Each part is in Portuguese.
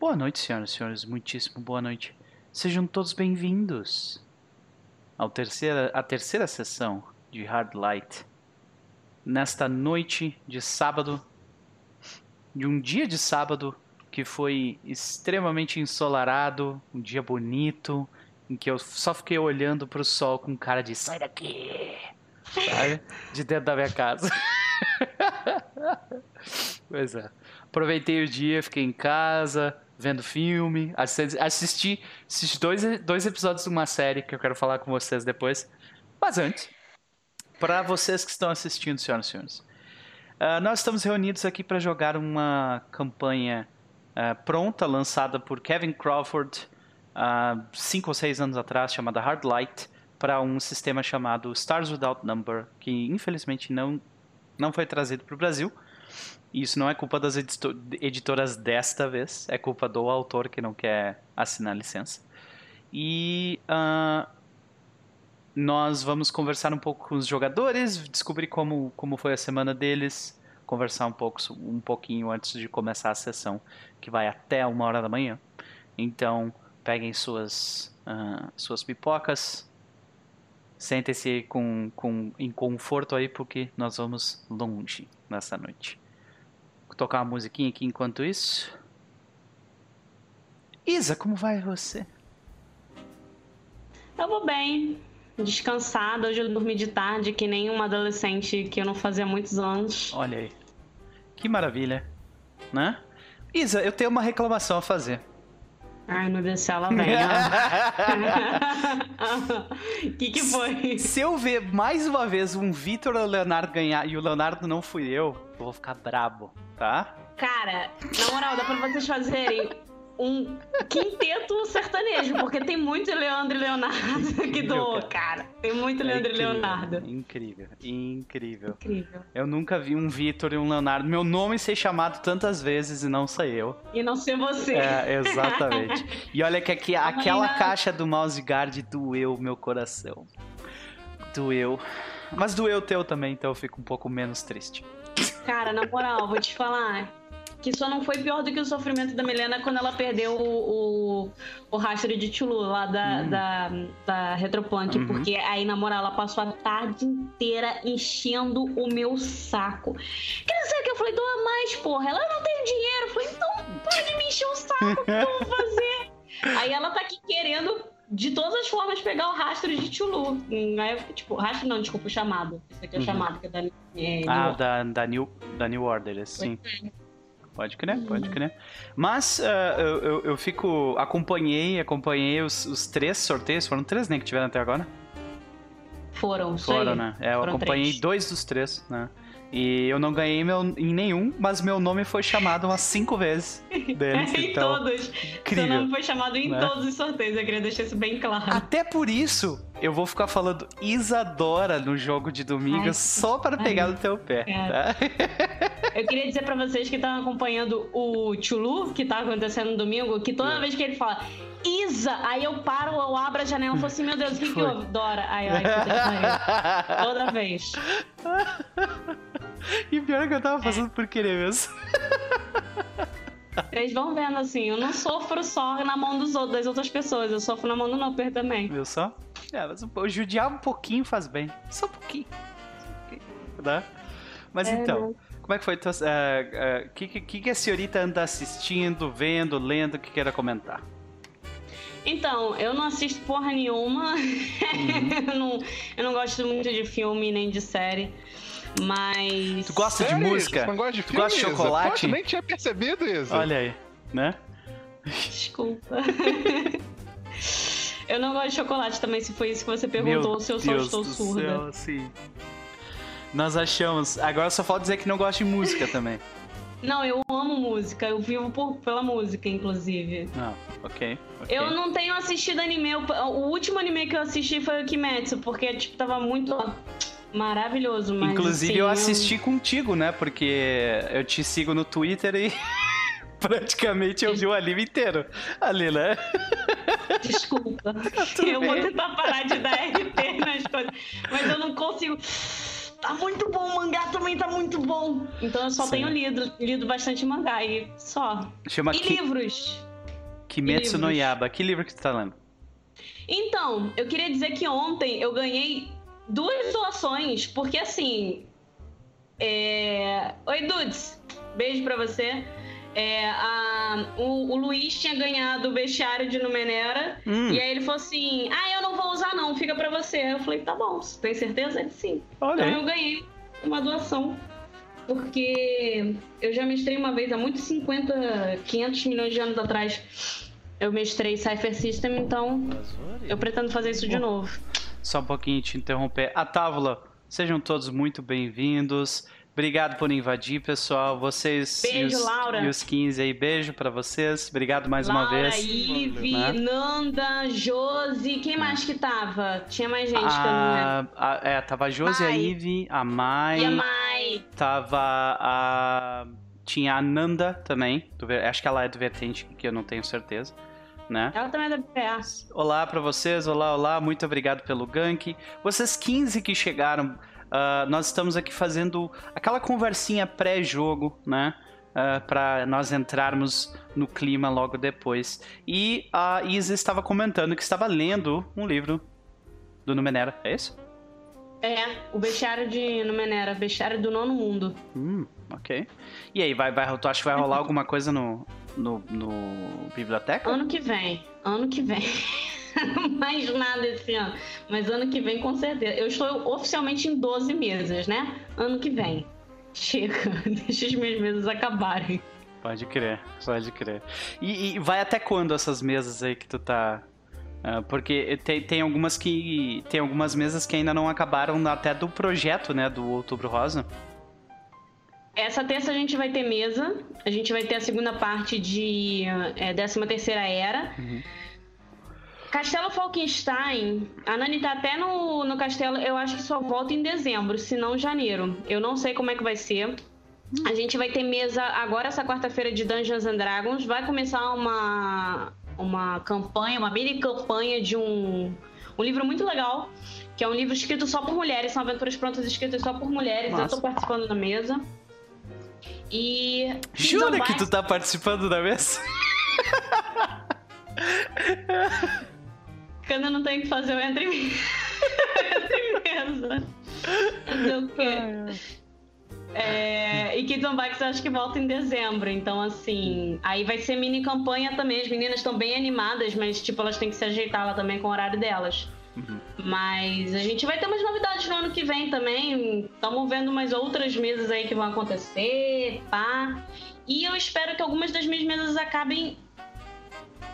Boa noite, senhoras e senhores. Muitíssimo boa noite. Sejam todos bem-vindos ao terceira, à terceira sessão de Hard Light. Nesta noite de sábado, de um dia de sábado que foi extremamente ensolarado, um dia bonito, em que eu só fiquei olhando pro sol com cara de sai daqui, sabe? De dentro da minha casa. pois é. Aproveitei o dia, fiquei em casa, vendo filme, assisti, assisti, dois, dois episódios de uma série que eu quero falar com vocês depois. Mas antes, para vocês que estão assistindo, senhoras e senhores, uh, nós estamos reunidos aqui para jogar uma campanha uh, pronta, lançada por Kevin Crawford uh, cinco ou seis anos atrás, chamada Hard Light, para um sistema chamado Stars Without Number, que infelizmente não, não foi trazido para o Brasil. Isso não é culpa das editoras desta vez, é culpa do autor que não quer assinar licença. E uh, nós vamos conversar um pouco com os jogadores, descobrir como, como foi a semana deles, conversar um, pouco, um pouquinho antes de começar a sessão, que vai até uma hora da manhã. Então, peguem suas, uh, suas pipocas, sentem-se com, com, em conforto aí, porque nós vamos longe nessa noite tocar uma musiquinha aqui enquanto isso. Isa, como vai você? Eu vou bem, descansada. Hoje eu dormi de tarde, que nem uma adolescente que eu não fazia muitos anos. Olha aí. Que maravilha, né? Isa, eu tenho uma reclamação a fazer. Ai, meu Deus ela vem. O que, que foi? Se eu ver mais uma vez um Vitor ou o Leonardo ganhar e o Leonardo não fui eu, eu vou ficar brabo, tá? Cara, na moral, dá pra vocês fazerem um quinteto sertanejo, porque tem muito Leandro e Leonardo aqui do cara. Tem muito Leandro é incrível, e Leonardo. Incrível, incrível. Incrível. Eu nunca vi um Vitor e um Leonardo. Meu nome ser chamado tantas vezes e não ser eu. E não ser você. É, exatamente. e olha que aqui, aquela caixa do mouse guard doeu meu coração. Doeu. Mas doeu o teu também, então eu fico um pouco menos triste. Cara, na moral, vou te falar que só não foi pior do que o sofrimento da Milena quando ela perdeu o, o, o rastro de Chulu lá da, uhum. da, da Retropunk, uhum. porque aí, na moral, ela passou a tarde inteira enchendo o meu saco. Quer dizer que eu falei, doa mais, porra. Ela não tem dinheiro. Eu falei, então pode me encher o saco, o que eu vou fazer? aí ela tá aqui querendo de todas as formas pegar o rastro de Chulu. Aí, tipo, rastro não, desculpa, o chamado. Esse aqui é o uhum. chamado, que é da. É, ah, da, da, New, da New Order, sim. É. Pode crer, pode crer. Mas uh, eu, eu, eu, fico. Acompanhei, acompanhei os, os, três sorteios. Foram três, né, que tiveram até agora? Foram, Foram, né? É, eu acompanhei três. dois dos três, né? E eu não ganhei meu, em nenhum, mas meu nome foi chamado umas cinco vezes deles. em então, todos. Incrível, Seu nome foi chamado em né? todos os sorteios, eu queria deixar isso bem claro. Até por isso, eu vou ficar falando Isadora no jogo de domingo Ai, só para pegar no teu pé. Tá? Eu queria dizer para vocês que estão acompanhando o Chulu, que tá acontecendo no domingo, que toda é. vez que ele fala Isa, aí eu paro, eu abro a janela e falo assim, meu Deus, o que, que houve? Dora. Aí, ai, puta Toda vez. E pior é que eu tava fazendo é. por querer mesmo. Vocês vão vendo assim, eu não sofro só na mão dos outros, das outras pessoas, eu sofro na mão do Noper também. Viu só? É, mas judiar um pouquinho faz bem. Só um pouquinho. Né? Mas é, então, né? como é que foi? O uh, uh, que, que, que a senhorita anda assistindo, vendo, lendo, que queira comentar? Então, eu não assisto porra nenhuma. Uhum. eu, não, eu não gosto muito de filme nem de série. Mas. Tu gosta Sério? de música? Tu não gosta de tu gosta de chocolate? Eu nem tinha percebido isso. Olha aí, né? Desculpa. eu não gosto de chocolate também, se foi isso que você perguntou, Meu se eu só Deus estou surda. Céu, sim. Nós achamos. Agora só falta dizer que não gosta de música também. Não, eu amo música. Eu vivo por, pela música, inclusive. Ah, ok. okay. Eu não tenho assistido anime. O último anime que eu assisti foi o Kimetsu, porque, tipo, tava muito Maravilhoso, mas. Inclusive, assim, eu assisti eu... contigo, né? Porque eu te sigo no Twitter e. praticamente eu vi o anime inteiro ali, né? Desculpa. eu bem. vou tentar parar de dar RT nas coisas. Mas eu não consigo. Tá muito bom, o mangá também tá muito bom. Então eu só Sim. tenho lido, lido bastante mangá e só. Chama e Ki... livros. Kimetsu no livros. Yaba. Que livro que tu tá lendo? Então, eu queria dizer que ontem eu ganhei duas doações, porque assim. é, Oi, Dudes! Beijo pra você. É, a- o, o Luiz tinha ganhado o bestiário de Numenera. Hum. E aí ele falou assim: Ah, eu não vou usar, não, fica pra você. Eu falei: Tá bom, você tem certeza? Ele sim. Olha Então aí. eu ganhei uma doação. Porque eu já mestrei uma vez, há muitos 50, 500 milhões de anos atrás. Eu mestrei Cypher System, então eu pretendo fazer isso de novo. Só um pouquinho te interromper. A Távola, sejam todos muito bem-vindos. Obrigado por invadir, pessoal. Vocês e Beijo, os, Laura. e os 15 aí, beijo pra vocês. Obrigado mais uma Laura, vez. Ive, Né? Nanda, Josi, quem mais que tava? Tinha mais gente que eu não lembro. A, a- é, tava a Josi, a Mai. Ive, a Mai, E a Mai. tava a. Tinha a Nanda também. do acho que ela é do Vertente, que eu não tenho certeza. Né? Ela também é da BPA. Olá pra vocês, olá, olá, muito obrigado pelo gank. Vocês 15 que chegaram, ah, nós estamos aqui fazendo aquela conversinha pré-jogo, né? Ah, pra nós entrarmos no clima logo depois. E a Isa estava comentando que estava lendo um livro do Numenera, é isso? É, o bestiário de Numenera, bestiário do nono mundo. Hum, ok. E aí, vai, vai, tu acha que vai rolar alguma coisa no, no, no biblioteca? Ano que vem. Ano que vem. Mais nada esse ano. Mas ano que vem, com certeza. Eu estou oficialmente em 12 mesas, né? Ano que vem. Chega. Deixa os meus meses acabarem. Pode crer, pode crer. E, e vai até quando essas mesas aí que tu tá. ah, porque tem, tem algumas que. Tem algumas mesas que ainda não acabaram até do projeto, né? Do Outubro Rosa. Essa terça a gente vai ter mesa. A gente vai ter a segunda parte de é, 13 terceira Era. Castelo Falkenstein, a Nani tá até no, no castelo, eu acho que só volta em dezembro, se não janeiro. Eu não sei como é que vai ser. A gente vai ter mesa agora essa quarta-feira de Dungeons and Dragons. Vai começar uma, uma campanha, uma mini campanha de um, um livro muito legal, que é um livro escrito só por mulheres, são aventuras prontas escritas só por mulheres. Eu Massa. tô participando da mesa. E. Jura que tu tá participando da mesa? Quando eu não tenho o que fazer, eu entro em, entro em mesa. Fazer o quê? É, e Kids on Bikes acho que volta em dezembro, então assim, aí vai ser mini campanha também. As meninas estão bem animadas, mas tipo, elas têm que se ajeitar lá também com o horário delas. Mas a gente vai ter umas novidades no ano que vem também. Estamos vendo umas outras mesas aí que vão acontecer, pá. E eu espero que algumas das minhas mesas acabem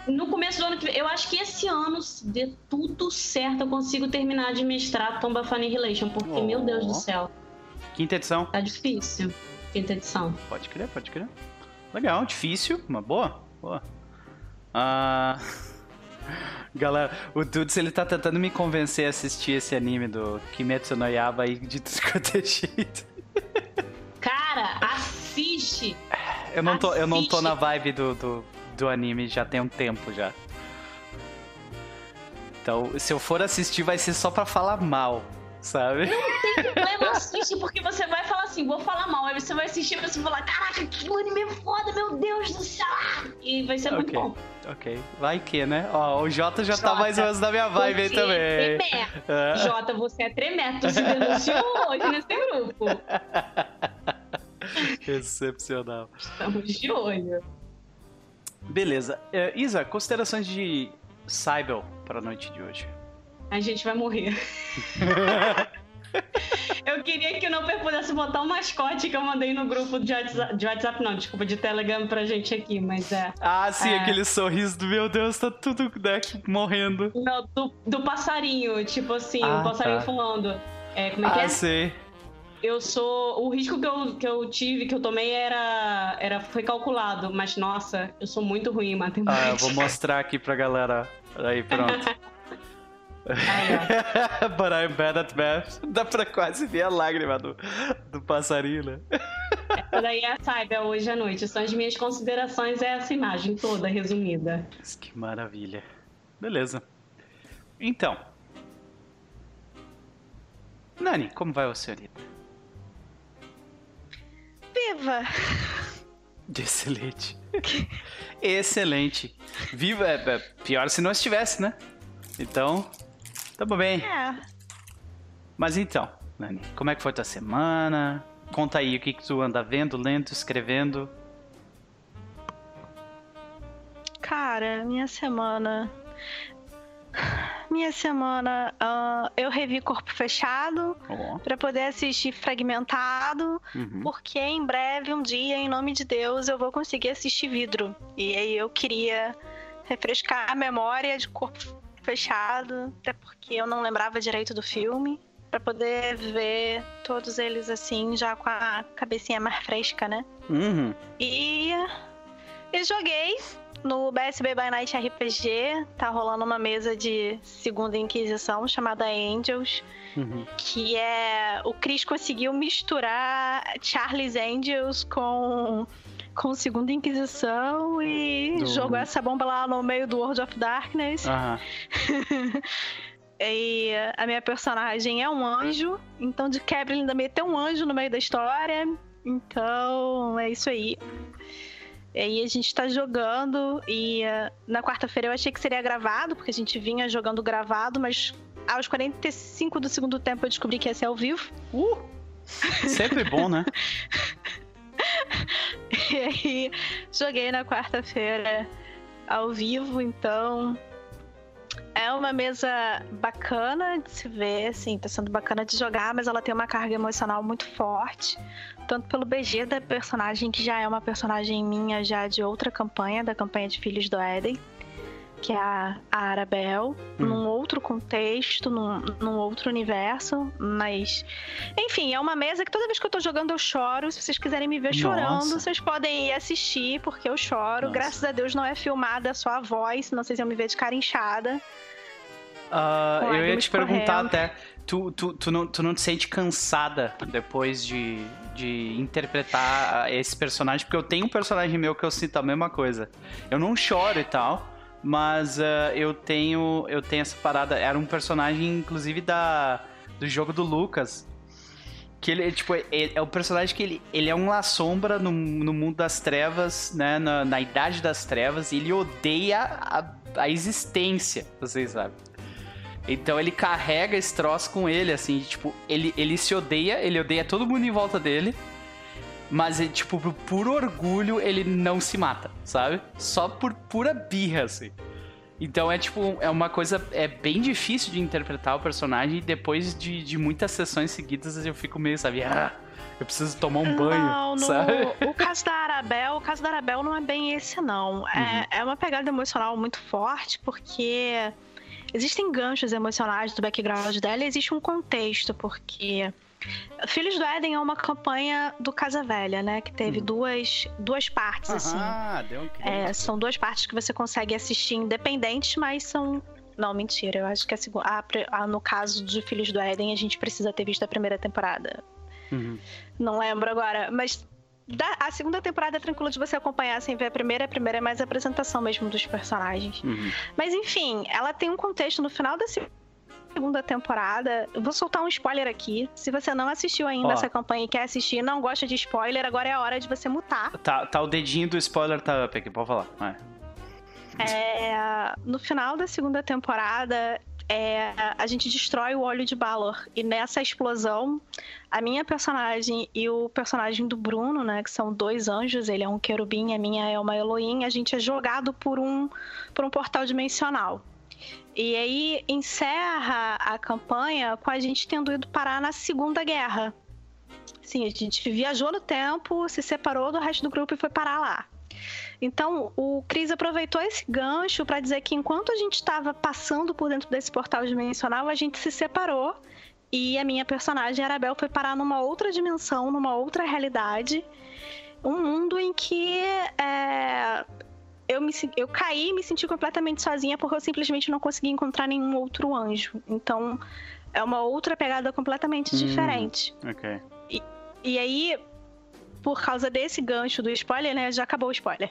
no começo do ano que vem. Eu acho que esse ano, se der tudo certo, eu consigo terminar de mestrar Tomba Funny Relation, porque, Oh. meu Deus do céu, Quinta edição. tá difícil. Quinta edição. Pode crer, pode crer. Legal, difícil, mas boa, boa. Ah, Galera, o Dudes ele tá tentando me convencer a assistir esse anime do Kimetsu no Yaba aí de tudo quanto é jeito. Cara, assiste! Eu não tô, eu não tô na vibe do, do, do anime já tem um tempo já. Então, se eu for assistir, vai ser só pra falar mal, sabe? Problema, assiste, porque você vai falar assim, vou falar mal. Aí você vai assistir e você vai falar, caraca, que anime foda, meu Deus do céu! E vai ser muito Ok. bom. Ok, vai que, né? Ó, o Jota já tá Jota, mais ou menos na minha vibe aí também. é. É. Jota, você é tremé. Tu se denunciou hoje nesse grupo. Excepcional. Estamos de olho. Beleza. É, Isa, considerações de Cybel pra noite de hoje. A gente vai morrer. Eu queria que o Noper pudesse botar um mascote que eu mandei no grupo de WhatsApp, de WhatsApp não, desculpa, de Telegram pra gente aqui, mas é. Ah, sim, É. aquele sorriso do meu Deus, tá tudo né, morrendo. Não, do, do passarinho, tipo assim, Ah, o passarinho tá. falando. É, como é que Ah, é? sei. Eu sou. O risco que eu, que eu tive, que eu tomei, era, era. Foi calculado, mas nossa, eu sou muito ruim em Ah, matemática. eu vou mostrar aqui pra galera. Aí, pronto. Aí, But I'm bad at math. Dá pra quase ver a lágrima do, do passarinho, né? Essa daí é a Cyber hoje à noite. São as minhas considerações, é essa imagem toda resumida. Que maravilha. Beleza. Então. Nani, como vai você, senhorita? Viva! Excelente. Excelente. Viva, é, é, pior se não estivesse, né? Então, tamo bem. É. Mas então, Nani, como é que foi tua semana? Conta aí o que, que tu anda vendo, lendo, escrevendo. Cara, minha semana. Minha semana, uh, eu revi Corpo Fechado Ó. para poder assistir Fragmentado, Uhum. porque em breve, um dia, em nome de Deus, eu vou conseguir assistir Vidro. E aí eu queria refrescar a memória de Corpo Fechado, até porque eu não lembrava direito do filme, para poder ver todos eles assim, já com a cabecinha mais fresca, né? Uhum. E eu joguei no BSB by Night RPG, tá rolando uma mesa de segunda inquisição chamada Angels, Uhum. que é o Chris conseguiu misturar Charlie's Angels com com segunda inquisição e Do- jogou essa bomba lá no meio do World of Darkness. E a minha personagem é um anjo, então de quebra ele ainda meteu um anjo no meio da história. Então é isso aí. E aí a gente tá jogando e eh, na quarta-feira eu achei que seria gravado, porque a gente vinha jogando gravado, mas aos 45 do segundo tempo eu descobri que ia ser ao vivo. Uh! Sempre bom, né? E aí joguei na quarta-feira ao vivo, então é uma mesa bacana de se ver, assim, tá sendo bacana de jogar, mas ela tem uma carga emocional muito forte, tanto pelo BG da personagem, que já é uma personagem minha já de outra campanha, da campanha de Filhos do Éden, que é a, a Arabel, Hum. num outro contexto, num, num outro universo, mas enfim, é uma mesa que toda vez que eu tô jogando eu choro. Se vocês quiserem me ver Nossa. chorando, vocês podem ir assistir, porque eu choro. Nossa. Graças a Deus não é filmada, é só a voz, senão vocês iam me ver de cara inchada. Com eu ia te perguntar correndo. até, tu, tu, tu, não, tu não te sente cansada depois de, de interpretar ah, esse personagem? Porque eu tenho um personagem meu que eu sinto a mesma coisa. Eu não choro e tal, mas ah, eu tenho eu tenho essa parada. Era um personagem, inclusive, da, do jogo do Lucas. Que ele, tipo, é, é o personagem que ele, ele é um La Sombra no, no mundo das trevas, né? Na, na idade das trevas, e ele odeia a, a existência, vocês sabem. Então ele carrega esse troço com ele, assim, de, tipo, ele, ele se odeia, ele odeia todo mundo em volta dele, mas, ele, tipo, por puro orgulho, ele não se mata, sabe? Só por pura birra, assim. Então é tipo, é uma coisa, é bem difícil de interpretar o personagem e depois de, de muitas sessões seguidas eu fico meio, sabe, ah, eu preciso tomar um banho, não, no- sabe? o caso da Arabel, o caso da Arabel não é bem esse, não. Uhum. É, é uma pegada emocional muito forte, porque existem ganchos emocionais do background dela e existe um contexto, porque Filhos do Éden é uma campanha do Casa Velha, né? Que teve Uhum. duas, duas partes, assim. Ah, deu um É, são duas partes que você consegue assistir independentes, mas são. Não, mentira. Eu acho que a segunda. a pre- a- no caso de Filhos do Éden, a gente precisa ter visto a primeira temporada. Uhum. Não lembro agora, mas. Da- a segunda temporada é tranquilo de você acompanhar sem ver a primeira. A primeira é mais a apresentação mesmo dos personagens. Uhum. Mas enfim, ela tem um contexto no final da se- segunda temporada. Vou soltar um spoiler aqui. Se você não assistiu ainda Ó. essa campanha e quer assistir, não gosta de spoiler, agora é a hora de você mutar. Tá, tá o dedinho do spoiler tá up aqui, pode falar. Vai. É, no final da segunda temporada, é, a gente destrói o olho de Balor. E nessa explosão, a minha personagem e o personagem do Bruno, né? Que são dois anjos, ele é um querubim, a minha é uma Elohim, a gente é jogado por um, por um portal dimensional. E aí encerra a campanha com a gente tendo ido parar na Segunda Guerra. Sim, a gente viajou no tempo, se separou do resto do grupo e foi parar lá. Então, o Cris aproveitou esse gancho para dizer que enquanto a gente estava passando por dentro desse portal dimensional, a gente se separou e a minha personagem, Arabel, foi parar numa outra dimensão, numa outra realidade. Um mundo em que é, eu, me, eu caí e me senti completamente sozinha porque eu simplesmente não consegui encontrar nenhum outro anjo. Então, é uma outra pegada completamente Hum. diferente. Ok. E aí, por causa desse gancho do spoiler, né? Já acabou o spoiler.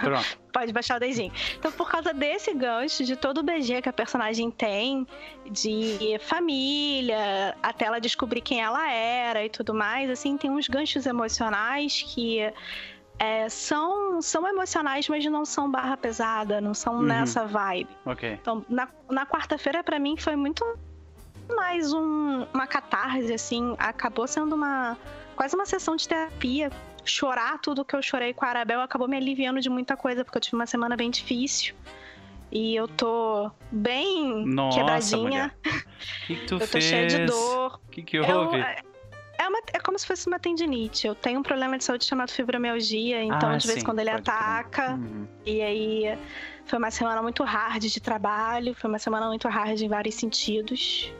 Pronto. Pode baixar o dedinho. Então, por causa desse gancho, de todo o BG que a personagem tem, de família, até ela descobrir quem ela era e tudo mais, assim, tem uns ganchos emocionais que é, são, são emocionais, mas não são barra pesada, não são Uhum. nessa vibe. Ok. Então, na, na quarta-feira, pra mim, foi muito mais um- uma catarse, assim. Acabou sendo uma quase uma sessão de terapia. Chorar tudo que eu chorei com a Arabel acabou me aliviando de muita coisa, porque eu tive uma semana bem difícil. E eu tô bem Nossa, quebradinha. O que, que tu Eu tô fez? cheia de dor. O que, que Eu- houve? é, uma- é como se fosse uma tendinite. Eu tenho um problema de saúde chamado fibromialgia, então Ah, de vez em quando ele ataca. Uhum. E aí foi uma semana muito hard de trabalho, foi uma semana muito hard em vários sentidos.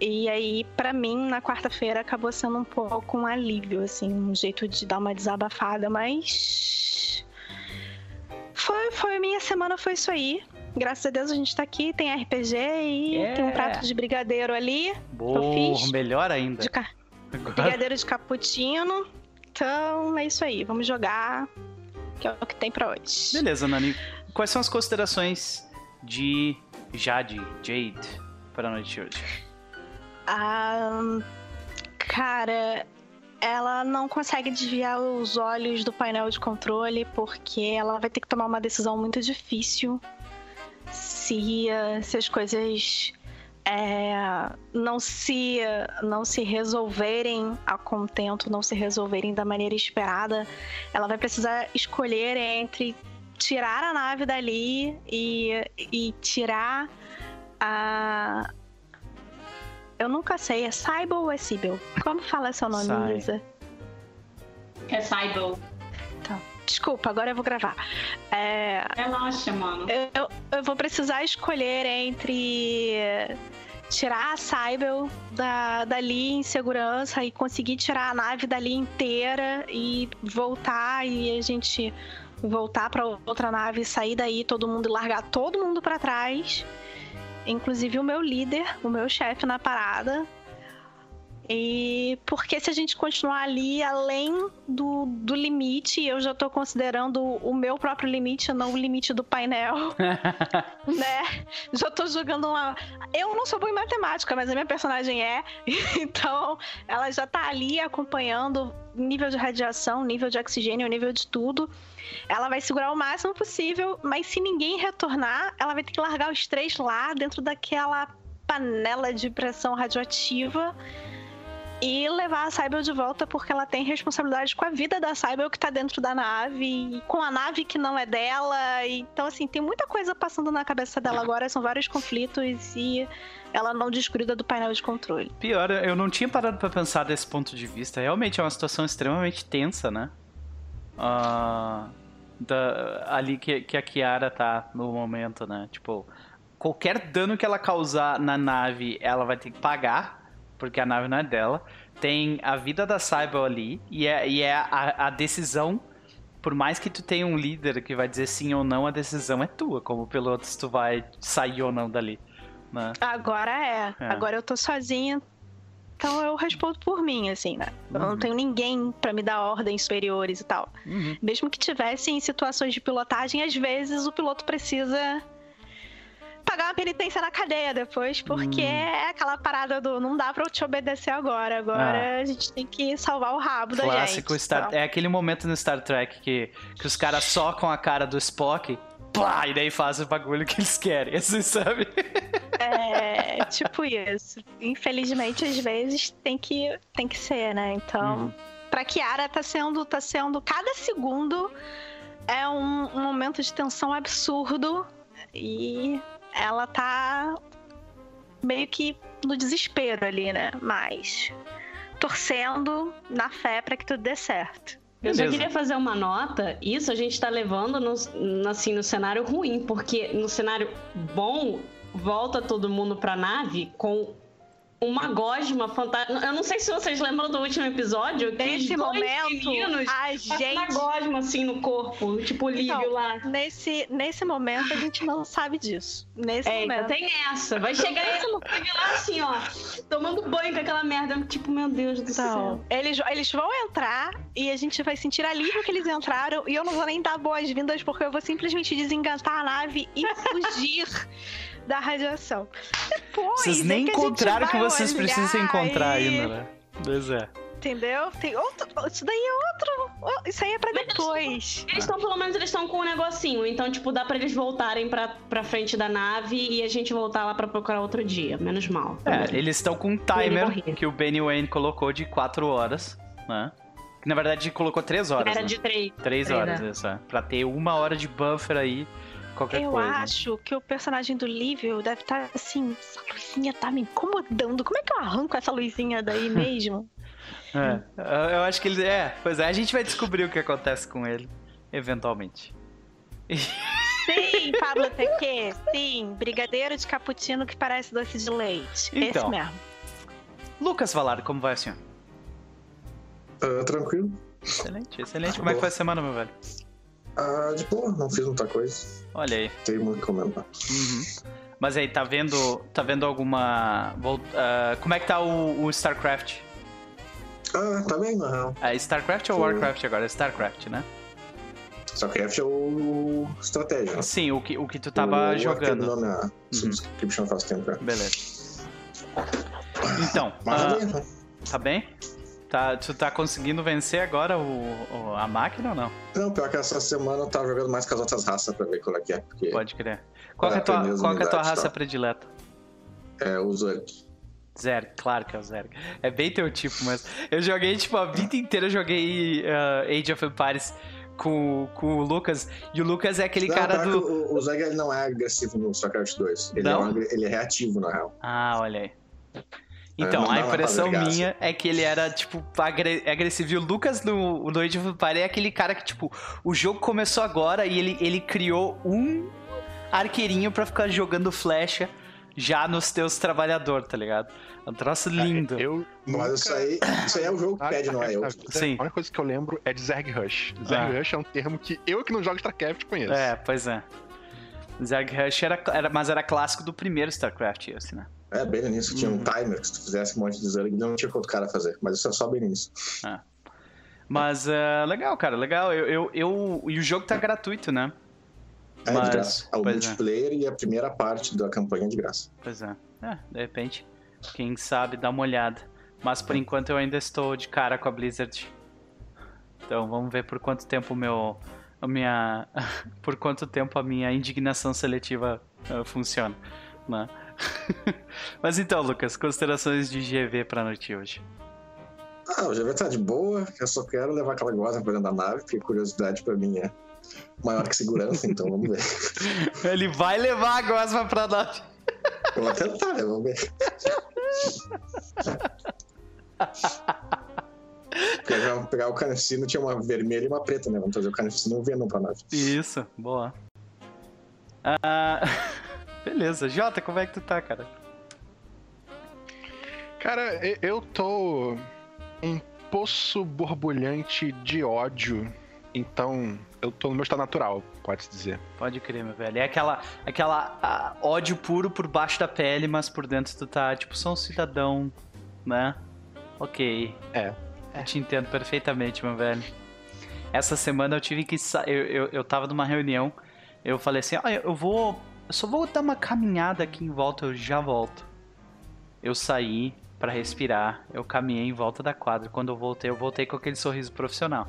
E aí, pra mim, na quarta-feira acabou sendo um pouco um alívio, assim, um jeito de dar uma desabafada, mas foi, foi minha semana foi isso aí. Graças a Deus a gente tá aqui, tem RPG e Yeah. tem um prato de brigadeiro ali, Boa, melhor ainda. de ca- brigadeiro de cappuccino. Então é isso aí, vamos jogar, que é o que tem pra hoje. Beleza, Nani. Quais são as considerações de Jade, Jade, para a noite de hoje? Ah, cara, ela não consegue desviar os olhos do painel de controle porque ela vai ter que tomar uma decisão muito difícil se, se as coisas é, não se não se resolverem a contento, não se resolverem da maneira esperada. Ela vai precisar escolher entre tirar a nave dali e, e tirar a eu nunca sei, é Saibel ou é Sibel? Como fala seu nome, Sai. Lisa? É Saibel. Desculpa, agora eu vou gravar. É, Relaxa, mano. eu, eu vou precisar escolher entre tirar a Saibel da, dali em segurança e conseguir tirar a nave dali inteira e voltar e a gente voltar para outra nave, sair daí, todo mundo e largar todo mundo para trás, inclusive o meu líder, o meu chefe na parada. E porque se a gente continuar ali além do, do limite, eu já tô considerando o meu próprio limite, não o limite do painel, né? Já tô jogando uma. Eu não sou boa em matemática, mas a minha personagem é. Então, ela já tá ali acompanhando nível de radiação, nível de oxigênio, nível de tudo. Ela vai segurar o máximo possível, mas se ninguém retornar, ela vai ter que largar os três lá dentro daquela panela de pressão radioativa e levar a Cybel de volta porque ela tem responsabilidade com a vida da Cybel que tá dentro da nave e com a nave que não é dela. Então, assim, tem muita coisa passando na cabeça dela agora, são vários conflitos e ela não desgruda do painel de controle. Pior, eu não tinha parado pra pensar desse ponto de vista. Realmente é uma situação extremamente tensa, né? Ah, da- ali que, que a Kiara tá no momento, né? Tipo, qualquer dano que ela causar na nave, ela vai ter que pagar, porque a nave não é dela. Tem a vida da Cybele ali, e é, e é a, a decisão. Por mais que tu tenha um líder que vai dizer sim ou não, a decisão é tua, como piloto, se tu vai sair ou não dali. Né? Agora é. É. Agora eu tô sozinha. Então eu respondo por mim, assim, né? Eu Uhum. não tenho ninguém pra me dar ordens superiores e tal. Uhum. Mesmo que tivesse em situações de pilotagem, às vezes o piloto precisa pagar uma penitência na cadeia depois, porque Hum. é aquela parada do não dá pra eu te obedecer agora. Agora a gente tem que salvar o rabo da gente. Ah. Clássico Star... Então, É aquele momento no Star Trek que, que os caras socam a cara do Spock, plá, e daí fazem o bagulho que eles querem, assim, sabe? É tipo isso. Infelizmente, às vezes tem que, tem que ser, né? Então, Uhum. pra Kiara tá sendo, tá sendo. Cada segundo é um, um momento de tensão absurdo e ela tá meio que no desespero ali, né? Mas torcendo na fé pra que tudo dê certo. Eu só Beleza. queria fazer uma nota. Isso a gente tá levando no, assim, no cenário ruim, porque no cenário bom, volta todo mundo pra nave com uma gosma fantástica. Eu não sei se vocês lembram do último episódio. que Nesse momento, a passam uma gente. gosma assim no corpo, tipo o Lívio Então, lá. Nesse, nesse momento, a gente não sabe disso. Nesse É, momento. então tem essa. Vai chegar esse vai lá assim, ó, tomando banho com aquela merda. Tipo, meu Deus do Então, céu. eles, eles vão entrar e a gente vai sentir alívio que eles entraram e eu não vou nem dar boas-vindas porque eu vou simplesmente desengatar a nave e fugir da radiação. Depois, Vocês é nem gente encontraram o que vocês precisam encontrar ainda, né? Pois é. Entendeu? Tem outro. Isso daí é outro. Isso aí é pra depois. Eles estão, pelo menos, eles estão com um negocinho. Então, tipo, dá pra eles voltarem pra, pra frente da nave e a gente voltar lá pra procurar outro dia. Menos mal. É, eles estão com um timer que o Benny Wayne colocou de 4 horas, né? Que na verdade colocou 3 horas. Era né? de 3. 3 horas, isso. É. Pra ter uma hora de buffer aí, qualquer Eu coisa. acho que o personagem do Lívio deve estar assim. Essa luzinha tá me incomodando. Como é que eu arranco essa luzinha daí mesmo? É, eu- eu acho que ele. É, pois é, a gente vai descobrir o que acontece com ele, eventualmente. Sim, Pablo TQ. Sim, brigadeiro de cappuccino que parece doce de leite. Então. Esse mesmo. Lucas Valar, como vai, senhor? Ah, tranquilo. Excelente, excelente. Como é que foi a semana, meu velho? Ah, de boa, não fiz muita coisa. Olha aí. Tem muito comentar. Uhum. Mas aí, tá vendo. Tá vendo alguma. ah, como é que tá o, o StarCraft? Ah, tá bem, na real. É StarCraft ou Sim. Warcraft agora? StarCraft, né? StarCraft é o estratégia. Sim, o que, o que tu tava o jogando. Arcade Nome, a Uhum. subscription faz tempo já. Beleza. Então, Mas ah, tá bem, né? tá bem? Tá, tu tá conseguindo vencer agora o, o- a máquina ou não? Não, pior que essa semana eu tava jogando mais com as outras raças pra ver qual é que é. Pode crer. Qual, é, a tua, qual é a tua e raça tal. predileta? é o Zerg. Zerg, claro que é o Zerg. É bem teu tipo, mas eu joguei, tipo, a vida inteira eu joguei ah, Age of Empires com, com o Lucas, e o Lucas é aquele Não, cara do... O, o Zerg ele não é agressivo no StarCraft 2. Ele, é, Não? um agre- ele é reativo, na real. Ah, olha aí. Então, não a impressão minha é que ele era, tipo, agre- agressivo. E o Lucas no, no Age of Empires é aquele cara que, tipo, o jogo começou agora e ele, ele criou um arqueirinho pra ficar jogando flecha já nos teus trabalhadores, tá ligado? É um troço lindo. Eu Mas nunca- isso aí, isso aí é o jogo que pede, não é eu. Sim. A única coisa que eu lembro é de Zerg Rush. Zerg Ah. Rush é um termo que eu que não jogo StarCraft conheço. É, pois é. Zerg Rush era, era, mas era clássico do primeiro StarCraft, esse, né? É, bem no início. Tinha Uhum. um timer que se tu fizesse um monte de Zerg, não tinha outro cara fazer. Mas isso é só bem no início. Mas é legal, cara, legal. Eu, eu, eu- e o jogo tá gratuito, né? É Mas, de graça. É o pois é. multiplayer e a primeira parte da campanha é de graça. Pois é. É, de repente, quem sabe dá uma olhada. Mas por enquanto eu ainda estou de cara com a Blizzard. Então vamos ver por quanto tempo o meu. A minha. por quanto tempo a minha indignação seletiva eh, funciona. Né? Mas então, Lucas, considerações de GV pra noite hoje. Ah, o GV tá de boa. Eu só quero levar aquela goza pra dentro da nave, porque curiosidade pra mim é maior que segurança, então vamos ver. Ele vai levar a Gosma pra nós. Eu vou tentar, né? Vamos ver. Pegar, pegar o carnificino tinha uma vermelha e uma preta, né? Vamos trazer o carnificino e o Venom pra nave. Isso, boa. Ah, beleza. Jota, como é que tu tá, cara? Cara, eu tô um poço borbulhante de ódio. Então, eu tô no meu estado natural, pode-se dizer. Pode crer, meu velho. É aquela, aquela ah, ódio puro por baixo da pele, mas por dentro tu tá, tipo, só um cidadão, né? Ok. É. Eu te entendo perfeitamente, meu velho. Essa semana eu tive que eu, eu, eu tava numa reunião, eu falei assim, ah, eu vou. Eu só vou dar uma caminhada aqui em volta, eu já volto. Eu saí pra respirar, eu caminhei em volta da quadra. Quando eu voltei, eu voltei com aquele sorriso profissional.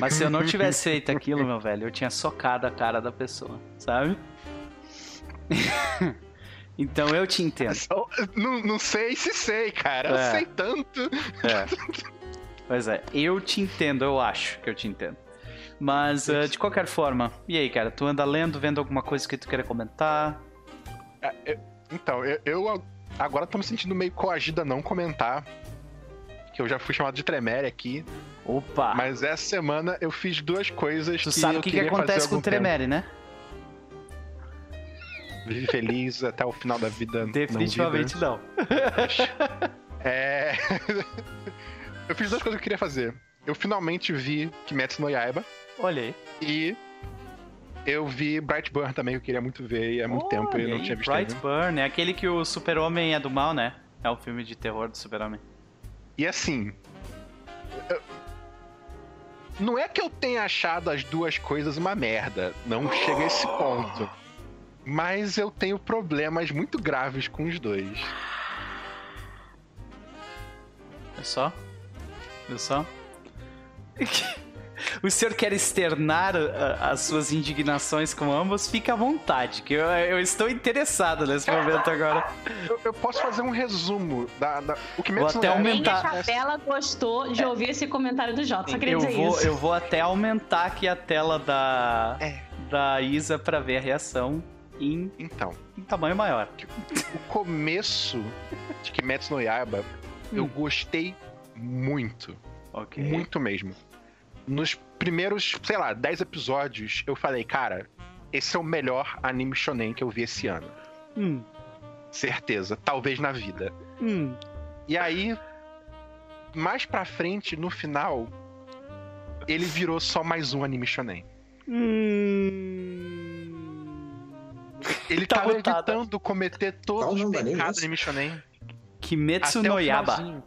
Mas se eu não tivesse feito aquilo, meu velho, eu tinha socado a cara da pessoa, sabe? então eu te entendo. Não, não sei se sei, cara. É. Eu sei tanto. É. Pois é, eu te entendo, eu acho que eu te entendo. Mas, eh, de qualquer forma, e aí, cara? Tu anda lendo, vendo alguma coisa que tu queira comentar? É, eu- Então, eu, eu agora tô me sentindo meio coagido a não comentar. Que eu já fui chamado de tremere aqui. Opa! Mas essa semana eu fiz duas coisas tu que. sabe eu o que, que acontece com o tempo. Tremere, né? Vive feliz até o final da vida. não Definitivamente vida. não. É. eu fiz duas coisas que eu queria fazer. Eu finalmente vi Kimetsu no Yaiba. Olha aí. E eu vi Brightburn também, que eu queria muito ver e há muito tempo eu Olha não aí, tinha visto Bright ainda. Burn, é aquele que o super-homem é do mal, né? É o filme de terror do super-homem. E assim. eu- Não é que eu tenha achado as duas coisas uma merda. Não chega a esse ponto. Mas eu tenho problemas muito graves com os dois. É só? Viu só? O senhor quer externar uh, as suas indignações com ambos? Fica à vontade, que eu, eu estou interessado nesse momento agora. Eu, eu posso fazer um resumo da, da- o que Metsu até no Yaiba- Nem a aumentar. Chapela gostou de ouvir esse comentário do Jota, só queria Eu dizer vou, isso. eu vou até aumentar aqui a tela da, É. da Isa pra ver a reação em, Então, em tamanho maior. o começo de Kimetsu no Yaiba, eu Hum. gostei muito. Ok. Muito mesmo. Nos primeiros, sei lá, 10 episódios, eu falei, cara, esse é o melhor anime shonen que eu vi esse ano. Hum, Certeza. Talvez na vida. hum. E aí, mais pra frente, no final, ele virou só mais um anime shonen. Ele Tá tava evitando cometer todos os pecados anime shonen. Kimetsu no Yaba.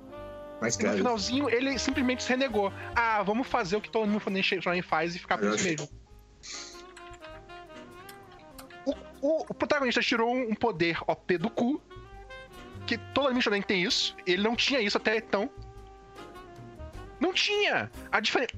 Mais E no finalzinho, ele simplesmente se renegou. Ah, vamos fazer o que todo anime shonen faz e ficar por isso acho- mesmo. O, o- o protagonista tirou um poder OP do cu. Que todo anime shonen tem isso. Ele não tinha isso até então. Não tinha! A diferença.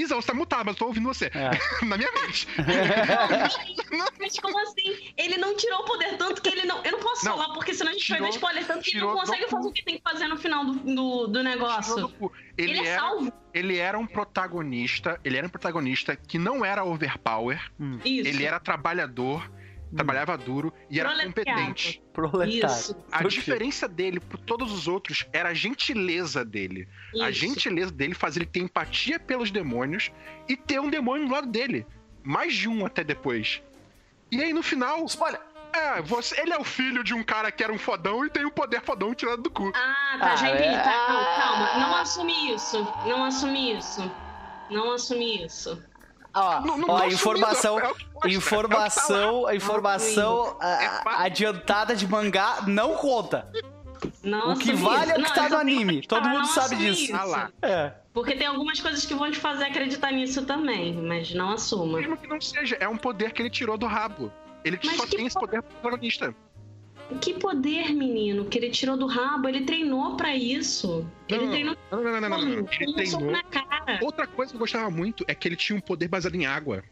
Isa, você tá mutado, mas eu tô ouvindo você. É. Na minha mente. Mas como assim? Ele não tirou o poder tanto que ele não. Eu não posso Não, falar, porque senão a gente vai tirou- dar spoiler tanto que ele não consegue do fazer cu. o que tem que fazer no final do, do, do do negócio. cu. Ele, Ele, é era, salvo. ele era um protagonista. Ele era um protagonista que não era overpower. Isso. Ele era trabalhador, trabalhava duro e era competente. Proletário. Isso. A diferença dele por todos os outros era a gentileza dele. A isso. gentileza dele fazia ele ter empatia pelos demônios e ter um demônio do lado dele. Mais de um até depois. E aí no final. Spoiler! É, você, ele é o filho de um cara que era um fodão e tem um poder fodão tirado do cu. Ah, tá, Ah, já entendi. é. Tá, não, calma. Não assumi isso. Não assumi isso. Não assumi isso. Ó, Não- não ó, informação, é informação, informação ah, É fato. adiantada de mangá não conta. Não O que vale é o isso. que tá eu no só tenho anime. Todo mundo não sabe disso. Ah lá. É. Porque tem algumas coisas que vão te fazer acreditar nisso também, mas não assuma. Mesmo que não seja, é um poder que ele tirou do rabo. Ele Mas só tem esse po- poder protagonista. Que poder, menino, que ele tirou do rabo. Ele treinou pra isso. Ele Não, treinou. Não, não, não, não, não, não. Ele um soco treinou. na cara. Outra coisa que eu gostava muito é que ele tinha um poder baseado em água.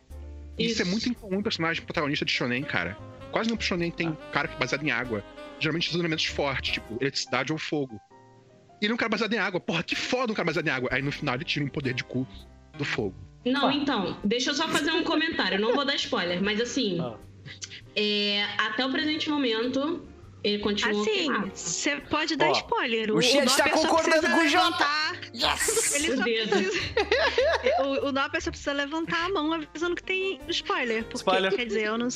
Isso, é Isso. muito incomum em personagem protagonista de shonen, cara. Quase nenhum shonen tem cara que é baseado em água. Geralmente os elementos fortes, tipo eletricidade ou fogo. E ele é um cara baseado em água. Porra, que foda um cara baseado em água. Aí no final ele tira um poder de cu do fogo. Não, Ah. então, deixa eu só fazer um comentário. Não vou dar spoiler, mas assim, Ah. É, até o presente momento, ele continua. Assim, você pode dar Ó, spoiler. o Chet Nopper tá só concordando precisa com o Jota. levantar- Ele O só precisa... o, o Nopper só precisa levantar a mão avisando que tem spoiler. Porque, Spoiler. quer dizer, eu não,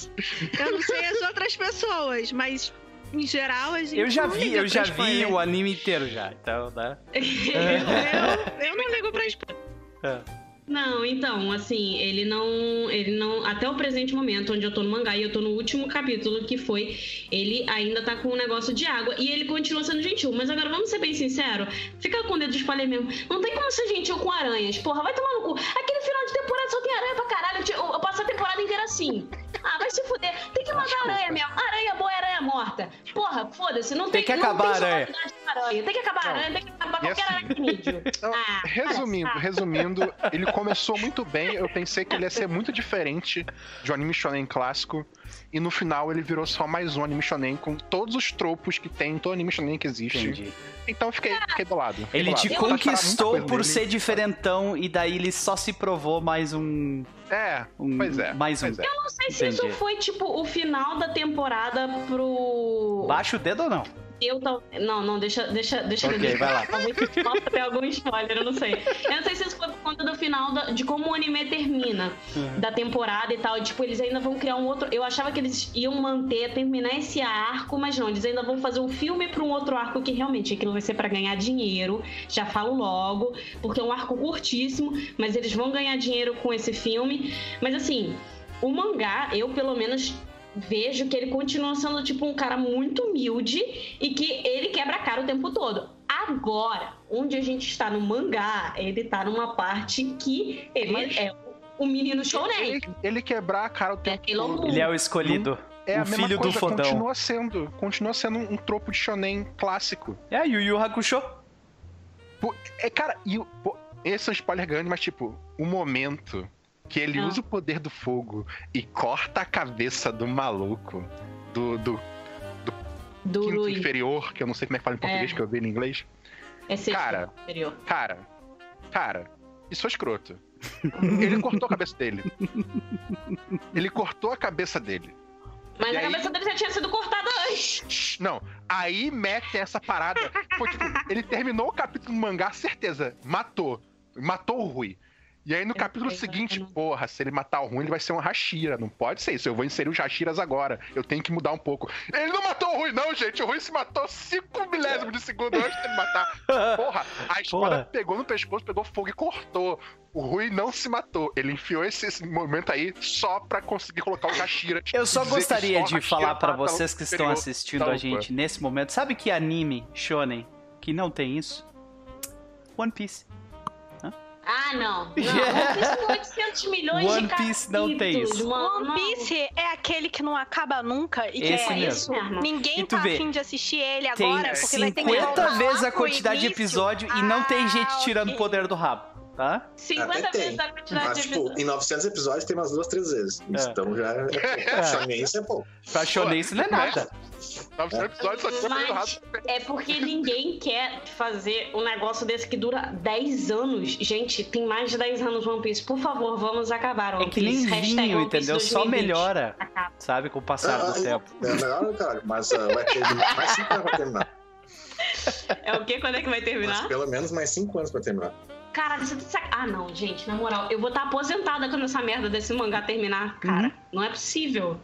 eu não sei as outras pessoas, mas em geral a gente Eu já não vi, liga eu já vi o anime inteiro já. Então, né? Eu, eu não ligo pra spoiler. Não, então, assim, ele não. Ele não. Até o presente momento, onde eu tô no mangá e eu tô no último capítulo, que foi, ele ainda tá com um negócio de água. E ele continua sendo gentil. Mas agora, vamos ser bem sinceros, fica com o dedo de spoiler mesmo. Não tem como ser gentil com aranhas. Porra, vai tomar no cu. Aquele final de temporada só tem aranha pra caralho. Eu, eu passo a temporada inteira assim. Ah, vai se fuder. Tem que matar aranha mesmo. Aranha boa é aranha morta. Porra, foda-se. Não Tem tem, que não acabar tem a aranha. aranha. Tem que acabar Não. aranha, tem que acabar qualquer assim, aracnídeo. Então, Ah, resumindo, palhaçada. resumindo, ele começou muito bem. Eu pensei que ele ia ser muito diferente de um anime shonen clássico. E no final ele virou só mais um anime shonen com todos os tropos que tem em todo anime shonen que existe. Entendi. Então eu fiquei, fiquei do lado. fiquei Ele do te lado. Eu muita conquistou por nele. ser diferentão e daí ele só se provou mais um. É, um pois é. Mais um. pois é. não sei se isso Entendi. foi, tipo, o final da temporada pro. Baixa o dedo ou não? Eu tal... Não, não, deixa, deixa, deixa eu Ok, ver. vai lá. Talvez possa ter algum spoiler, eu não sei. Eu não sei se isso foi por conta do final da- de como o anime termina Uhum. da temporada e tal. E, tipo, eles ainda vão criar um outro. Eu achava que eles iam manter, terminar esse arco, mas não, eles ainda vão fazer um filme pra um outro arco que realmente aquilo vai ser pra ganhar dinheiro. Já falo logo, porque é um arco curtíssimo, mas eles vão ganhar dinheiro com esse filme. Mas assim, o mangá, eu pelo menos vejo que ele continua sendo tipo um cara muito humilde e que ele quebra a cara o tempo todo. Agora, onde a gente está no mangá, ele tá numa parte que ele Mas- é o menino shounen. Ele, ele quebrar a cara o tempo Sailor todo. Ele é o escolhido. É a o mesma filho do coisa, fodão. Continua sendo, continua sendo um tropo de shonen clássico. É, Yu Yu Hakusho. Pô, É, cara, e pô, esse é um spoiler grande, mas tipo, o momento que ele Ah. usa o poder do fogo e corta a cabeça do maluco, do, do Do quinto Rui. inferior, que eu não sei como é que fala em português, É. que eu vi em inglês. É Cara. inferior. Cara, cara, isso é escroto. Ele cortou a cabeça dele. Ele cortou a cabeça dele. Mas E a aí- cabeça dele já tinha sido cortada antes. Não, aí mete essa parada. Pô, tipo, ele terminou o capítulo do mangá, certeza. Matou. Matou o Rui. E aí no capítulo seguinte, porra, se ele matar o Rui, ele vai ser um Hashira. Não pode ser isso. Eu vou inserir os Hashiras agora. Eu tenho que mudar um pouco. Ele não matou o Rui, não, gente. O Rui se matou 5 milésimos de segundo antes dele matar. Porra, a espada Porra. pegou no pescoço, pegou fogo e cortou. O Rui não se matou. Ele enfiou esse, esse momento aí só pra conseguir colocar o Hashira. Eu só gostaria só de Hashira falar o vocês que estão assistindo a lupa. gente nesse momento. Sabe que anime shonen que não tem isso? One Piece. Ah, não. Não, One Piece tem 800 milhões One de Piece não tem isso. Mano. One Piece é aquele que não acaba nunca e que Esse é mesmo. isso. mesmo. Ninguém tá vê, afim de assistir ele Tem agora, porque vai ter que 50 voltar vezes a quantidade de episódio e não tem gente Ah, tirando o ok. poder do rabo, tá? 50 Até tem. vezes a quantidade Mas, de tipo, episódios. em 900 episódios tem umas duas, três vezes. Então já é pouco. Shonen, isso é pouco. Pra shonen isso não é nada. 900 episódios só tinha Mas- pelo rato. É porque ninguém quer fazer um negócio desse que dura 10 anos. Gente, tem mais de 10 anos One Piece. Por favor, vamos acabar One É que nem vinho, One Piece entendeu? Só 2020. melhora, Acaba. sabe, com o passar Ah, do tempo. É melhor, cara, mas ah, vai ter mais 5 anos pra terminar. É o quê? Quando é que vai Mas terminar? pelo menos mais 5 anos pra terminar. Caralho, você tá sac... Ah, não, gente, na moral, eu vou estar aposentada quando essa merda desse mangá terminar, cara. Uhum. Não é possível.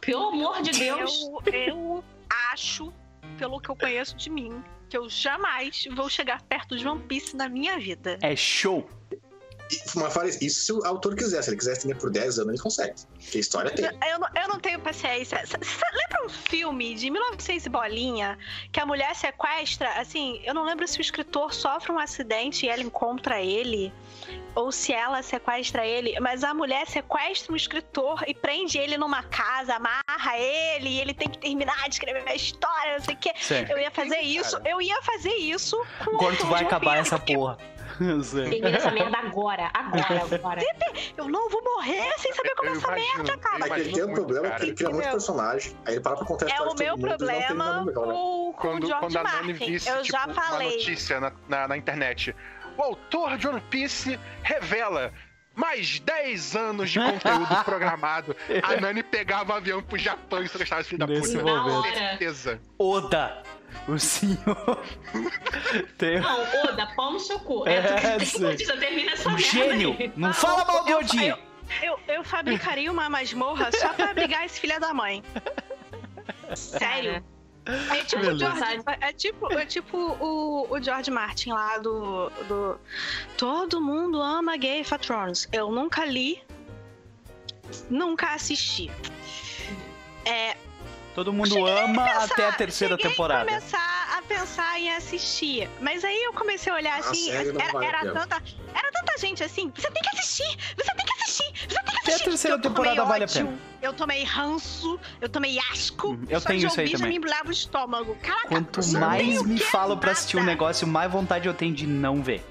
Pelo amor de Deus. Eu, eu acho, pelo que eu conheço de mim, que eu jamais vou chegar perto de One Piece na minha vida. É show. Mas fala isso se o autor quiser. Se ele quiser estender por 10 anos, ele consegue. Porque história tem. Eu não, eu não tenho paciência. S- lembra um filme de 1900 e bolinha que a mulher sequestra? Assim, eu não lembro se o escritor sofre um acidente e ela encontra ele. Ou se ela sequestra ele, mas a mulher sequestra um escritor e prende ele numa casa, amarra ele, e ele tem que terminar de escrever a história, não sei o quê. Eu ia fazer isso, eu ia fazer isso com o Quando tu vai acabar essa porra? Eu sei. Termina essa merda agora. Agora, agora. Eu não vou morrer sem saber como Eu essa imagino, merda acaba. É que ele tem um problema cara. que ele cria muito personagem, aí ele para pra contar a É história o de meu mundo problema com, com o Quando, George quando a Nani Martin. visse eu tipo, já uma falei. notícia na, na, na internet. O autor de One Piece revela mais 10 anos de conteúdo programado. A Nani pegava o avião pro Japão e sequestrava esse filho da Nesse puta. momento. Com certeza. Oda, o senhor. Tem Não, Oda, pau no seu cu. É, É, termina essa um gênio. aí. Não fala mal do eu- Odin. Eu, eu fabricaria uma masmorra só pra abrigar esse filho da mãe. Sério. É tipo, o. George, é tipo, é tipo o, o George Martin lá do, do. Todo mundo ama Game of Thrones. Eu nunca li, nunca assisti. É, Todo mundo ama pensar- até a terceira temporada. começar a pensar em assistir. Mas aí eu comecei a olhar A assim, era, a era pena. tanta, era tanta gente assim, você tem que assistir, você tem que assistir, você tem que assistir. Até a terceira Eu temporada vale a pena. Eu tomei ranço, eu tomei asco. Uhum, eu só tenho de isso aí já também. me embolava o estômago. Caraca, Quanto eu mais me falam pra assistir um negócio, mais vontade eu tenho de não ver.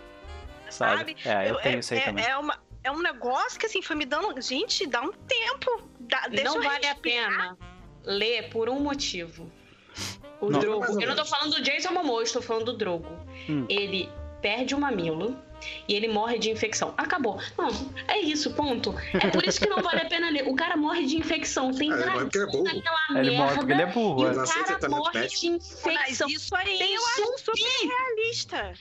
Sabe? Sabe? É, eu Eu- tenho isso aí é, também. É, uma, é um negócio que assim foi me dando. Gente, dá um tempo. Dá, deixa Não eu vale a respirar. pena ler por um motivo. O Não. Drogo. Eu não tô falando do Jason Momoa, eu estou falando do Drogo. Hum. Ele perde o mamilo e ele morre de infecção. Acabou. Não, é isso, ponto. É por isso que não vale a pena ler. O cara morre de infecção. Tem Ah, ele morre porque é burro. naquela Ele morre merda. porque ele é burro. E é. o cara morre de Mas infecção. isso aí Tem eu acho super realista.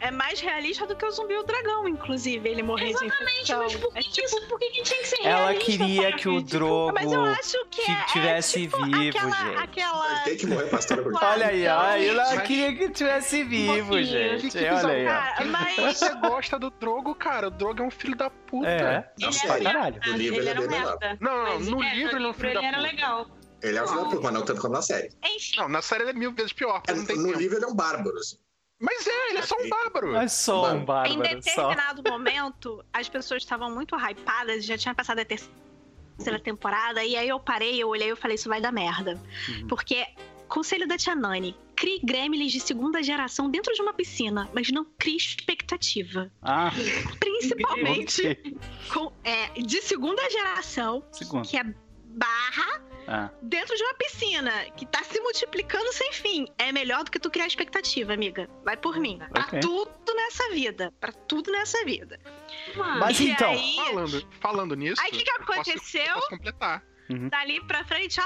É mais realista do que o zumbi e o dragão, inclusive, ele morrer de Gente, infecção. mas por que, É tipo- isso? Por que, que tinha que ser Ela realista, queria sabe? que o Tipo, Drogo Mas eu acho que que é, tivesse é tipo vivo, aquela, gente. aquela... Ele tem que morrer pra história continuar. Olha aí, ó. Ela Mas- queria que tivesse vivo, gente. Que- que Olha aí. Cara, mas... Você gosta do Drogo, cara? O Drogo é um filho da puta. É, Não Ele era pra caralho. No livro ele ele é era um merda. Não, não, Mas, no é, livro ele é um filho ele da era puta. legal. Ele é um filho da puta, mas não tanto quanto na série. Enfim, Não, na série ele é mil vezes pior, É, no livro ele é um bárbaro, assim. Mas é, ele é só um bárbaro. Mas só um em bárbaro, só. determinado momento, as pessoas estavam muito hypadas, já tinha passado a terceira temporada, e aí eu parei, eu olhei e eu falei, isso vai dar merda. Uhum. Porque, conselho da Tia Nani, crie gremlins de segunda geração dentro de uma piscina, mas não crie expectativa. Ah, Principalmente com, é, de segunda geração, Segundo. que é barra Ah, dentro de uma piscina, que tá se multiplicando sem fim. É melhor do que tu criar expectativa, amiga. Vai por mim. Pra Ok. tudo nessa vida. Pra tudo nessa vida. Mas E então. aí, Falando, falando nisso. Aí, o que que eu posso- aconteceu? eu posso completar. Dali pra frente, ó,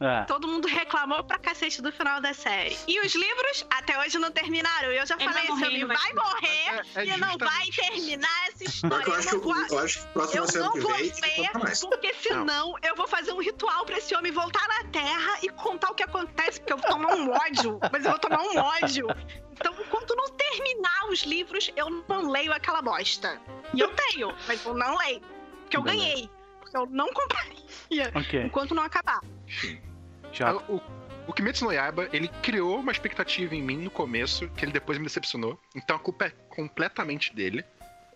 ah, todo mundo reclamou pra cacete do final da série. E os livros até hoje não terminaram. Eu já Ele falei, homem ele vai- vai morrer É- é e não justamente- vai terminar essa história. eu Eu acho que, não vou... eu acho que Eu não vou vem e ver, porque senão eu vou fazer um ritual pra esse homem voltar na Terra e contar o que acontece, porque eu vou tomar um ódio, mas eu vou tomar um ódio. Então, enquanto não terminar os livros, eu não leio aquela bosta. E eu tenho, mas eu não leio. Porque eu Beleza. ganhei. Porque eu não compraria ok. enquanto não acabar. Já. O, o Kimetsu no Yaiba, ele criou uma expectativa em mim no começo, que ele depois me decepcionou. Então a culpa é completamente dele.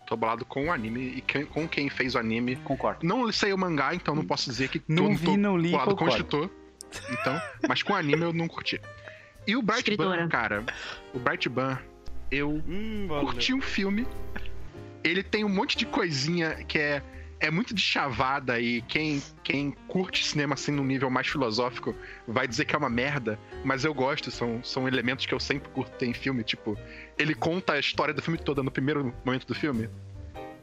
Tô bolado com o anime e quem- com quem fez o anime. Concordo. Não sei o mangá, então não posso dizer que Não tô, vi, tô não li, bolado com o concordo. escritor. Então, mas com o anime eu não curti. E o Bright Escritora. Ban, cara, o Bright Ban, eu Hum, curti o filme. Ele tem um monte de coisinha que é, é muito de chavada e quem, quem curte cinema assim num nível mais filosófico vai dizer que é uma merda, mas eu gosto, são, são elementos que eu sempre curto ter em filme, tipo, ele conta a história do filme toda no primeiro momento do filme.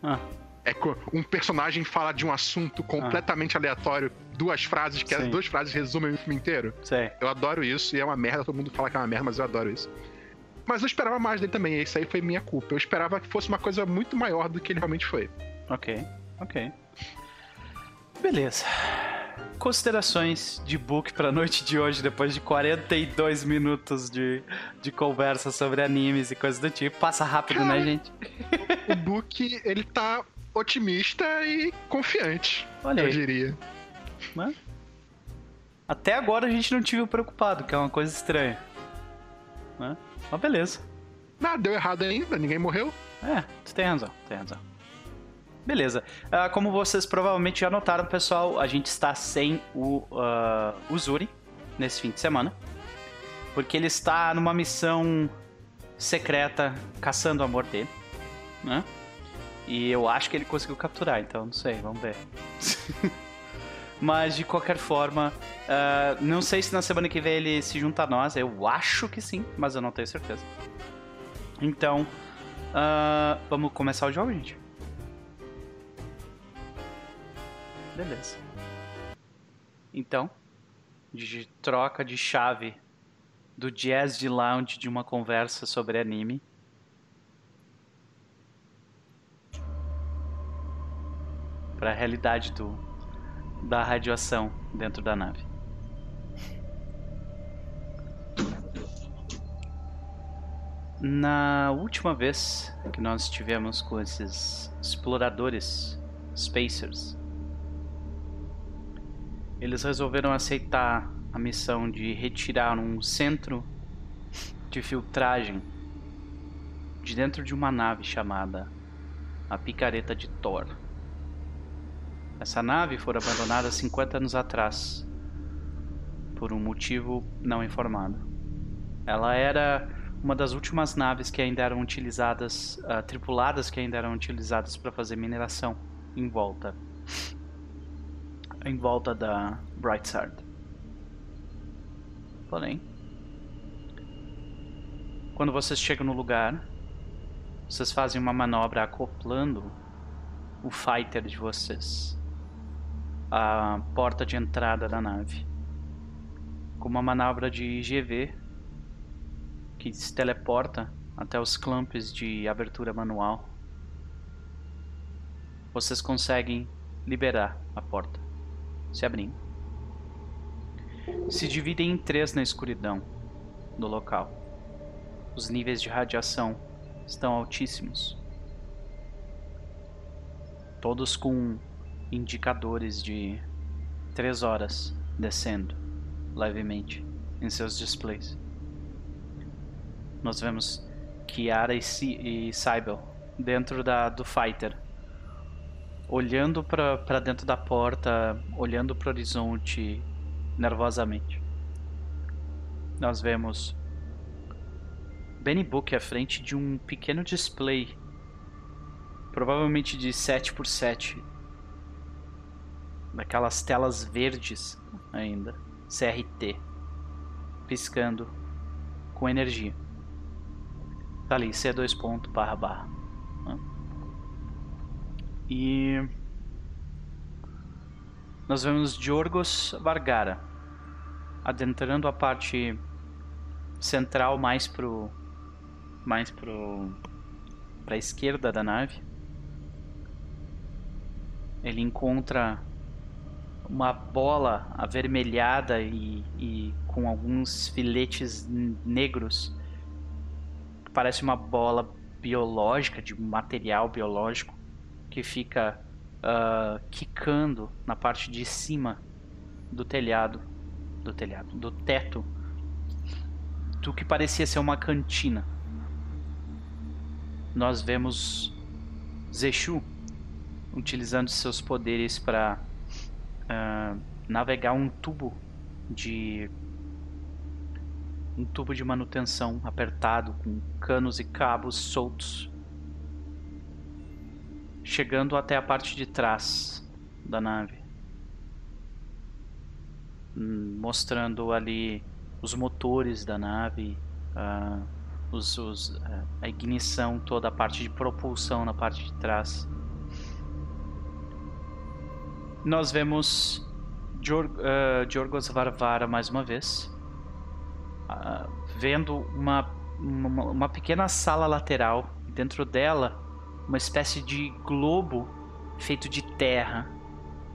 Ah, É um personagem fala de um assunto completamente aleatório, duas frases, que as Sim. duas frases resumem o filme inteiro. sei. Eu adoro isso e é uma merda, todo mundo fala que é uma merda, mas eu adoro isso. Mas eu esperava mais dele também, e isso aí foi minha culpa. Eu esperava que fosse uma coisa muito maior do que ele realmente foi. Ok, ok. Beleza. Considerações de book pra noite de hoje, depois de 42 minutos de, de conversa sobre animes e coisas do tipo. Passa rápido, né, Cara. gente? O Book, ele tá otimista e confiante, Olha eu aí. diria. Até agora a gente não viu preocupado, que é uma coisa estranha. Né? Mas beleza. Nada, deu errado ainda, ninguém morreu. É, você tem razão, tem razão. Beleza. Ah, como vocês provavelmente já notaram, pessoal, a gente está sem o ah, o Zuri nesse fim de semana. Porque ele está numa missão secreta caçando o amor dele. Né? E eu acho que ele conseguiu capturar, então não sei, vamos ver. Mas de qualquer forma, ah, não sei se na semana que vem ele se junta a nós. Eu acho que sim, mas eu não tenho certeza. Então, ah, vamos começar o jogo, gente? Beleza. Então, de troca de chave do jazz de lounge de uma conversa sobre anime. Para a realidade do da radiação dentro da nave. Na última vez que nós estivemos com esses exploradores, spacers, eles resolveram aceitar a missão de retirar um centro de filtragem de dentro de uma nave chamada a Picareta de Thor. Essa nave foi abandonada 50 anos atrás por um motivo não informado. Ela era uma das últimas naves que ainda eram utilizadas, ah, tripuladas que ainda eram utilizadas para fazer mineração em volta, em volta da Brightside. Porém, quando vocês chegam no lugar, vocês fazem uma manobra acoplando o fighter de vocês à porta de entrada da nave, com uma manobra de IGV que se teleporta até os clamps de abertura manual. Vocês conseguem liberar a porta, se abrindo. Se dividem em três na escuridão do local. Os níveis de radiação estão altíssimos. Todos com indicadores de três horas descendo levemente em seus displays. Nós vemos Kiara e, Si Cybele dentro da, do fighter, olhando para dentro da porta, olhando para o horizonte nervosamente. Nós vemos Benny Book à frente de um pequeno display, provavelmente de 7x7, daquelas telas verdes ainda, CRT, piscando com energia. Tá ali, C2 ponto barra barra. E nós vemos Diorgos Vargara adentrando a parte central mais pro mais pro para esquerda da nave. Ele encontra uma bola avermelhada e, e com alguns filetes negros. Parece uma bola biológica, de material biológico, que fica uh, quicando na parte de cima do telhado. Do telhado, do teto. Do que parecia ser uma cantina. Nós vemos Zeshu utilizando seus poderes para uh, navegar um tubo de um tubo de manutenção apertado com canos e cabos soltos, chegando até a parte de trás da nave, hum, mostrando ali os motores da nave, uh, os, os, uh, a ignição, toda a parte de propulsão na parte de trás. Nós vemos Dior, uh, Diorgos Varvara mais uma vez, uh, vendo uma, uma, uma, pequena sala lateral, dentro dela uma espécie de globo feito de terra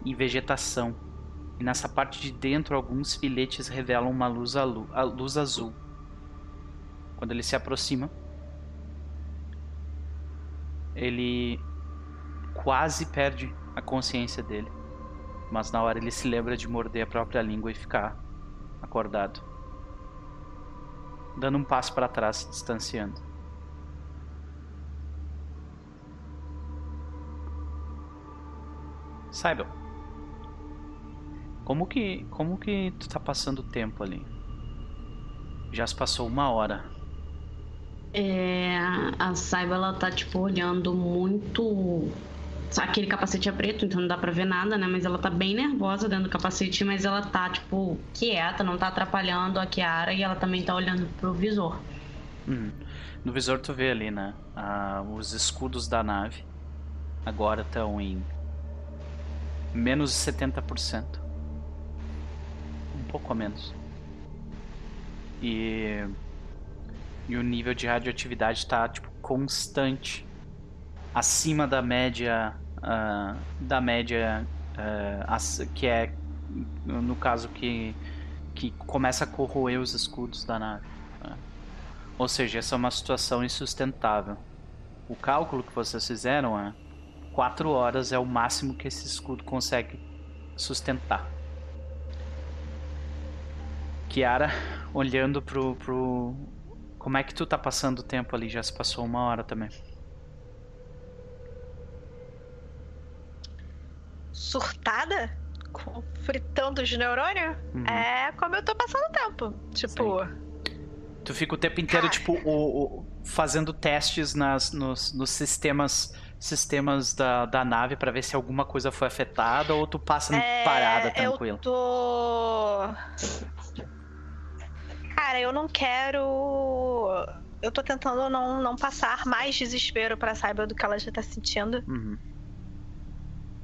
e vegetação. E nessa parte de dentro alguns filetes revelam uma luz, luz azul. Quando ele se aproxima, ele quase perde a consciência dele. Mas na hora ele se lembra de morder a própria língua e ficar acordado. Dando um passo para trás, se distanciando. Saiba. Como que, como que tu tá passando o tempo ali? Já se passou uma hora. É, a Saiba ela tá tipo olhando muito aquele capacete é preto, então não dá pra ver nada, né? Mas ela tá bem nervosa dentro do capacete, mas ela tá, tipo, quieta, não tá atrapalhando a Kiara e ela também tá olhando pro visor. Hum. No visor tu vê ali, né? Ah, os escudos da nave agora estão em menos de 70%. Um pouco a menos. E, e o nível de radioatividade está tipo constante acima da média uh, da média uh, que é no caso que que começa a corroer os escudos da nave. Né? Ou seja, essa é uma situação insustentável. O cálculo que vocês fizeram é 4 horas é o máximo que esse escudo consegue sustentar. Kiara, olhando pro, pro. Como é que tu tá passando o tempo ali? Já se passou uma hora também. surtada, fritando os neurônios, uhum. é como eu tô passando o tempo. Tipo. Sim. Tu fica o tempo inteiro, tipo, o, o, fazendo testes nas, nos, nos sistemas sistemas da, da nave para ver se alguma coisa foi afetada ou tu passa é, parada tranquilo? Eu tô. Cara, eu não quero. Eu tô tentando não, não passar mais desespero pra Saiba do que ela já tá sentindo. Uhum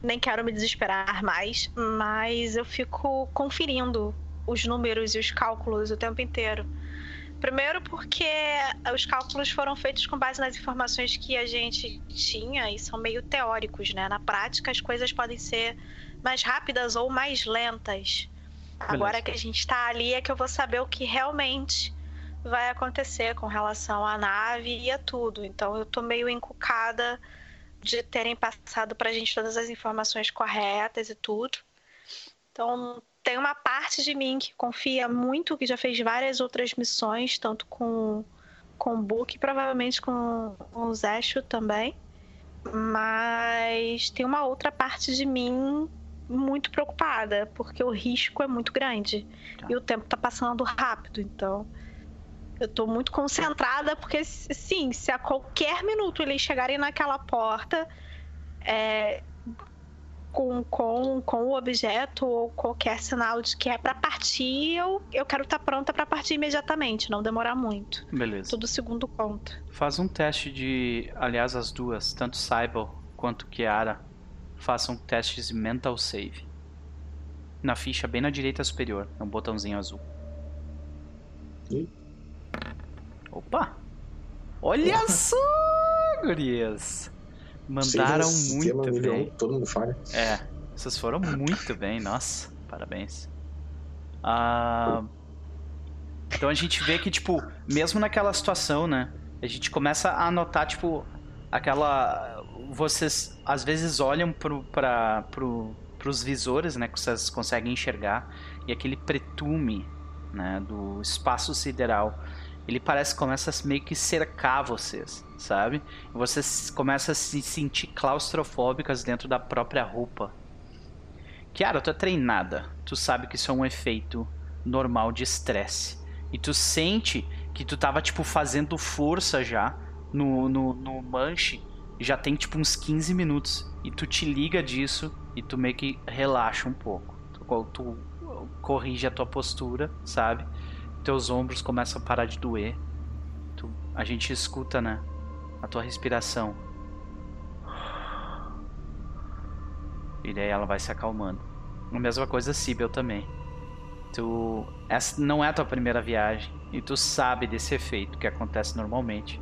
nem quero me desesperar mais, mas eu fico conferindo os números e os cálculos o tempo inteiro. Primeiro, porque os cálculos foram feitos com base nas informações que a gente tinha e são meio teóricos, né? Na prática, as coisas podem ser mais rápidas ou mais lentas. Beleza. Agora que a gente está ali, é que eu vou saber o que realmente vai acontecer com relação à nave e a tudo. Então, eu tô meio encucada de terem passado para a gente todas as informações corretas e tudo. Então, tem uma parte de mim que confia muito, que já fez várias outras missões, tanto com, com o Book, provavelmente com, com o Zeshu também. Mas tem uma outra parte de mim muito preocupada, porque o risco é muito grande. Tá. E o tempo está passando rápido, então Eu tô muito concentrada, porque, sim, se a qualquer minuto eles chegarem naquela porta é, com, com, com o objeto ou qualquer sinal de que é para partir, eu, eu quero estar tá pronta para partir imediatamente, não demorar muito. Beleza. Tudo segundo conta. Faz um teste de. Aliás, as duas, tanto Saibal quanto Kiara, façam testes de mental save. Na ficha bem na direita superior, é um botãozinho azul. Opa! Olha só, gurias! Mandaram Sim, muito bem. todo mundo falha. É, vocês foram muito bem, nossa, parabéns. Ah, então a gente vê que, tipo, mesmo naquela situação, né? A gente começa a notar, tipo, aquela. Vocês às vezes olham pro, pra, pro, pros visores, né? Que vocês conseguem enxergar, e aquele pretume, né? Do espaço sideral. Ele parece que começa a meio que cercar vocês, sabe? Vocês começam a se sentir claustrofóbicas dentro da própria roupa. Kiara, tu é treinada. Tu sabe que isso é um efeito normal de estresse. E tu sente que tu tava, tipo, fazendo força já no, no, no manche. Já tem, tipo, uns 15 minutos. E tu te liga disso e tu meio que relaxa um pouco. Tu, tu corrige a tua postura, sabe? Teus ombros começam a parar de doer. Tu, a gente escuta, né? A tua respiração. E daí ela vai se acalmando. A mesma coisa Sibel também. Tu. Essa não é a tua primeira viagem. E tu sabe desse efeito que acontece normalmente.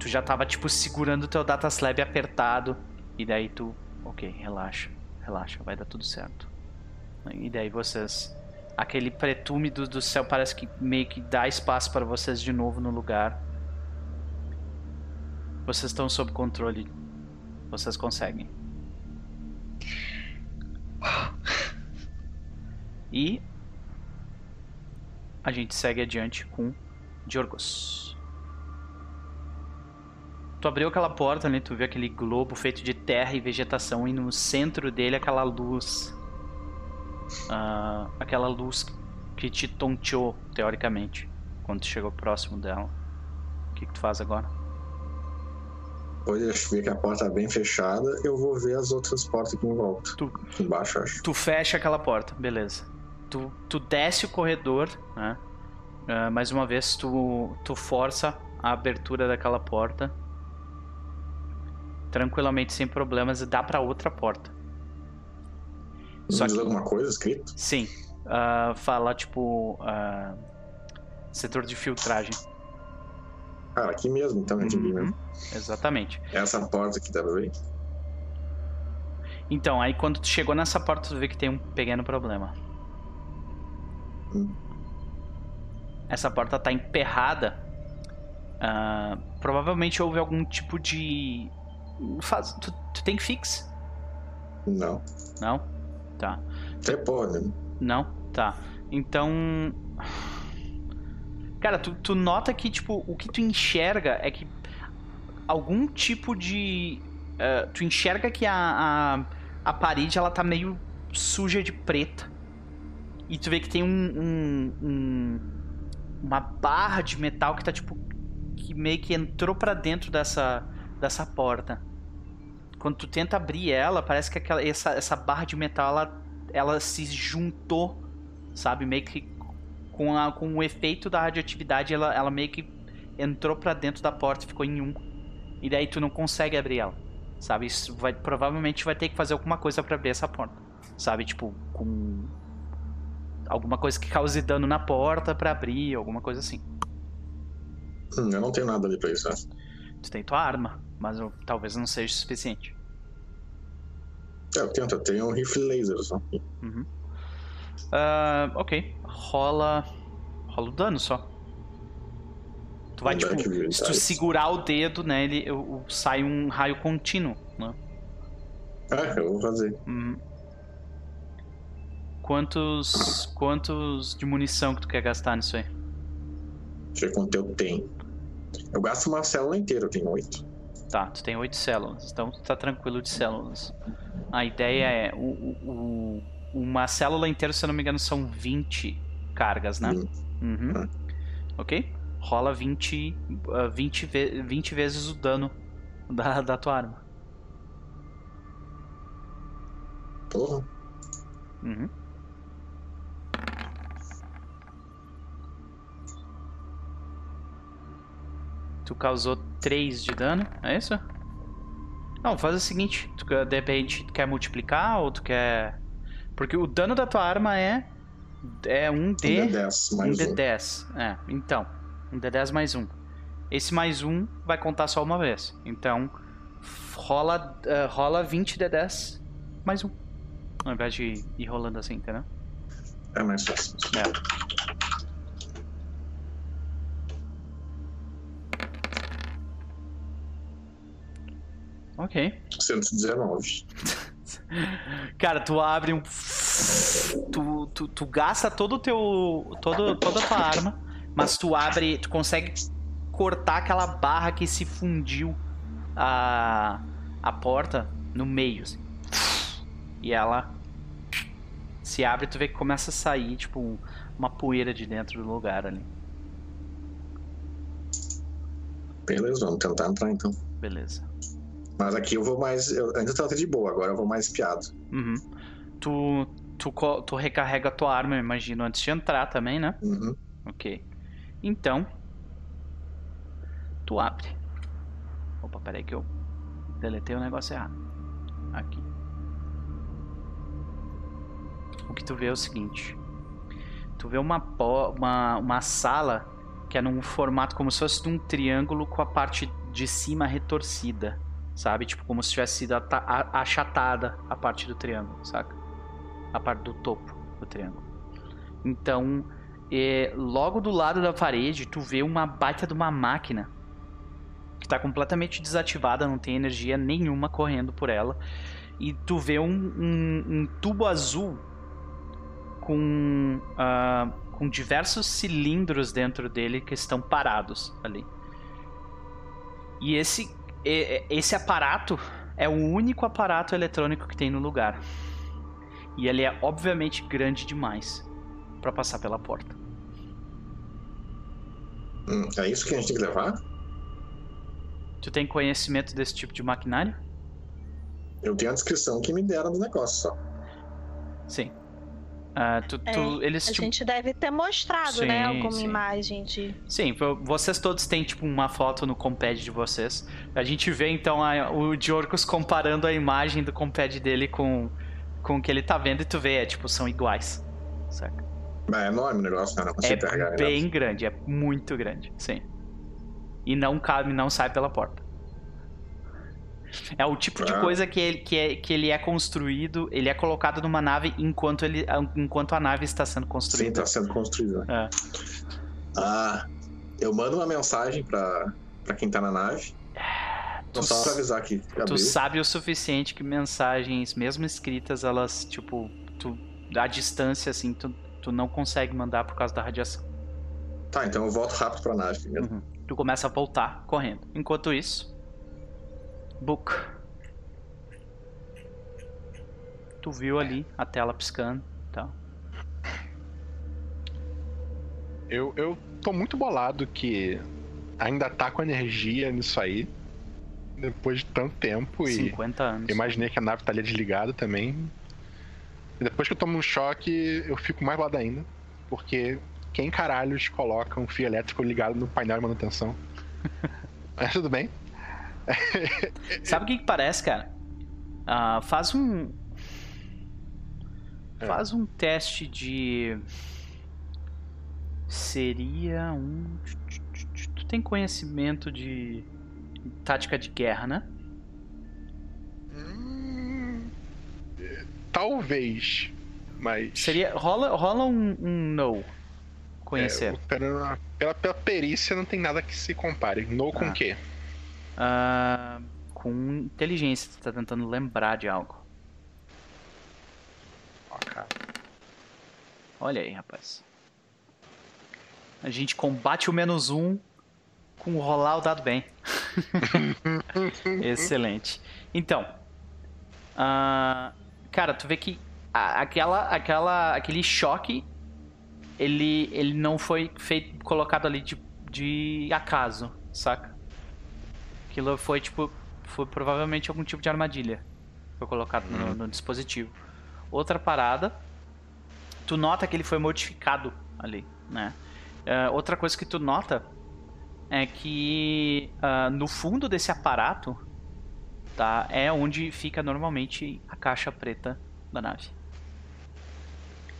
Tu já tava, tipo, segurando o teu data slab apertado. E daí tu. Ok, relaxa. Relaxa, vai dar tudo certo. E daí vocês. Aquele pretume do, do céu parece que meio que dá espaço para vocês de novo no lugar. Vocês estão sob controle. Vocês conseguem. E a gente segue adiante com Jorgos. Tu abriu aquela porta ali, tu viu aquele globo feito de terra e vegetação e no centro dele aquela luz. Ah, aquela luz que te tonteou, teoricamente, quando tu chegou próximo dela. O que, que tu faz agora? Depois eu ver que a porta tá bem fechada, eu vou ver as outras portas aqui em volta. Tu- embaixo, acho. Tu fecha aquela porta, beleza. Tu, tu desce o corredor, né? Ah, mais uma vez, tu, tu força a abertura daquela porta. Tranquilamente, sem problemas, e dá pra outra porta. Só diz que- alguma coisa escrito? Sim. ah, fala, tipo. ah, setor de filtragem. Cara, aqui mesmo, então, é Uhum, mesmo. Exatamente. Essa porta aqui dá pra ver? Então, aí quando tu chegou nessa porta, tu vê que tem um pequeno problema. Hum. Essa porta tá emperrada. Ah, provavelmente houve algum tipo de. Faz... Tu, tu tem fix? Não. Não? Tá. Até pode? Não? Tá. Então. Cara, tu, tu nota que, tipo, o que tu enxerga é que algum tipo de. eh, tu enxerga que a, a, a parede ela tá meio suja de preta. E tu vê que tem um, um- um- uma barra de metal que tá tipo. que meio que entrou pra dentro dessa, dessa porta. Quando tu tenta abrir ela, parece que aquela, essa, essa barra de metal ela, ela se juntou, sabe? Meio que com, a, com o efeito da radioatividade, ela, ela meio que entrou pra dentro da porta e ficou em um. E daí tu não consegue abrir ela, sabe? Isso vai, provavelmente vai ter que fazer alguma coisa pra abrir essa porta, sabe? Tipo, com alguma coisa que cause dano na porta pra abrir, alguma coisa assim. Hum, eu não tenho nada ali pra isso, né? Tu tem tua arma, mas eu- talvez não seja o suficiente. É, eu tento, eu tenho um rifle laser só. Uhum. Ah, ok. Rola. Rola o dano só. Tu vai, tipo, se tu segurar o dedo, né, ele, o- o- sai um raio contínuo, né? É, eu vou fazer. Uhum. Quantos. Quantos de munição que tu quer gastar nisso aí? Deixa eu ver quanto eu tenho. Eu gasto uma célula inteira, eu tenho oito. Tá, tu tem oito células, então tu tá tranquilo de células. A ideia é. O, o- uma célula inteira, se eu não me engano, são 20 cargas, né? Hum. Uhum. Ah. Ok? rola 20, uh, 20, ve 20 vezes o dano da, da tua arma. Porra. Uhum. Tu causou 3 de dano, é isso? Não, faz o seguinte, tu de repente tu quer multiplicar ou tu quer... Porque o dano da tua arma é... É um D... Um D10 mais um um. D10. É, então. Um D10 mais um. Esse mais um vai contar só uma vez. Então, rola, eh, rola 20 D10 mais um. Ao invés de ir rolando assim, entendeu? É mais fácil. É. Ok. 119. Cara, tu abre um. Tu, tu, tu gasta todo o teu. Todo, toda a tua arma, mas tu abre. Tu consegue cortar aquela barra que se fundiu a, a porta no meio. assim. E ela se abre tu vê que começa a sair, tipo, um- uma poeira de dentro do lugar ali. Beleza, vamos tentar entrar então. Beleza. Mas aqui eu vou mais. Eu, antes eu tava de boa, agora eu vou mais espiado. Uhum. Tu, tu, tu recarrega a tua arma, eu imagino, antes de entrar também, né? Uhum. Ok. Então. Tu abre. Opa, peraí que eu deletei o negócio errado. Aqui. O que tu vê é o seguinte. Tu vê uma, uma, uma sala que é num formato como se fosse de um triângulo com a parte de cima retorcida. Sabe? Tipo, como se tivesse sido achatada a parte do triângulo, saca? A parte do topo do triângulo. Então, é, logo do lado da parede, tu vê uma baita de uma máquina que tá completamente desativada, não tem energia nenhuma correndo por ela. E tu vê um, um- um tubo azul com, ah, com diversos cilindros dentro dele que estão parados ali. E esse, esse aparato é o único aparato eletrônico que tem no lugar. E ele é obviamente grande demais para passar pela porta. Hum, é isso que a gente tem que levar? Tu tem conhecimento desse tipo de maquinário? Eu tenho a descrição que me deram do negócio só. Sim. Ah, tu, tu- É, eles A tipo, gente deve ter mostrado, Sim, né? Alguma sim. imagem de. Sim, vo- vocês todos têm tipo uma foto no compad de vocês. A gente vê então a- o Diorcos comparando a imagem do compad dele com, com o que ele tá vendo e tu vê, é tipo, são iguais. Saca? Mas é enorme o negócio, né? Não carregar. É né? bem grande, é muito grande, sim. E não cabe, não sai pela porta. É o tipo de Ah. coisa que ele, que, é, que ele é construído, ele é colocado numa nave enquanto, ele, enquanto a nave está sendo Sim, construída. tá sendo construído. né? É. Ah, eu mando uma mensagem pra, pra quem tá na nave. Tu, Só pra avisar que tu sabe o suficiente que mensagens, mesmo escritas, elas, tipo, tu, a distância, assim, tu, tu não consegue mandar por causa da radiação. Tá, então eu volto rápido pra nave primeiro. Uhum. Tu começa a voltar correndo. Enquanto isso, Book. Tu viu ali a tela piscando tal. Eu, eu tô muito bolado que ainda tá com energia nisso aí. Depois de tanto tempo e 50 anos. imaginei que a nave estaria desligada também. E depois que eu tomo um choque, eu fico mais bolado ainda. Porque quem caralhos coloca um fio elétrico ligado no painel de manutenção? Mas tudo bem. Sabe o que, que parece, cara? Ah, faz um. É. Faz um teste de. Seria um. Tu tem conhecimento de tática de guerra, né? Hum, Talvez. Mas. Seria. Rola, rola um, um no. Conhecer. É, pela, pela, perícia não tem nada que se compare. No com Ah. o quê? Ah, com inteligência, tu tá tentando lembrar de algo. Olha aí, rapaz. A gente combate o menos um com rolar o dado bem. Excelente. Então, ah, cara, tu vê que aquela, aquela, aquele choque, ele, ele não foi feito, colocado ali de, de acaso, saca? Aquilo foi tipo. Foi provavelmente algum tipo de armadilha. Foi colocado no, no dispositivo. Outra parada. Tu nota que ele foi modificado ali, né? É, outra coisa que tu nota é que uh, no fundo desse aparato tá, é onde fica normalmente a caixa preta da nave.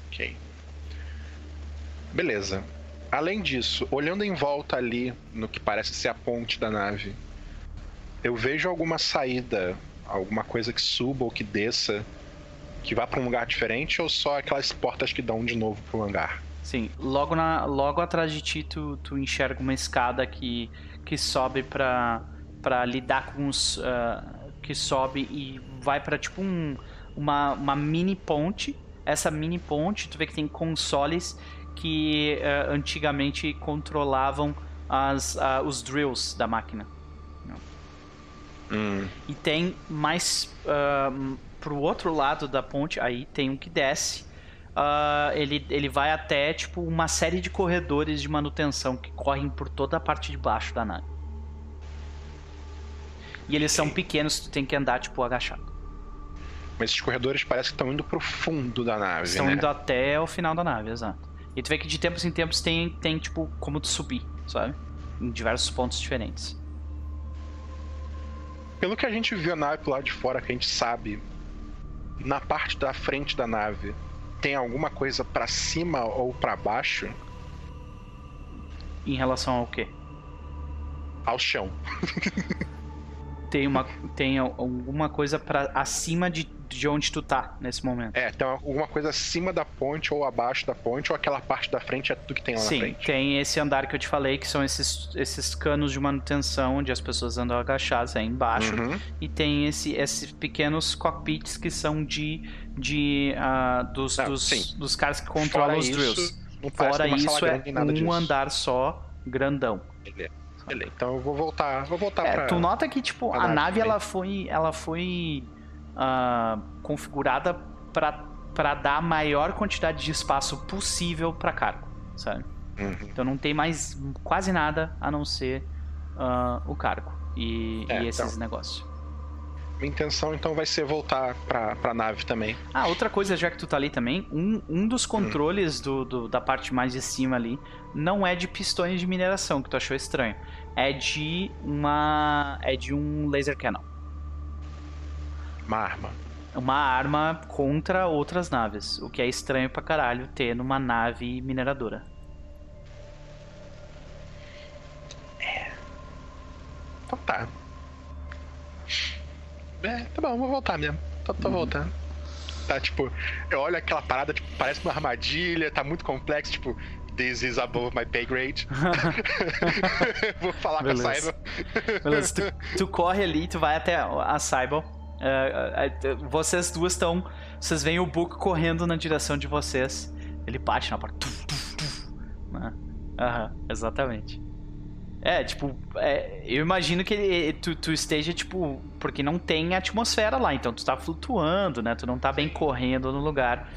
Ok. Beleza. Além disso, olhando em volta ali no que parece ser a ponte da nave, eu vejo alguma saída, alguma coisa que suba ou que desça, que vá para um lugar diferente ou só aquelas portas que dão de novo pro hangar? Sim, logo, na, logo atrás de ti tu, tu enxerga uma escada que, que sobe para para lidar com os uh, que sobe e vai para tipo um, uma, uma mini ponte. Essa mini ponte, tu vê que tem consoles que uh, antigamente controlavam as, uh, os drills da máquina. Hum. E tem mais uh, pro outro lado da ponte, aí tem um que desce. Uh, ele, ele vai até tipo uma série de corredores de manutenção que correm por toda a parte de baixo da nave. E eles são pequenos, tu tem que andar tipo agachado. Mas esses corredores parecem que estão indo pro fundo da nave, Estão né? indo até o final da nave, exato. E tu vê que de tempos em tempos tem, tem tipo, como tu subir, sabe? Em diversos pontos diferentes. Pelo que a gente viu a nave lá de fora, que a gente sabe, na parte da frente da nave, tem alguma coisa para cima ou para baixo? Em relação ao quê? Ao chão. tem uma tem alguma coisa para acima de, de onde tu tá nesse momento. É, tem alguma coisa acima da ponte ou abaixo da ponte ou aquela parte da frente é tudo que tem lá Sim, na frente. tem esse andar que eu te falei que são esses, esses canos de manutenção onde as pessoas andam agachadas é embaixo Uhum. e tem esse, esses pequenos cockpits que são de de ah, dos, Ah, dos, sim. dos caras que controlam Fora os isso, drills. não parece Fora isso é um disso. andar só grandão. Beleza. Beleza. Então eu vou voltar, vou voltar É, pra... tu nota que tipo a a nave nave ela foi ela foi ah, configurada para para dar a maior quantidade de espaço possível para cargo, sabe? Uhum. Então não tem mais quase nada a não ser ah, o cargo e, É, e esses então. negócios. Minha intenção então vai ser voltar pra, pra nave também. Ah, outra coisa, já que tu tá ali também, um, um dos controles do, do- da parte mais de cima ali não é de pistões de mineração, que tu achou estranho. É de uma. É de um laser cannon. Uma arma. Uma arma contra outras naves. O que é estranho pra caralho ter numa nave mineradora. Então tá. É, tá bom, vou voltar mesmo. Tô, tô voltando. Tá, tipo, eu olho aquela parada, tipo, parece uma armadilha, tá muito complexo, tipo, this is above my pay grade. vou falar com a Beleza. Saiba. Beleza, tu, tu corre ali, tu vai até a Cybele. É, é, é, vocês duas estão. Vocês veem o Book correndo na direção de vocês. Ele bate na porta. Tuf, tuf, tuf, né? Aham, exatamente. É, tipo, é, eu imagino que ele, tu, tu esteja, tipo, porque não tem atmosfera lá, então tu tá flutuando, né? Tu não tá bem correndo no lugar.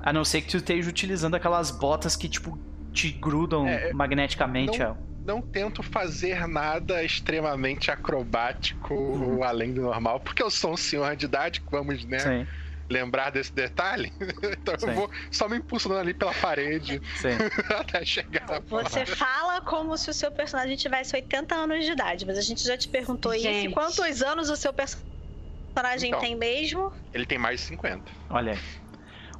A não ser que tu esteja utilizando aquelas botas que, tipo, te grudam É, magneticamente. não-. Não tento fazer nada extremamente acrobático Uhum. ou além do normal, porque eu sou um senhor de idade, vamos, né, Sim, lembrar desse detalhe. então Sim. eu vou só me impulsionando ali pela parede sim. até chegar na Você fala como se o seu personagem tivesse 80 anos de idade, mas a gente já te perguntou isso. Gente. E quantos anos o seu personagem Então. tem mesmo? Ele tem mais de 50. Olha aí.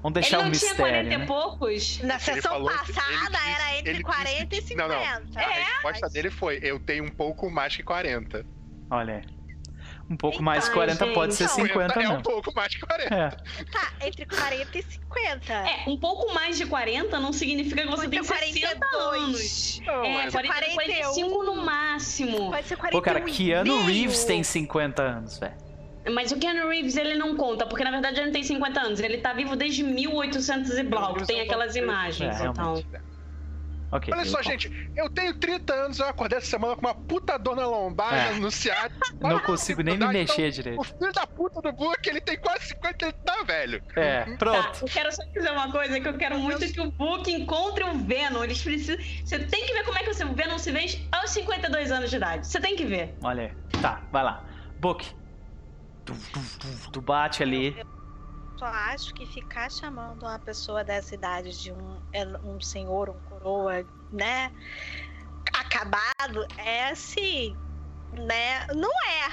Vamos Ele deixar não um tinha mistério, 40 né? e poucos? Na Ele sessão que- passada ele disse- era entre ele 40 disse e que- não, 50. não. A resposta dele foi: eu tenho um pouco mais que 40. Olha aí. Um pouco Então, mais Ai, 40 pode ser gente. 50 é um mesmo. pouco mais que 40. É. Tá, entre 40 e 50. É, um pouco mais de 40 não significa que você tem 60 anos. Não, É, mas- 40, 41. 45 no máximo. Pode ser 41 Pô, cara, Keanu. Reeves tem 50 anos, velho. Mas o Keanu Reeves, ele não conta, porque na verdade ele não tem 50 anos. Ele tá vivo desde 1800 e blau, que tem aquelas imagens, É, então... realmente. Ok. Olha só, gente, eu tenho 30 anos, eu acordei essa semana com uma puta dor na lombar É. no ciático. Não consigo nem me Então, mexer O direito. filho da puta do Book, ele tem quase 50, ele tá velho. É, Tá, pronto. eu quero só dizer uma coisa, que eu quero muito que o Book encontre o Venom. Eles precisam. Você tem que ver como é que o Venom se vence aos 52 anos de idade. Você tem que ver. Olha aí. Tá, vai lá. Book. Tu, tu, tu, tu bate ali. Só acho que ficar chamando uma pessoa dessa idade de um, é, um senhor, um coroa, né? Acabado, é assim, né? Não é.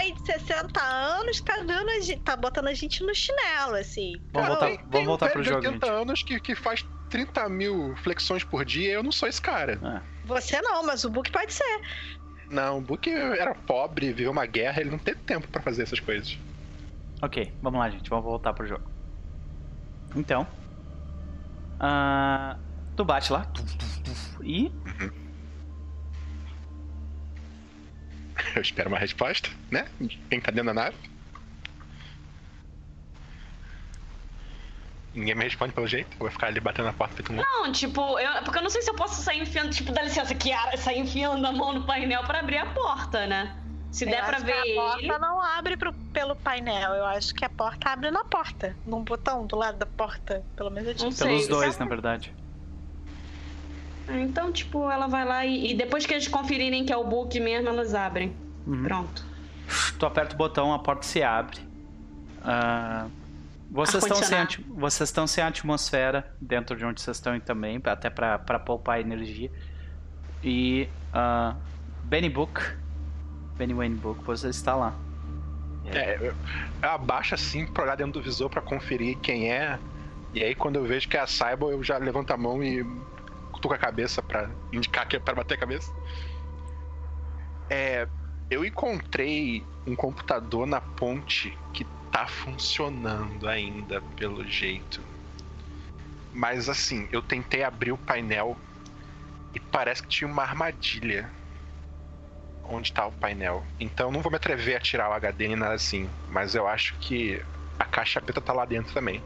Aí de 60 anos tá dando a gente, tá botando a gente no chinelo, assim. Vamos voltar, tem- vamos tem um voltar velho pro jogo, 80 gente. anos que, que faz 30 mil flexões por dia, eu não sou esse cara. Você não, mas o Book pode ser. Não, o Book era pobre, viveu uma guerra, ele não teve tempo pra fazer essas coisas. Ok, vamos lá, gente. Vamos voltar pro jogo. Então. ah, tu bate lá. tu, tu, tu, E. Eu espero uma resposta, né? Quem tá dentro da nave? Ninguém me responde pelo jeito, eu vou ficar ali batendo na porta feito um louco. Não, tipo, eu, porque eu não sei se eu posso sair enfiando, tipo, dá licença, Kiara, sair enfiando a mão no painel pra abrir a porta, né? Se der Eu pra acho ver a ele. porta não abre pro- pelo painel. Eu acho que a porta abre na porta. Num botão do lado da porta. Pelo menos eu tinha Não sei. Pelos dois, na verdade. Então, tipo, ela vai lá e, e depois que eles conferirem que é o book mesmo, elas abrem. Uhum. Pronto. Tu aperta o botão, a porta se abre. Ah, vocês estão sem, vocês estão sem atmosfera dentro de onde vocês estão também, até pra, pra poupar energia. E ah, Benny Book, Benny Wayne Book, você está lá. É, eu, eu abaixo assim pra olhar dentro do visor pra conferir quem é. E aí quando eu vejo que é a Cyber, eu já levanto a mão e cutuco a cabeça pra indicar que é pra bater a cabeça. É, eu encontrei um computador na ponte que tá funcionando ainda, pelo jeito. Mas assim, eu tentei abrir o painel e parece que tinha uma armadilha onde tá o painel. Então não vou me atrever a tirar o HD nem nada assim. Mas eu acho que a caixa preta tá lá dentro também.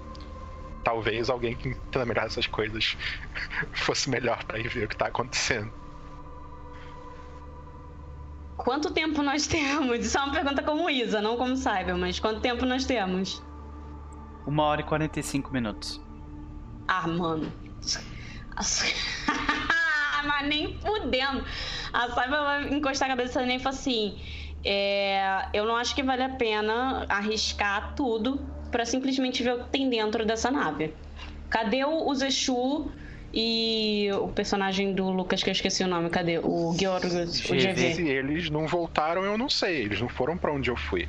Talvez alguém que entenda melhor essas coisas fosse melhor pra ir ver o que tá acontecendo. Quanto tempo nós temos? Isso é uma pergunta como Isa, não como Cyber, mas quanto tempo nós temos? Uma hora e 45 minutos. Ah, mano. Mas nem fudendo. A Cyber vai encostar a cabeça e falar assim: é, Eu não acho que vale a pena arriscar tudo pra simplesmente ver o que tem dentro dessa nave. Cadê o, o Zeshu e o personagem do Lucas, que eu esqueci o nome? Cadê? O Georgos, o GV. Se eles não voltaram, eu não sei. Eles não foram pra onde eu fui.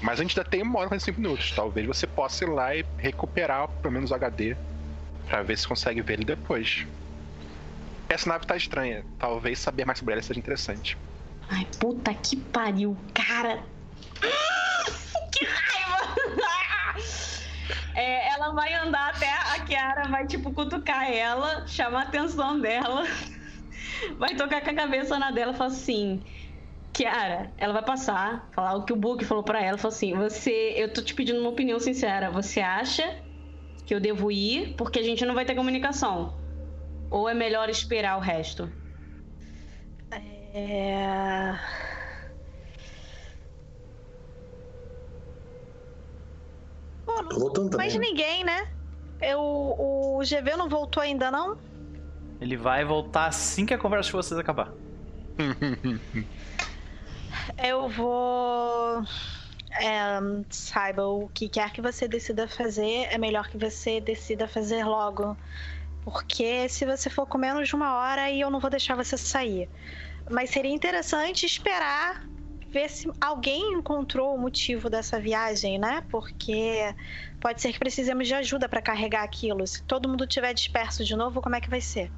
Mas a gente ainda tem uma hora e 45 minutos. Talvez você possa ir lá e recuperar pelo menos o HD pra ver se consegue ver ele depois. Essa nave tá estranha. Talvez saber mais sobre ela seja interessante. Ai, puta que pariu, cara. que raiva! É, ela vai andar até a Kiara, vai tipo cutucar ela, chamar a atenção dela, vai tocar com a cabeça na dela e falar assim: Kiara, ela vai passar, falar o que o Book falou pra ela, falar assim: Você, eu tô te pedindo uma opinião sincera, você acha que eu devo ir porque a gente não vai ter comunicação? Ou é melhor esperar o resto? É... Pô, Tô não voltando também. mais né? ninguém, né? Eu, o GV não voltou ainda, não? Ele vai voltar assim que a conversa de vocês acabar. Eu vou. É, saiba, o que quer que você decida fazer, é melhor que você decida fazer logo. Porque se você for com menos de uma hora, aí eu não vou deixar você sair. Mas seria interessante esperar ver se alguém encontrou o motivo dessa viagem, né? Porque pode ser que precisemos de ajuda para carregar aquilo. Se todo mundo tiver disperso de novo, como é que vai ser?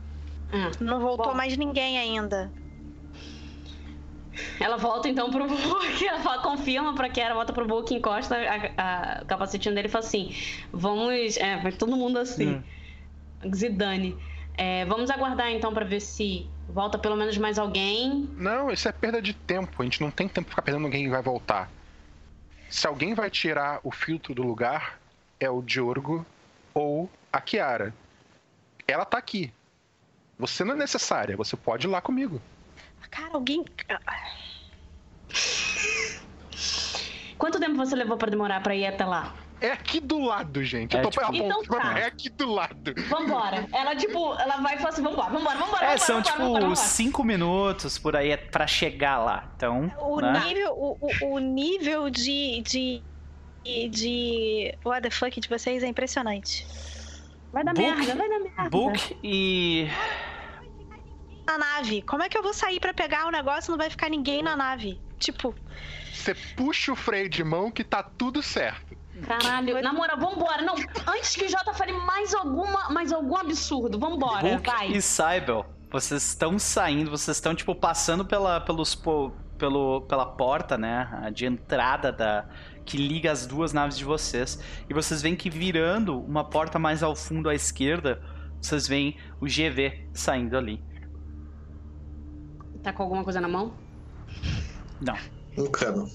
Hum. Não voltou Bom. mais ninguém ainda. Ela volta então pro Book, ela fala- confirma pra Kiara, volta pro Book, encosta a, a, o capacetinho dele e fala assim: Vamos. É, vai todo mundo assim. Zidane. É, vamos aguardar então pra ver se volta pelo menos mais alguém. Não, isso é perda de tempo. A gente não tem tempo pra ficar perdendo alguém que vai voltar. Se alguém vai tirar o filtro do lugar, é o Diorgo ou a Kiara. ela tá aqui. Você não é necessária, você pode ir lá comigo. Cara, alguém. Quanto tempo você levou pra demorar pra ir até lá? É aqui do lado, gente. É, Eu tô tipo- apontando, Então tá. É aqui do lado. Vambora. Ela, tipo, ela vai e fala assim: vambora, vambora, vambora. É, vambora, são vambora, tipo vambora, vambora. cinco minutos por aí pra chegar lá. Então, O né? nível, o, o- o nível de, de. de. What the fuck de vocês é impressionante. Vai dar Book- merda, vai dar merda. Book e. Na nave, como é que eu vou sair pra pegar o negócio e não vai ficar ninguém na nave? Tipo, Você puxa o freio de mão que tá tudo certo. Caralho, na moral, vambora. Não, antes que o Jota fale mais, alguma, mais algum absurdo, vambora, Book vai. e Cybel, vocês estão saindo, vocês estão, tipo, passando pela, pelos, pelo, pela porta, né? De entrada da. Que liga as duas naves de vocês. E vocês veem que virando uma porta mais ao fundo à esquerda, vocês veem o GV saindo ali. Tá com alguma coisa na mão? Não. Um cano.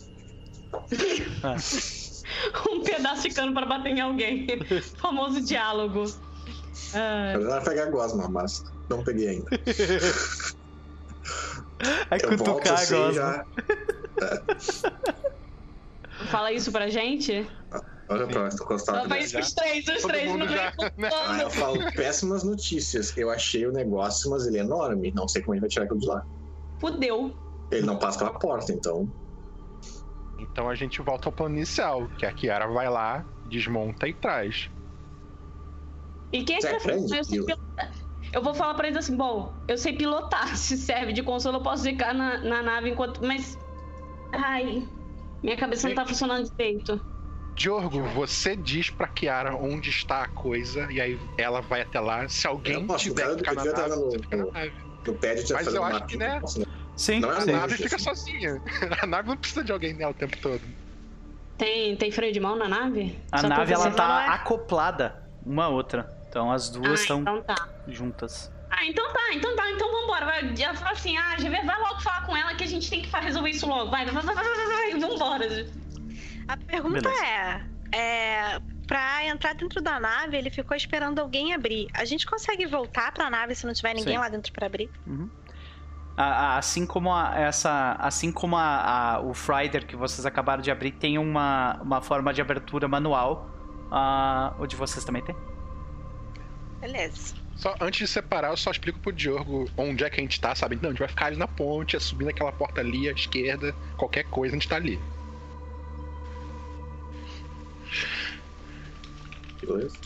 Um pedaço de cano pra bater em alguém. Famoso diálogo. Ah, Eu já pegar a gosma, mas não peguei ainda. Aí Eu volto cutucar assim agora. já. fala isso pra gente? Olha pra tô Ela encostado. vai isso pros três, os Todo três no já- meio. Ah, eu falo péssimas notícias. Eu achei o negócio, mas ele é enorme. Não sei como ele vai tirar aquilo de lá. Fudeu. Ele não passa pela porta, então. Então a gente volta ao plano inicial, que a Kiara vai lá, desmonta e traz. E quem é que vai Eu pilotar. Eu vou falar pra eles assim, bom, eu sei pilotar. Se serve de consolo, eu posso ficar na, na nave enquanto. Mas. Ai. Minha cabeça não tá funcionando direito. Diogo, você diz pra Kiara onde está a coisa, e aí ela vai até lá. Se alguém Eu posso, tiver eu que ficar na nave, no- você fica na nave. No pad já Mas eu acho que, né? Sim, Não é A sim. nave Sim. fica sozinha. A nave não precisa de alguém nela o tempo todo. Tem, tem freio de mão na nave? A Só nave ela tá é? acoplada uma à outra. Então as duas Ah, estão então tá. juntas. Ah, então tá, então tá, então vambora. Vai, ela fala assim, ah, GV, vai logo falar com ela que a gente tem que resolver isso logo. Vai, vai, vai, vai, vambora. a pergunta Beleza. é. É. Pra entrar dentro da nave, ele ficou esperando alguém abrir. A gente consegue voltar pra nave se não tiver ninguém Sim. lá dentro pra abrir? A- a- assim como a, essa, assim como a, a- o Frider que vocês acabaram de abrir tem uma, uma forma de abertura manual, ah, o de vocês também tem? Beleza. Só antes de separar, eu só explico pro Diogo onde é que a gente tá, sabe? Não, a gente vai ficar ali na ponte, é subindo aquela porta ali à esquerda, qualquer coisa, a gente tá ali. Beleza?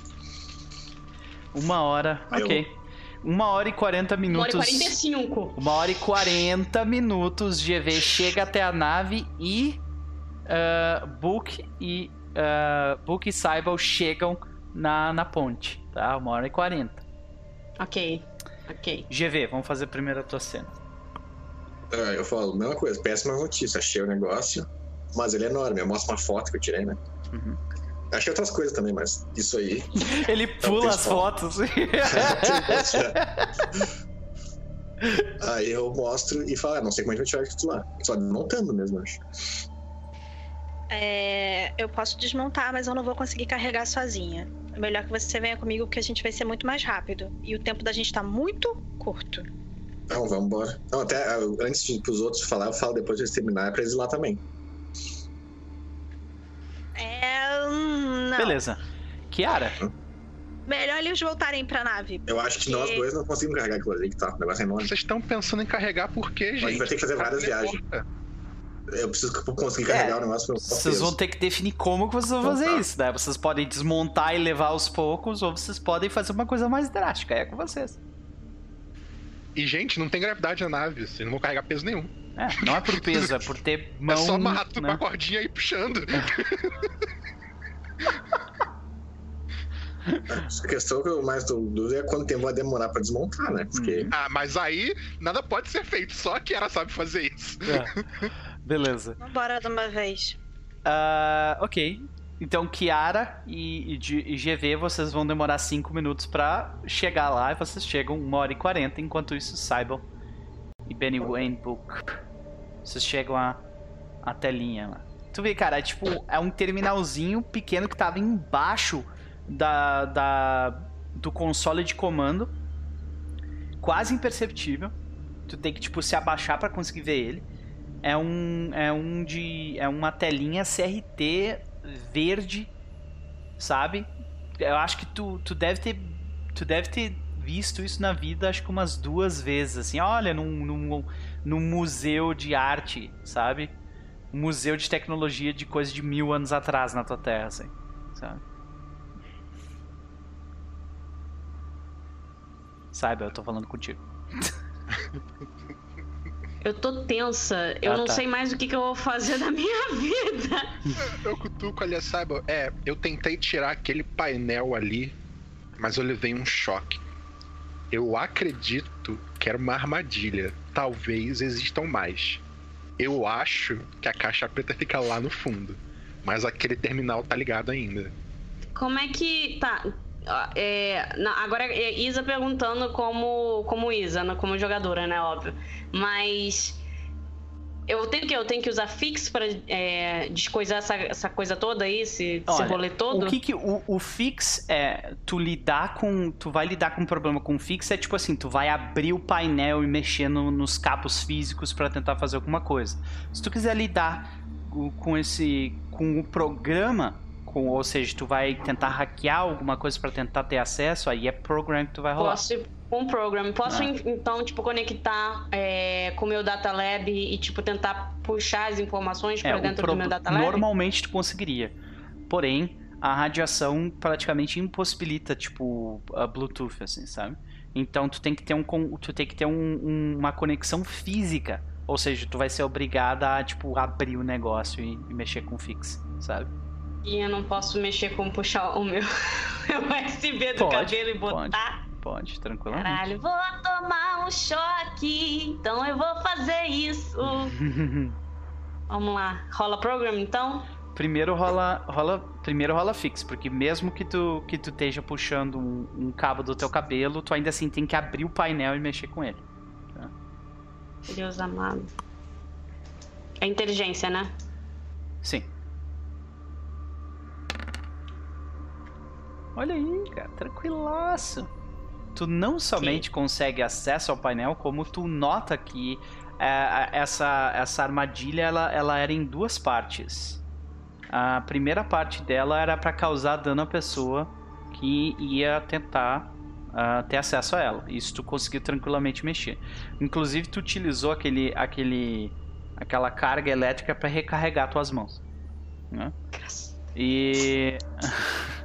Uma hora, Aí ok. Uma hora e 40 Uma hora e minutos. 45. Uma hora e 40 minutos. GV chega até a nave e ah, Book e ah, Book e Cybele chegam na, na ponte, tá? Uma hora e 40. Ok, ok. GV, vamos fazer primeiro a tua cena. É, eu falo, mesma coisa, péssima notícia. Achei o negócio, mas ele é enorme. Eu mostro uma foto que eu tirei, né? Uhum. Achei outras coisas também, mas isso aí. Ele pula as fotos. aí eu mostro e falo, ah, não sei como a gente vai tirar isso lá. Só desmontando mesmo, acho. É, eu posso desmontar, mas eu não vou conseguir carregar sozinha. É melhor que você venha comigo, porque a gente vai ser muito mais rápido. E o tempo da gente tá muito curto. Não, vamos embora. Não, até ah, antes de pros outros falar, eu falo depois de eles terminar, é pra eles ir lá também. É. hum, Não. Beleza. Kiara, Melhor eles voltarem pra nave. Eu acho que nós dois não conseguimos carregar aquilo ali, que tá. O negócio é enorme. Vocês estão pensando em carregar por quê, gente? vai ter que fazer várias viagens. Eu preciso conseguir carregar o negócio pelo vocês vão ter que definir como que vocês vão fazer Então tá. isso, né? Vocês podem desmontar e levar aos poucos, ou vocês podem fazer uma coisa mais drástica. É com vocês. E, gente, não tem gravidade na nave, vocês não vão carregar peso nenhum. É, não é por peso, é por ter mão. é só amarrar tudo né? com a cordinha e ir puxando. A questão que eu mais tô dúvida é quanto tempo vai demorar pra desmontar, né? Porque Uhum. Ah, mas aí nada pode ser feito, só que ela sabe fazer isso. É. Beleza. Vambora de uma vez. Ah, ok. Então, Kiara e, e e GV, vocês vão demorar 5 minutos pra chegar lá e vocês chegam 1 hora e 40. Enquanto isso, Cybele e Benny Book. Vocês chegam a, a telinha lá. Tu vê, cara, é tipo, é um terminalzinho pequeno que tava embaixo da, da, do console de comando, quase imperceptível. Tu tem que tipo se abaixar para conseguir ver ele. É um é um de é uma telinha CRT verde, sabe? Eu acho que tu, tu deve ter tu deve ter visto isso na vida acho que umas duas vezes assim. Olha, num, num, num museu de arte, sabe? Um museu de tecnologia de coisa de mil anos atrás na tua terra, assim, sabe? Saiba, eu tô falando contigo. Eu tô tensa. Eu Ah, não tá. sei mais o que, que eu vou fazer da minha vida. Eu cutuco ali, saiba. É, eu tentei tirar aquele painel ali, mas eu levei um choque. Eu acredito que era uma armadilha. Talvez existam mais. Eu acho que a caixa preta fica lá no fundo. Mas aquele terminal tá ligado ainda. Como é que. Tá. é, na- agora é Isa perguntando como, como Isa, como jogadora, né? Óbvio. Mas. Eu tenho que eu tenho que usar fix pra é, descoisar essa, essa coisa toda aí, esse, esse Olha, rolê todo? O que que o, o fix é, tu lidar com, tu vai lidar com um problema com o fix é tipo assim, tu vai abrir o painel e mexer no- nos capos físicos pra tentar fazer alguma coisa. Se tu quiser lidar com esse, com o programa, com, ou seja, tu vai tentar hackear alguma coisa pra tentar ter acesso, aí é program que tu vai rolar. Posso um program. Posso, Ah. en- então, tipo, conectar é, com o meu data lab e, tipo, tentar puxar as informações É, pra o dentro pro- do meu data lab? Normalmente tu conseguiria. Porém, a radiação praticamente impossibilita, tipo, a Bluetooth, assim, sabe? Então tu tem que ter, um, tu tem que ter um- um- uma conexão física. Ou seja, tu vai ser obrigada a, tipo, abrir o negócio e, e mexer com o fix, sabe? E eu não posso mexer com puxar o meu USB do Pode, cabelo e botar. Pode, tranquilamente. Caralho, vou tomar um choque, então eu vou fazer isso. Vamos lá, rola program então? primeiro rola, rola, primeiro rola fix, porque mesmo que tu, que tu esteja puxando um, um cabo do teu cabelo, tu ainda assim tem que abrir o painel e mexer com ele. Deus amado. É inteligência, né? Sim. Olha aí, cara, tranquilaço. Tu não somente consegue acesso ao painel, como tu nota que é, essa, essa armadilha ela, ela era em duas partes. A primeira parte dela era para causar dano à pessoa que ia tentar ah, ter acesso a ela. Isso tu conseguiu tranquilamente mexer. Inclusive tu utilizou aquele, aquele, aquela carga elétrica para recarregar tuas mãos. Né? E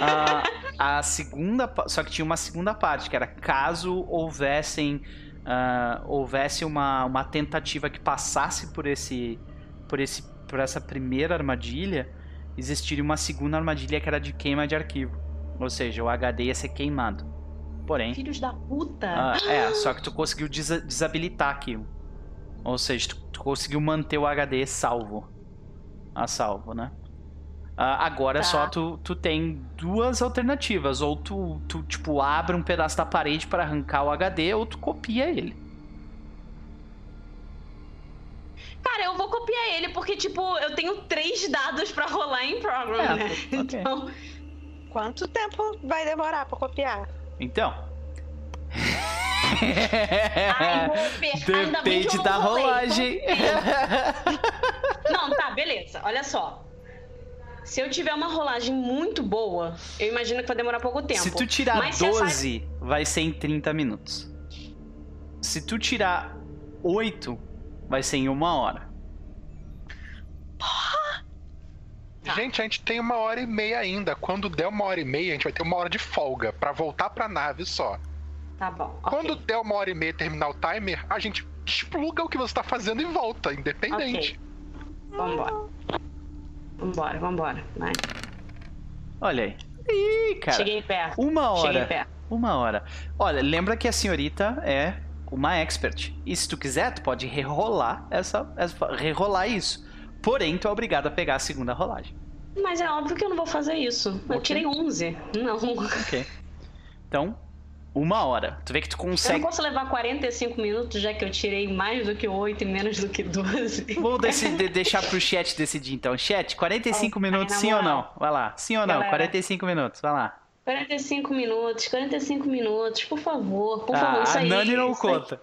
a, a segunda, só que tinha uma segunda parte que era caso houvessem ah, houvesse uma, uma tentativa que passasse por esse por esse por essa primeira armadilha, existiria uma segunda armadilha que era de queima de arquivo. Ou seja, o HD ia ser queimado. Porém, Filhos da puta. ah, é, só que tu conseguiu desa- desabilitar aquilo. Ou seja, tu, tu conseguiu manter o HD salvo. A salvo, né? Ah, agora Tá. só tu, tu tem duas alternativas. Ou tu, tu, tipo, abre um pedaço da parede para arrancar o HD, ou tu copia ele. Cara, eu vou copiar ele porque, tipo, eu tenho três dados pra rolar em program, É, né? ok. Então, Quanto tempo vai demorar pra copiar? Então. ai, Depende da rolei. rolagem. Não, tá, beleza. Olha só. Se eu tiver uma rolagem muito boa, eu imagino que vai demorar pouco tempo. Se tu tirar Mas se essa- 12, vai ser em 30 minutos. Se tu tirar 8, vai ser em uma hora. Tá. Gente, a gente tem uma hora e meia ainda. Quando der uma hora e meia, a gente vai ter uma hora de folga pra voltar pra nave só. Tá bom. Quando der uma hora e meia e terminar o timer, a gente expluga o que você tá fazendo e volta, independente. Vambora. Vambora, vambora. Vai. Olha aí. Ih, cara. Cheguei perto. Uma Cheguei hora. perto. Uma hora. Olha, lembra que a senhorita é uma expert. E se tu quiser, tu pode rerolar essa, essa rerolar isso. Porém, tu é obrigado a pegar a segunda rolagem. Mas é óbvio que eu não vou fazer isso. Eu Ok. tirei 11. Não. Ok. Então, uma hora. Tu vê que tu Eu não consegue. posso levar 45 minutos, já que eu tirei mais do que 8 e menos do que 12. Vou decidir, deixar pro chat decidir então. Chat, 45 Oh, minutos, sim ou não? Vai lá. Sim ou não? Galera. 45 minutos, vai lá. 45 minutos, 45 minutos, por favor, por Ah, favor. Isso a aí, Nani não isso aí. conta.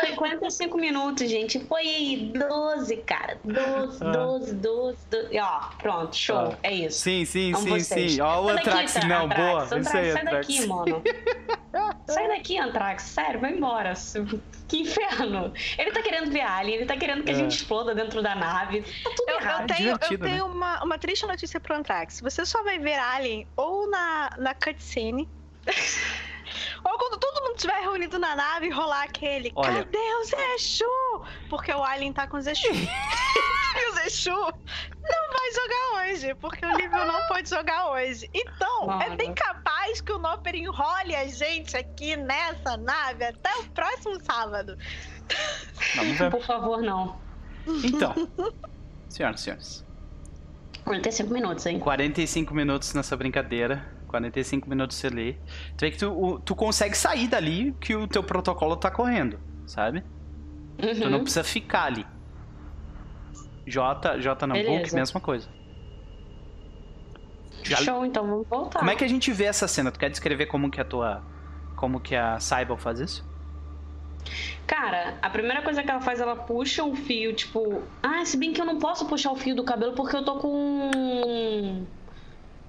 Foi 45 minutos, gente. Foi 12, cara. 12, Ah. 12, 12, 12. E, ó, pronto, show. Ah. É isso. Sim, sim, Amo sim, vocês. sim. Ó, o daqui, Antrax, Tra- não, Antrax, boa. Antrax, Isso aí, sai Antrax. daqui, mano. sai daqui, Antrax. Sério, vai embora. Que inferno. Ele tá querendo ver Alien, ele tá querendo que a É. gente exploda dentro da nave. Tá tudo Eu, errado. eu tenho, eu né? tenho uma, uma triste notícia pro Antrax. Você só vai ver Alien ou na, na cutscene. ou quando todo mundo estiver reunido na nave e rolar aquele Olha. Cadê o Zexu? Porque o Alien tá com o Zexu. e o Zexu não vai jogar hoje, porque o Nível não pode jogar hoje. Então, é bem capaz que o Nopper enrole a gente aqui nessa nave até o próximo sábado. Vamos ver. Por favor, não. Então, senhoras e senhores, 45 minutos, hein? 45 minutos nessa brincadeira. 45 minutos você lê. Tu vê que tu, o- tu consegue sair dali que o teu protocolo tá correndo, sabe? Tu não Uhum. precisa ficar ali. J, J não, Book, Beleza. mesma coisa. Já- Show, então vamos voltar. Como é que a gente vê essa cena? Tu quer descrever como que a tua. Como que a Cybele faz isso? Cara, a primeira coisa que ela faz, ela puxa um fio, tipo. Ah, se bem que eu não posso puxar o fio do cabelo porque eu tô com.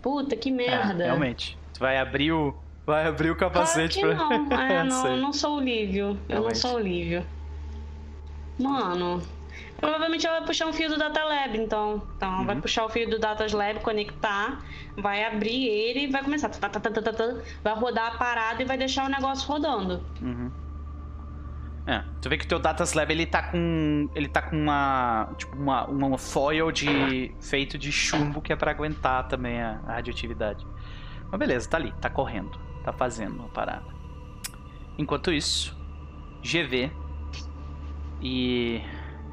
Puta, que merda. É, realmente. Tu vai abrir o. Vai abrir o Claro capacete que pra. não. É, não, eu não sou o Lívio. Eu não sou o Lívio. Mano. Provavelmente ela vai puxar um fio do Data Lab, então. Então, ela vai Uhum. puxar o fio do Data Lab, conectar, vai abrir ele e vai começar. Tá, tá, tá, tá, tá, tá, vai rodar a parada e vai deixar o negócio rodando. Uhum. É, tu vê que o teu Data Slab ele tá com. Ele tá com uma. Tipo, uma, uma foil de. feito de chumbo que é pra aguentar também a, a radioatividade. Mas beleza, tá ali, tá correndo. Tá fazendo a parada. Enquanto isso, GV e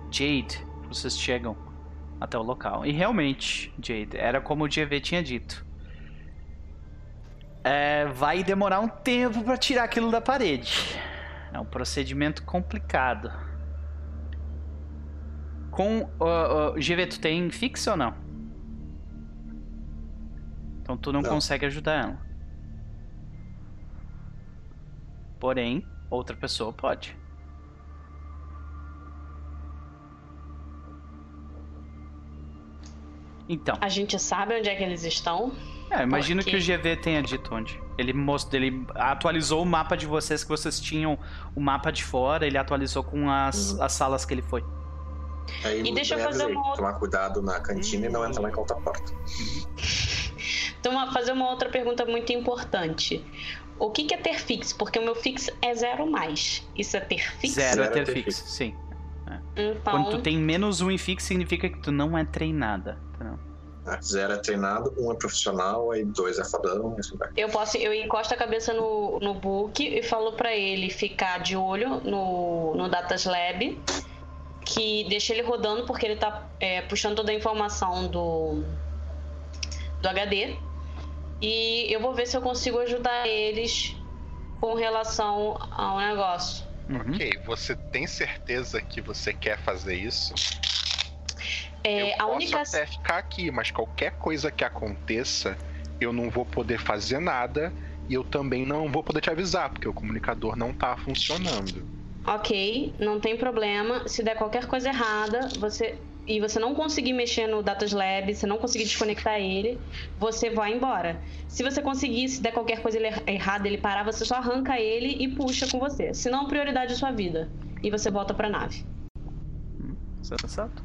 Jade, vocês chegam até o local. E realmente, Jade, era como o GV tinha dito. É, vai demorar um tempo pra tirar aquilo da parede. É um procedimento complicado. Com o GV, tu tem fixo ou não? Então tu não, Não. consegue ajudar ela. Porém, outra pessoa pode. Então, A gente sabe onde é que eles estão. É, imagino que o? GV tenha dito onde. Ele mostrou, ele atualizou o mapa de vocês que vocês tinham o mapa de fora, ele atualizou com as, as salas que ele foi. Aí E deixa eu fazer uma outra- Tomar cuidado na cantina e não entrar naquela outra porta. Então, fazer uma outra pergunta muito importante. O que, que é ter fixo? Porque o meu fixo é zero mais. Isso é ter fixo? Zero, é Zero ter é ter fixo, fixo. sim. Então, Quando tu tem menos um em fixo, significa que tu não é treinada. Zero é treinado, um é profissional, aí dois é fadão, e assim vai. eu posso, eu encosto a cabeça no, no book e falo pra ele ficar de olho no, no Datas Lab, que deixa ele rodando porque ele tá é, puxando toda a informação do, do HD. E eu vou ver se eu consigo ajudar eles com relação ao negócio. Uhum. Ok, você tem certeza que você quer fazer isso? É, eu a posso única. até ficar aqui, mas qualquer coisa que aconteça, eu não vou poder fazer nada e eu também não vou poder te avisar, porque o comunicador não tá funcionando. Ok, não tem problema. Se der qualquer coisa errada, você e você não conseguir mexer no Datas Lab, você não conseguir desconectar ele, você vai embora. Se você conseguir, se der qualquer coisa errada, ele parar, você só arranca ele e puxa com você. Se não, prioridade é sua vida. E você volta pra nave. Sensato.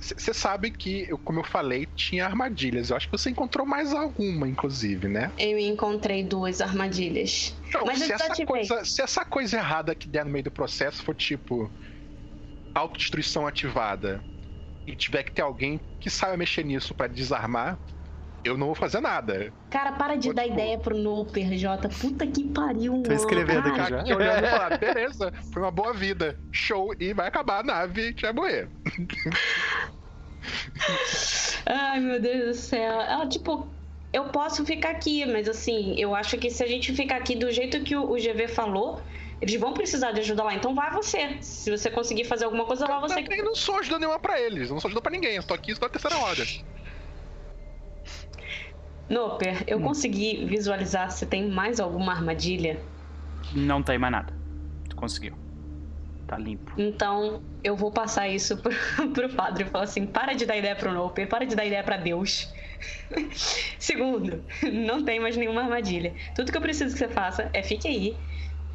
Você sabe que, como eu falei, tinha armadilhas. Eu acho que você encontrou mais alguma, inclusive, né? Eu encontrei duas armadilhas. Então, Mas se, essa coisa, se essa coisa errada que der no meio do processo for tipo autodestruição ativada e tiver que ter alguém que saiba mexer nisso pra desarmar, eu não vou fazer nada. Cara, para de Vou, dar tipo- ideia pro Nooper, Jota. Puta que pariu, mano. Tô escrevendo aqui já. Aqui olhando e falar, beleza, foi uma boa vida, show, e vai acabar a nave e a gente vai morrer. Ai, meu Deus do céu. Ela, tipo, eu posso ficar aqui, mas assim, eu acho que se a gente ficar aqui do jeito que o, o GV falou, eles vão precisar de ajuda lá. Então vai você. Se você conseguir fazer alguma coisa lá, você. Eu não sou ajuda nenhuma pra eles, não sou ajuda pra ninguém, eu tô aqui só na terceira hora. Noper, eu Hum. consegui visualizar se tem mais alguma armadilha. Não tem mais nada. Tu conseguiu. Tá limpo. Então eu vou passar isso pro, pro padre e falar assim: para de dar ideia pro Noper, para de dar ideia pra Deus. Segundo, não tem mais nenhuma armadilha. Tudo que eu preciso que você faça é fique aí,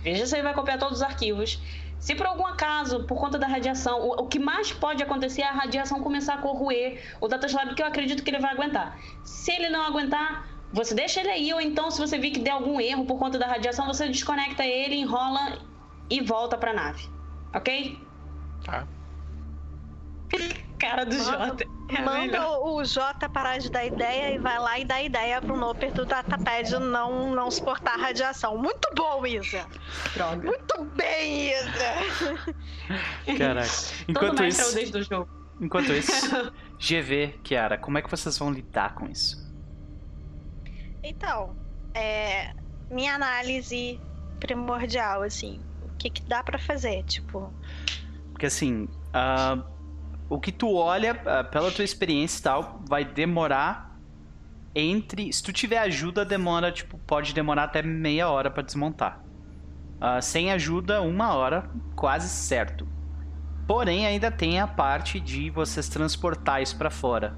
veja se ele vai copiar todos os arquivos. Se por algum acaso, por conta da radiação, o, o que mais pode acontecer é a radiação começar a corroer o Dataslab, que eu acredito que ele vai aguentar. Se ele não aguentar, você deixa ele aí, ou então, se você vir que der algum erro por conta da radiação, você desconecta ele, enrola e volta pra nave. Ok? Tá. Cara do Manda- Jota. É Manda melhor. o o Jota parar de dar ideia e vai lá e dá ideia pro Noper do Datapad não, não suportar a radiação. Muito bom, Isa! Droga. Muito bem, Isa! Caraca. Todo Enquanto mestre é o isso, desde do jogo. enquanto isso, GV, Kiara, como é que vocês vão lidar com isso? Então, é, minha análise primordial, assim, o que, que dá pra fazer? Tipo, Porque assim, ah, o que tu olha, ah, pela tua experiência e tal, vai demorar entre. Se tu tiver ajuda, demora, tipo, pode demorar até meia hora pra desmontar. Ah, sem ajuda, uma hora, quase certo. Porém, ainda tem a parte de vocês transportar isso pra fora.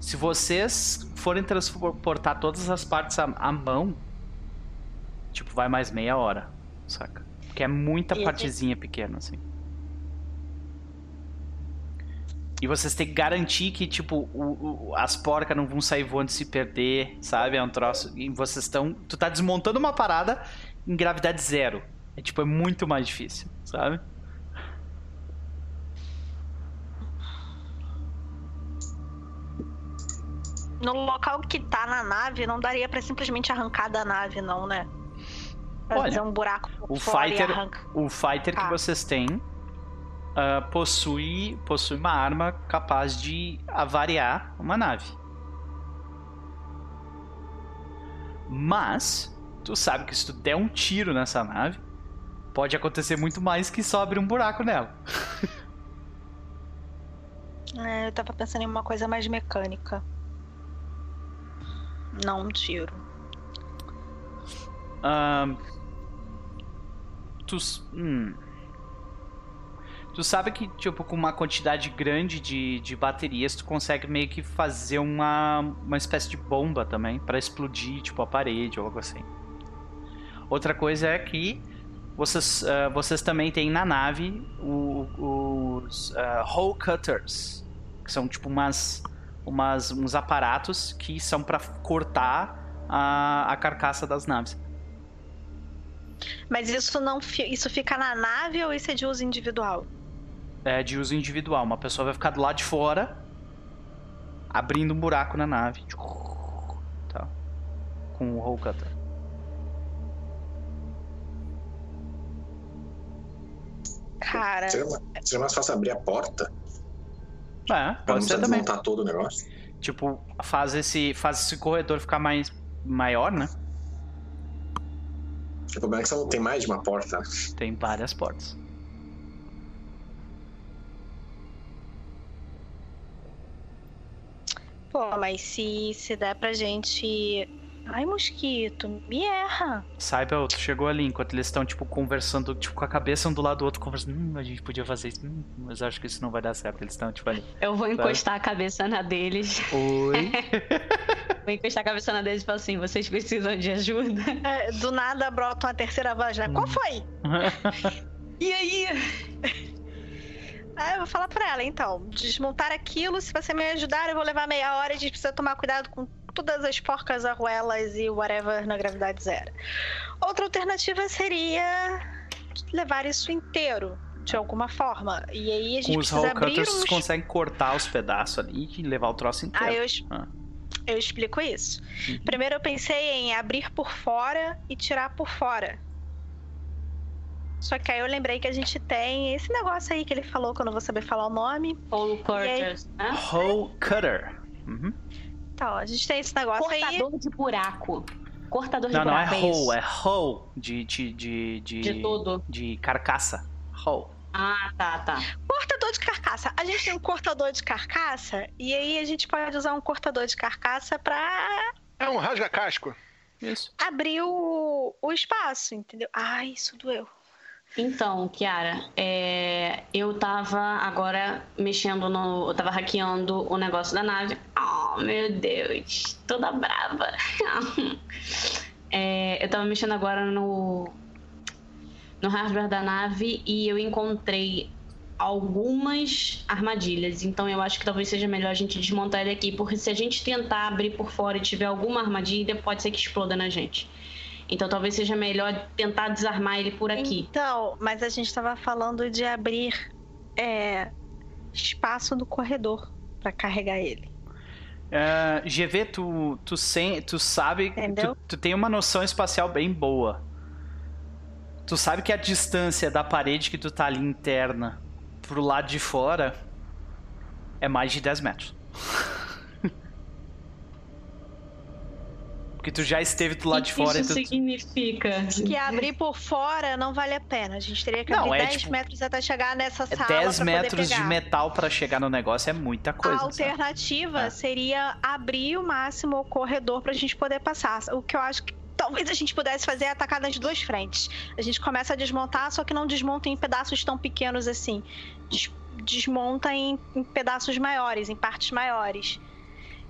Se vocês forem transportar todas as partes à, à mão, tipo, vai mais meia hora, saca? Porque é muita E- partezinha pequena, assim. E vocês têm que garantir que, tipo, o- o- as porcas não vão sair voando e se perder, sabe? É um troço. E vocês estão. Tu tá desmontando uma parada em gravidade zero. É tipo, é muito mais difícil, sabe? no local que tá na nave, não daria pra simplesmente arrancar da nave, não, né? Pra Olha, fazer um buraco o fora fighter- e arranca. O fighter que Tá. vocês têm ah, possui, possui uma arma capaz de avariar uma nave. Mas, tu sabe que se tu der um tiro nessa nave, pode acontecer muito mais que só abrir um buraco nela. É, eu tava pensando em uma coisa mais mecânica. Não um tiro. Ahn, tu, hum. Tu sabe que, tipo, com uma quantidade grande de, de baterias, tu consegue meio que fazer uma, uma espécie de bomba também, pra explodir, tipo, a parede ou algo assim. Outra coisa é que vocês, ah, vocês também têm na nave o- os ah, hole cutters, que são tipo umas, umas, uns aparatos que são pra cortar a, a carcaça das naves. Mas isso não isso fica na nave ou isso é de uso individual? É, de uso individual. Uma pessoa vai ficar do lado de fora, abrindo um buraco na nave. Tá. Com o hole cutter. Cara, Seria, seria mais fácil abrir a porta É, pra não pode precisar ser também. desmontar todo o negócio. Tipo, faz esse, faz esse corredor ficar mais maior, né? O problema é que só tem mais de uma porta. Tem várias portas. Pô, mas se, se der pra gente. Ai, mosquito, me erra. Saiba, tu chegou ali enquanto eles estão, tipo, conversando, tipo, com a cabeça um do lado do outro, conversando. Hum, a gente podia fazer isso. Hum, mas acho que isso não vai dar certo. Eles estão, tipo, ali. Eu vou encostar a cabeça na deles. Oi. Vou encostar a cabeça na deles e falar assim: vocês precisam de ajuda? É, do nada brota uma terceira voz, né? Qual foi? E aí? Ah, eu vou falar pra ela, então. Desmontar aquilo, se você me ajudar, eu vou levar meia hora. A gente precisa tomar cuidado com todas as porcas, arruelas e whatever na gravidade zero. Outra alternativa seria levar isso inteiro, de alguma forma. E aí a gente Com os precisa abrir uns... vocês conseguem cortar os pedaços ali e levar o troço inteiro. Ah, eu, Ah. eu explico isso. Uhum. Primeiro eu pensei em abrir por fora e tirar por fora. Só que aí eu lembrei que a gente tem esse negócio aí que ele falou, que eu não vou saber falar o nome. Hole Quarters, né? Hole cutter. Uhum. Então, a gente tem esse negócio aí. Cortador de buraco. Cortador de Não, não é buraco. isso? hole, é hole de, de, de, de, De tudo. de carcaça. Hole. Ah, tá, tá. Cortador de carcaça. A gente tem um cortador de carcaça e aí a gente pode usar um cortador de carcaça pra É um rasga-casco. Isso. Abriu o, o espaço, entendeu? Ai, isso doeu. Então, Kiara, é, eu tava agora mexendo no. Eu tava hackeando o negócio da nave. Oh, meu Deus, toda brava. É, eu tava mexendo agora no. No hardware da nave e eu encontrei algumas armadilhas. Então eu acho que talvez seja melhor a gente desmontar ele aqui, porque se a gente tentar abrir por fora e tiver alguma armadilha, pode ser que exploda na gente. Então talvez seja melhor tentar desarmar ele por aqui. Então, mas a gente estava falando de abrir é, espaço no corredor para carregar ele. Uh, GV, tu, tu, sem, tu sabe. Tu, tu tem uma noção espacial bem boa. Tu sabe que a distância da parede que tu tá ali interna pro lado de fora é mais de 10 metros. Porque tu já esteve do lado O de que fora isso e tu... significa? Que abrir por fora não vale a pena. A gente teria que Não, abrir é 10 tipo- metros até chegar nessa É sala 10 pra metros poder de metal pra chegar no negócio é muita coisa. a alternativa É. seria abrir o máximo o corredor pra gente poder passar. O que eu acho que talvez a gente pudesse fazer é atacar nas duas frentes. A gente começa a desmontar, só que não desmonta em pedaços tão pequenos assim. Des- Desmonta em, em pedaços maiores, em partes maiores.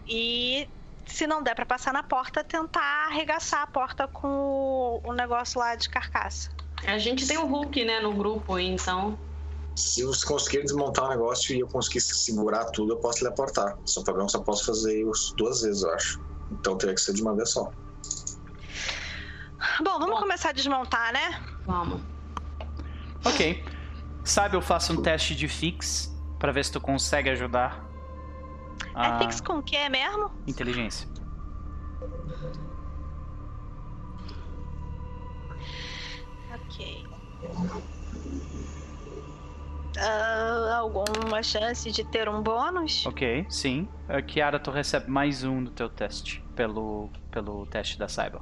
E se não der pra passar na porta, tentar arregaçar a porta com o, negócio lá de carcaça. A gente tem o Hulk, né, no grupo, então. Se você conseguir desmontar o negócio e eu conseguir segurar tudo, eu posso teleportar. Só o problema é que só posso fazer isso duas vezes, eu acho. Então teria que ser de uma vez só. Bom, vamos Bom. começar a desmontar, né? Vamos. Ok. Sabe, eu faço um teste de fix pra ver se tu consegue ajudar. A É fix com o que é mesmo? inteligência. Ok. Ah, alguma chance de ter um bônus? Ok, sim. A Kiara, tu recebe mais um do teu teste pelo, pelo teste da Cyber.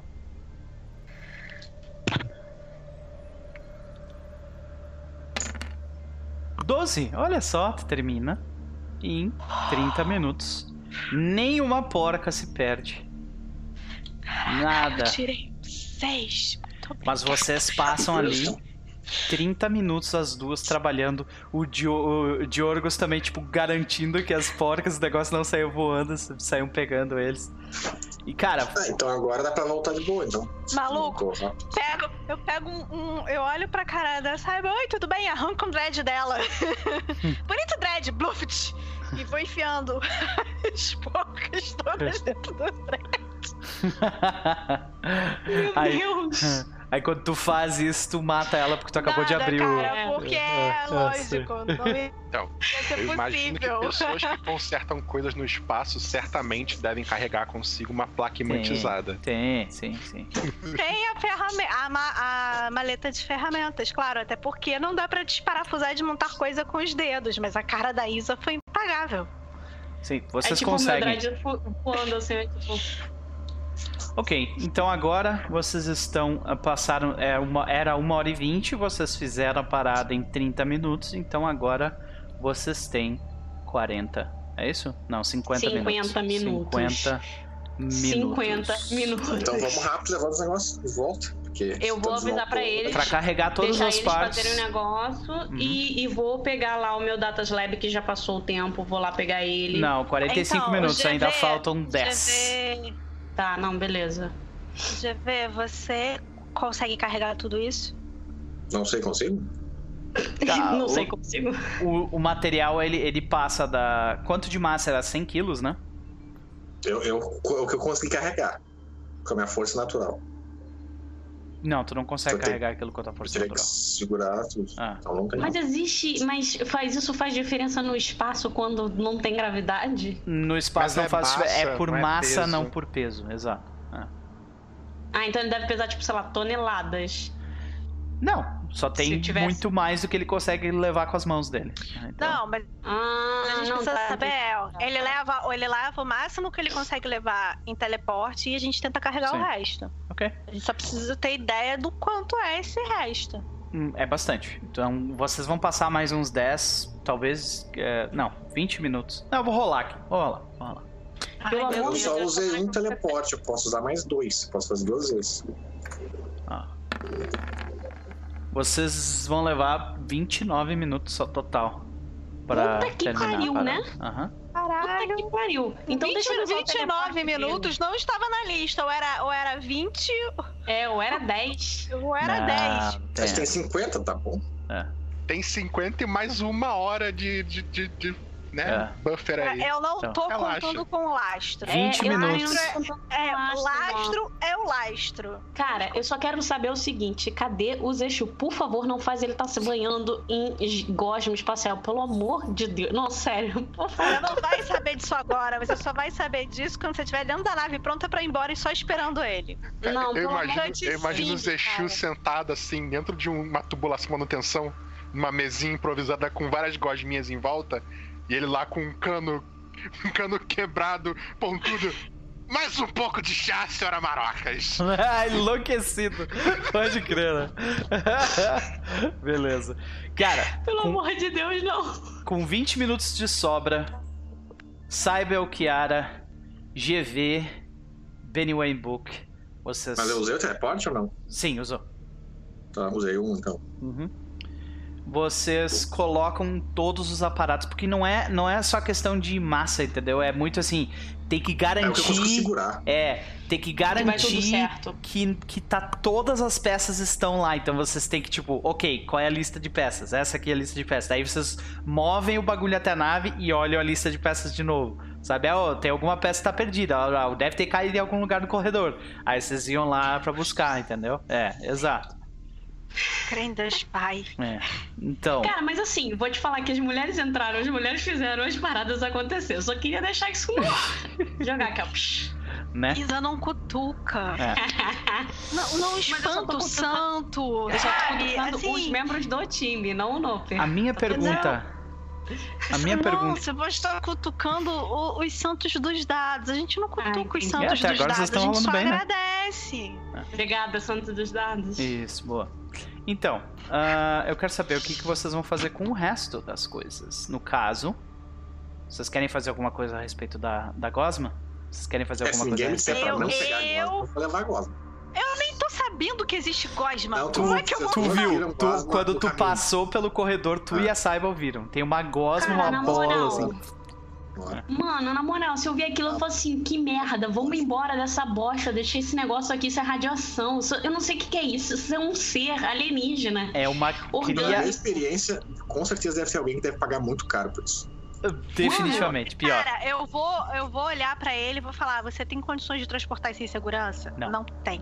Doze, olha só, tu termina em 30 minutos. Nenhuma porca se perde. Nada. Eu tirei seis. Muito bem. Mas vocês passam ali 30 minutos as duas trabalhando. O, Dio, o Diorgos também, tipo, garantindo que as porcas, o negócio não saiu voando, saiam pegando eles. E, cara, Ah, então agora dá pra voltar de boa, então. Maluco. Pego, eu pego um, um- Eu olho pra cara da Saiba. Oi, tudo bem? Arranca um dread dela. Bonito dread, Bluft. E vou enfiando as porcas todas dentro do dread. Meu aí, Deus! Aí quando tu faz isso, tu mata ela porque tu acabou de abrir o. cara, porque é, É, é, lógico. Não ia Então, ser eu imagino que possível. pessoas que consertam coisas no espaço certamente devem carregar consigo uma placa imantizada. Tem, sim, sim. Tem a, ferramenta, a, ma- a maleta de ferramentas, claro, até porque não dá pra desparafusar e desmontar coisa com os dedos, mas a cara da Isa foi impagável. Sim, é vocês tipo conseguem. o meu voando assim, é tipo. Ok, então agora vocês estão. ah, Passaram. É uma, era uma hora e vinte, vocês fizeram a parada em 30 minutos, então agora vocês têm 40. É isso? Não, 50, 50 minutos. minutos. 50 minutos. 50 minutos. Então vamos rápido levar os negócios de volta. Porque Eu vou avisar pra eles. Pra carregar todas as eles partes. fazerem o negócio e, e vou pegar lá o meu Datas Lab que já passou o tempo, vou lá pegar ele. Não, 45 Então, minutos, GV, ainda faltam 10. GV, Tá, não, beleza. GV, você consegue carregar tudo isso? Não sei, consigo? Tá, não o- sei consigo. O, o material ele, ele passa da. Quanto de massa era? 100 quilos, né? Eu, eu, o que eu consegui carregar. Com a minha força natural. Não, tu não consegue Só tem- carregar aquilo com a tua Eu força teria que natural. segurar tudo. Ah. Então não tem. Mas existe. Mas faz isso faz diferença no espaço quando não tem gravidade? No espaço Mas não é faz. massa, é por não é massa, peso. não por peso. Exato. Ah. Ah, então ele deve pesar, tipo, sei lá, toneladas. Não, só tem Se tivesse- muito mais do que ele consegue levar com as mãos dele. Então, Não, mas Ah, a gente não, precisa tá. saber, é, ele leva, ele leva o máximo que ele consegue levar em teleporte e a gente tenta carregar Sim. o resto. Ok. A gente só precisa ter ideia do quanto é esse resto. Hum, É bastante. Então vocês vão passar mais uns 10, talvez. é, não, 20 minutos. Não, eu vou rolar aqui. Vou rolar, vou rolar. Pelo Ai, Eu de só Deus, usei um teleporte, eu posso usar mais dois. Posso fazer duas vezes. Ah. Vocês vão levar 29 minutos só total. Pra Puta que terminar pariu, parada. né? Aham. Puta Caralho. que pariu. Então 20, deixa eu usar o 29 teleporte minutos não estava na lista. Ou era, ou era 20 dele. É, ou era 10. ou era Não, 10. Mas tem. tem 50, tá bom? Tem 50 e mais uma hora de, de, de, de, né, buffer aí. Eu não Então, tô relaxa. contando com o lastro. 20 é, eu minutos. tô É, Lastro, o lastro é o lastro. Cara, eu só quero saber o seguinte: cadê o Zexu? Por favor, não faz ele estar se banhando em gosmo espacial. Pelo amor de Deus. Não, sério. Por favor. Você não vai saber disso agora. Você só vai saber disso quando você estiver dentro da nave pronta pra ir embora e só esperando ele. Não, eu imagino, de eu imagino o Zexu cara. sentado assim, dentro de uma tubulação de manutenção, numa mesinha improvisada com várias gosminhas em volta, e ele lá com um cano, um cano quebrado, pontudo. Mais um pouco de chá, senhora Marocas. Ah, Enlouquecido. Pode crer, né? Beleza. Cara, Pelo com, amor de Deus, não. com 20 minutos de sobra, Saibel, Kiara, GV, Benny Wayne Book, vocês... Mas eu usei o teleporte ou não? Sim, usou. Tá, usei um então. Uhum. Vocês colocam todos os aparatos, porque não é, não é só questão de massa, entendeu? É muito assim, tem que É garantir. segurar. É, tem que garantir que, que tá, todas as peças estão lá. Então vocês têm que, tipo, ok, qual é a lista de peças? Essa aqui é a lista de peças. Daí vocês movem o bagulho até a nave e olham a lista de peças de novo. Sabe, ó, tem alguma peça que tá perdida, ó, deve ter caído em algum lugar do corredor. Aí vocês iam lá pra buscar, entendeu? É, exato. Crendas, pai. É. Então, Cara, mas assim, vou te falar que as mulheres entraram, as mulheres fizeram as paradas acontecer. Eu só queria deixar isso no ar. Jogar aqui, né? Isa não cutuca. É. Não, não espanta o santo. Eu só tô colocando Assim, os membros do time, não o Noper. A minha pergunta. A minha não, pergunta. você pode estar cutucando o- os santos dos dados. A gente não cutuca os entendi. santos É, dos dados, estão a gente só bem, né? agradece. Obrigada, Santo dos Dados. Isso, boa. Então, ah, eu quero saber o que, que vocês vão fazer com o resto das coisas. No caso, vocês querem fazer alguma coisa a respeito da, da Gosma? Vocês querem fazer É, alguma se coisa a respeito? pra Eu- não pegar eu- agora, eu. Nem tô sabendo que existe Gosma. Não, tu- Como é que eu vou... Tu viu? viram Tu- Gosma quando tu passou pelo corredor, tu Ah. e a Saiba ouviram. Tem uma Gosma, Cara, uma bola, moral. assim. Mano, na moral, se eu ver aquilo, eu falo assim, que merda, vamos embora dessa bosta, deixei esse negócio aqui, isso é radiação, isso- eu não sei o que, que é isso, isso é um ser alienígena. É uma cria... minha experiência, com certeza deve ter alguém que deve pagar muito caro por isso. Definitivamente, pior. Cara, eu vou, eu vou olhar pra ele e vou falar: você tem condições de transportar isso em segurança? Não. tem.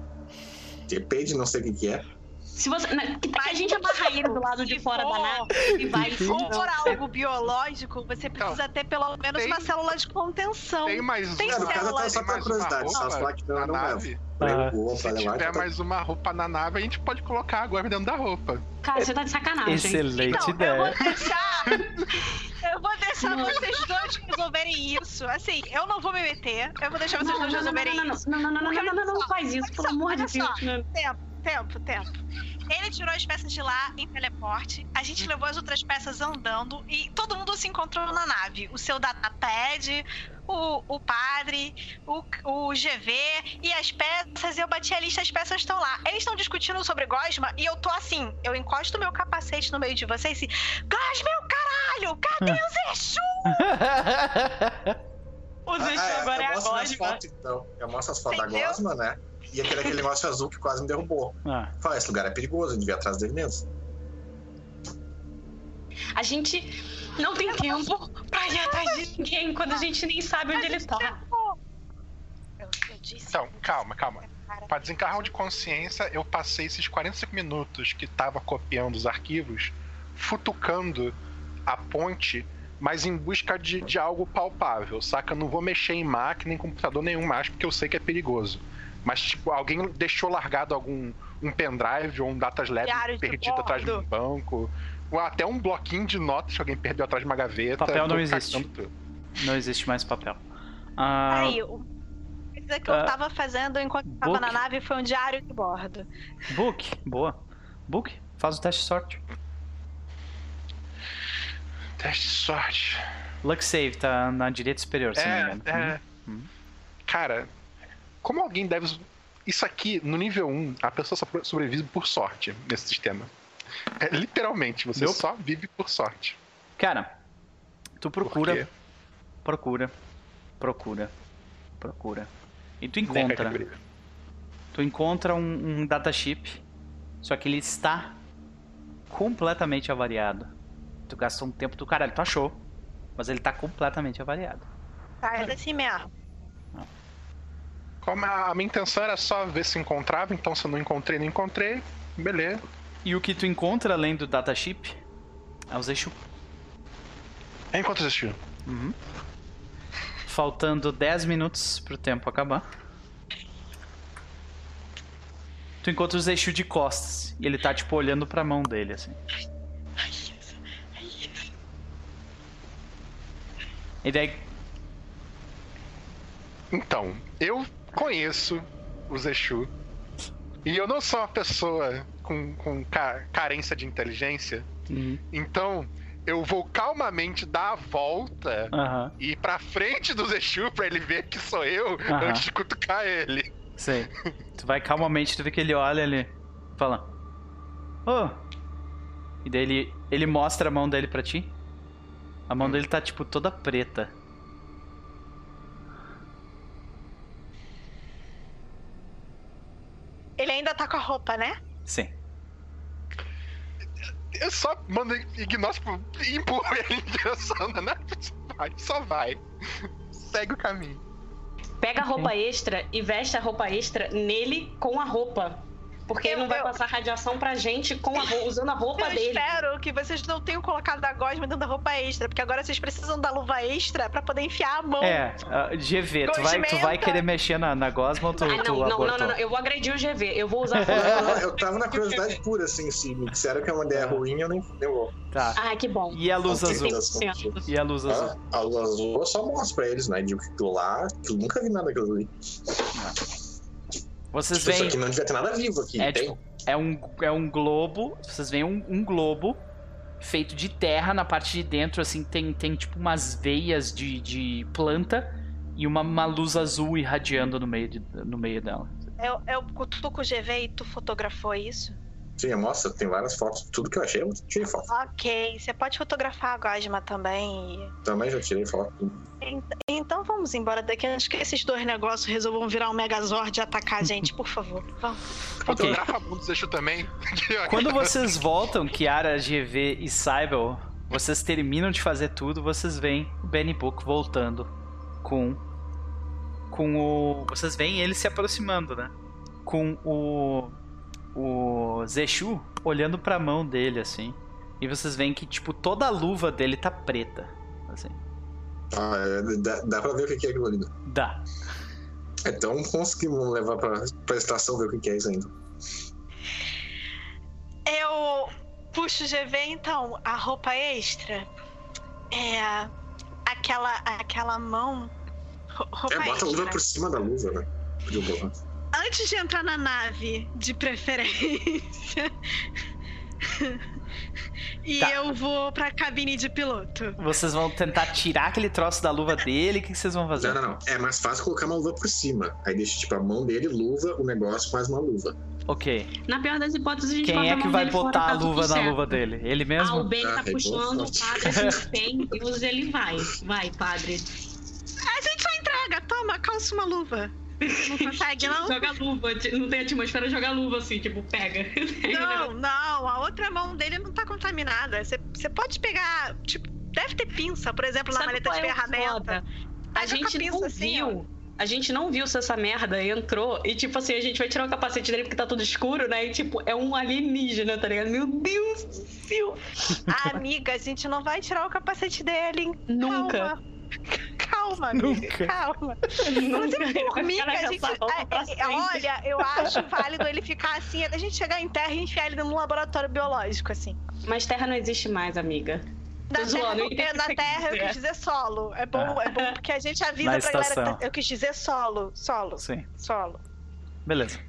Depende, não sei o que, que é. Se você. né, Que, que a gente amarra ele do lado de fora da for- nave e vai. Se for algo biológico, você precisa ter pelo menos tem- uma célula de contenção. Tem mais Tem uma. É, no caso, célula até só pra curiosidade, falar que não, na eu não nave. Ah. Eu Se tiver então tá- mais uma roupa na nave, a gente pode colocar agora dentro da roupa. Cara, você tá de sacanagem. Excelente Então, eu ideia. vou deixar. eu vou deixar vocês dois resolverem isso. Assim, eu não vou me meter. Eu vou deixar vocês Não, dois não, não, não, resolverem não, não, isso. não, não, não, não, não, não, não, não, não faz isso, Olha pelo só, amor de olha só. Deus. Não. Tempo, tempo, tempo. Ele tirou as peças de lá em teleporte. A gente levou as outras peças andando e todo mundo se encontrou na nave. O seu datapad, o, o padre, o, o GV e as peças. Eu bati a lista, as peças estão lá. Eles estão discutindo sobre Gosma e eu tô assim. Eu encosto meu capacete no meio de vocês e. Gosma, meu caralho! Cadê o Zexu? O Zexu Ah, agora é eu a mostro as Gosma. fotos, então. Eu mostro as fotos da? Gosma, né? E aquele, aquele negócio azul que quase me derrubou. Ah, Fala, esse lugar é perigoso, eu devia ir atrás dele mesmo. A gente não tem tempo pra ir atrás de ninguém quando a gente nem sabe onde ele tá. Eu, eu disse. Então, calma, calma. Cara, Pra desencarrar de consciência, eu passei esses 45 minutos que tava copiando os arquivos, futucando a ponte, mas em busca de, de algo palpável, saca? Eu não vou mexer em máquina, em computador nenhum mais, porque eu sei que é perigoso. Mas, tipo, alguém deixou largado algum um pendrive ou um datas lab perdido atrás de um banco. Ou até um bloquinho de notas que alguém perdeu atrás de uma gaveta. Papel não existe. tudo. não existe mais papel. Ah, Aí, o coisa que eu Ah, tava fazendo enquanto tava book. na nave foi um diário de bordo. book, boa. Book, faz o teste de sorte. Teste de sorte. Luck save, tá na direita superior, se não me É, engano. é. Cara, como alguém deve. Isso aqui, no nível 1, a pessoa só sobrevive por sorte nesse sistema. É, literalmente, você só vive por sorte. Cara, tu procura, procura, procura, procura. E tu Né, encontra, tu encontra um, um datachip, só que ele está completamente avariado. Tu gastou um tempo do caralho, tu achou, mas ele tá completamente avariado. Faz assim mesmo. Como a, minha intenção era só ver se encontrava, então se eu não encontrei, não encontrei. Beleza. E o que tu encontra além do datachip é o Zexu. É enquanto existiu. Faltando 10 minutos pro tempo acabar. Tu encontra o Zexu de costas. E ele tá, tipo, olhando pra mão dele, assim. E daí. Então, eu conheço o Zexu. E eu não sou uma pessoa com, com ca- carência de inteligência. Uhum. Então, eu vou calmamente dar a volta Aham, e ir pra frente do Zexu pra ele ver que sou eu Aham. antes de cutucar ele. sei. Tu vai calmamente, tu vê que ele olha ali. Fala. Ô! E daí ele, ele mostra a mão dele pra ti. A mão dele tá, tipo, toda preta. Ele ainda tá com a roupa, né? Sim. Eu só mando ignoro tipo, e empurro ele em direção da nave. Vai, só vai. Segue o caminho. Pega a roupa extra e veste a roupa extra nele com a roupa. Porque Eu- não vai eu- passar radiação pra gente com a usando a roupa Eu dele. espero que vocês não tenham colocado a gosma dentro da roupa extra, porque agora vocês precisam da luva extra pra poder enfiar a mão. É, ah, GV, tu vai, tu vai querer mexer na, na Gosma ou tu, Ah, não, tu não, não, não, não, eu vou agredir o GV. Eu vou usar a Eu Eu tava na curiosidade pura, assim, se me disseram que é uma ideia ruim, eu nem eu vou. Tá. Ai, que bom. E a luz azul? 100%. E a luz azul? Ah, a luz azul eu só mostro pra eles, né? Que aquilo lá, que eu nunca vi nada daquilo ali. Vocês Tipo, isso veem. aqui não devia ter nada vivo aqui. É, tipo, é um, é um globo. Vocês veem um, um globo feito de terra. Na parte de dentro, assim, tem, tem tipo umas veias de, de planta e uma, uma luz azul irradiando no meio, de, no meio dela. Eu cutuco o GV e tu fotografou isso? Sim, mostra, tem várias fotos. Tudo que eu achei, eu tirei foto. Ok, você pode fotografar a gosma também. Também já tirei foto. Então vamos embora daqui antes que esses dois negócios resolvam virar um Megazord e atacar a gente, por favor. Vamos. Ok. Fotografa a bunda do Zexu também. Quando vocês voltam, Kiara, GV e Cybel, vocês terminam de fazer tudo, vocês veem o Benny Book voltando com com o vocês veem ele se aproximando, né? Com o o Zexu olhando pra mão dele assim. E vocês veem que tipo toda a luva dele tá preta, assim. Ah, é, dá, dá pra ver o que que é aquilo ali. né? Dá. Então conseguimos levar pra, pra estação ver o que que é isso ainda. Eu puxo o GV, então, a roupa extra é aquela, aquela mão. ro- Roupa É, bota a extra. luva por cima da luva, né? Podia botar. Antes de entrar na nave, de preferência. e Tá. eu vou pra cabine de piloto. Vocês vão tentar tirar aquele troço da luva dele, o que que vocês vão fazer? Não, não, não. É mais fácil colocar uma luva por cima. Aí deixa, tipo, a mão dele, luva, o negócio mais uma luva. Ok. Na pior das hipóteses, a gente Quem é que vai botar tá a luva na luva dele? Ele Ah, mesmo? o Ben Ah, tá puxando, o padre a gente tem, Deus ele vai. Vai, padre. A gente só entrega, toma, calça uma luva. Não consegue, não? Joga luva, não tem atmosfera, joga luva assim, tipo, pega. Não, não, a outra mão dele não tá contaminada. Você pode pegar, tipo, deve ter pinça, por exemplo, na Sabe maleta qual de é ferramenta. A gente não assim, ó. viu. A gente não viu se essa merda entrou e, tipo assim, a gente vai tirar o capacete dele porque tá tudo escuro, né? E, tipo, é um alienígena, tá ligado? Meu Deus do céu! Amiga, a gente não vai tirar o capacete dele. hein? Nunca. Calma. Calma, amiga. Nunca. Calma. Nunca. Por mim, a gente, pra é, é, olha, eu acho válido ele ficar assim, a gente chegar em terra e enfiar ele num laboratório biológico, assim. Mas Terra não existe mais, amiga. Na terra, eu na terra eu quis dizer solo. É bom, Ah. é bom porque a gente avisa Na pra galera que estação. tá, Eu quis dizer solo. Solo. Sim. Solo. Beleza.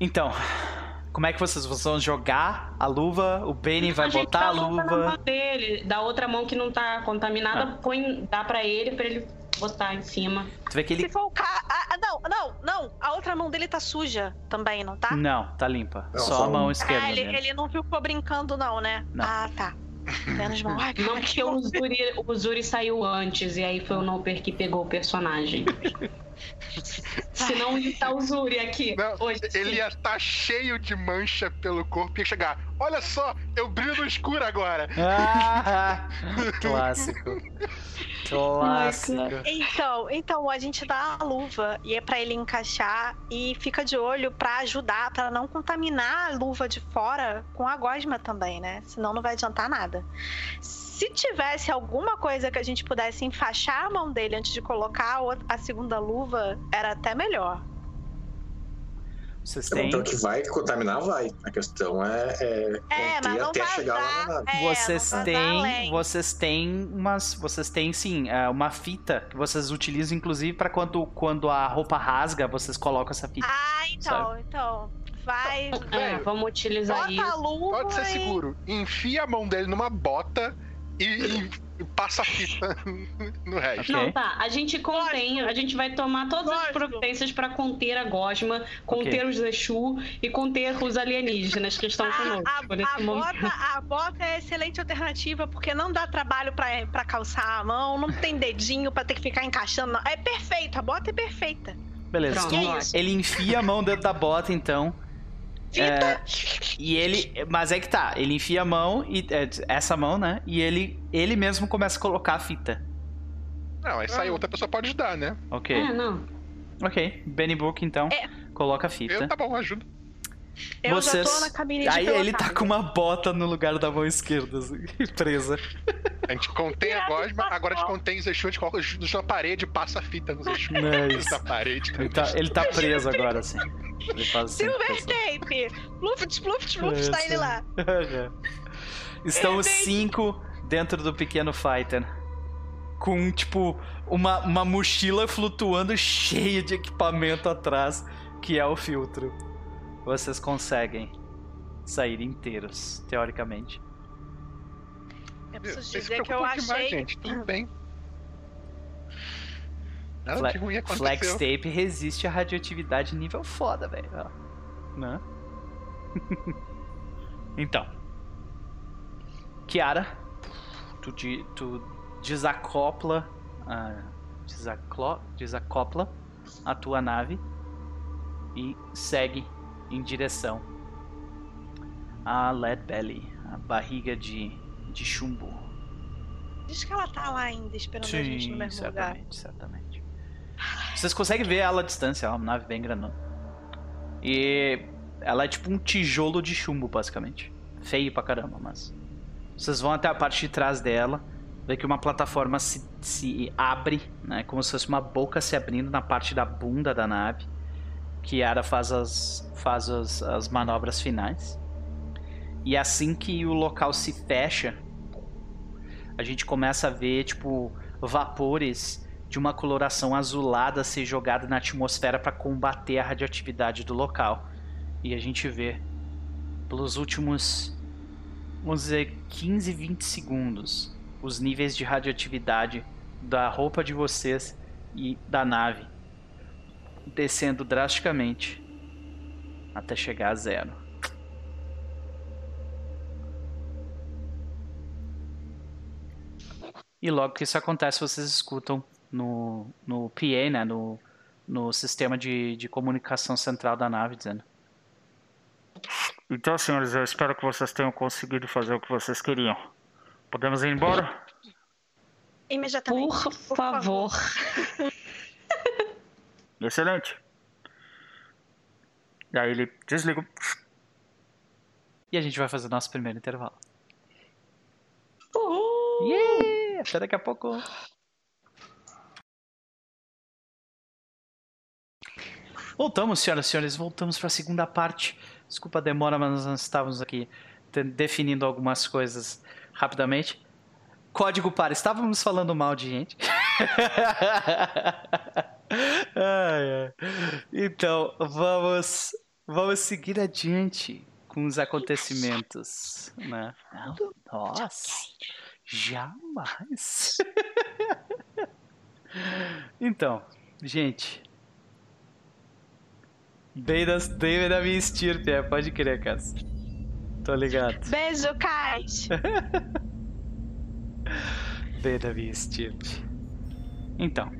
Então, como é que vocês, vocês vão jogar a luva? O Benny vai a gente botar a luva na luva. mão dele, da outra mão que não tá contaminada, Ah. põe, dá pra ele, pra ele botar em cima. Tu vê que ele. Se for o ca... Ah, não, não, não. A outra mão dele tá suja também, não tá? Não, tá limpa. Não, só só a mão um. esquerda. Ah, ele, ele não ficou brincando, não, né? Não. Ah, tá. Menos mal. Ai, Não, porque que o Zuri, o Zuri saiu antes e aí foi o Noper que pegou o personagem. Senão estar o Zuri aqui. Não, hoje. ele ia estar cheio de mancha pelo corpo e ia chegar. Olha só, eu brilho no escuro agora. Ah, clássico. Clássico. Então, então a gente dá a luva e é pra ele encaixar e fica de olho pra ajudar, pra não contaminar a luva de fora com a gosma também, né? Senão não vai adiantar nada. Se tivesse alguma coisa que a gente pudesse enfaixar a mão dele antes de colocar a outra- a segunda luva, era até melhor. Vocês têm. Então que vai contaminar, vai. A questão é, é É, mas conter não até chegar lá na nave. É, vocês têm, vocês têm umas, vocês têm sim, é, uma fita que vocês utilizam inclusive para quando quando a roupa rasga, vocês colocam essa fita. Ah, então, então. Vai. É, vamos utilizar Bota a isso. luva. Pode ser e- seguro. Enfia a mão dele numa bota e, e passa a fita no resto. Não, tá. A gente contém, a gente vai tomar todas as providências pra conter a gosma, conter os Exu e conter os alienígenas que estão A, conosco a, nesse a momento. bota, a bota é excelente alternativa porque não dá trabalho pra, pra calçar a mão, não tem dedinho pra ter que ficar encaixando. não. É perfeito, a bota é perfeita. Beleza. Pronto. isso? ele enfia a mão dentro da bota então. Fita. É, e ele, mas é que tá, ele enfia a mão e é, essa mão, né? E ele ele mesmo começa a colocar a fita. Não, essa aí outra pessoa pode ajudar, né? OK. É, não. OK. Benny Book então É. coloca a fita. Eu, tá bom, ajuda. Eu vocês- já tô na cabine de Aí ele tá com uma bota no lugar da mão esquerda, assim, presa. A gente contém a gosma, agora a gente contém os Exu, a gente coloca os Exus na parede e passa a fita nos Exus. Nice. Na parede. Ele tá, ele tá preso agora, assim. Ele faz assim. Silver tape! Pluft, pluft, pluft, tá ele lá. Estão os É cinco dentro do pequeno fighter. Com, tipo, uma, uma mochila flutuando cheia de equipamento atrás, que é o filtro. Vocês conseguem sair inteiros, teoricamente. Eu preciso se dizer que eu preocupa demais, achei. gente. Tudo bem. Nada Fle- de ruim aconteceu. Flex tape resiste à radioatividade nível foda, velho. Né? então. Kiara, tu, de- tu desacopla. ah, desaclo- desacopla a tua nave e segue em direção a Lead Belly, a barriga de, de chumbo. Diz que ela tá lá ainda esperando a gente no mesmo lugar. certamente, certamente. Vocês conseguem ver ela à distância, é uma nave bem grandona. E ela é tipo um tijolo de chumbo, basicamente. Feio pra caramba, mas. Vocês vão até a parte de trás dela, vê que uma plataforma se, se abre, né? Como se fosse uma boca se abrindo na parte da bunda da nave. Kiara faz as, faz as, as manobras finais. E assim que o local se fecha, a gente começa a ver, tipo, vapores de uma coloração azulada ser jogada na atmosfera para combater a radioatividade do local. E a gente vê, pelos últimos, vamos dizer, 15, 20 segundos, os níveis de radioatividade da roupa de vocês e da nave descendo drasticamente até chegar a zero. E logo que isso acontece, vocês escutam no, no PA, né, no, no sistema de, de comunicação central da nave, dizendo: Então, senhores, eu espero que vocês tenham conseguido fazer o que vocês queriam. Podemos ir embora? Imediatamente. Por favor. Excelente. E aí ele desliga. E a gente vai fazer o nosso primeiro intervalo. Uhul. Yeah! Até daqui a pouco. Voltamos, senhoras e senhores, voltamos para a segunda parte. Desculpa a demora, mas nós estávamos aqui definindo algumas coisas rapidamente. Código para, estávamos falando mal de gente. Ai, ai. Então, vamos, vamos seguir adiante com os acontecimentos, né? Não, nossa, jamais. Então, gente. Bem, das, bem da minha estirpe, é, pode crer, cara. Tô ligado. Beijo, Kate. bem da minha estirpe. Então.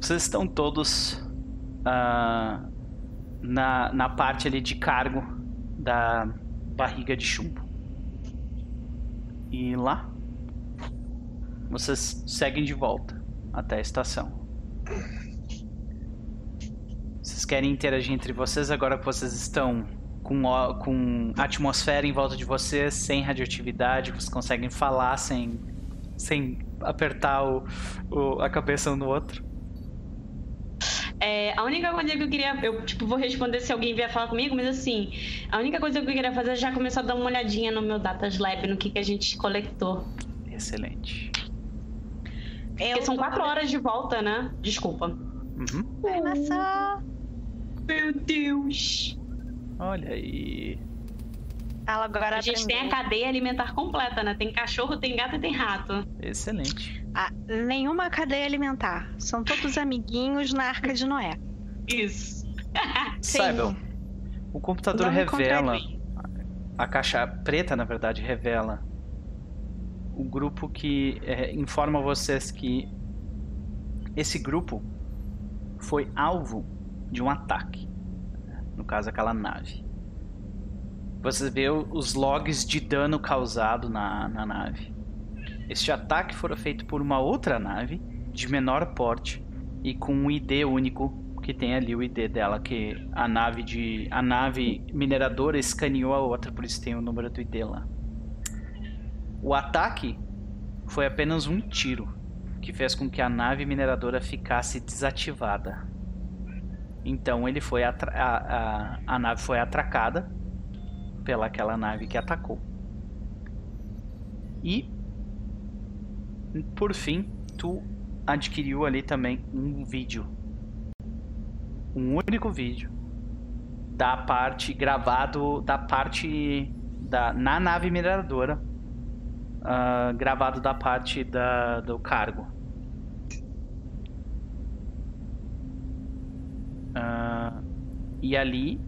Vocês estão todos uh, na, na parte ali de cargo da barriga de chumbo. E lá, vocês seguem de volta até a estação. Vocês querem interagir entre vocês agora que vocês estão com, com atmosfera em volta de vocês, sem radioatividade, vocês conseguem falar sem, sem apertar o, o, a cabeça um no outro? É, a única coisa que eu queria. Eu, tipo, vou responder se alguém vier falar comigo, mas assim, a única coisa que eu queria fazer é já começar a dar uma olhadinha no meu Datas Lab, no que, que a gente coletou. Excelente. Porque são quatro horas de volta, né? Desculpa. Uhum. Ai, maçã. Meu Deus. Olha aí. Ela agora A gente aprendeu. tem a cadeia alimentar completa, né? Tem cachorro, tem gato e tem rato. Excelente. Ah, nenhuma cadeia alimentar. São todos amiguinhos na Arca de Noé. Isso. Sim. Saibel, o computador Não revela. A caixa preta, na verdade, revela o grupo que é, informa vocês que esse grupo foi alvo de um ataque. No caso, aquela nave. Você vê os logs de dano causado na, na nave. Este ataque foi feito por uma outra nave de menor porte e com um ID único que tem ali o ID dela que a nave de a nave mineradora escaneou a outra, por isso tem o número do ID lá. O ataque foi apenas um tiro que fez com que a nave mineradora ficasse desativada. Então ele foi a, a, a nave foi atracada pela aquela nave que atacou. E por fim, tu adquiriu ali também um vídeo. Um único vídeo da parte gravado da parte da na nave mineradora ah, gravado da parte da, do cargo. Ah, e ali,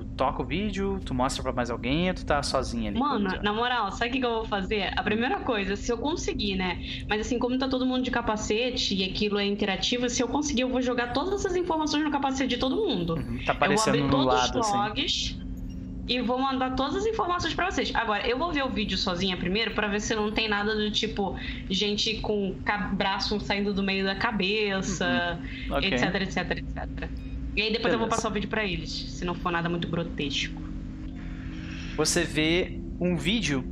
tu, toca o vídeo, tu mostra pra mais alguém ou tu tá sozinha ali? Mano, na moral, sabe o que, que eu vou fazer? A primeira coisa, se eu conseguir, né? Mas assim, como tá todo mundo de capacete e aquilo é interativo, se eu conseguir, eu vou jogar todas essas informações no capacete de todo mundo. Uhum, Tá Eu vou aparecendo abrir todos lado, os assim. logs e vou mandar todas as informações pra vocês. Agora, eu vou ver o vídeo sozinha primeiro pra ver se não tem nada do tipo gente com braço saindo do meio da cabeça, Uhum. Ok. etc, etc, etc. E aí depois eu vou Beleza. passar o vídeo pra eles, se não for nada muito grotesco. você vê um vídeo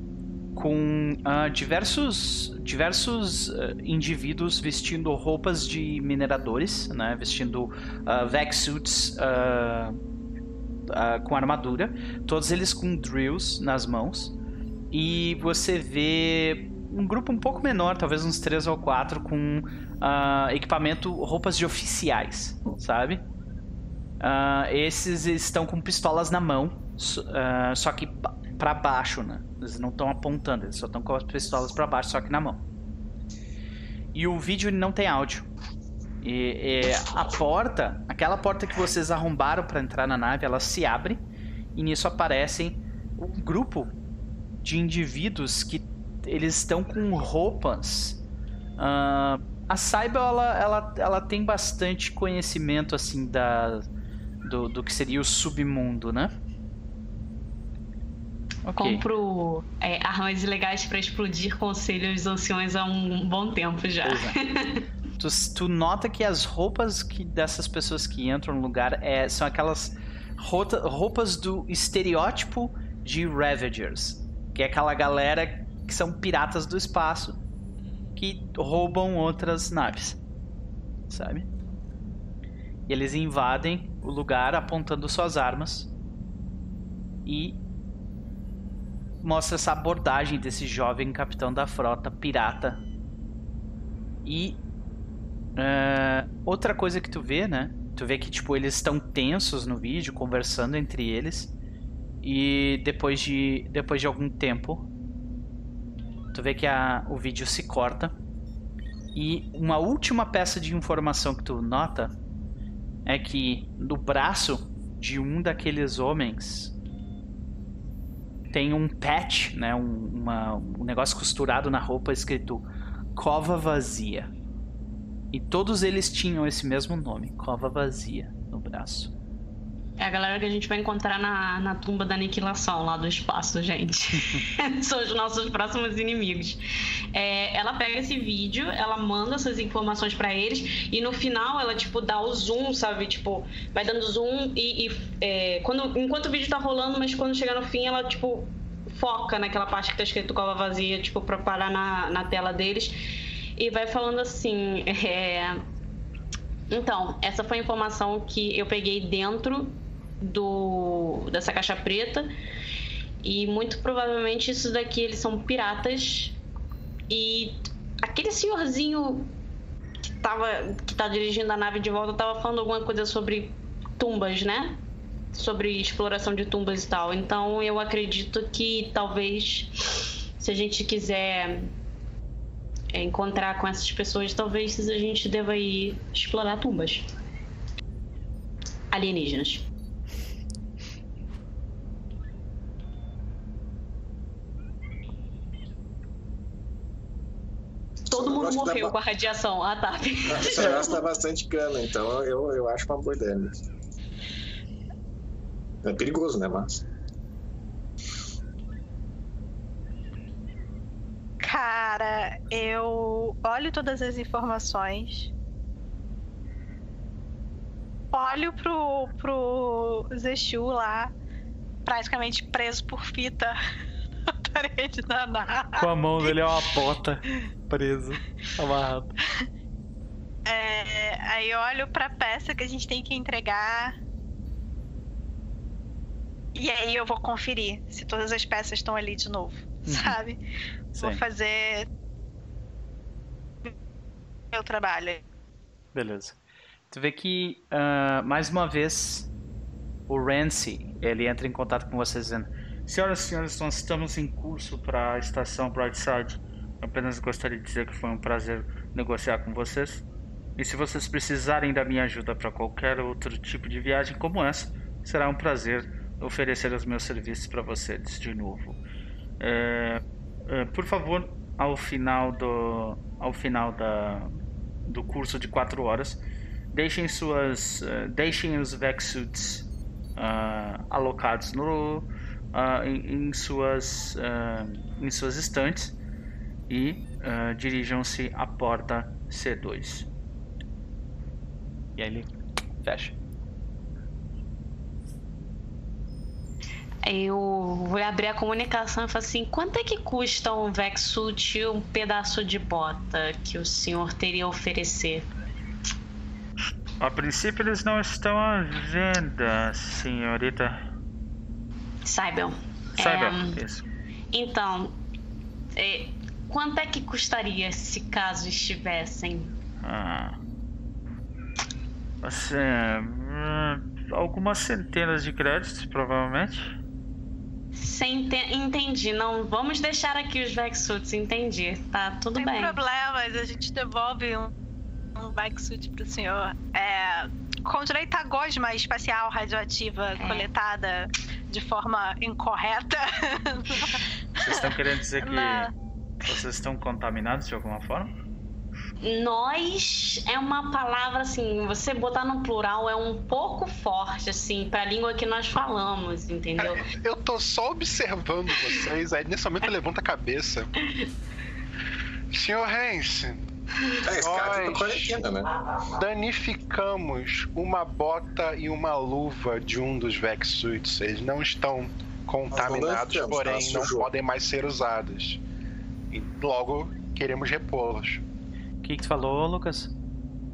com ah, diversos diversos ah, indivíduos vestindo roupas de mineradores, né? Vestindo uh, vac suits ah, ah, com armadura, todos eles com drills nas mãos. E você vê um grupo um pouco menor, talvez uns três ou quatro, com ah, equipamento, roupas de oficiais, sabe? Ah, esses estão com pistolas na mão, ah, só que pra baixo, né? Eles não estão apontando, eles só estão com as pistolas pra baixo, só que na mão. E o vídeo não tem áudio. E, e a porta, aquela porta que vocês arrombaram pra entrar na nave, ela se abre e nisso aparecem um grupo de indivíduos que eles estão com roupas. ah, a Saibel ela, ela, ela tem bastante conhecimento assim da do, do que seria o submundo, né? Ok. Compro é, armas ilegais pra explodir conselhos anciões há um bom tempo já. É. tu, tu nota que as roupas que dessas pessoas que entram no lugar é, são aquelas roupas do estereótipo de Ravagers, que é aquela galera que são piratas do espaço que roubam outras naves, sabe? E eles invadem o lugar apontando suas armas e mostra essa abordagem desse jovem capitão da frota pirata e é, outra coisa que tu vê, né? Tu vê que tipo eles estão tensos no vídeo, conversando entre eles. E depois de depois de algum tempo, tu vê que a, o vídeo se corta E uma última peça de informação que tu nota é que no braço de um daqueles homens tem um patch, né, um, uma, um negócio costurado na roupa escrito Cova Vazia. E todos eles tinham esse mesmo nome, Cova Vazia, no braço. É a galera que a gente vai encontrar na, na tumba da aniquilação lá do espaço, gente. São os nossos próximos inimigos. É, ela pega esse vídeo, ela manda essas informações para eles e no final ela, tipo, dá o zoom, sabe? Tipo, vai dando zoom e, e é, quando, enquanto o vídeo tá rolando, mas quando chegar no fim, ela, tipo, foca naquela parte que tá escrito cova vazia, tipo, pra parar na, na tela deles e vai falando assim. É... Então, essa foi a informação que eu peguei dentro do dessa caixa preta e muito provavelmente isso daqui eles são piratas e aquele senhorzinho que tava que tá dirigindo a nave de volta tava falando alguma coisa sobre tumbas, né? Sobre exploração de tumbas e tal. Então eu acredito que talvez se a gente quiser é, encontrar com essas pessoas, talvez a gente deva ir explorar tumbas alienígenas. Todo mundo morreu dá... com a radiação. Ah, tá. Negócio dá bastante cana, então eu, eu acho uma boa ideia mesmo. É perigoso, né, mas. Cara, eu olho todas as informações. Olho pro, pro Zeshu lá, praticamente preso por fita na parede da nave. Com a mão dele é uma bota preso, amarrado. É, aí eu olho pra peça que a gente tem que entregar. E aí eu vou conferir se todas as peças estão ali de novo, uhum. sabe? Sim. Vou fazer meu trabalho. Beleza. Tu vê que, uh, mais uma vez, o Rancy, ele entra em contato com vocês dizendo Senhoras e senhores, nós estamos em curso para a estação Brightside. Apenas gostaria de dizer que foi um prazer negociar com vocês. E se vocês precisarem da minha ajuda para qualquer outro tipo de viagem como essa, será um prazer oferecer os meus serviços para vocês de novo. É, é, por favor, ao final do ao final da, do curso de quatro horas, deixem suas uh, deixem os Vexsuits uh, alocados no, uh, em, em, suas em suas estantes e dirijam-se à porta C2. E aí ele fecha. eu vou abrir a comunicação e falar assim: quanto é que custa um Vexsuit e um pedaço de bota que o senhor teria a oferecer? A princípio eles não estão à venda, senhorita. Saibam. Saibam, é, isso. Então, é, quanto é que custaria se caso estivessem? Ah. Assim, algumas centenas de créditos, provavelmente. Sem entendi. Não, vamos deixar aqui os Vexuits, entendi. Tá tudo Sem bem. Sem problemas, a gente devolve um, um Vexuit pro senhor. É, com direito a gosma espacial radioativa é. coletada de forma incorreta. Vocês estão querendo dizer que Na... vocês estão contaminados de alguma forma? nós é uma palavra assim, você botar no plural é um pouco forte assim para a língua que nós falamos, entendeu? Eu tô só observando vocês, aí nesse momento eu levanto a cabeça. Senhor Hens, é, nós né? danificamos uma bota e uma luva de um dos Vexuits. Eles não estão contaminados, porém não podem mais ser usados. E logo queremos repô-los que, que tu falou, Lucas?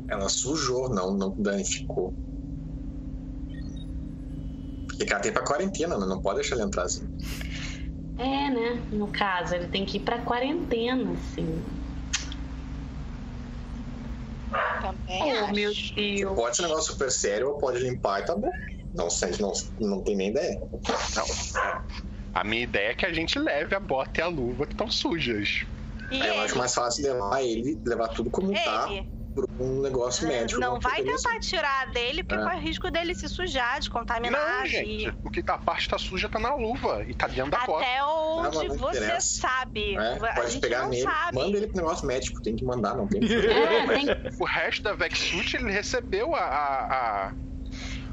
Ela sujou, não, não danificou. Porque ela tem pra quarentena, né? Não pode deixar ele entrar assim. É, né? No caso, ele tem que ir pra quarentena, assim. Também. Oh, meu Deus. Pode ser um negócio super sério ou pode limpar e tá bom. Não, não, não tem nem ideia. Não. A minha ideia é que a gente leve a bota e a luva que estão sujas. E Aí eu acho mais fácil levar ele, levar tudo como tá, ele por um negócio médico. não vai tentar tirar dele, porque É. corre risco dele se sujar, de contaminar. Não, gente. O que tá, a parte tá suja tá na luva e tá dentro da bota. Até onde não você interessa. sabe. É, a pode gente pegar não nele, sabe. manda ele pro negócio médico, tem que mandar, não tem que É, tem, O resto da Vexsuit, ele recebeu a, a,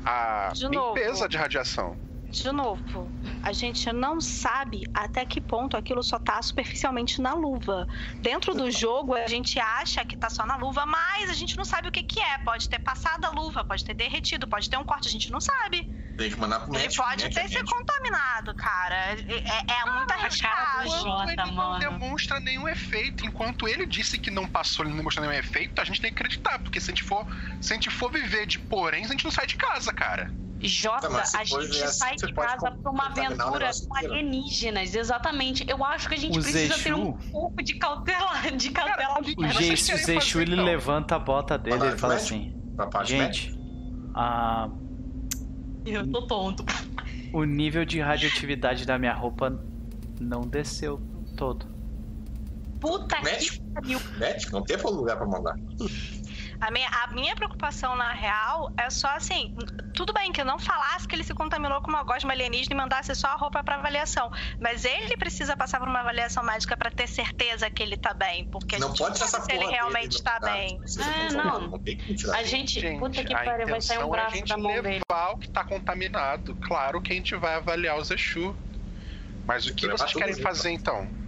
a, a De novo. limpeza de radiação. De novo, a gente não sabe até que ponto aquilo só tá superficialmente na luva. Dentro do jogo, a gente acha que tá só na luva, mas a gente não sabe o que que é. Pode ter passado a luva, pode ter derretido, pode ter um corte, a gente não sabe. Tem que mandar pro Ele médico. pode médico, ter se médico. contaminado, cara. É, é, é muito cara do arriscado. Jota, ele não demonstra nenhum efeito, enquanto ele disse que não passou, ele não demonstrou nenhum efeito, a gente tem que acreditar, porque se a gente for, se a gente for viver de poréns, a gente não sai de casa, cara. Jota, a gente ver assim, sai você de casa pra uma aventura com inteiro. alienígenas, exatamente. Eu acho que a gente O precisa ter um pouco de cautela, de cautela. o que O Zexu, fazer, ele então? levanta a bota dele e fala assim. Gente, a- Eu tô tonto. o nível de radioatividade da minha roupa não desceu todo. Puta que Médico? pariu. Médico, não tem lugar pra mandar. A minha, a minha preocupação, na real, é só assim: tudo bem que eu não falasse que ele se contaminou com uma gosma alienígena e mandasse só a roupa pra avaliação. Mas ele precisa passar por uma avaliação médica pra ter certeza que ele tá bem. Porque a não gente pode ser não essa sabe se porra ele realmente dele, tá não, bem. É, controlar, não. que tirar. A gente. Gente, puta que a pariu, vai sair um intenção é a braço gente da mão dele. levar o que tá contaminado. Claro que a gente vai avaliar o Zexu. Mas o que vocês querem fazer então?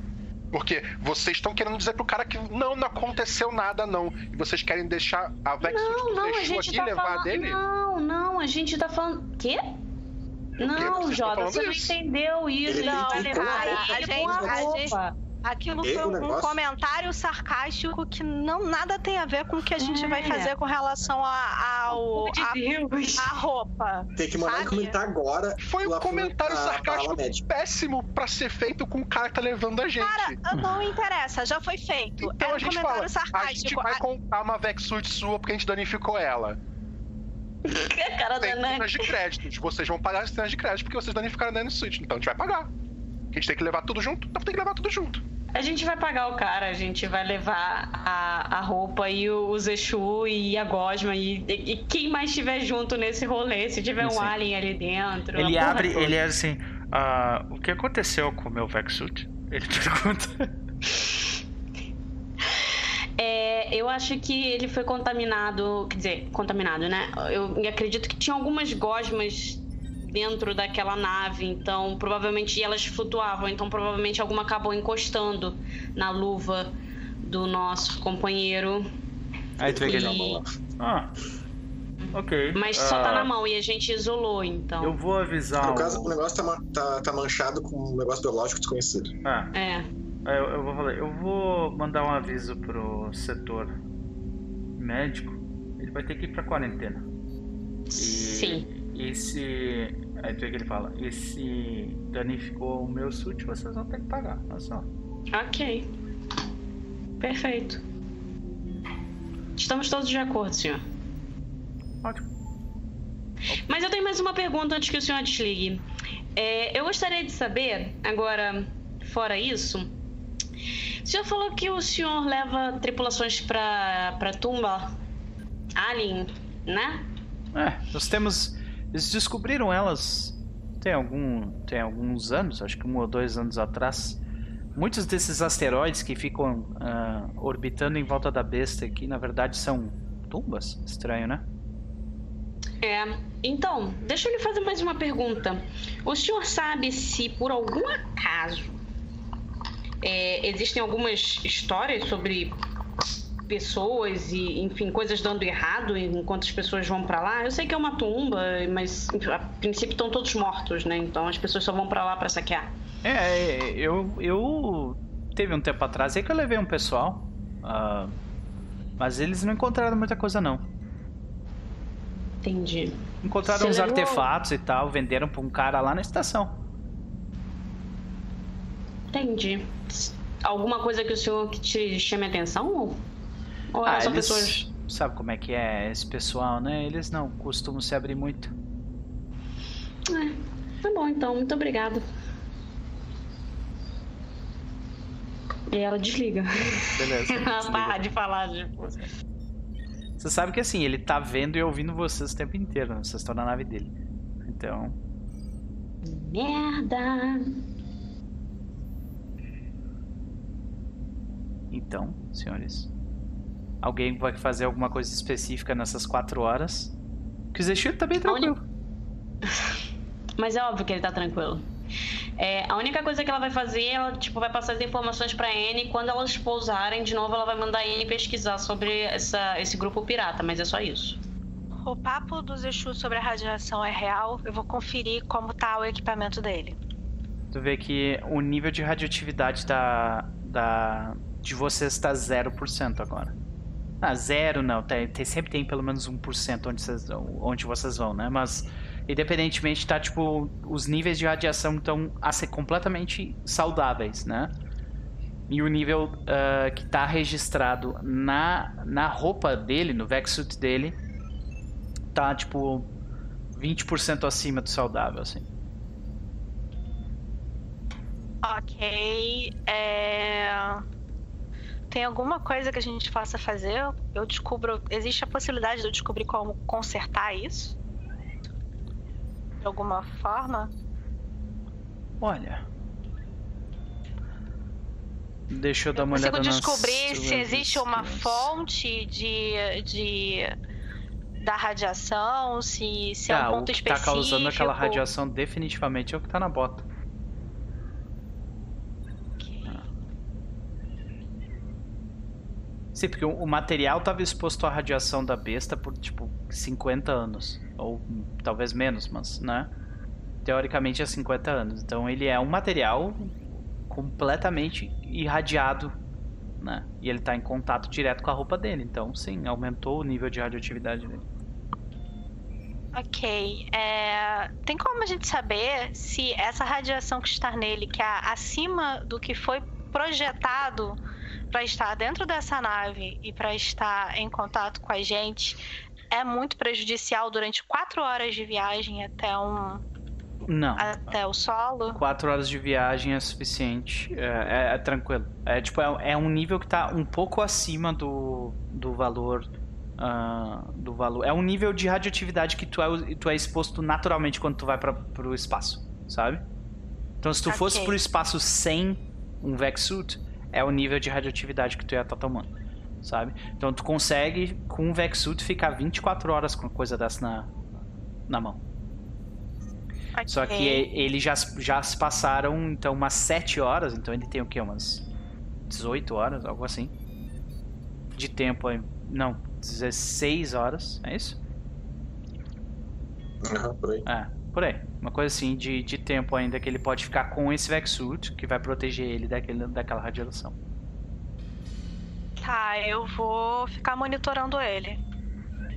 Porque vocês estão querendo dizer pro cara que não, não aconteceu nada, não. E vocês querem deixar a Vexus Não, do não, a gente aqui tá levar falando. dele? Não, não, a gente tá falando. Quê? Não, Jota, você não entendeu isso. Ele Não, ele vai ele A com a gente- a gente- roupa. Aquilo foi um negócio- comentário sarcástico que não nada tem a ver com o que a gente É. vai fazer com relação a, ao, De a, Deus. a roupa. Tem que mandar Sabe? comentar agora. Foi um comentário sarcástico péssimo pra ser feito com o cara que tá levando a gente. Cara, não interessa, já foi feito. então Era a um gente comentário fala, a gente sarcástico. vai A- contar uma Vexsuit sua porque a gente danificou ela. A cara Tem cenas de créditos. Vocês vão pagar as cenas de crédito porque vocês danificaram a Nanosuite. Então a gente vai pagar. A gente tem que levar tudo junto, então tem que levar tudo junto. A gente vai pagar o cara, a gente vai levar a, a roupa e o, o Zexu e a Gosma e, e- e quem mais estiver junto nesse rolê, se tiver um Sim. alien ali dentro. Ele abre, toda. ele é assim: ah, O que aconteceu com o meu Vexsuit? Ele pergunta. É, eu acho que ele foi contaminado, quer dizer, contaminado, né? Eu acredito que tinha algumas gosmas dentro daquela nave, então provavelmente e elas flutuavam, então provavelmente alguma acabou encostando na luva do nosso companheiro, Aí tu vê que ele. E- Ah, ok. mas só tá Ah, na mão e a gente isolou, então. Eu vou avisar. No caso, o... o negócio tá, tá, tá manchado com um negócio biológico desconhecido. Ah, É. eu, eu vou falar. Eu vou mandar um aviso pro setor médico. Ele vai ter que ir pra quarentena. E Sim. E se. Aí tu vê que ele fala: E se danificou o meu suit, vocês vão ter que pagar. Olha só. Ok. Perfeito. Estamos todos de acordo, senhor. Ótimo. Mas eu tenho mais uma pergunta antes que o senhor desligue. É, eu gostaria de saber, agora, fora isso, o senhor falou que o senhor leva tripulações pra, pra tumba Alien, né? É, nós temos. Eles descobriram elas tem algum. tem alguns anos, acho que um ou dois anos atrás. Muitos desses asteroides que ficam ah, orbitando em volta da besta aqui, na verdade, são tumbas? Estranho, né? É. Então, deixa eu lhe fazer mais uma pergunta. O senhor sabe se, por algum acaso, é, existem algumas histórias sobre pessoas e, enfim, coisas dando errado enquanto as pessoas vão pra lá? Eu sei que é uma tumba, mas a princípio estão todos mortos, né? Então as pessoas só vão pra lá pra saquear. É, eu. eu teve um tempo atrás aí que eu levei um pessoal. ah, mas eles não encontraram muita coisa não. Entendi. Encontraram Você uns levou- artefatos e tal, venderam pra um cara lá na estação. Entendi. Alguma coisa que o senhor que te chame atenção? Ou, Ah, só eles- pessoas. Sabe como é que é esse pessoal, né? Eles não costumam se abrir muito. Tá bom, então. Muito obrigado. E ela desliga. Beleza. Ela para de falar. Tipo. Você sabe que assim, ele tá vendo e ouvindo vocês o tempo inteiro, né? Vocês estão na nave dele. Então. Merda. Então, senhores. Alguém vai fazer alguma coisa específica nessas quatro horas? Que o Zeshiro tá bem tranquilo. Mas é óbvio que ele tá tranquilo. É, a única coisa que ela vai fazer, ela tipo, vai passar as informações pra Anne e quando elas pousarem, de novo ela vai mandar a Anne pesquisar sobre essa, esse grupo pirata, mas é só isso. O papo do Zexu sobre a radiação é real. Eu vou conferir como tá o equipamento dele. Tu vê que o nível de radioatividade da, da de vocês tá 0% agora. Ah, zero não, tem, tem- sempre tem pelo menos 1% onde vocês, onde vocês vão, né? Mas, independentemente, tá tipo, os níveis de radiação estão a ser completamente saudáveis, né? E o nível ah, que tá registrado na, na roupa dele, no Vexsuit dele, tá tipo 20% acima do saudável, assim. Ok. É... Tem alguma coisa que a gente possa fazer? Eu descubro. Existe a possibilidade de eu descobrir como consertar isso? De alguma forma? Olha. Deixa eu dar Eu uma consigo olhada nas descobrir suas se existe uma fonte de, de da radiação, se, se é Tá, um o ponto que tá específico. causando aquela radiação definitivamente é o que tá na bota. Sim, porque o material estava exposto à radiação da besta por tipo 50 anos. Ou hum, talvez menos, mas, né? Teoricamente é 50 anos. Então ele é um material completamente irradiado, né? E ele tá em contato direto com a roupa dele. Então, sim, aumentou o nível de radioatividade dele. Ok. É, Tem como a gente saber se essa radiação que está nele, que é acima do que foi projetado para estar dentro dessa nave e para estar em contato com a gente, é muito prejudicial durante quatro horas de viagem até um Não. até o solo? Quatro horas de viagem é suficiente. É, é- é tranquilo. É tipo, é, é um nível que tá um pouco acima do, do valor. ah, do valor. É um nível de radioatividade que tu é, tu é exposto naturalmente quando tu vai para pro espaço, sabe? Então se tu Ok. fosse pro espaço sem um Vexsuit, é o nível de radioatividade que tu ia estar tomando, sabe? Então tu consegue, com um Vexsuit, ficar 24 horas com uma coisa dessa na, na mão. Só Ok. que ele já, já se passaram, então, umas 7 horas. Então ele tem o quê? Umas 18 horas, algo assim. De tempo aí. Não, 16 horas, é isso? Aham, por aí. É, por aí. Uma coisa assim de, de tempo ainda que ele pode ficar com esse Vexsuit, que vai proteger ele daquele, daquela radiação. Tá, eu vou ficar monitorando ele.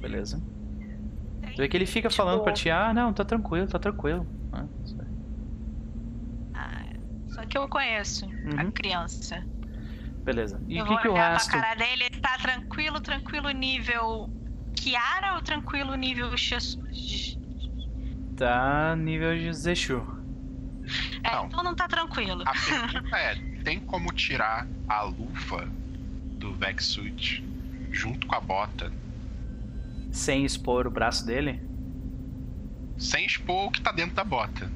Beleza? Tu vê que ele fica Tipo- falando pra ti, ah, não, tá tranquilo, tá tranquilo. Ah. Ah, Só que eu conheço a Uhum. criança. Beleza. E eu o que, vou que o resto. pra cara dele, ele tá tranquilo, tranquilo nível Kiara ou tranquilo nível X? Tá nível de Zeshu. É, Não. então não tá tranquilo. A pergunta é: tem como tirar a luva do Vexsuit junto com a bota Sem expor o braço dele? sem expor o que tá dentro da bota?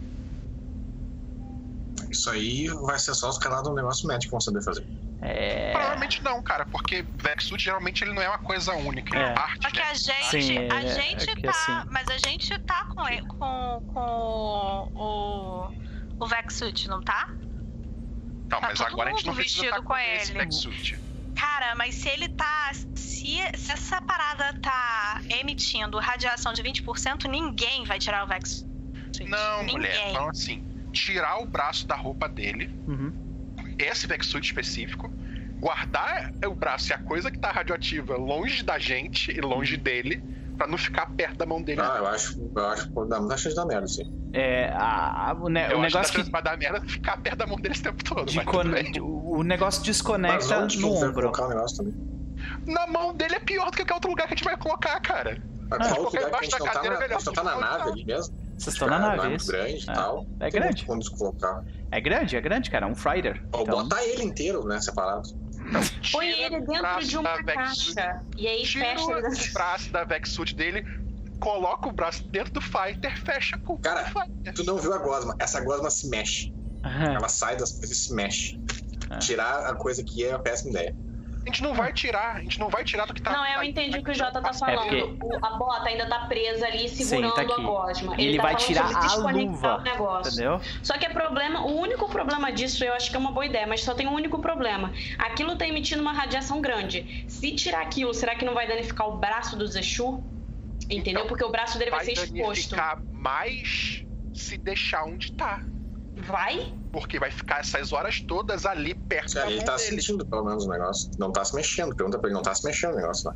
Isso aí vai ser só os caras do negócio médico que vão saber fazer. É. Provavelmente não, cara, porque Vexsuit geralmente ele não é uma coisa única, ele É. é parte Só que a gente, Sim, a é- gente é tá, assim- mas a gente tá com com, com o o Vexsuit, não tá? Então, tá mas todo agora a gente não precisa vestido estar com esse ele. Vexsuit. Cara, mas se ele tá. Se, se essa parada tá emitindo radiação de 20%, ninguém vai tirar o Vex. Não, ninguém. mulher. Então, assim, tirar o braço da roupa dele, Uhum. Esse Vexsuit específico, guardar o braço e a coisa que tá radioativa longe da gente e longe dele, pra não ficar perto da mão dele. Ah, eu acho, eu acho que pode dar muita chance de dar merda, sim. É, a- a- o, ne- Eu o acho negócio que que vai dar merda ficar perto da mão dele esse tempo todo. de mas con- tudo bem. de- o negócio Mas desconecta onde no ombro. colocar o negócio também? Na mão dele é pior do que qualquer outro lugar que a gente vai colocar, cara. Ah, qual qualquer lugar que a gente da não tá cadeira na, é melhor a gente não tá na nave ali mesmo? Vocês estão na nave. é grande e É. tal. É Tem grande. Colocar. É grande, é grande, cara. É um freighter. Ou Então, botar ele inteiro, né? Separado. Põe ele dentro braço de uma caixa. E aí Tira fecha o braço da Vexsuit dele, coloca o braço dentro do Fighter, fecha com Cara, o Fighter. Tu não viu a gosma. Essa gosma se mexe. aham. Ela sai das coisas e se mexe. É. Tirar a coisa que é uma péssima ideia. A gente não vai tirar, a gente não vai tirar do que tá. Não, eu tá- entendi o que o Jota tá É falando. porque- O- A bota ainda tá presa ali segurando tá aqui. a gosma. Ele tá vai tirar a luva, o negócio. Entendeu? Só que é problema, o único problema disso, eu acho que é uma boa ideia, mas só tem um único problema. Aquilo tá emitindo uma radiação grande. Se tirar aquilo, será que não vai danificar o braço do Zeshu? Entendeu? Então, Porque o braço dele vai, Vai ser exposto. danificar mais se deixar onde tá. Vai? Porque vai ficar essas horas todas ali perto da Ele mão tá dele. sentindo pelo menos o negócio. Não tá se mexendo. Pergunta pra ele, não tá se mexendo o negócio lá.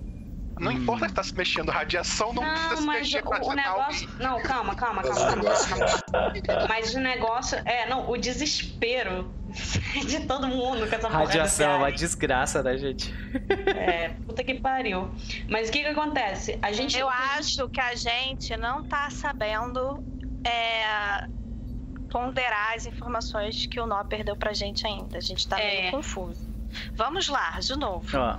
Não Hum. importa que tá se mexendo, radiação não, precisa Não, se mas mexer pra o, o negócio. Não, calma, calma, calma. o calma, negócio- calma. Mas o negócio. É, não, o desespero de todo mundo com essa porra Radiação, dessa uma área. desgraça, né, gente? É, puta que pariu. Mas o que que acontece? A gente. Eu acho que a gente não tá sabendo é, ponderar as informações que o Nó perdeu pra gente ainda. A gente tá É. meio confuso. Vamos lá, de novo. Ó,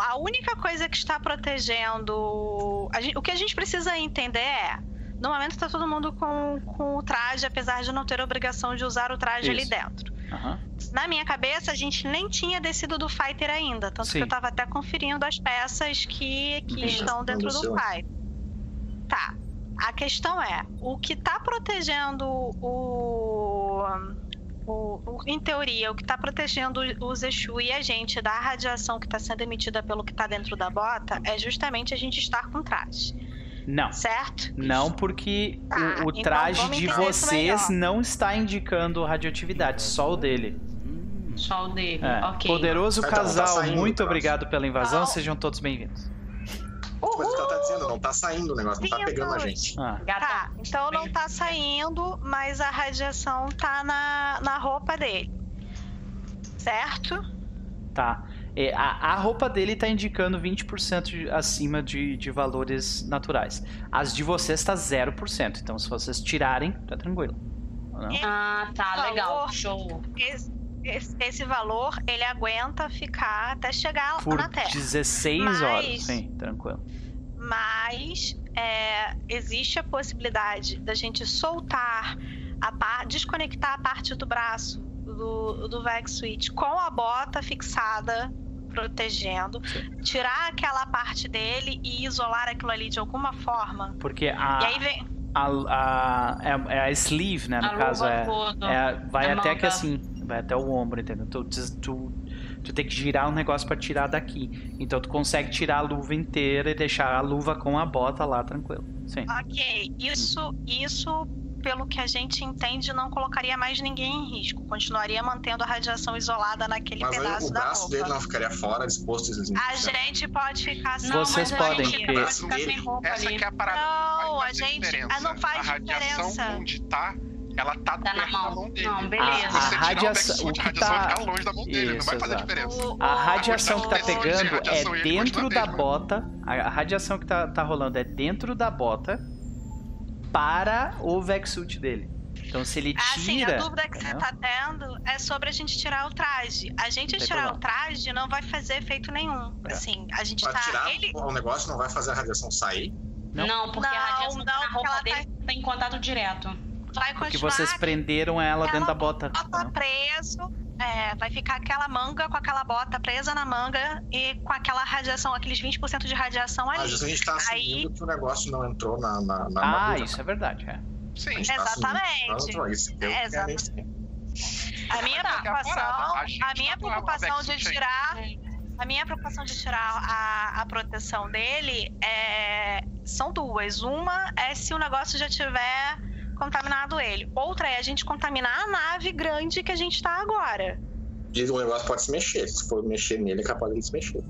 A única coisa que está protegendo. a gente- o que a gente precisa entender é. No momento tá todo mundo com, com o traje, apesar de não ter obrigação de usar o traje ali Isso. dentro. aham. Na minha cabeça, a gente nem tinha descido do Fighter ainda. Tanto Sim. que eu tava até conferindo as peças que, que Uhum. estão dentro do. Fighter. Tá. A questão é, o que tá protegendo o. o- o- em teoria, o que tá protegendo o Zeshu e a gente da radiação que tá sendo emitida pelo que tá dentro da bota é justamente a gente estar com traje, Não. certo? Não, porque Tá, o, o então traje de vocês não está indicando radioatividade, só o dele. Só o dele. É. Ok. Poderoso então tá casal, muito traje. obrigado pela invasão, Não. sejam todos bem-vindos. Coisa que ela tá dizendo, não tá saindo o negócio, não tá pegando a gente. Ah. Tá, então não tá saindo, mas a radiação tá na, na roupa dele. Certo? tá. É, a, a roupa dele tá indicando 20% de- acima de, de valores naturais. As de vocês tá 0%. Então, se vocês tirarem, tá tranquilo. Não? Ah, tá, legal. Show. Esse, esse- esse valor, ele aguenta ficar até chegar Por na Terra. 16 Mas- horas. Sim, tranquilo. Mas é, existe a possibilidade da gente soltar, a par, desconectar a parte do braço do, do Vex Switch com a bota fixada, protegendo, tirar aquela parte dele e isolar aquilo ali de alguma forma. Porque a, E aí vem. a, a, é, é a sleeve, né? No A caso, luva é, é- vai a até manga. que assim, vai até o ombro, entendeu? Tu, tu, tu, tem que girar um negócio pra tirar daqui. Então tu consegue tirar a luva inteira e deixar a luva com a bota lá, tranquilo. Sim. Ok, isso, isso, pelo que a gente entende, não colocaria mais ninguém em risco. Continuaria mantendo a radiação isolada naquele Mas aí pedaço o da braço roupa. dele não ficaria fora, exposto A gente pode ficar sem Não, Vocês mas a podem, gente pode ficar sem roupa Essa ali. que é a parada. Não, a gente- diferença. ah, não faz a radiação diferença. onde tá, ela tá, Tá na mão. mão dele. Não, A, beleza. a Você tirar radiação, o a que tá. ficar longe da mão dele, não Isso, vai fazer exato. diferença. O- A o- radiação que tá de pegando é dentro da mesmo. bota. A a radiação que tá, tá rolando é dentro da bota para o Vexsuit dele. Então se ele Assim, tira. a dúvida que você entendeu? tá tendo é sobre a gente tirar o traje. A gente tirar problema. o traje não vai fazer efeito nenhum. É. Assim, a gente Pra tá. tirar Ele... o negócio não vai fazer a radiação sair. Não. Não, porque a Não, radiação não, tá na roupa dele tá em contato direto. Vai Porque vocês prenderam ela dentro da bota. bota entendeu? preso. É, vai ficar aquela manga com aquela bota presa na manga e com aquela radiação, aqueles 20% de radiação ali. Mas a gente tá Aí- assumindo que o negócio não entrou na, na, na Ah, armadura. isso é verdade. É. Sim. Tá Exatamente. entrou. Isso É, exatamente. A minha preocupação, a a minha tá preocupação de aí. tirar, a minha preocupação de tirar a, a proteção dele é, são duas. Uma é se o negócio já tiver contaminado ele. Outra é a gente contaminar a nave grande que a gente tá agora. E o negócio pode se mexer. Se for mexer nele, é capaz dele se mexer.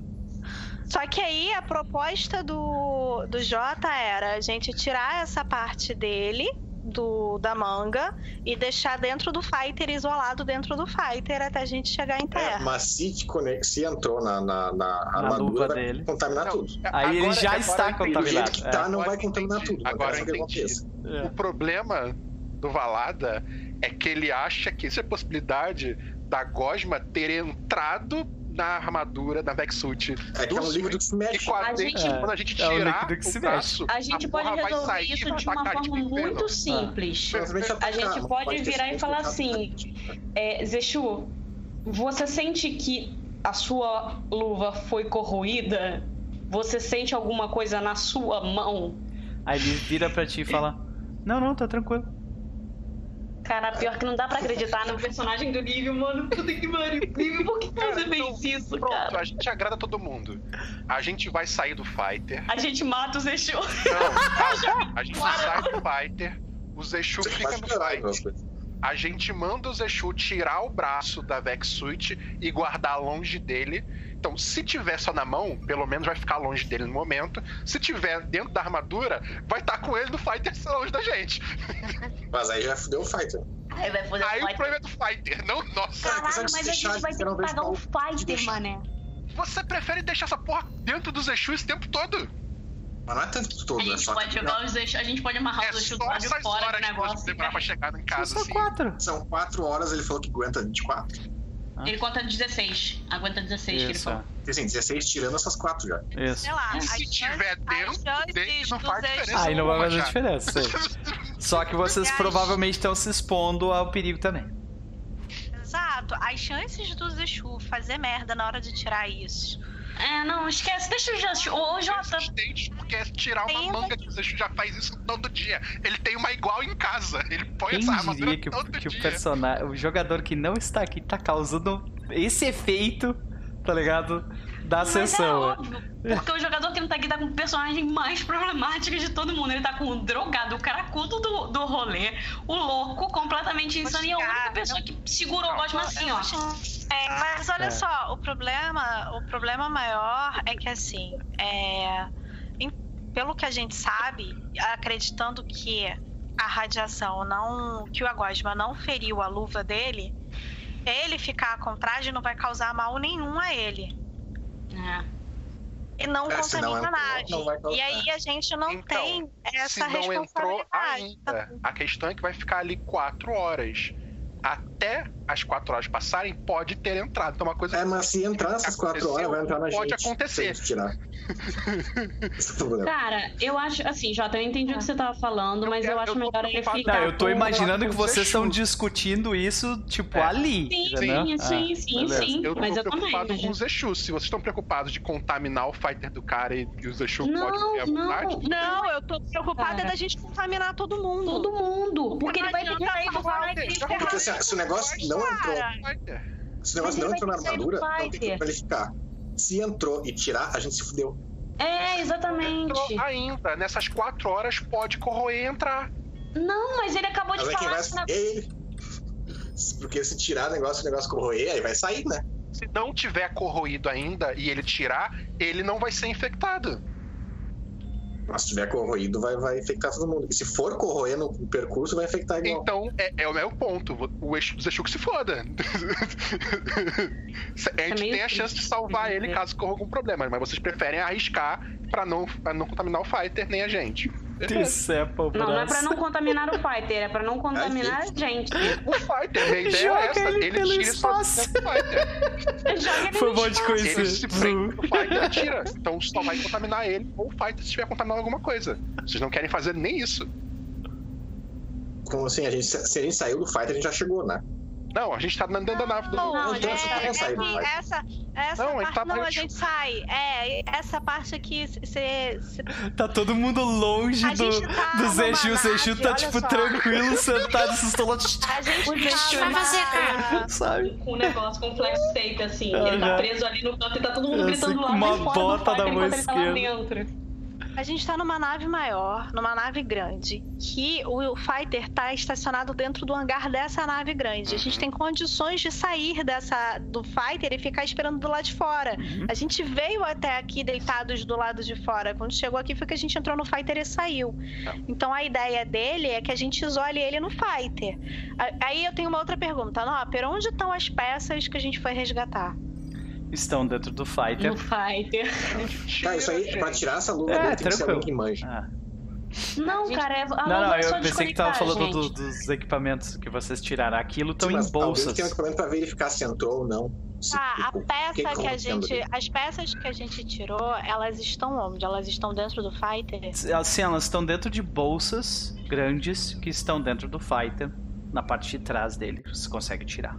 Só que aí a proposta do, do Jota era a gente tirar essa parte dele do, da manga e deixar dentro do fighter, isolado dentro do fighter, até a gente chegar em É, terra. mas se, conect... se entrou na, na, na luva armadura, vai dele. contaminar Não, tudo. Aí ele agora- já agora está entendi. Do contaminado. jeito que tá, é. não Agora vai contaminar entendi. tudo. Agora eu o que entendi. É. O problema do Valada é que ele acha que existe a possibilidade da Gosma ter entrado na armadura da Vexsuit É do é um líquido que se mexe. e quando A a gente- gente, quando a gente É um tirar líquido que se o braço, A gente pode porra vai resolver sair isso de uma forma tipo, muito inferno. simples. A gente pode virar e falar assim: é, Zexu, você sente que a sua luva foi corroída? Você sente alguma coisa na sua mão? Aí ele vira pra ti e fala: Não, não, tá tranquilo. Cara, pior que não dá pra acreditar no personagem do Nível, mano. Puta que pariu. Nível, por que você Então, fez isso, Pronto, cara? a gente agrada todo mundo. A gente vai sair do fighter. A gente mata o Zexu. Não. A gente sai do fighter. O Zexu Você fica no piorar fighter. A gente manda o Zexu tirar o braço da Vexsuit e guardar longe dele. Então, se tiver só na mão, pelo menos vai ficar longe dele no momento. Se tiver dentro da armadura, vai estar com ele no fighter longe da gente. Mas aí já fudeu o fighter. Aí vai foder Aí o o problema é do fighter, não nossa. Cara, Caralho, mas a gente vai ter que pagar um fighter, mané. Você prefere deixar essa porra dentro do Zexu esse tempo todo? Mas não é tanto todo, A é gente só pode que- jogar os Zexu, a gente pode amarrar É os do só lado de essas fora do horas que você negócio. demorar pra chegar em casa, Só assim. quatro. São 4 horas, ele falou que aguenta 24. Ele conta 16. Aguenta 16 que ele Isso, falou. Porque assim, 16 tirando essas 4 já. isso. Sei lá, Se tiver dentro dele, não faz diferença. Aí não vai fazer diferença. Só que vocês Aliás- provavelmente estão se expondo ao perigo também. Exato. As chances do Zexu fazer merda na hora de tirar isso. É, não, esquece. Deixa eu já. Ô, Jota. Resistente, porque é tirar uma manga que o Zexu já faz isso todo dia. Ele tem uma igual em casa. Ele põe Quem essa armadura diria que, o- todo que o dia. personagem, o jogador que não está aqui tá causando esse efeito, tá ligado? Da Mas é sessão. óbvio, porque o jogador que não tá aqui tá com o personagem mais problemático de todo mundo. Ele tá com o drogado, o caracudo do, do rolê, o louco, completamente insano. E a única pessoa que segurou o Gosma assim, ó. É, mas olha É. só, o problema, o problema maior é que assim, é, em- pelo que a gente sabe, acreditando que a radiação não, que o Agosma não feriu a luva dele, ele ficar com traje não vai causar mal nenhum a ele. É. E não É, se não contamina entrou, nada. não. E aí a gente não Então, tem Se essa não entrou responsabilidade. ainda, a questão é que vai ficar ali quatro horas. Até as quatro horas passarem, pode ter entrado. Então, uma coisa É, mas se entrar nessas 4 horas, vai entrar na Pode gente. acontecer. É. Cara, eu acho, assim, Jota, eu entendi o que você tava falando, mas eu, quero- acho eu melhor ele ficar. Não, eu tô com- imaginando que vocês estão discutindo isso, tipo, É. ali. Sim, sim, sim, Ah, sim, sim. Eu tô Mas eu também. preocupado Mas... com o Zexu. Se vocês estão preocupados de contaminar o fighter do cara e que o Zexu Não, pode ter a não. vontade, Não, eu tô preocupada Cara. da gente contaminar todo mundo. Todo mundo. Porque ele vai ter que Não sair do vai fighter. ter Porque se, se o negócio não entrou, fighter. se o negócio não entrou na armadura, não tem como ele ficar. Se entrou e tirar, a gente se fudeu. É, exatamente. Entrou ainda. Nessas quatro horas pode corroer e entrar. Não, mas ele acabou de Mas é quem falar vai que na- é ele. Porque se tirar o negócio, o negócio corroer, aí vai sair, né? Se não tiver corroído ainda e ele tirar, ele não vai ser infectado. Mas se tiver corroído, vai, vai infectar todo mundo. E se for corroer no percurso, vai infectar igual. Então, é, é o meu ponto. O Exu- que se foda. a gente meio tem a chance de salvar ele né? caso corra algum problema, mas vocês preferem arriscar pra não, pra não contaminar o fighter nem a gente. O Não, não é braço. pra não contaminar o fighter, é pra não contaminar a gente. O fighter, minha ideia Joga é essa. ele Ele, tira espaço. do fighter. Foi bom espaço. conhecer. Ele se prende no fighter tira. Então só vai contaminar ele ou o fighter se estiver contaminando alguma coisa. Vocês não querem fazer nem isso. Como assim, a gente, se a gente saiu do fight, a gente já chegou, né? Não, a gente tá dentro da nave do. Não, Não, é, tá é sair do que fight. essa, essa Não, a gente parte tá não, a mais- gente sai. É, essa parte aqui, você. Tá todo mundo longe A do, gente tá do Zexu. O Zexu nave, tá, tipo, só. tranquilo, sentado, se estolando, A gente O tá vai fazer, numa- sabe? Com o negócio, com o flex tape, assim. Ah, Ele tá preso ali no canto e tá todo mundo gritando sei, lá uma de fora do bota na mão tá lá esquerda. A gente tá numa nave maior, numa nave grande, que o Fighter tá estacionado dentro do hangar dessa nave grande. A gente tem condições de sair dessa do Fighter e ficar esperando do lado de fora. A gente veio até aqui deitados do lado de fora. Quando chegou aqui foi que a gente entrou no Fighter e saiu. Então a ideia dele é que a gente isole ele no Fighter. Aí eu tenho uma outra pergunta. Nopper, onde estão as peças que a gente foi resgatar? Estão dentro do fighter. No fighter. Tá, isso aí, pra tirar essa luva É, dele, tem que ser tranquilo. alguém. Ah. Não, cara, é, a Não, não, eu pensei que tava falando do- gente. dos equipamentos que vocês tiraram. Aquilo estão em bolsas. que tem um equipamento pra verificar se entrou ou não. Se, Ah, a tipo, peça o que que a gente. ali? As peças que a gente tirou, elas estão onde? Elas estão dentro do Fighter? Assim, elas estão dentro de bolsas grandes que estão dentro do fighter, na parte de trás dele. Você consegue tirar.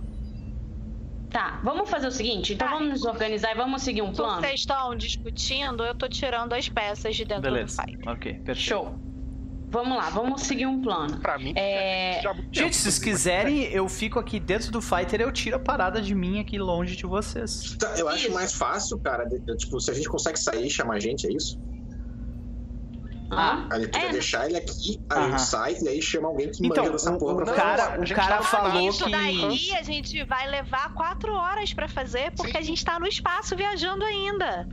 Tá, vamos fazer o seguinte, então Tá. vamos nos organizar e vamos seguir um Enquanto plano? vocês estão discutindo, eu tô tirando as peças de dentro Beleza. do Fighter. Ok, perfeito. Show. Vamos lá, vamos seguir um plano. Pra mim, É, Gente, se vocês quiserem, eu fico aqui dentro do fighter eu tiro a parada de mim aqui longe de vocês. Tá, eu acho Isso. mais fácil, cara, de- de- tipo, se a gente consegue sair e chamar a gente, é isso? Hã? A gente podia É, deixar ele aqui, aí Aham. ele sai e aí chama alguém que Então, manja dessa o, porra o pra Não, cara, a o gente cara falou Isso que. daí a gente vai levar quatro horas pra fazer, porque Sim. a gente tá no espaço viajando ainda.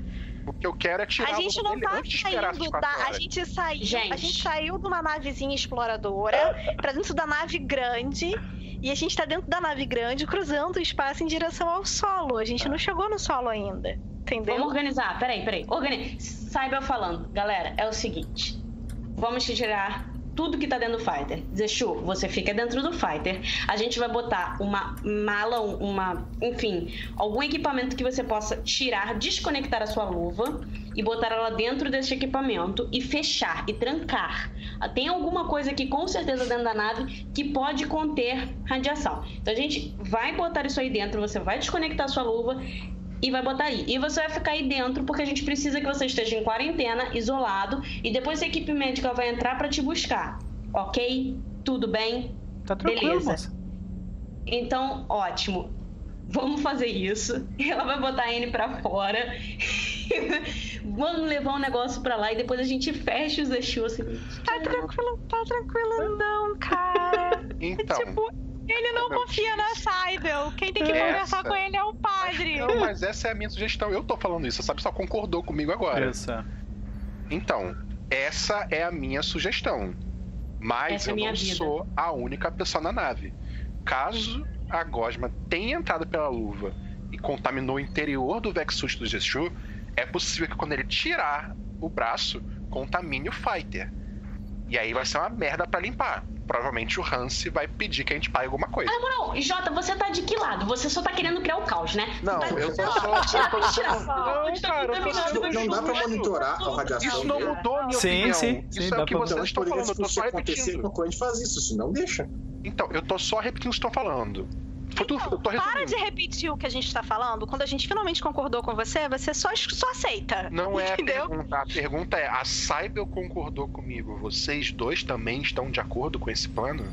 O que eu quero é tirar A gente não tá saindo da. A gente saiu. Gente. A gente saiu de uma navezinha exploradora pra dentro da nave grande. E a gente tá dentro da nave grande, cruzando o espaço em direção ao solo. A gente não chegou no solo ainda. Entendeu? Vamos organizar, peraí, peraí. Organi... Saiba eu falando. Galera, é o seguinte. Vamos tirar tudo que tá dentro do fighter. Zexu, você fica dentro do fighter. A gente vai botar uma mala, um- uma. Enfim, algum equipamento que você possa tirar, desconectar a sua luva e botar ela dentro desse equipamento e fechar e trancar. Ah, Tem alguma coisa aqui com certeza dentro da nave que pode conter radiação. Então a gente vai botar isso aí dentro, você vai desconectar a sua luva e vai botar aí. E você vai ficar aí dentro porque a gente precisa que você esteja em quarentena, isolado, e depois a equipe médica vai entrar pra te buscar. Ok? Tudo bem? Tá tranquilo, Beleza. moça. Então, ótimo. Vamos fazer isso. Ela vai botar a N pra fora. Vamos levar um negócio pra lá e depois a gente fecha os Exu assim. Tá tranquilo, tá tranquilo, não, cara. Então, tipo, ele não Meu confia na Saibel. Quem tem que Essa- conversar com ele é o padre. não, mas essa é a minha sugestão. Eu tô falando isso, sabe? Só concordou comigo agora. É. Então, essa é a minha sugestão. Mas Essa é eu minha não vida. sou a única pessoa na nave. Caso a Gosma tenha entrado pela luva e contaminou o interior do Vexus do Jeshu, é possível que quando ele tirar o braço, contamine o Fighter. E aí vai ser uma merda pra limpar. Provavelmente o Hansi vai pedir que a gente pague alguma coisa. Ah, não, Jota, você tá de que lado? Você só tá querendo criar o caos, né? Não, Tá- eu tô Não, só. Não, Pode cara, eu tô Não dá pra justo. monitorar a radiação. Isso não mudou a minha Sim, opinião. sim, Isso sim, é dá o que vocês estão falando. Eu tô só acontecer repetindo. alguma coisa, a gente faz isso, se não deixa. Então, eu tô só repetindo o que estão falando. Então, para de repetir o que a gente tá falando. Quando a gente finalmente concordou com você, você só, só aceita. Não é a Entendeu? pergunta. A pergunta é: a Saibel concordou comigo? Vocês dois também estão de acordo com esse plano?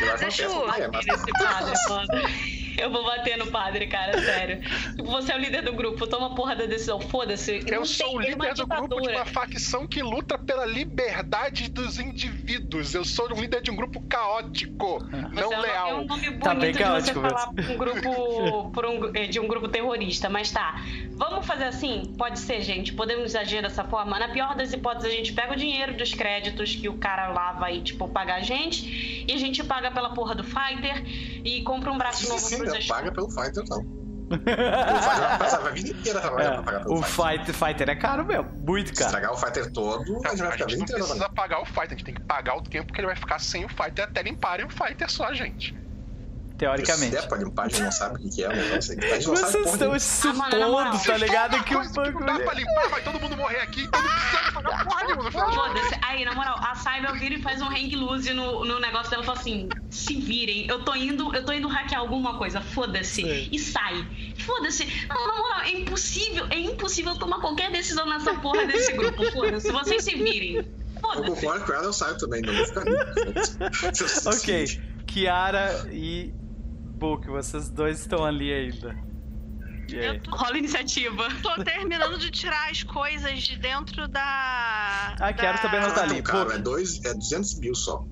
Eu acho é, mas. Eu vou bater no padre, cara, sério. Você é o líder do grupo, toma porra da decisão, foda-se. Eu Não sou o é líder do grupo de uma facção que luta pela liberdade dos indivíduos. Eu sou um líder de um grupo caótico, não Você é leal. É um nome bonito Tá bem de caótico você falar por um grupo, por um, eh, de um grupo terrorista, mas tá. Vamos fazer assim? Pode ser, gente. Podemos agir dessa forma. Na pior das hipóteses, a gente pega o dinheiro dos créditos que o cara lá vai, tipo, pagar a gente e a gente paga pela porra do Fighter e compra um braço novo sim, Exu. paga pelo Fighter, não. O Fighter vai passar a vida inteira trabalhando pra pagar É, pelo o Fighter. fight, fighter é caro mesmo. Muito Se caro. estragar o Fighter todo, a gente vai ficar a gente não precisa pagar o Fighter, a gente tem que pagar o tempo que ele vai ficar sem o Fighter até limparem o Fighter só, gente. Teoricamente. Se der pra limpar, a gente não sabe o que é o negócio. aí. A gente não sabe Vocês porra estão nenhuma. se Ah, mano, na moral. supondo, tá ligado? Que o que não dá bagulho. pra limpar, vai todo mundo morrer aqui, então não precisa pagar porra nenhuma. Foda-se. Aí, na moral, a Saibel vira e faz um hang loose no, no negócio dela e fala assim: se virem, eu tô indo, eu tô indo hackear alguma coisa, foda-se. E sai. Foda-se. Não, na moral, é impossível, é impossível tomar qualquer decisão nessa porra desse grupo. Foda-se. Vocês se virem. Eu concordo com ela, eu saio também, não vou ficar. Ok. Kiara e Book, vocês dois estão ali ainda. E aí? Eu tô, Rola iniciativa. tô terminando de tirar as coisas de dentro da. Ah, quero da- também Não anotar é ali. Pô. é, dois, é 200 mil só.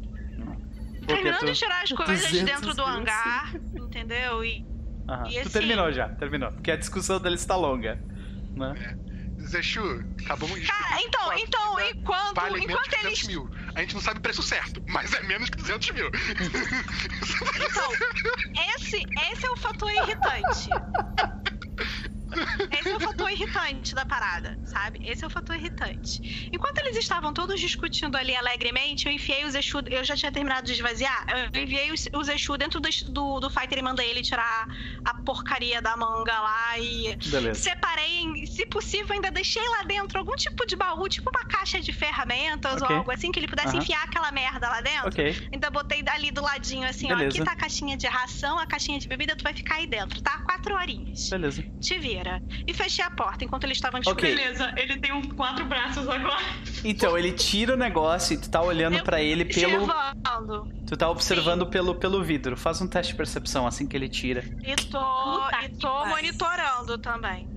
Terminando tu- de tirar as coisas de 200 dentro do hangar, entendeu? E Aham, E Tu assim- terminou já, terminou. Porque a discussão deles está longa. Né? Zexu, acabamos de. Cara, então, então, enquanto, enquanto que 200 eles. mil. A gente não sabe o preço certo, mas é menos que 200 mil. Então, esse, esse é o fator irritante. Esse é o fator irritante da parada, sabe? Esse é o fator irritante. Enquanto eles estavam todos discutindo ali alegremente, eu enfiei o Zexu. Eu já tinha terminado de esvaziar. Eu enviei o- o Zexu dentro do, do, do fighter e mandei ele tirar a porcaria da manga lá e Beleza. separei, se possível, ainda deixei lá dentro algum tipo de baú, tipo uma caixa de ferramentas Ok. ou algo assim, que ele pudesse enfiar aquela merda lá dentro. Ok. Ainda botei ali do ladinho, assim, ó. Beleza. Aqui tá a caixinha de ração, a caixinha de bebida, tu vai ficar aí dentro, tá? Quatro horinhas. Beleza. Te vira. E fechei a porta enquanto eles estavam Ok. discutindo. Beleza, ele tem uns quatro braços agora. Então, ele tira o negócio e tu tá olhando Eu pra ele pelo. Observando. Tu tá observando pelo, pelo vidro. Faz um teste de percepção assim que ele tira. E tô, Puta e tô monitorando também.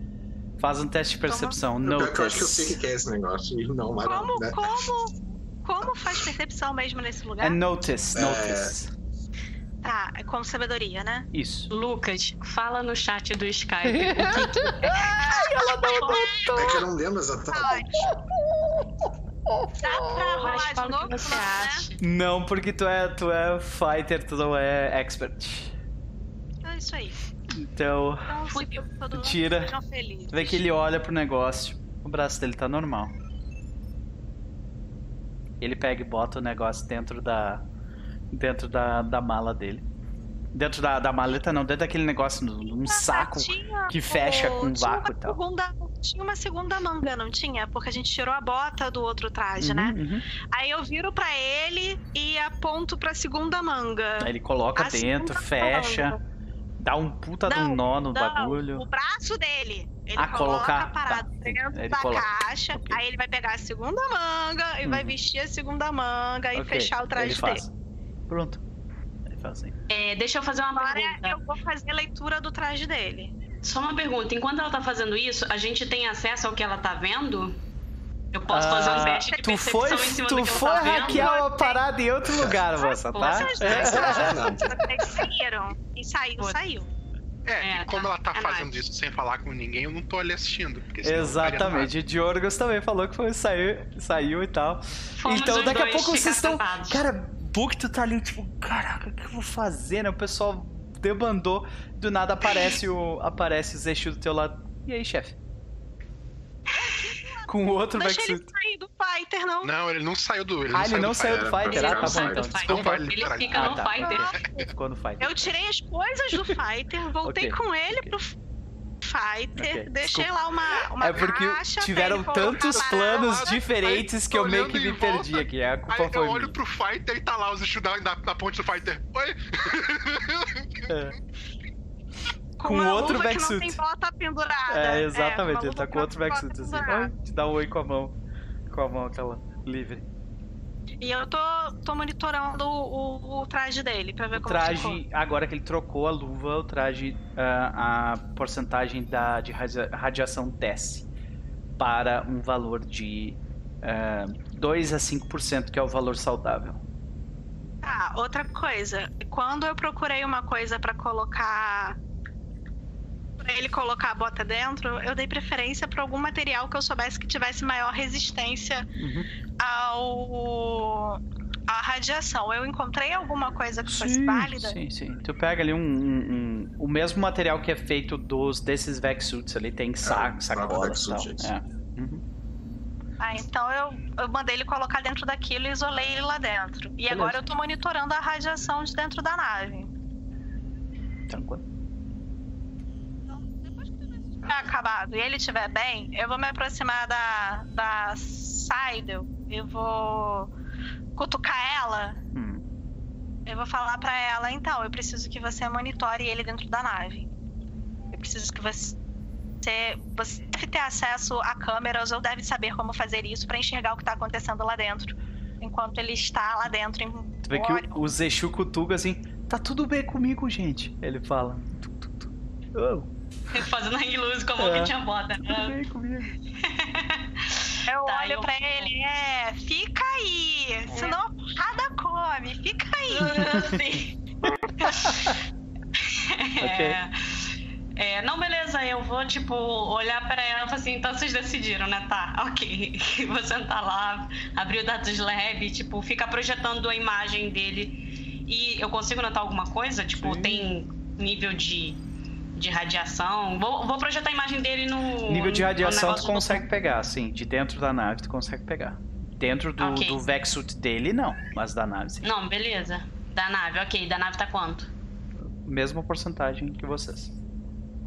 Faz um teste de percepção. Pior que eu acho que eu sei o Notice. que é esse negócio. E não, mas Como, não, né? como, como faz percepção mesmo nesse lugar? É notice, É. Tá, é com sabedoria, né? Isso. Lucas, fala no chat do Skype. É que eu não lembro exatamente. Dá pra rolar de novo? que você Não, né? acha. Não, porque tu é, tu é fighter, tu não é expert. É isso aí. Então, Então, Tira. vê que ele olha pro negócio. O braço dele tá normal. Ele pega e bota o negócio dentro da. Dentro da, da mala dele. Dentro da, da maleta, não, dentro daquele negócio, num saco Tinha que fecha com tinha vácuo e tal. segunda- tinha uma segunda manga, não tinha? Porque a gente tirou a bota do outro traje, né? Uhum, uhum. Aí eu viro pra ele e aponto pra segunda manga. Aí ele coloca A dentro, fecha, manga. dá um puta de um Não, nó no Não, bagulho. o braço dele. Ele Ah, coloca colocar, a parada tá. dentro Ele da coloca. caixa. Ok. Aí ele vai pegar a segunda manga e vai Uhum. vestir a segunda manga e Ok, fechar o traje ele faz. Pronto. Ele faz assim. É, deixa eu fazer uma Agora pergunta. eu vou fazer a leitura do traje dele. Só uma pergunta. Enquanto ela tá fazendo isso, a gente tem acesso ao que ela tá vendo? Eu posso fazer um Ah, teste de tu percepção foi, em cima tu do que foi tá vendo? hackear uma parada em outro lugar, moça, tá? Vocês É, saíram. E saiu, saiu. É, É, e como tá. ela tá É fazendo nóis. isso sem falar com ninguém, eu não tô ali assistindo. Exatamente. O Diorgos também falou que foi saiu, saiu e tal. Fomos então daqui a pouco vocês estão. Cara, Book tu tá ali, tipo, caraca, o que eu vou fazer, né? O pessoal debandou, do nada aparece o. aparece o Zexu do teu lado. E aí, chefe? Com o outro Deixa ele Vexut. sair do fighter, não. Não, ele não saiu do. Ele Ah, ele não saiu do Fighter. Ele Ah, tá bom do então. Fighter. Desculpa. Ele fica Ah, no tá. fighter. Ficou no Fighter. Eu tirei as coisas do fighter, voltei Ok, com ele pro fighter, Ok, deixei desculpa. lá uma, uma É porque caixa pra tiveram ele tantos lá. planos Aí- diferentes que eu aí, meio que me volta, perdi aqui. A Aí culpa eu foi olho minha. pro Fighter e tá lá os estudantes na, na ponte do Fighter. Oi? É. Com com outro luva que não backsuit. tem bota pendurada. É, uma exatamente, ele luva tá com outro backsuit assim. te dá um oi com a mão. Com a mão aquela livre. E eu tô, tô monitorando o, o traje dele pra ver O como traje, ficou. agora que ele trocou a luva, o traje, ah, a porcentagem da, de radia- radiação desce para um valor de ah, 2 a 5%, que é o valor saudável. Ah, outra coisa. Quando eu procurei uma coisa pra colocar. Pra ele colocar a bota dentro, eu dei preferência pra algum material que eu soubesse que tivesse maior resistência Uhum. ao. à radiação. Eu encontrei alguma coisa que fosse válida? sim, sim. Tu pega ali um, um- um- o mesmo material que é feito dos desses Vexsuits ali, tem sa o sacolas próprio e tal. É. Uhum. Ah, então eu, eu mandei ele colocar dentro daquilo e isolei ele lá dentro. E Beleza. agora eu tô monitorando a radiação de dentro da nave. Tranquilo. Tiver acabado e ele estiver bem, eu vou me aproximar da, da Seidel, eu vou cutucar ela, Hum. eu vou falar pra ela, então, eu preciso que você monitore ele dentro da nave. Eu preciso que você. Você deve ter acesso a câmeras ou deve saber como fazer isso pra enxergar o que tá acontecendo lá dentro. Enquanto ele está lá dentro em Tu vê que o, o Zexu cutuca assim, tá tudo bem comigo, gente. Ele fala. Tu, tu, tu. Oh, Fazendo hang loose com a mão É. que tinha bota. né? Eu Tá, olho eu- pra ele, é, fica aí, senão a porrada come, fica aí. Sim. É, é, não, beleza, eu vou, tipo, olhar pra ela e falar assim, então vocês decidiram, né? Tá, ok. Vou sentar lá, abrir o Dados Lab, tipo, fica projetando a imagem dele. E eu consigo notar alguma coisa? Tipo, Sim. tem nível de, de radiação? Vou, vou projetar a imagem dele no. Nível de radiação tu negócio do- consegue pegar, sim. De dentro da nave tu consegue pegar. Dentro do, Ok. do dele, não. Mas da nave, sim. Não, beleza. Da nave, ok. Da nave tá quanto? Mesma porcentagem que vocês.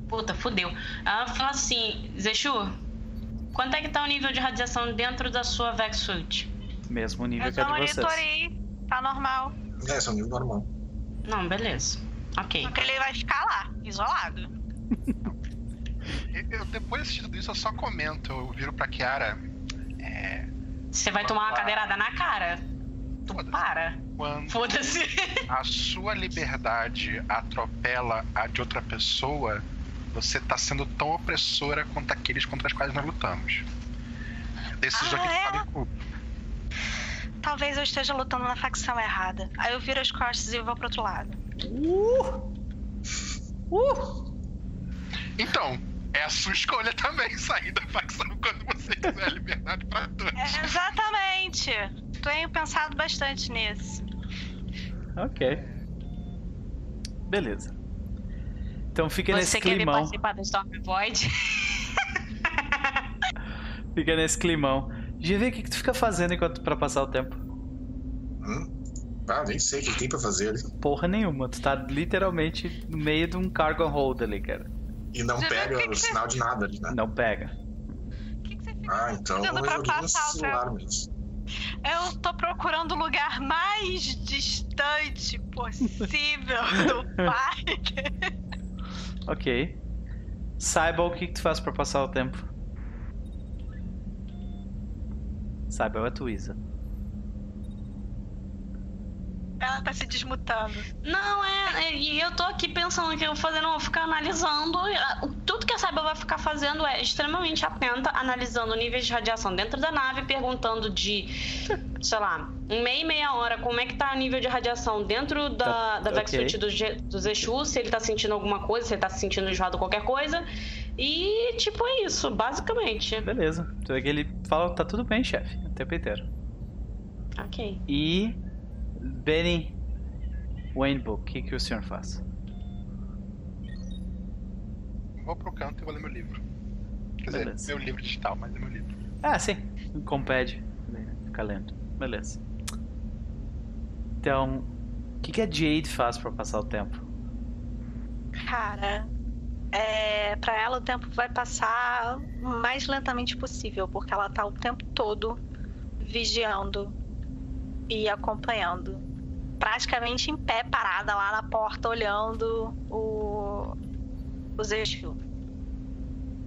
Puta, fudeu. Ela fala assim, Zexu, quanto é que tá o nível de radiação dentro da sua Vex Suit? Mesmo nível Eu que a já de vocês. monitorei, tá normal. É, é um nível normal. Não, beleza. Ok. Porque ele vai ficar lá, isolado. Eu, depois de tudo isso, eu só comento. Eu viro pra Kiara. É, Você vai tomar uma cadeirada na cara? Tu Foda-se. para. quando Foda-se. a sua liberdade atropela a de outra pessoa, você tá sendo tão opressora quanto aqueles contra os quais nós lutamos. Decisões Ah, que é? sabem culpa. Talvez eu esteja lutando na facção errada. Aí eu viro as costas e vou pro outro lado. Então, é a sua escolha também sair da facção quando você quiser liberdade pra todos. É, exatamente. Tenho pensado bastante nisso. Ok. Beleza. Então fica Você nesse quer vir climão. participar do Storm Void? Fica nesse climão. GV, o que, que tu fica fazendo enquanto pra passar o tempo? Hum? Ah, nem sei o que tem pra fazer ali. Porra nenhuma. Tu tá literalmente no meio de um cargo hold ali, cara. E não Já pega que que o você- sinal de nada ali, né? Não pega. O que, que você fica Ah, então eu pra passar o celular mesmo. Eu tô procurando o lugar mais distante possível do parque. Ok. Saiba o que, que tu faz pra passar o tempo. Saiba é a Twiza. Ela tá se desmutando. Não, é, é, E eu tô aqui pensando que eu vou fazer, não, vou ficar analisando. Tudo que a Cyber vai ficar fazendo é extremamente atenta, analisando níveis de radiação dentro da nave, perguntando de, sei lá, meia e meia hora como é que tá o nível de radiação dentro da, Tá, da ok. Vexsuit do, Ge- do Zexu, se ele tá sentindo alguma coisa, se ele tá se sentindo enjoado qualquer coisa. E, tipo, é isso, basicamente. Beleza. Tu vê que ele fala, tá tudo bem, chefe. O tempo inteiro. Ok. E. Benny Wainbook, o que, que o senhor faz? Vou pro canto e vou ler meu livro. Quer Beleza. dizer, meu livro digital, mas é meu livro. Ah, sim. Um compad. Fica lendo. Beleza. Então, o que, que a Jade faz pra passar o tempo? Cara, é, pra ela o tempo vai passar o mais lentamente possível, porque ela tá o tempo todo vigiando e acompanhando. Praticamente em pé, parada lá na porta, olhando o, o Zexu.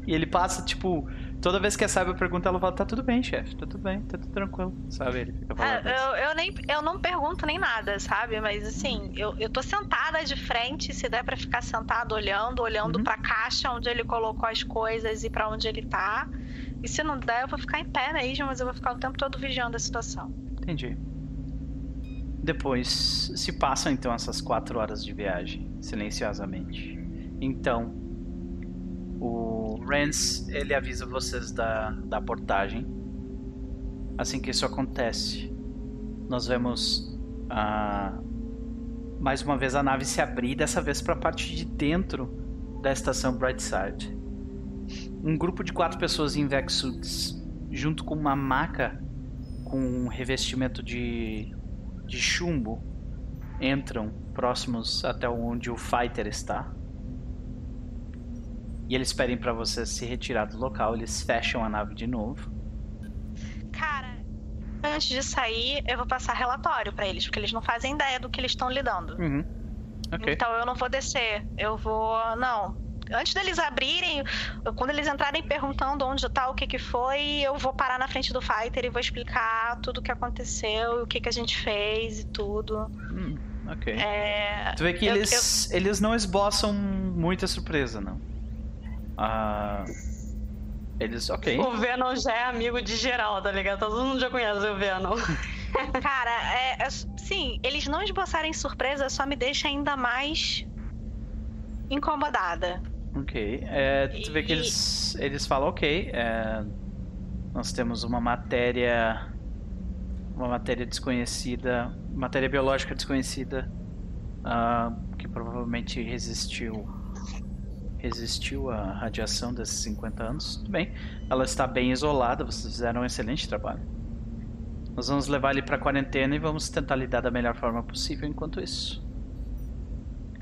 E ele passa, tipo, toda vez que a Cyber pergunta, ela fala, tá tudo bem, chefe, tá tudo bem, tá tudo tranquilo, sabe? Ele fica falando. É, eu, eu, nem, eu não pergunto nem nada, sabe? Mas assim, eu, eu tô sentada de frente, se der pra ficar sentada olhando, olhando Uhum. pra caixa onde ele colocou as coisas e pra onde ele tá. E se não der, eu vou ficar em pé mesmo, mas eu vou ficar o tempo todo vigiando a situação. Entendi. Depois se passam então essas quatro horas de viagem, silenciosamente. Então, o Rance ele avisa vocês da, da portagem. Assim que isso acontece, nós vemos ah, mais uma vez a nave se abrir, dessa vez para a parte de dentro da estação Brightside. Um grupo de quatro pessoas em Vexsuits, junto com uma maca com um revestimento de, de chumbo entram próximos até onde o fighter está. E eles pedem para você se retirar do local, eles fecham a nave de novo. Cara, antes de sair, eu vou passar relatório pra eles, porque eles não fazem ideia do que eles estão lidando. Uhum. Ok. Então eu não vou descer. Eu vou. Não. Antes deles abrirem, quando eles entrarem perguntando onde tá, o que que foi, eu vou parar na frente do fighter e vou explicar tudo o que aconteceu, o que que a gente fez e tudo. Hum, ok. É. Tu vê que eu- eles, eles não esboçam muita surpresa, não. Ah, eles, ok. O Venom já é amigo de geral, tá ligado? Todo mundo já conhece o Venom. Cara, é, é- sim, eles não esboçarem surpresa só me deixa ainda mais incomodada. Ok. É, tu vê que eles, eles falam, ok, é, nós temos uma matéria. Uma matéria desconhecida. Matéria biológica desconhecida. ah, que provavelmente resistiu. Resistiu à radiação desses 50 anos. Tudo bem. Ela está bem isolada, vocês fizeram um excelente trabalho. Nós vamos levar ele para quarentena e vamos tentar lidar da melhor forma possível enquanto isso.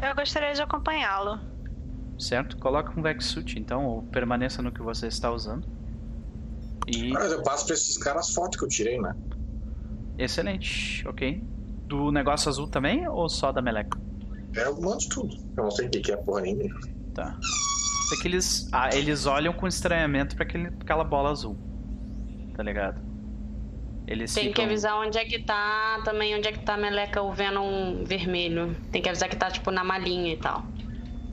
Eu gostaria de acompanhá-lo. Certo? Coloca um Vexsuit, então, ou permaneça no que você está usando. E. Mas eu passo pra esses caras as fotos que eu tirei, né? Excelente, ok. Do negócio azul também ou só da meleca? É, eu mando tudo. Eu não sei o que que é porra nenhuma. Tá. É que eles. Ah, eles olham com estranhamento pra aquele, aquela bola azul. Tá ligado? Eles Tem que ficam. avisar onde é que tá também, onde é que tá a meleca, o Venom vermelho. Tem que avisar que tá, tipo, na malinha e tal.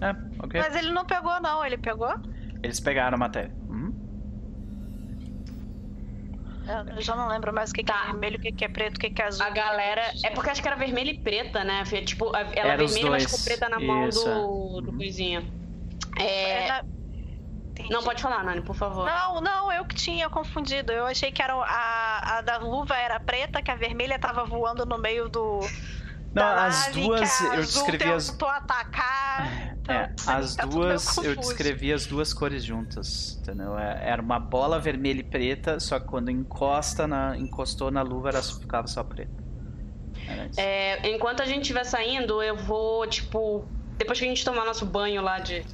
É, ok. Mas ele não pegou, não. Ele pegou? Eles pegaram a matéria. Uhum. Eu, eu já não lembro mais o que, que Tá. é vermelho, o que, que é preto, o que, que é azul. A galera. É porque acho que era vermelha e preta, né? Foi, Tipo, ela Era os vermelha, mas com preta na mão Isso, do, do Uhum. coisinha. É É. Não, pode falar, Nani, por favor. Não, não, eu que tinha confundido. Eu achei que era a, a da luva era preta, que a vermelha tava voando no meio do. Não, da as duas eu descrevi as. atacar. Então, É, pra mim as tá duas eu descrevi as duas cores juntas, entendeu? É- Era uma bola vermelha e preta, só que quando encosta na, encostou na luva era, ficava só preta. É, enquanto a gente estiver saindo, eu vou, tipo, depois que a gente tomar nosso banho lá de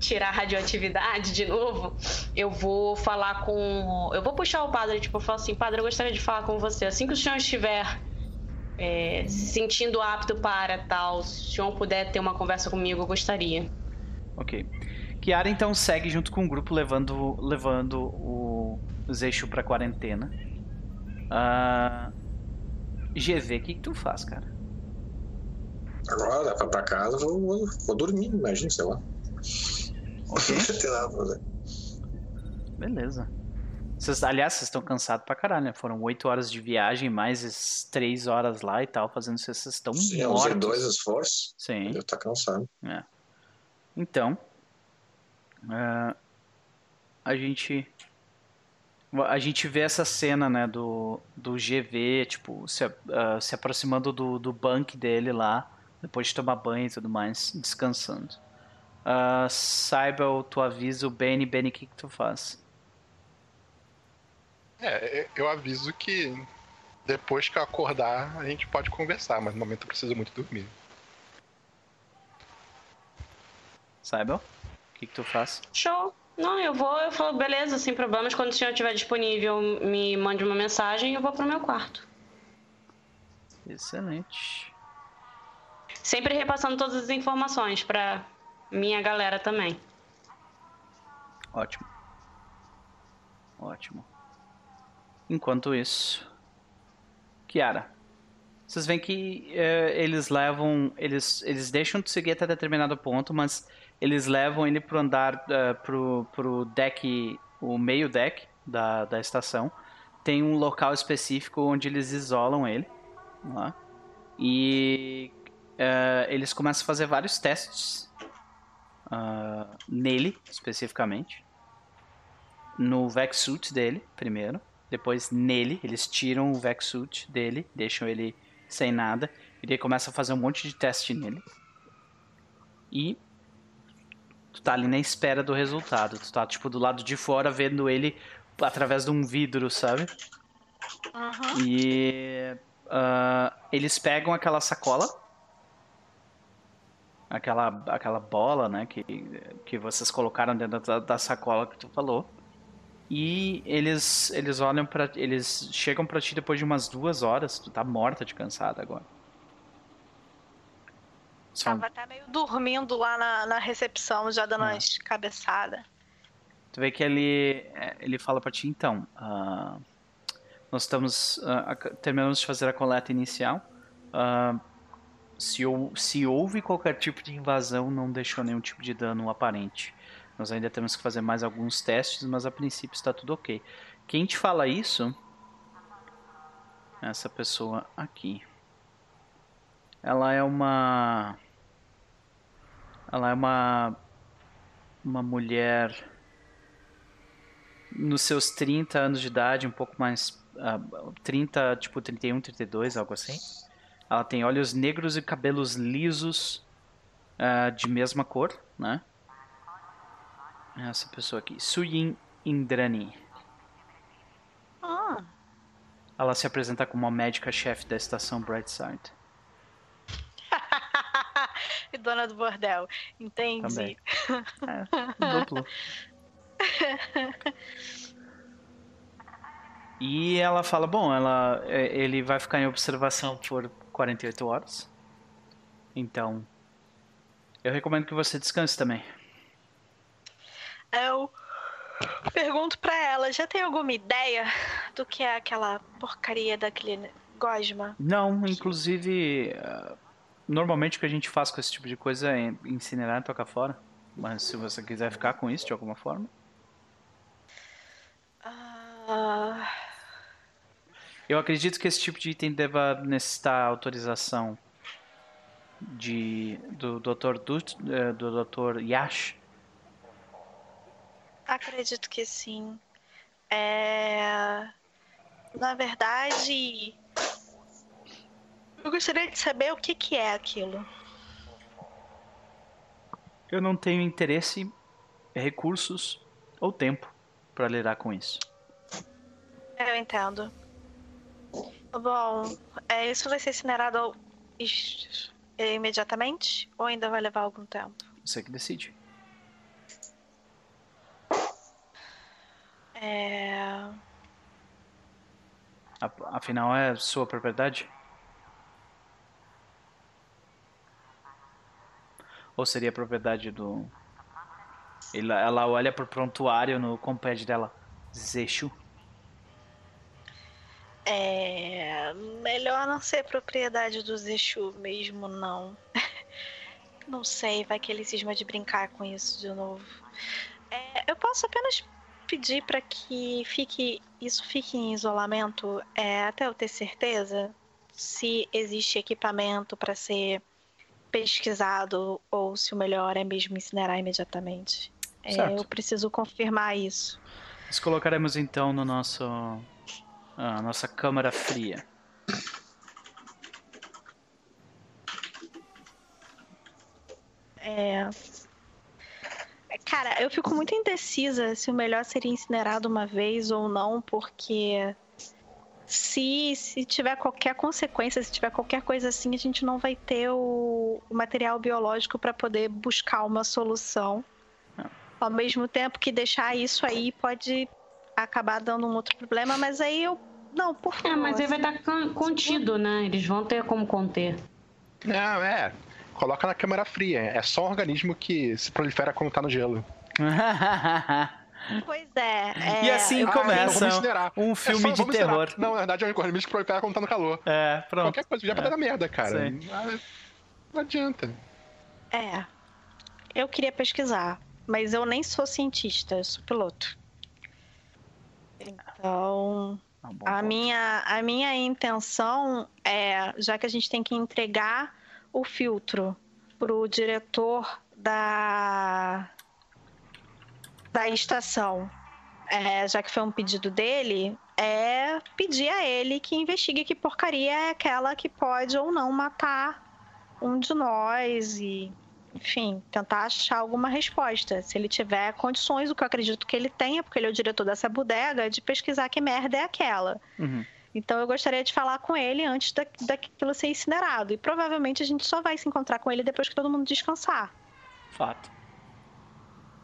tirar a radioatividade de novo, eu vou falar com. Eu vou puxar o padre, tipo, eu falo assim, padre, eu gostaria de falar com você. Assim que o senhor estiver é, se sentindo apto para tal, se o senhor puder ter uma conversa comigo, eu gostaria. Ok. Kiara então segue junto com o grupo levando, levando o Zeixo pra quarentena. Ah, GV, o que, que tu faz, cara? Agora, dá pra, pra casa, vou, vou, vou dormir, imagina, sei lá. Ok, Não tem nada pra fazer. beleza. Vocês, aliás, vocês estão cansados pra caralho, né? Foram 8 horas de viagem, mais 3 horas lá e tal, fazendo isso. Vocês estão Sim, é um Z2 mortos. esforço. Sim. Devo estar cansado. Então, ah, a gente a gente vê essa cena, né, do, do GV, tipo, se, ah, se aproximando do, do bunk dele lá, depois de tomar banho e tudo mais, descansando. Uh, Saibel, tu avisa o Benny, Benny, o que, que tu faz? É, eu aviso que depois que eu acordar a gente pode conversar, mas no momento eu preciso muito dormir. Saibel, o que, que tu faz? Show! Não, eu vou, eu falo, beleza, sem problemas. Quando o senhor estiver disponível, me mande uma mensagem e eu vou pro meu quarto. Excelente. Sempre repassando todas as informações pra minha galera também. Ótimo. Ótimo. Enquanto isso, Kiara, vocês veem que eh, eles levam, eles, eles deixam de seguir até determinado ponto, mas eles levam ele pro andar, eh, pro, pro deck, o meio deck da, da estação. Tem um local específico onde eles isolam ele, lá, e eh, eles começam a fazer vários testes ah, nele especificamente no Vexsuit dele, primeiro. Depois nele, eles tiram o Vexsuit dele, deixam ele sem nada. E daí começa a fazer um monte de teste nele. E tu tá ali na espera do resultado. Tu tá, tipo, do lado de fora vendo ele através de um vidro, sabe? Uhum. E ah, eles pegam aquela sacola, aquela, aquela bola, né, que, que vocês colocaram dentro da, da sacola que tu falou. E eles eles olham para eles chegam pra ti depois de umas duas horas. Tu tá morta de cansada agora. São, Tava até meio dormindo lá na, na recepção, já dando Ah. umas cabeçadas. Tu vê que ele, é, ele fala pra ti, então, ah, nós estamos, ac- terminamos de fazer a coleta inicial, Ah, se, se houve qualquer tipo de invasão, não deixou nenhum tipo de dano aparente. Nós ainda temos que fazer mais alguns testes, mas a princípio está tudo ok. Quem te fala isso? Essa pessoa aqui. Ela é uma. Ela é uma. Uma mulher. Nos seus 30 anos de idade, um pouco mais. Uh, 30, tipo 31, 32, algo assim. Ela tem olhos negros e cabelos lisos uh, de mesma cor, né? Essa pessoa aqui, Suyin Indrani. Ah. Ela se apresenta como a médica-chefe da estação Brightside. e dona do bordel. Entendi. Também. É, duplo. E ela fala, bom, ela, é, ele vai ficar em observação por 48 horas. Então, eu recomendo que você descanse também. Eu pergunto para ela, já tem alguma ideia do que é aquela porcaria daquele gosma? Não, inclusive, uh, normalmente o que a gente faz com esse tipo de coisa é incinerar e tocar fora. Mas se você quiser ficar com isso de alguma forma. Uh... Eu acredito que esse tipo de item deva necessitar autorização de do Dr. Dut, eh, do Dr. Yash. Acredito que sim. É... Na verdade, eu gostaria de saber o que, que é aquilo. Eu não tenho interesse, recursos ou tempo para lidar com isso. Eu entendo. Bom, é, isso vai ser incinerado imediatamente ou ainda vai levar algum tempo? Você que decide. É... Afinal, é sua propriedade? Ou seria propriedade do. Ela olha pro prontuário no compad dela. Zexu. É. Melhor não ser propriedade do Zexu mesmo, não. não sei, vai que ele cisma de brincar com isso de novo. É, eu posso apenas pedir para que fique isso fique em isolamento é, até eu ter certeza se existe equipamento para ser pesquisado ou se o melhor é mesmo incinerar imediatamente. É, eu preciso confirmar isso. Nós colocaremos então no nosso a nossa câmara fria. É. Cara, eu fico muito indecisa se o melhor seria incinerado uma vez ou não, porque se, se tiver qualquer consequência, se tiver qualquer coisa assim, a gente não vai ter o, o material biológico para poder buscar uma solução. Não. Ao mesmo tempo que deixar isso aí pode acabar dando um outro problema, mas aí eu. Não, por favor. É, mas aí vai estar tá contido, né? Eles vão ter como conter. Não, é coloca na câmara fria. É só um organismo que se prolifera quando tá no gelo. Pois é. é... E assim ah, começa então um filme é só, de terror. Não, na verdade é um organismo que prolifera quando tá no calor. É, pronto. Qualquer coisa já vai é. dar merda, cara. Não adianta. É. Eu queria pesquisar, mas eu nem sou cientista, eu sou piloto. Então, a minha, a minha intenção é, já que a gente tem que entregar o filtro para o diretor da, da estação, é, já que foi um pedido dele, é pedir a ele que investigue que porcaria é aquela que pode ou não matar um de nós e, enfim, tentar achar alguma resposta. Se ele tiver condições, o que eu acredito que ele tenha, porque ele é o diretor dessa bodega, de pesquisar que merda é aquela. Uhum. Então eu gostaria de falar com ele antes da, daquilo ser incinerado. E provavelmente a gente só vai se encontrar com ele depois que todo mundo descansar. Fato.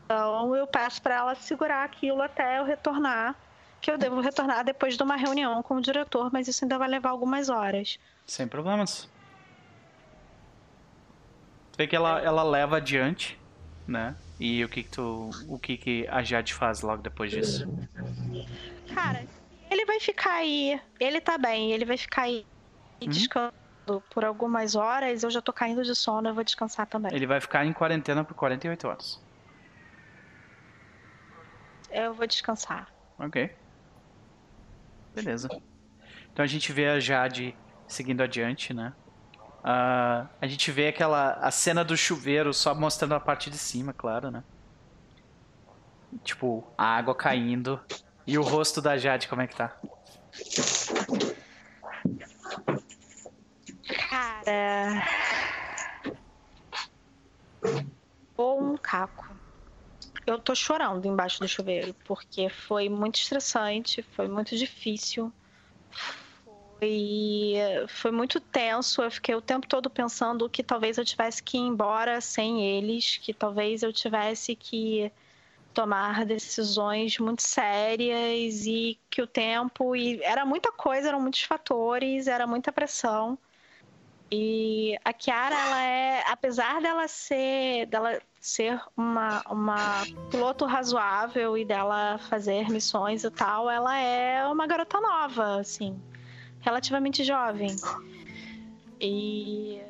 Então eu peço para ela segurar aquilo até eu retornar. Que eu devo retornar depois de uma reunião com o diretor, mas isso ainda vai levar algumas horas. Sem problemas. Vê que ela, ela leva adiante, né? E o que, que tu. O que, que a Jade faz logo depois disso? Cara, ele vai ficar aí. Ele tá bem, ele vai ficar aí uhum. descansando por algumas horas. Eu já tô caindo de sono, eu vou descansar também. Ele vai ficar em quarentena por 48 horas. eu vou descansar. Ok. Beleza. Então a gente vê a Jade seguindo adiante, né? Uh, a gente vê aquela a cena do chuveiro só mostrando a parte de cima, claro, né? Tipo, a água caindo. E o rosto da Jade, como é que tá? Cara. Um caco. Eu tô chorando embaixo do chuveiro, porque foi muito estressante, foi muito difícil. Foi, foi muito tenso. Eu fiquei o tempo todo pensando que talvez eu tivesse que ir embora sem eles, que talvez eu tivesse que tomar decisões muito sérias e que o tempo e era muita coisa, eram muitos fatores, era muita pressão. E a Kiara, ela é, apesar dela ser, dela ser uma, uma piloto razoável e dela fazer missões e tal, ela é uma garota nova, assim, relativamente jovem. E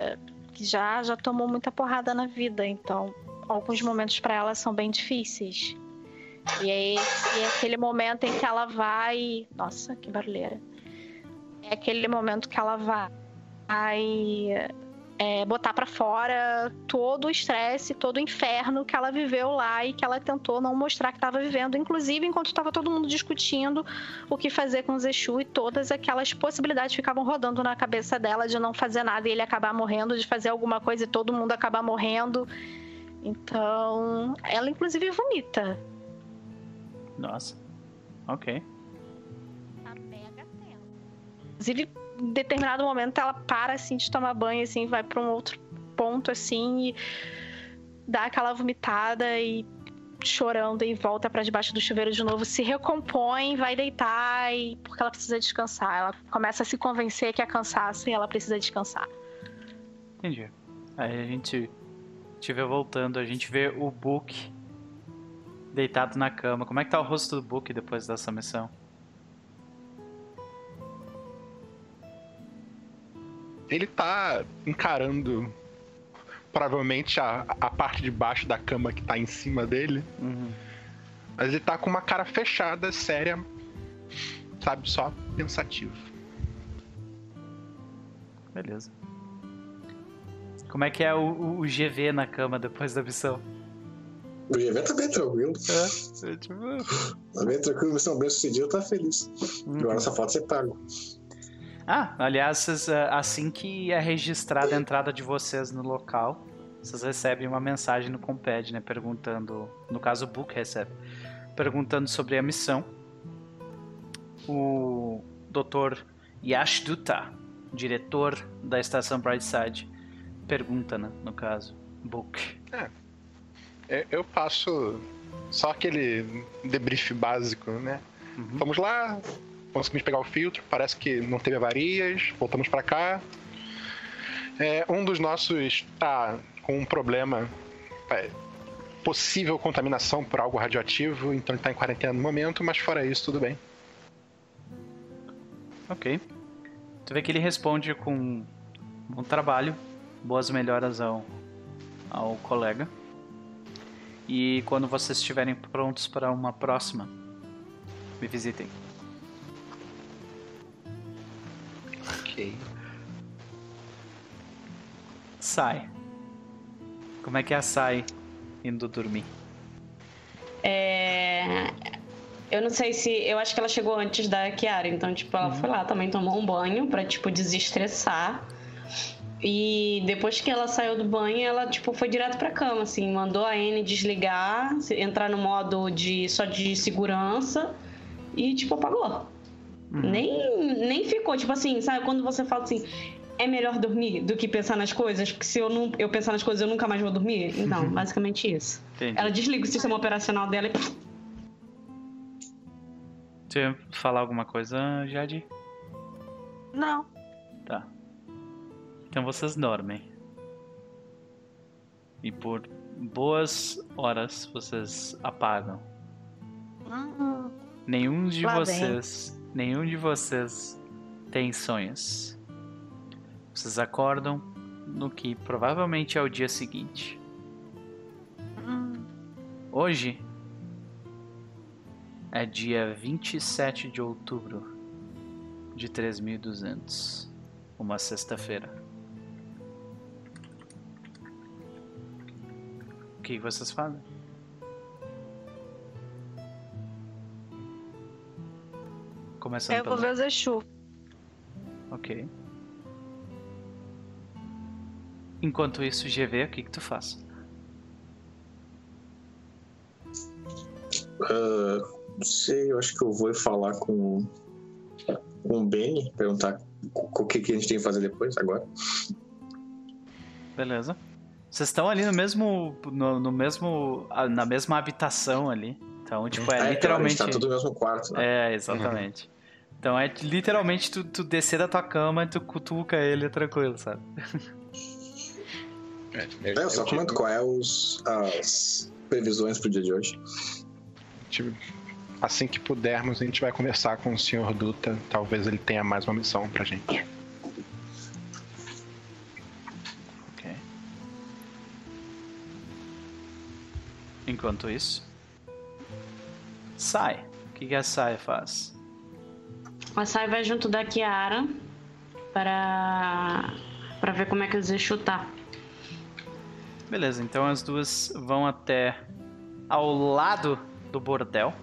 já já tomou muita porrada na vida, então alguns momentos para ela são bem difíceis. E é, esse, é aquele momento em que ela vai. Nossa, que barulheira. É aquele momento que ela vai é, botar para fora todo o estresse, todo o inferno que ela viveu lá e que ela tentou não mostrar que estava vivendo, inclusive enquanto estava todo mundo discutindo o que fazer com o Zexu e todas aquelas possibilidades ficavam rodando na cabeça dela de não fazer nada e ele acabar morrendo, de fazer alguma coisa e todo mundo acabar morrendo. Então, ela inclusive vomita. Nossa. Ok. Tá mega Inclusive, em determinado momento ela para assim de tomar banho, assim, vai para um outro ponto assim e dá aquela vomitada e chorando e volta para debaixo do chuveiro de novo, se recompõe, vai deitar e porque ela precisa descansar. Ela começa a se convencer que é cansaço e ela precisa descansar. Entendi. Aí a gente estiver voltando, a gente vê o Book deitado na cama. Como é que tá o rosto do Book depois dessa missão? Ele tá encarando provavelmente a, a parte de baixo da cama que tá em cima dele. Uhum. Mas ele tá com uma cara fechada, séria, sabe, só pensativo. Beleza. Como é que é o, o GV na cama depois da missão? O GV tá bem tranquilo. É, é tipo... Tá bem tranquilo, missão bem sucedida, tá feliz. Uhum. Agora só falta ser pago. Ah, aliás, é, assim que é registrada a entrada de vocês no local, vocês recebem uma mensagem no Comped, né? Perguntando. No caso, o Book recebe. Perguntando sobre a missão. O Dr. Yash Dutta, diretor da estação Brightside, pergunta, né, no caso, Book. É, eu passo só aquele debrief básico, né? Uhum. Vamos lá, conseguimos pegar o filtro, parece que não teve avarias, voltamos para cá. É, um dos nossos tá com um problema, é, possível contaminação por algo radioativo, então ele tá em quarentena no momento, mas fora isso, tudo bem. Ok. Tu vê que ele responde com bom trabalho, boas melhoras ao, ao colega. E quando vocês estiverem prontos para uma próxima, me visitem. Ok. Sai. Como é que é a Sai indo dormir? É... Eu não sei se. Eu acho que ela chegou antes da Kiara, então, tipo, ela uhum. foi lá também, tomou um banho pra, tipo, desestressar. E depois que ela saiu do banho, ela tipo foi direto pra cama, assim, mandou a N desligar, entrar no modo de só de segurança e tipo apagou. Uhum. Nem, nem ficou, tipo assim, sabe quando você fala assim, é melhor dormir do que pensar nas coisas, porque se eu não eu pensar nas coisas eu nunca mais vou dormir. Então, uhum. basicamente isso. Entendi. Ela desliga o sistema operacional dela e Você falar alguma coisa, Jade? Não. Então vocês dormem. E por boas horas vocês apagam. Uhum. Nenhum de vocês, bem. nenhum de vocês tem sonhos. Vocês acordam no que provavelmente é o dia seguinte. Uhum. Hoje é dia 27 de outubro de 3200, uma sexta-feira. Que vocês fazem? Começando Eu vou pelo... ver o Zexu. Ok. Enquanto isso, GV, o que que tu faz? Ah, não sei, eu acho que eu vou falar com, com o Benny, perguntar o o que, que a gente tem que fazer depois, agora. Beleza. Vocês estão ali no mesmo, no, no mesmo, na mesma habitação ali. Então, tipo, é Ah, literalmente. claro, a gente tá tudo no mesmo quarto, né? É, exatamente. Então é literalmente tu, tu descer da tua cama e tu cutuca ele tranquilo, sabe? É, É, eu só comento qual é os, as previsões pro dia de hoje. Tipo, Assim que pudermos, a gente vai conversar com o Sr. Duta. Talvez ele tenha mais uma missão pra gente. Enquanto isso. Sai. O que, que a Sai faz? A Sai vai junto da Kiara para para ver como é que o Zexu tá. Beleza, então as duas vão até ao lado do bordel,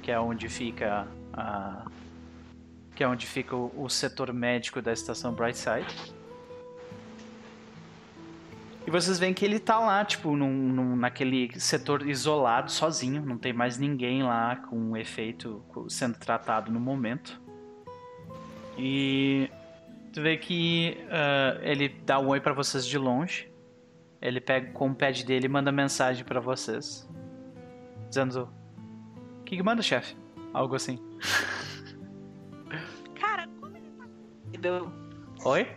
que é onde fica a que é onde fica o, o setor médico da estação Brightside. E vocês veem que ele tá lá, tipo, num, num- naquele setor isolado, sozinho, não tem mais ninguém lá com um efeito sendo tratado no momento. E tu vê que ah, ele dá um oi pra vocês de longe. Ele pega com o pad dele e manda mensagem pra vocês. Dizendo. O que, que manda, chefe? Algo assim. Cara, como ele tá. Oi?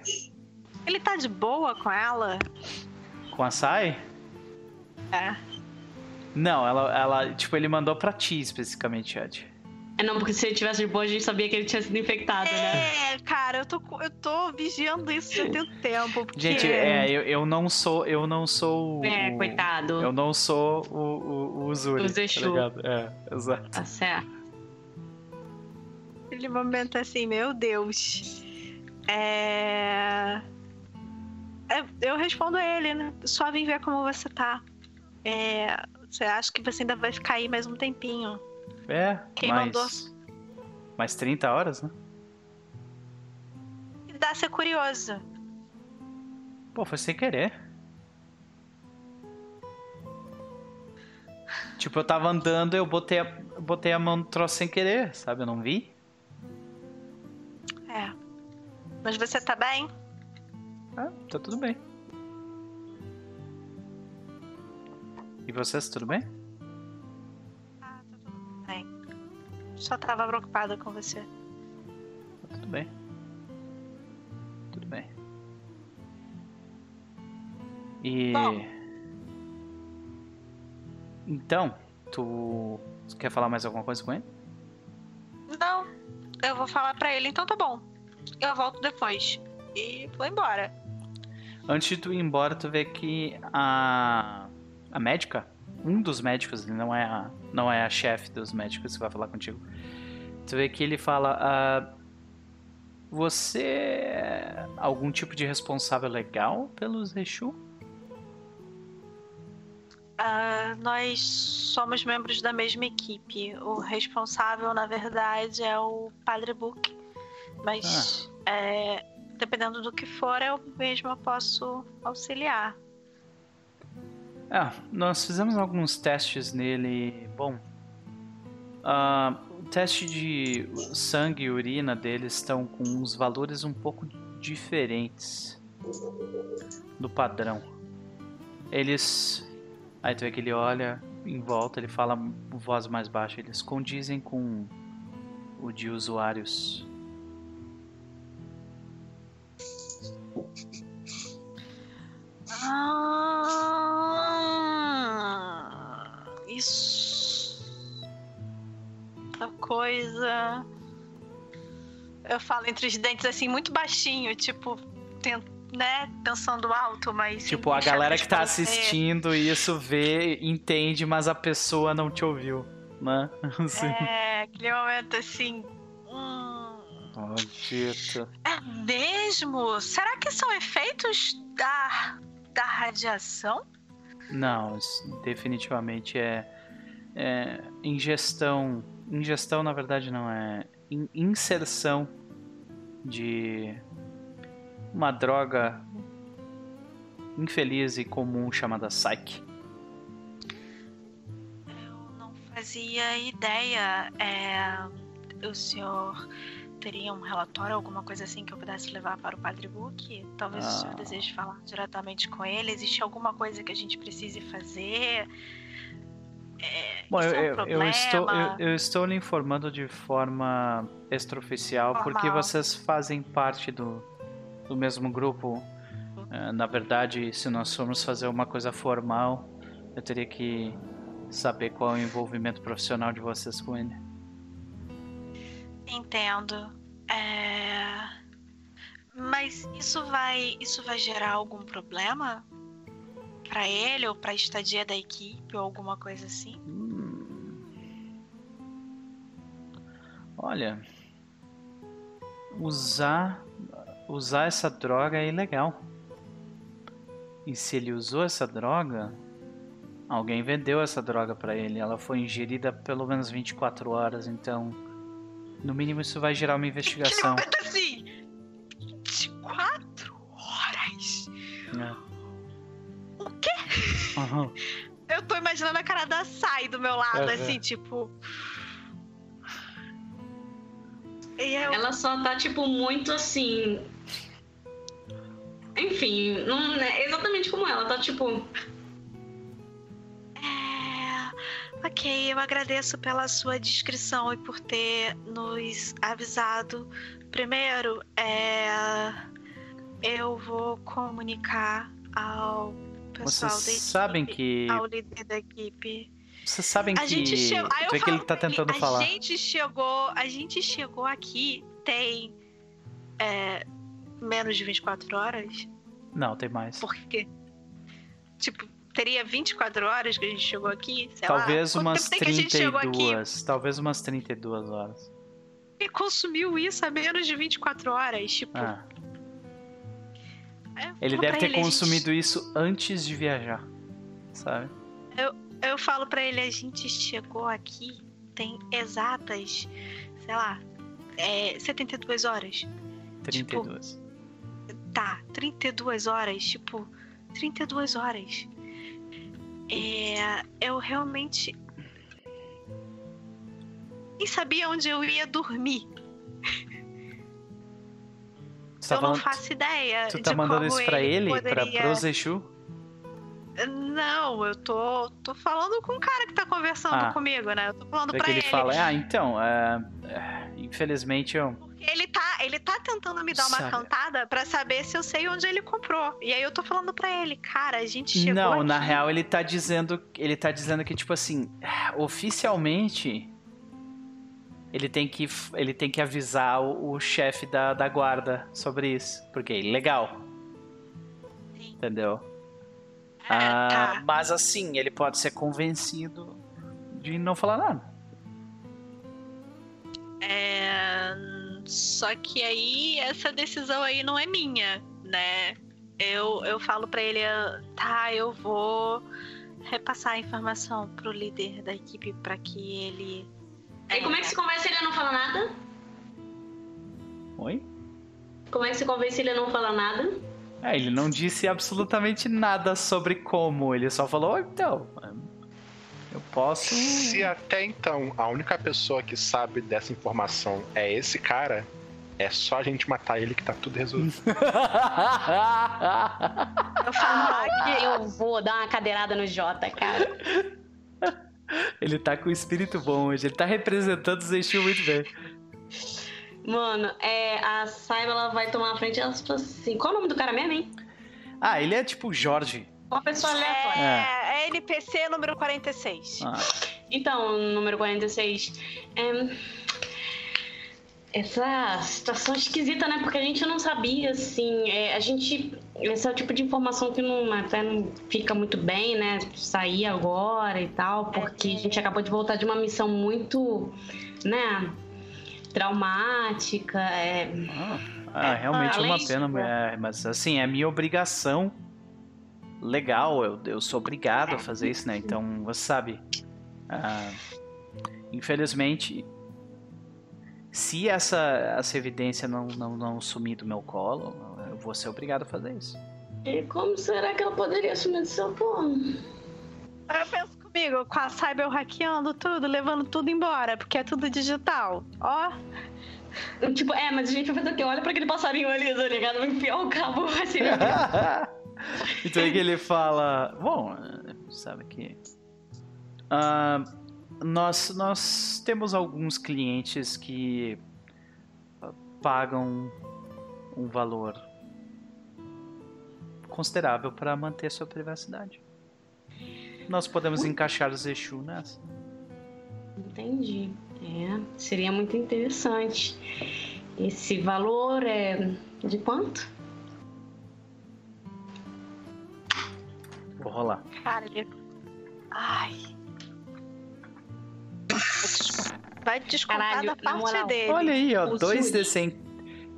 Ele tá de boa com ela? Com a Sai? É. Não, ela, ela. Tipo, ele mandou pra ti especificamente, Ed. É não, porque se ele tivesse de boa, a gente sabia que ele tinha sido infectado, né? É, cara, eu tô, eu tô vigiando isso já tem um tempo. Porque... Gente, é, eu, eu não sou. Eu não sou. o- É, coitado. Eu não sou o, o, o Uzuri. O Zexu. Tá? É, exato. Tá certo. Aquele momento assim, meu Deus. É... é, Eu respondo ele, né? Só vim ver como você tá. É, Você acha que você ainda vai ficar aí mais um tempinho? É, Quem mais. mandou? Mais 30 horas, né? E dá ser curioso. Pô, foi sem querer. Tipo, eu tava andando, eu botei a, eu botei a mão no troço sem querer, sabe? Eu não vi. É. Mas você tá bem? Ah, tá tudo bem. E vocês, tudo bem? Ah, tá tudo bem. Só tava preocupada com você. Tá tudo bem. Tudo bem. E. Bom. Então, tu quer falar mais alguma coisa com ele? Não, eu vou falar pra ele, então tá bom. Eu volto depois. E vou embora. Antes de tu ir embora, tu vê que a, a médica, um dos médicos, ele não é a, não é a chefe dos médicos que vai falar contigo. Tu vê que ele fala: ah, Você é algum tipo de responsável legal pelos Exu? Ah, nós somos membros da mesma equipe. O responsável, na verdade, é o Padre Book. Mas é, dependendo do que for, eu mesma posso auxiliar. Ah, nós fizemos alguns testes nele. Bom, ah, o teste de sangue e urina deles estão com uns valores um pouco diferentes do padrão. Eles. Aí tu vê que ele olha em volta, ele fala voz mais baixa. Eles condizem com o de usuários. Ah, isso. A coisa. Eu falo entre os dentes assim, muito baixinho, tipo, tent- né? Pensando alto, mas. Tipo, a galera que tá assistindo isso vê, entende, mas a pessoa não te ouviu. né? Assim. É, aquele momento assim. Hum, Maldito. é mesmo? Será que são efeitos da, da radiação? Não, definitivamente é, é ingestão. Ingestão, na verdade, não é. in- inserção de uma droga infeliz e comum chamada Psyche. Eu não fazia ideia. É, o senhor teria um relatório, alguma coisa assim que eu pudesse levar para o Padre Book? Talvez o senhor Ah. deseje falar diretamente com ele. Existe alguma coisa que a gente precise fazer? É, Bom, eu, é um eu- estou, eu, eu estou lhe informando de forma extraoficial porque Formal. vocês fazem parte do, do mesmo grupo. Eh, na verdade, se nós formos fazer uma coisa formal, eu teria que saber qual é o envolvimento profissional de vocês com ele. Entendo. É... Mas isso vai, isso vai gerar algum problema para ele ou para a estadia da equipe ou alguma coisa assim? Hum. Olha, usar usar essa droga é ilegal. E se ele usou essa droga, alguém vendeu essa droga pra ele. Ela foi ingerida pelo menos 24 horas, então no mínimo isso vai gerar uma investigação. Que momento assim? 24 horas? né? O quê? Aham. Eu tô imaginando a cara da Sai do meu lado, Aham. assim, tipo. E eu. Ela só tá, tipo, muito assim. Enfim, não é exatamente como ela, tá tipo. Ok, eu agradeço pela sua descrição e por ter nos avisado. Primeiro, é, eu vou comunicar ao pessoal Vocês da equipe, sabem que ao líder da equipe. vocês sabem A que gente eu vê que ele tá tentando a falar. gente chegou, a gente chegou aqui tem é, menos de 24 horas. Não, tem mais. Por quê? Tipo, teria 24 horas que a gente chegou aqui? Sei lá. Talvez Quanto umas tempo tem que a gente chegou aqui 32. Talvez umas 32 horas. e consumiu isso há menos de 24 horas? Tipo, Ah, eu ele deve ter ele, a gente- consumido isso antes de viajar. Sabe? Eu falo pra ele, a gente chegou aqui tem exatas, sei lá, é, 72 horas. 32. Tá, 32 horas, tipo, 32 horas. É, eu realmente. Nem sabia onde eu ia dormir. Você tá eu não falando, faço ideia. tu tá de mandando como isso pra ele? Pra poderia- pro Zexu? Não, eu tô, tô falando com o cara que tá conversando Ah. comigo, né? Eu tô falando Vê pra ele ele. fala, ah, então, é, é, infelizmente eu... Porque ele tá, ele tá tentando me dar uma Sabe. cantada pra saber se eu sei onde ele comprou. E aí eu tô falando pra ele, cara, a gente chegou Não, aqui. na real ele tá dizendo, ele tá dizendo que tipo assim, oficialmente ele tem que ele tem que avisar o, o chefe da, da guarda sobre isso, porque é ilegal. Sim. Entendeu? É, Ah, tá. Mas assim, ele pode ser convencido de não falar nada. É, Só que aí essa decisão aí não é minha, né? Eu, eu falo pra ele, ah, tá, eu vou repassar a informação pro líder da equipe pra que ele. Aí como é que se convence ele a não falar nada? Oi? Como é que se convence ele a não falar nada? É, ele não disse absolutamente nada sobre como, ele só falou, "Oh, então, eu posso. Se até então a única pessoa que sabe dessa informação é esse cara, é só a gente matar ele que tá tudo resolvido. Eu que Eu vou dar uma cadeirada no Jota, cara. ele tá com o espírito bom hoje, ele tá representando o Zexu muito bem. Mano, é, a Saiba ela vai tomar a frente e ela fala assim: qual é o nome do cara mesmo, hein? Ah, ele é tipo Jorge. Uma pessoa aleatória. é, é NPC número 46. Ah, Então, número 46. é, essa situação esquisita, né? Porque a gente não sabia, assim, é, a gente. Esse é o tipo de informação que não, até não fica muito bem, né? Sair agora e tal, porque a gente acabou de voltar de uma missão muito, né? Traumática. É... Ah, ah realmente Ah, uma pena, é, mas assim, é minha obrigação legal, eu, eu sou obrigado a fazer isso, né? Então, você sabe, ah, infelizmente, se essa, essa evidência não, não, não sumir do meu colo, eu vou ser obrigado a fazer isso. E como será que ela poderia assumir do seu plano? Eu penso comigo, com a Cyber hackeando tudo, levando tudo embora, porque é tudo digital. Ó, Tipo, é, mas a gente vai fazer o quê? Olha pra aquele passarinho ali, tá ligado? Vai enfiar o cabo assim. então é que ele fala. Bom, sabe que. ah, nós, nós temos alguns clientes que ah, pagam um valor considerável para manter sua privacidade. Nós podemos encaixar os Exu nessa. Entendi. É, seria muito interessante. Esse valor é de quanto? Vou rolar. cara, ele. Ai. Vai descontar Caralho, da parte moral. dele. Olha aí, ó, O dois Zuri. de 100.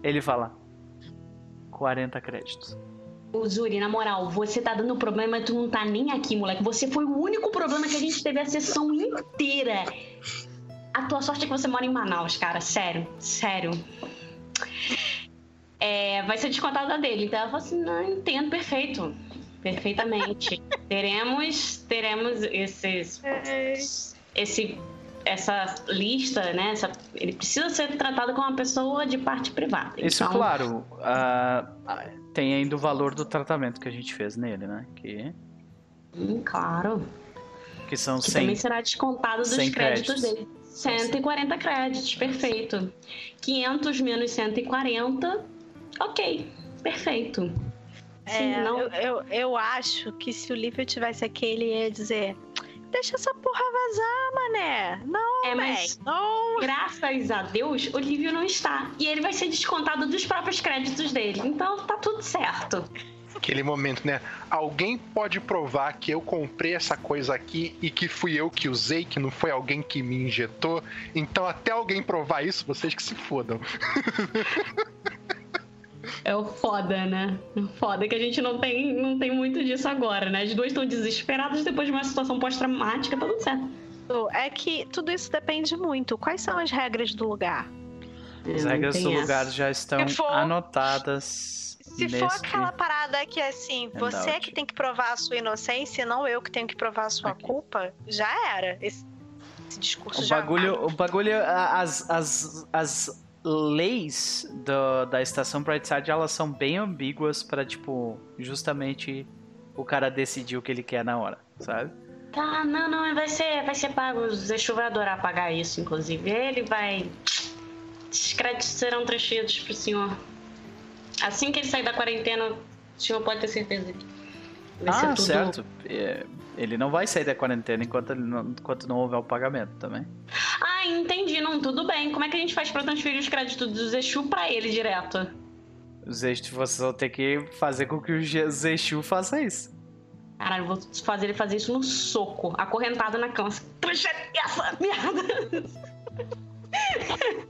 Ele fala 40 créditos. Ô, Zuri, na moral, você tá dando problema e tu não tá nem aqui, moleque. Você foi o único problema que a gente teve a sessão inteira. A tua sorte é que você mora em Manaus, cara. Sério, sério. É, vai ser descontada dele. Então ela falou assim: não, entendo, perfeito. Perfeitamente. teremos, teremos esses. Esse, essa lista, né? essa- ele precisa ser tratado como uma pessoa de parte privada. Isso, Então, claro. ah, tem ainda o valor do tratamento que a gente fez nele, né? Que, hum, claro. que são Que 100. também será descontado dos 100 créditos créditos. dele. 140 créditos, perfeito. 500 menos 140, ok, perfeito. Sim, É, não, eu, eu, eu acho que se o Lívio tivesse aqui, ele ia dizer: Deixa essa porra vazar, mané. Não, é, mas Não. graças a Deus, o Lívio não está. E ele vai ser descontado dos próprios créditos dele. Então tá tudo certo. Aquele momento, né? Alguém pode provar que eu comprei essa coisa aqui e que fui eu que usei, que não foi alguém que me injetou. Então, até alguém provar isso, vocês que se fodam. É o foda, né? O Foda que a gente não tem, não tem muito disso agora, né? As duas estão desesperadas depois de uma situação pós-traumática, tá tudo certo. É que tudo isso depende muito. Quais são as regras do lugar? As É, regras do tem lugar essa. já estão for- anotadas. Se nesse... for aquela parada que assim, você é que tem que provar a sua inocência, e não eu que tenho que provar a sua Aqui. culpa, já era. Esse, esse discurso O já bagulho, o bagulho, as, as, as leis do- da estação Brightside, elas são bem ambíguas pra, tipo, justamente o cara decidir o que ele quer na hora, sabe? Tá, não, não, vai ser, vai ser pago. O Zexu vai adorar pagar isso, inclusive. Ele vai. Esses créditos serão transferidos pro senhor. Assim que ele sair da quarentena, o senhor pode ter certeza que vai ah, tudo. certo. É, Ele não vai sair da quarentena enquanto, não, enquanto não houver o pagamento também. Ah, entendi. Não, tudo bem. Como é que a gente faz pra transferir os créditos do Zexu pra ele direto? Os Exu, vocês vão ter que fazer com que o Zexu faça isso. Caralho, eu vou fazer ele fazer isso no soco, acorrentado na cama. Transfere essa merda!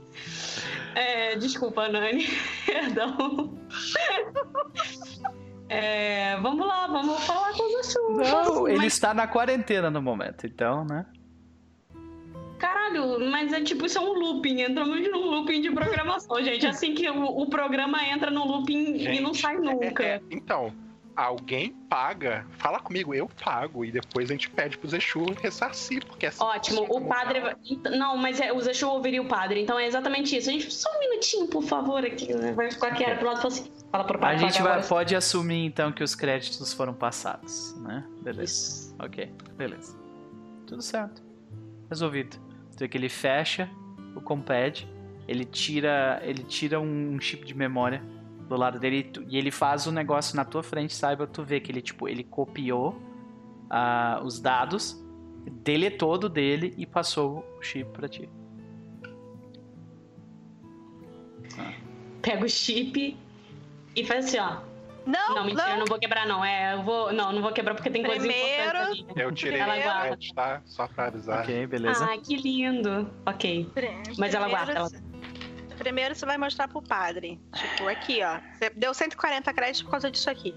É, desculpa, Nani. Perdão. É, vamos lá, vamos falar com o Zexu. Não, ele Mas, está na quarentena no momento, então, né? Caralho, mas é tipo, isso é um looping. Entramos num looping de programação, gente. Assim que o, o programa entra no looping e não Gente, sai nunca. É, é, então, alguém paga, fala comigo, eu pago, e depois a gente pede pro Zexu ressarcir, porque assim. Ótimo, o padre. vai- Ent- Não, mas é, o Zexu ouviria o padre, então é exatamente isso. A gente, só um minutinho, por favor, aqui. né? Vai ficar aqui pro lado e fala assim. Fala pro A padre. gente pagar vai, pode assumir então que os créditos foram passados, né? Beleza. Isso. Ok, beleza. Tudo certo. Resolvido. Então é que ele fecha o compad, ele tira, ele tira um chip de memória do lado dele e ele faz o negócio na tua frente, saiba tu vê que ele tipo, ele copiou ah, os dados, deletou do dele e passou o chip pra ti. pega o chip e faz assim, ó. Não, Não, mentira, eu não vou quebrar, não. É, eu vou. Não, não vou quebrar porque tem coisa Primeiro- importante ali. Eu tirei Ela guarda. tá? Só pra avisar. Ok, beleza. Ah, que lindo. Ok. Mas ela guarda, ela- Primeiro você vai mostrar pro padre. Tipo, aqui, ó. Você deu 140 créditos por causa disso aqui.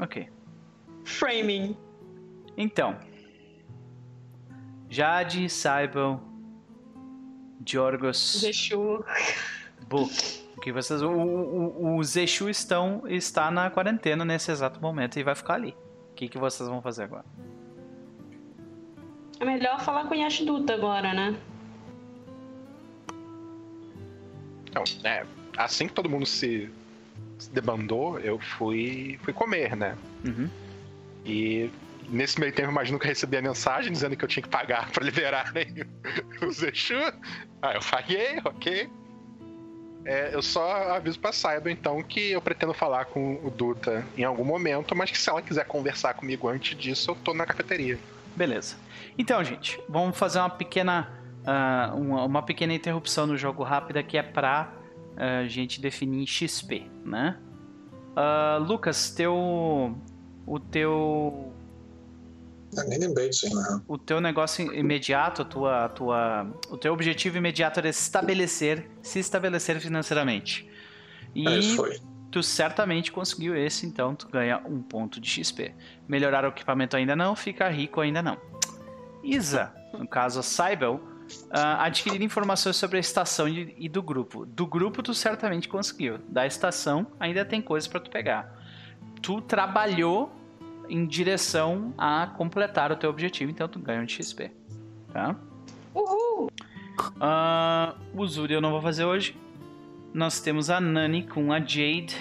Ok. Framing. Então. Jade, Saibel, Jorgos, Deixou. Book. Que vocês, o, o, o Zexu estão, está na quarentena nesse exato momento e vai ficar ali. O que, que vocês vão fazer agora? É melhor falar com o Yashiduta agora, né? Então, é, assim que todo mundo se, se debandou, eu fui, fui comer, né? Uhum. E nesse meio tempo, imagino que eu recebi a mensagem dizendo que eu tinha que pagar pra liberarem o Zexu. Ah, eu paguei, ok. É, eu só aviso pra Saiba, então, que eu pretendo falar com o Duta em algum momento, mas que se ela quiser conversar comigo antes disso, eu tô na cafeteria. Beleza. Então, gente, vamos fazer uma pequena, ah, uma, uma pequena interrupção no jogo rápida que é pra ah, gente definir XP, né? Ah, Lucas, teu, o teu, Eu nem lembrei disso, o teu negócio imediato, a tua, a tua, o teu objetivo imediato era estabelecer, se estabelecer financeiramente. E É, foi. tu certamente conseguiu esse, então tu ganha um ponto de XP. Melhorar o equipamento ainda não, ficar rico ainda não. Isa, no caso a Cybel, ah, adquirir informações sobre a estação e, do grupo. Do grupo tu certamente conseguiu. Da estação ainda tem coisas para tu pegar. Tu trabalhou em direção a completar o teu objetivo, então tu ganha um XP. Tá? Uhul! Ah, o Zuri eu não vou fazer hoje. Nós temos a Nani com a Jade.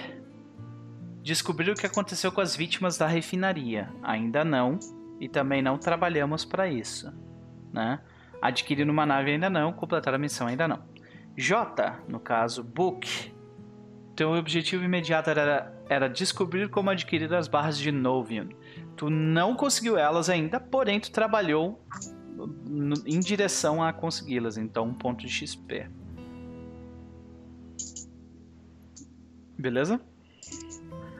Descobrir o que aconteceu com as vítimas da refinaria. Ainda não. E também não trabalhamos para isso. Né? Adquirir uma nave ainda não. Completar a missão ainda não. J, no caso, Book. Teu objetivo imediato era, era descobrir como adquirir as barras de Novian. Tu não conseguiu elas ainda, porém tu trabalhou em direção a consegui-las, então um ponto de XP. Beleza?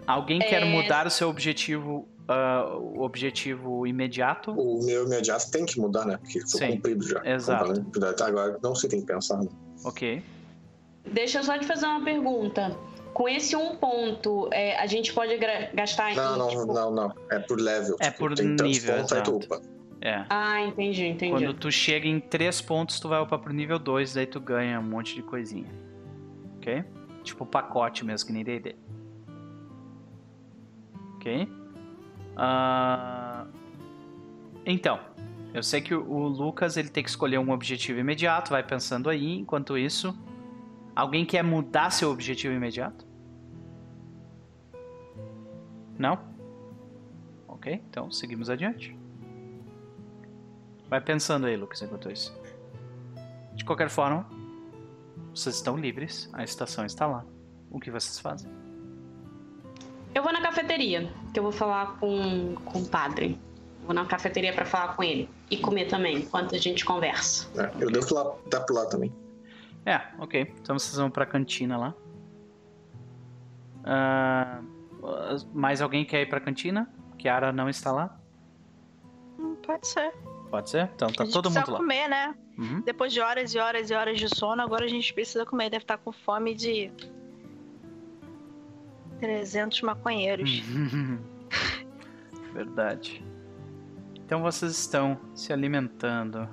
Alguém quer É. mudar o seu objetivo, ah, o objetivo imediato? O meu imediato tem que mudar, né? Porque foi Sim, cumprido já. exato. Então, agora não se tem que pensar. Né? Ok. Deixa eu só te fazer uma pergunta. Com esse um ponto, é, a gente pode gastar Não, em. não, tipo... não, não. É por level. É Tipo, por tem nível, pontos, exato. É. Ah, entendi, entendi. Quando tu chega em 3 pontos, tu vai upar pro nível 2, daí tu ganha um monte de coisinha. Ok? Tipo pacote mesmo, que nem D&D. Ok? Ah, Então, eu sei que o Lucas ele tem que escolher um objetivo imediato, vai pensando aí. Enquanto isso, alguém quer mudar seu objetivo imediato? Não? Ok, então seguimos adiante. Vai pensando aí, Lucas, enquanto isso. De qualquer forma, vocês estão livres, a estação está lá. O que vocês fazem? Eu vou na cafeteria, que eu vou falar com, com o padre. Vou na cafeteria pra falar com ele. E comer também, enquanto a gente conversa. É, eu devo lá, dar por lá também. É, ok. Então vocês vão pra cantina lá. Ah, mais alguém quer ir pra cantina? Kiara não está lá? Hum, Pode ser. Pode ser? Então tá a gente todo precisa mundo lá. comer, né? Uhum. Depois de horas e horas e horas de sono, agora a gente precisa comer. Deve estar com fome de 300 maconheiros. Verdade. Então vocês estão se alimentando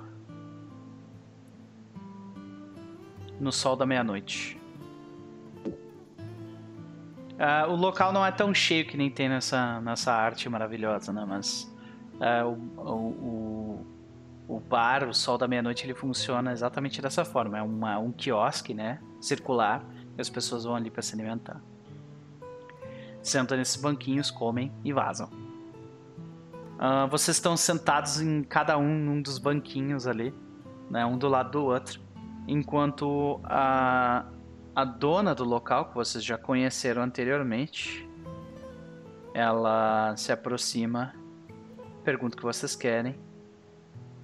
no sol da meia-noite. Ah, o local não é tão cheio que nem tem nessa, nessa arte maravilhosa, né? Mas ah, o, o, o, o bar, o sol da meia-noite, ele funciona exatamente dessa forma. É uma, um quiosque, né? Circular. E as pessoas vão ali para se alimentar sentam nesses banquinhos, comem e vazam. Ah, vocês estão sentados em cada um num dos banquinhos ali, né, um do lado do outro, enquanto a, a dona do local, que vocês já conheceram anteriormente, ela se aproxima, pergunta o que vocês querem,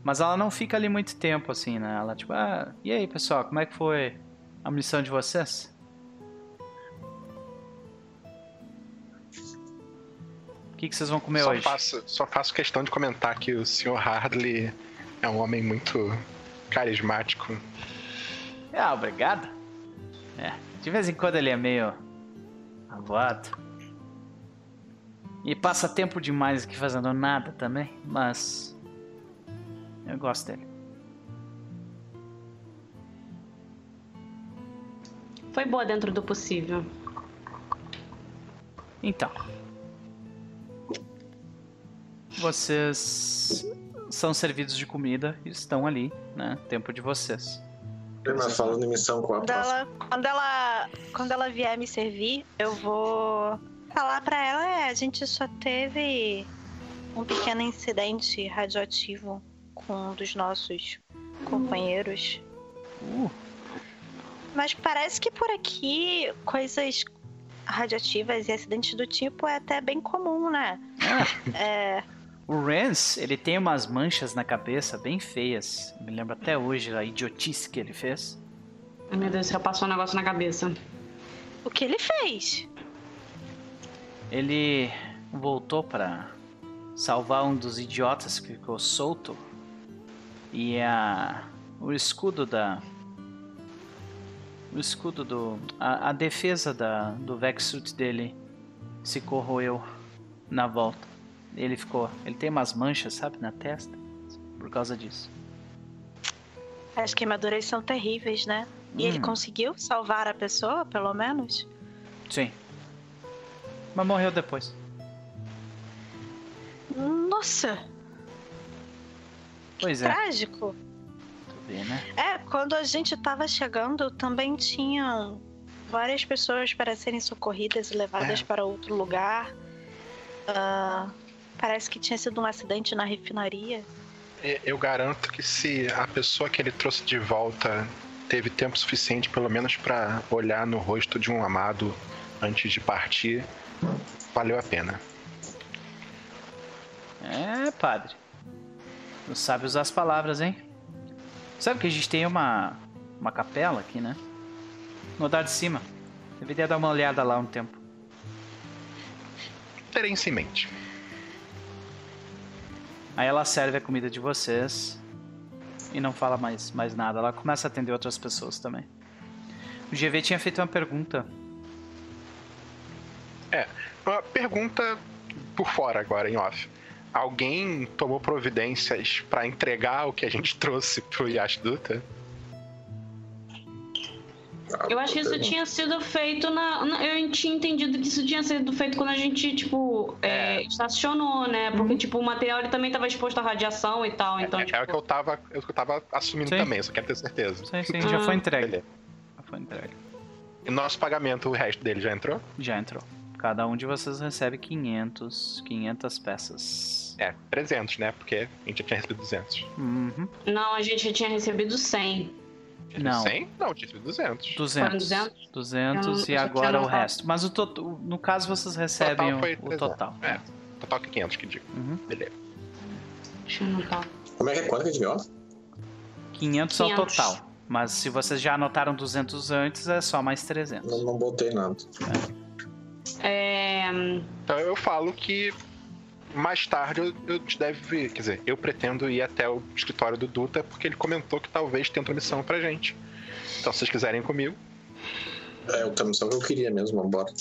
mas ela não fica ali muito tempo assim, né? Ela tipo, ah, e aí pessoal, como é que foi a missão de vocês? Que, que vocês vão comer só hoje? Faço, só faço questão de comentar que o Sr. Hardley é um homem muito carismático. Ah, obrigado. É, de vez em quando ele é meio avoado. E passa tempo demais aqui fazendo nada também, mas eu gosto dele. Foi boa dentro do possível. Então. Vocês são servidos de comida e estão ali, né? Tempo de vocês. Mas falando em missão, qual a Quando ela, quando ela, quando ela vier me servir, eu vou falar pra ela, é, a gente só teve um pequeno incidente radioativo com um dos nossos companheiros. Uh, Mas parece que por aqui coisas radioativas e acidentes do tipo é até bem comum, né? É, o Rance, ele tem umas manchas na cabeça bem feias. Me lembro até hoje a idiotice que ele fez. Ai meu Deus, já passou um negócio na cabeça. o que ele fez? Ele voltou para salvar um dos idiotas que ficou solto. E a o escudo da o escudo do a, a defesa da do Vexsuit dele se corroeu na volta. Ele ficou, ele tem umas manchas, sabe, na testa por causa disso. As queimaduras são terríveis, né? E ele Hum. conseguiu salvar a pessoa, pelo menos? Sim. Mas morreu depois. Nossa, Pois é, trágico. vê, né? É, quando a gente tava chegando, também tinham várias pessoas para serem socorridas e levadas É. para outro lugar. Ah, parece que tinha sido um acidente na refinaria. Eu garanto que se a pessoa que ele trouxe de volta teve tempo suficiente, pelo menos pra olhar no rosto de um amado antes de partir, valeu a pena. É, padre. Não sabe usar as palavras, hein? Sabe que a gente tem uma, uma capela aqui, né? No andar de cima. Deveria dar uma olhada lá um tempo. Terei isso em mente. Aí ela serve a comida de vocês e não fala mais, mais nada. Ela começa a atender outras pessoas também. O GV tinha feito uma pergunta. Uma pergunta por fora agora, em off. Alguém tomou providências pra entregar o que a gente trouxe pro Yashduta? Eu acho que isso tinha sido feito na, na- Eu tinha entendido que isso tinha sido feito quando a gente, tipo, é, estacionou, né? Porque, tipo, o material ele também estava exposto à radiação e tal. Então, é, tipo, é o que eu tava, é eu tava assumindo Sim. também, só quero ter certeza. Sim, sim, já foi Ah. entregue. Beleza. Já foi entregue. E nosso pagamento, o resto dele já entrou? Já entrou. Cada um de vocês recebe 500, 500 peças. É, 300, né? Porque a gente já tinha recebido 200. Uhum. não, a gente tinha recebido 100. Não. 100? Não, tinha recebido 200. 200. 200? 200 Eu não- e eu agora o resto. Mas o to- o- no caso vocês recebem Total foi o, o 300. total. É, total que 500 que digo. Uhum. Beleza. Deixa eu anotar. Como é que é? Quanto que a gente ganhou? 500 é o 500. total. Mas se vocês já anotaram 200 antes, é só mais 300. Não, não botei nada. É, Então eu falo que mais tarde eu, eu te deve. Quer dizer, eu pretendo ir até o escritório do Duta, porque ele comentou que talvez tenha outra missão pra gente. Então, se vocês quiserem ir comigo, É outra missão que eu queria mesmo, vambora.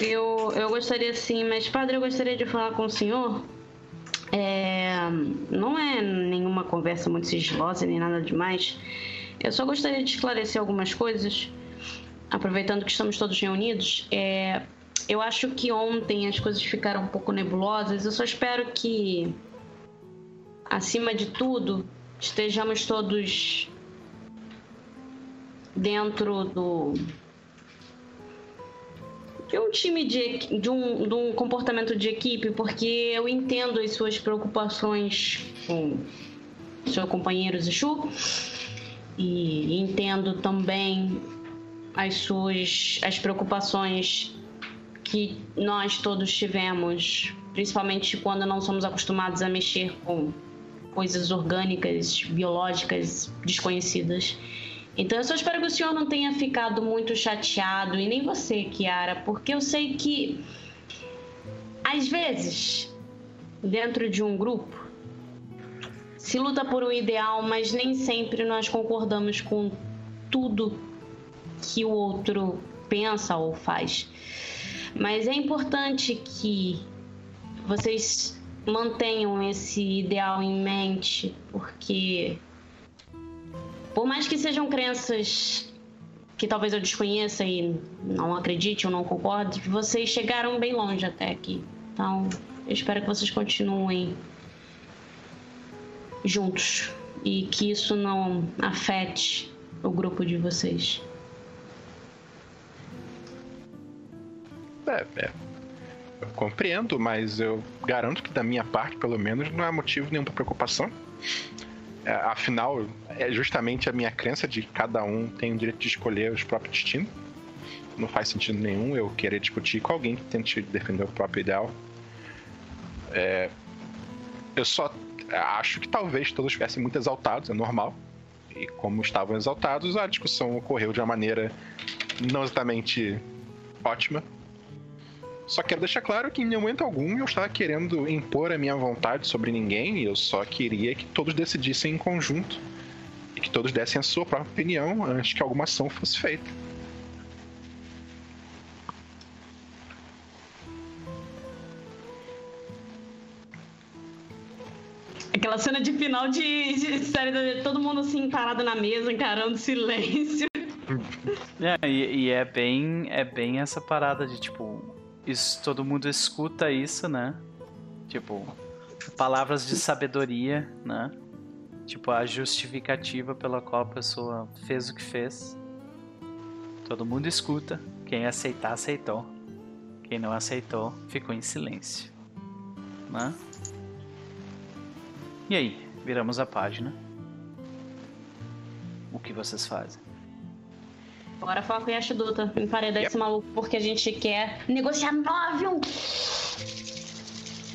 eu, eu gostaria sim, mas padre, eu gostaria de falar com o senhor. É, não é nenhuma conversa muito sigilosa nem nada demais. Eu só gostaria de esclarecer algumas coisas, aproveitando que estamos todos reunidos. É, eu acho que ontem as coisas ficaram um pouco nebulosas. Eu só espero que, acima de tudo, estejamos todos dentro do de um time de, de, um, de um comportamento de equipe, porque eu entendo as suas preocupações com seu companheiro Zichu e entendo também as suas as preocupações que nós todos tivemos, principalmente quando não somos acostumados a mexer com coisas orgânicas, biológicas desconhecidas. Então eu só espero que o senhor não tenha ficado muito chateado, e nem você, Kiara, porque eu sei que Às vezes, dentro de um grupo, se luta por um ideal, mas nem sempre nós concordamos com tudo que o outro pensa ou faz. Mas é importante que vocês mantenham esse ideal em mente, porque por mais que sejam crenças que talvez eu desconheça e não acredite ou não concorde, vocês chegaram bem longe até aqui. Então, eu espero que vocês continuem juntos e que isso não afete o grupo de vocês. É, é. Eu compreendo, mas eu garanto que da minha parte, pelo menos, não há motivo nenhum para preocupação. É, afinal, é justamente a minha crença de que cada um tem o direito de escolher os próprios destinos. Não faz sentido nenhum eu querer discutir com alguém que tente defender o próprio ideal. É, eu só acho que talvez todos estivessem muito exaltados, é normal. E como estavam exaltados, a discussão ocorreu de uma maneira não exatamente ótima. Só quero deixar claro que em nenhum momento algum eu estava querendo impor a minha vontade sobre ninguém, eu só queria que todos decidissem em conjunto e que todos dessem a sua própria opinião antes que alguma ação fosse feita. Aquela cena de final de, de série, todo mundo assim parado na mesa, encarando silêncio. É, e, e, é bem é bem essa parada de tipo isso todo mundo escuta isso, né? Tipo palavras de sabedoria, né? Tipo a justificativa pela qual a pessoa fez o que fez. Todo mundo escuta. Quem aceitar aceitou. Quem não aceitou ficou em silêncio, né? E aí, viramos a página. O que vocês fazem? Bora falar com o Yashiduta, emparedar yep. esse maluco, porque a gente quer negociar 9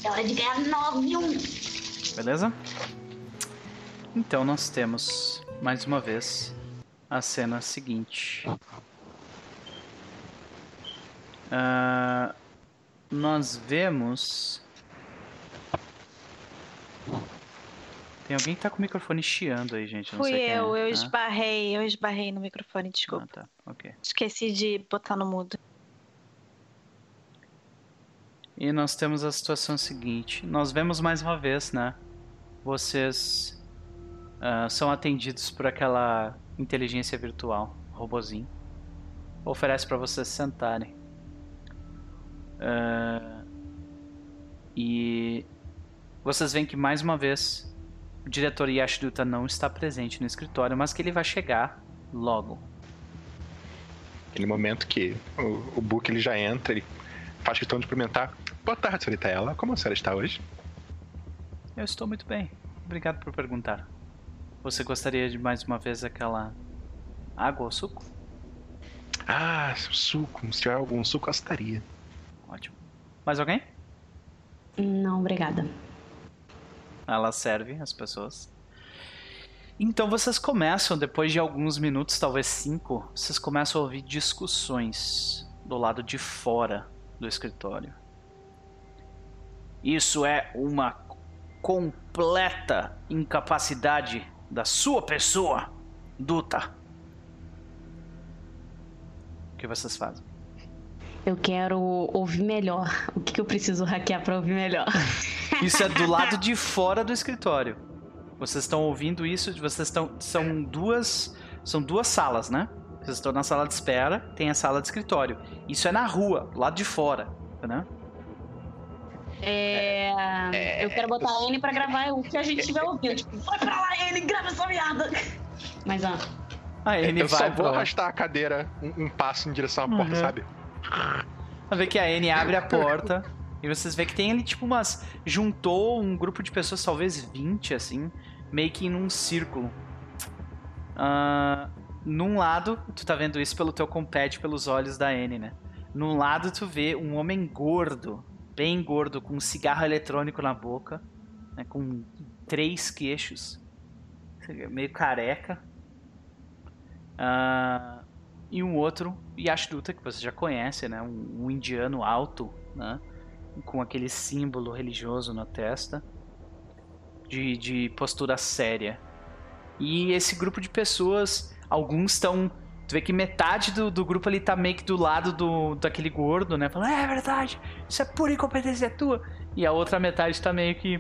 É hora de ganhar 9 Beleza? Então nós temos, mais uma vez, a cena seguinte. Uh, nós vemos Tem alguém que tá com o microfone chiando aí, gente. Não Fui eu, é. eu esbarrei, eu esbarrei no microfone, desculpa. Ah, tá. ok. Esqueci de botar no mudo. E nós temos a situação seguinte. Nós vemos mais uma vez, né? Vocês uh, são atendidos por aquela inteligência virtual, robozinho. Oferece para vocês sentarem. Uh, e vocês veem que mais uma vez o diretor Yashiduta não está presente no escritório, mas que ele vai chegar logo. Aquele momento que o, o Book ele já entra, ele faz questão de cumprimentar. Boa tarde, senhorita ela. Como a senhora está hoje? Eu estou muito bem. Obrigado por perguntar. Você gostaria de mais uma vez aquela água ou suco? Ah, suco. Se tiver algum suco, gostaria. Ótimo. Mais alguém? Não, obrigada. Ela serve as pessoas. Então vocês começam, depois de alguns minutos, talvez cinco, vocês começam a ouvir discussões do lado de fora do escritório. Isso é uma completa incapacidade da sua pessoa, Duta. O que vocês fazem? Eu quero ouvir melhor. O que, eu preciso hackear para ouvir melhor? Isso é do lado de fora do escritório. Vocês estão ouvindo isso? Vocês estão. São duas. São duas salas, né? Vocês estão na sala de espera, tem a sala de escritório. Isso é na rua, do lado de fora, né? É, é, eu quero botar a N pra gravar o que a gente estiver ouvindo. Tipo, vai pra lá, N, grava essa merda. Mas, ó. A N eu vai só vou arrastar a cadeira um, um, passo em direção à porta, uhum. sabe? Vai ver que a N abre a porta e vocês vê que tem ali, tipo, umas. Juntou um grupo de pessoas, talvez 20, assim, meio que num círculo. Uh, num lado, tu tá vendo isso pelo teu compete, pelos olhos da N, né? Num lado, tu vê um homem gordo, bem gordo, com um cigarro eletrônico na boca, né, com três queixos, meio careca. Uh, e um outro Yashduta, que você já conhece, né? Um, um indiano alto, né? Com aquele símbolo religioso na testa, de, de postura séria. E esse grupo de pessoas, alguns estão. Tu vê que metade do, do grupo ali tá meio que do lado do, daquele gordo, né? Falando, é, é verdade, isso é pura incompetência tua. E a outra metade tá meio que.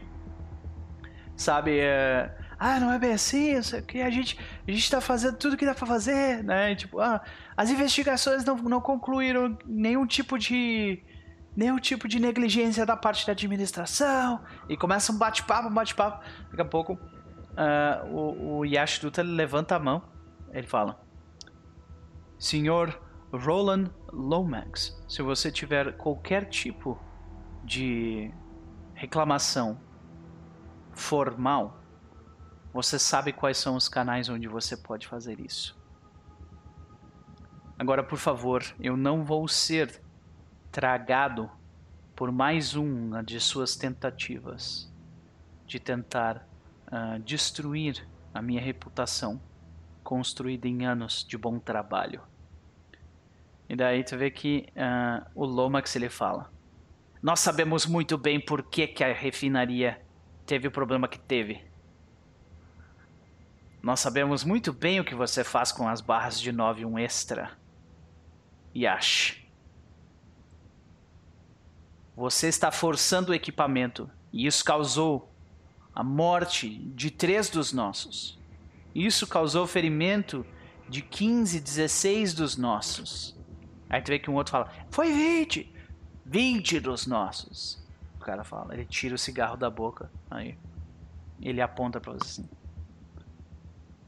Sabe, é, ah, não é bem assim, aqui, a gente, a gente tá fazendo tudo que dá pra fazer, né? Tipo, ah, as investigações não, não concluíram nenhum tipo de nenhum tipo de negligência da parte da administração. E começa um bate-papo, um bate-papo. Daqui a pouco uh, o, o Yashduta levanta a mão. Ele fala: Senhor Roland Lomax, se você tiver qualquer tipo de reclamação formal, você sabe quais são os canais onde você pode fazer isso. Agora, por favor, eu não vou ser tragado por mais uma de suas tentativas de tentar uh, destruir a minha reputação construída em anos de bom trabalho. E daí tu vê que uh, o Lomax ele fala: Nós sabemos muito bem por que, que a refinaria teve o problema que teve. Nós sabemos muito bem o que você faz com as barras de 9 um extra. Yash. Você está forçando o equipamento e isso causou a morte de três dos nossos. Isso causou ferimento de 15, 16 dos nossos. Aí tu vê que um outro fala: Foi 20! 20 dos nossos. O cara fala, ele tira o cigarro da boca. Aí ele aponta pra você assim.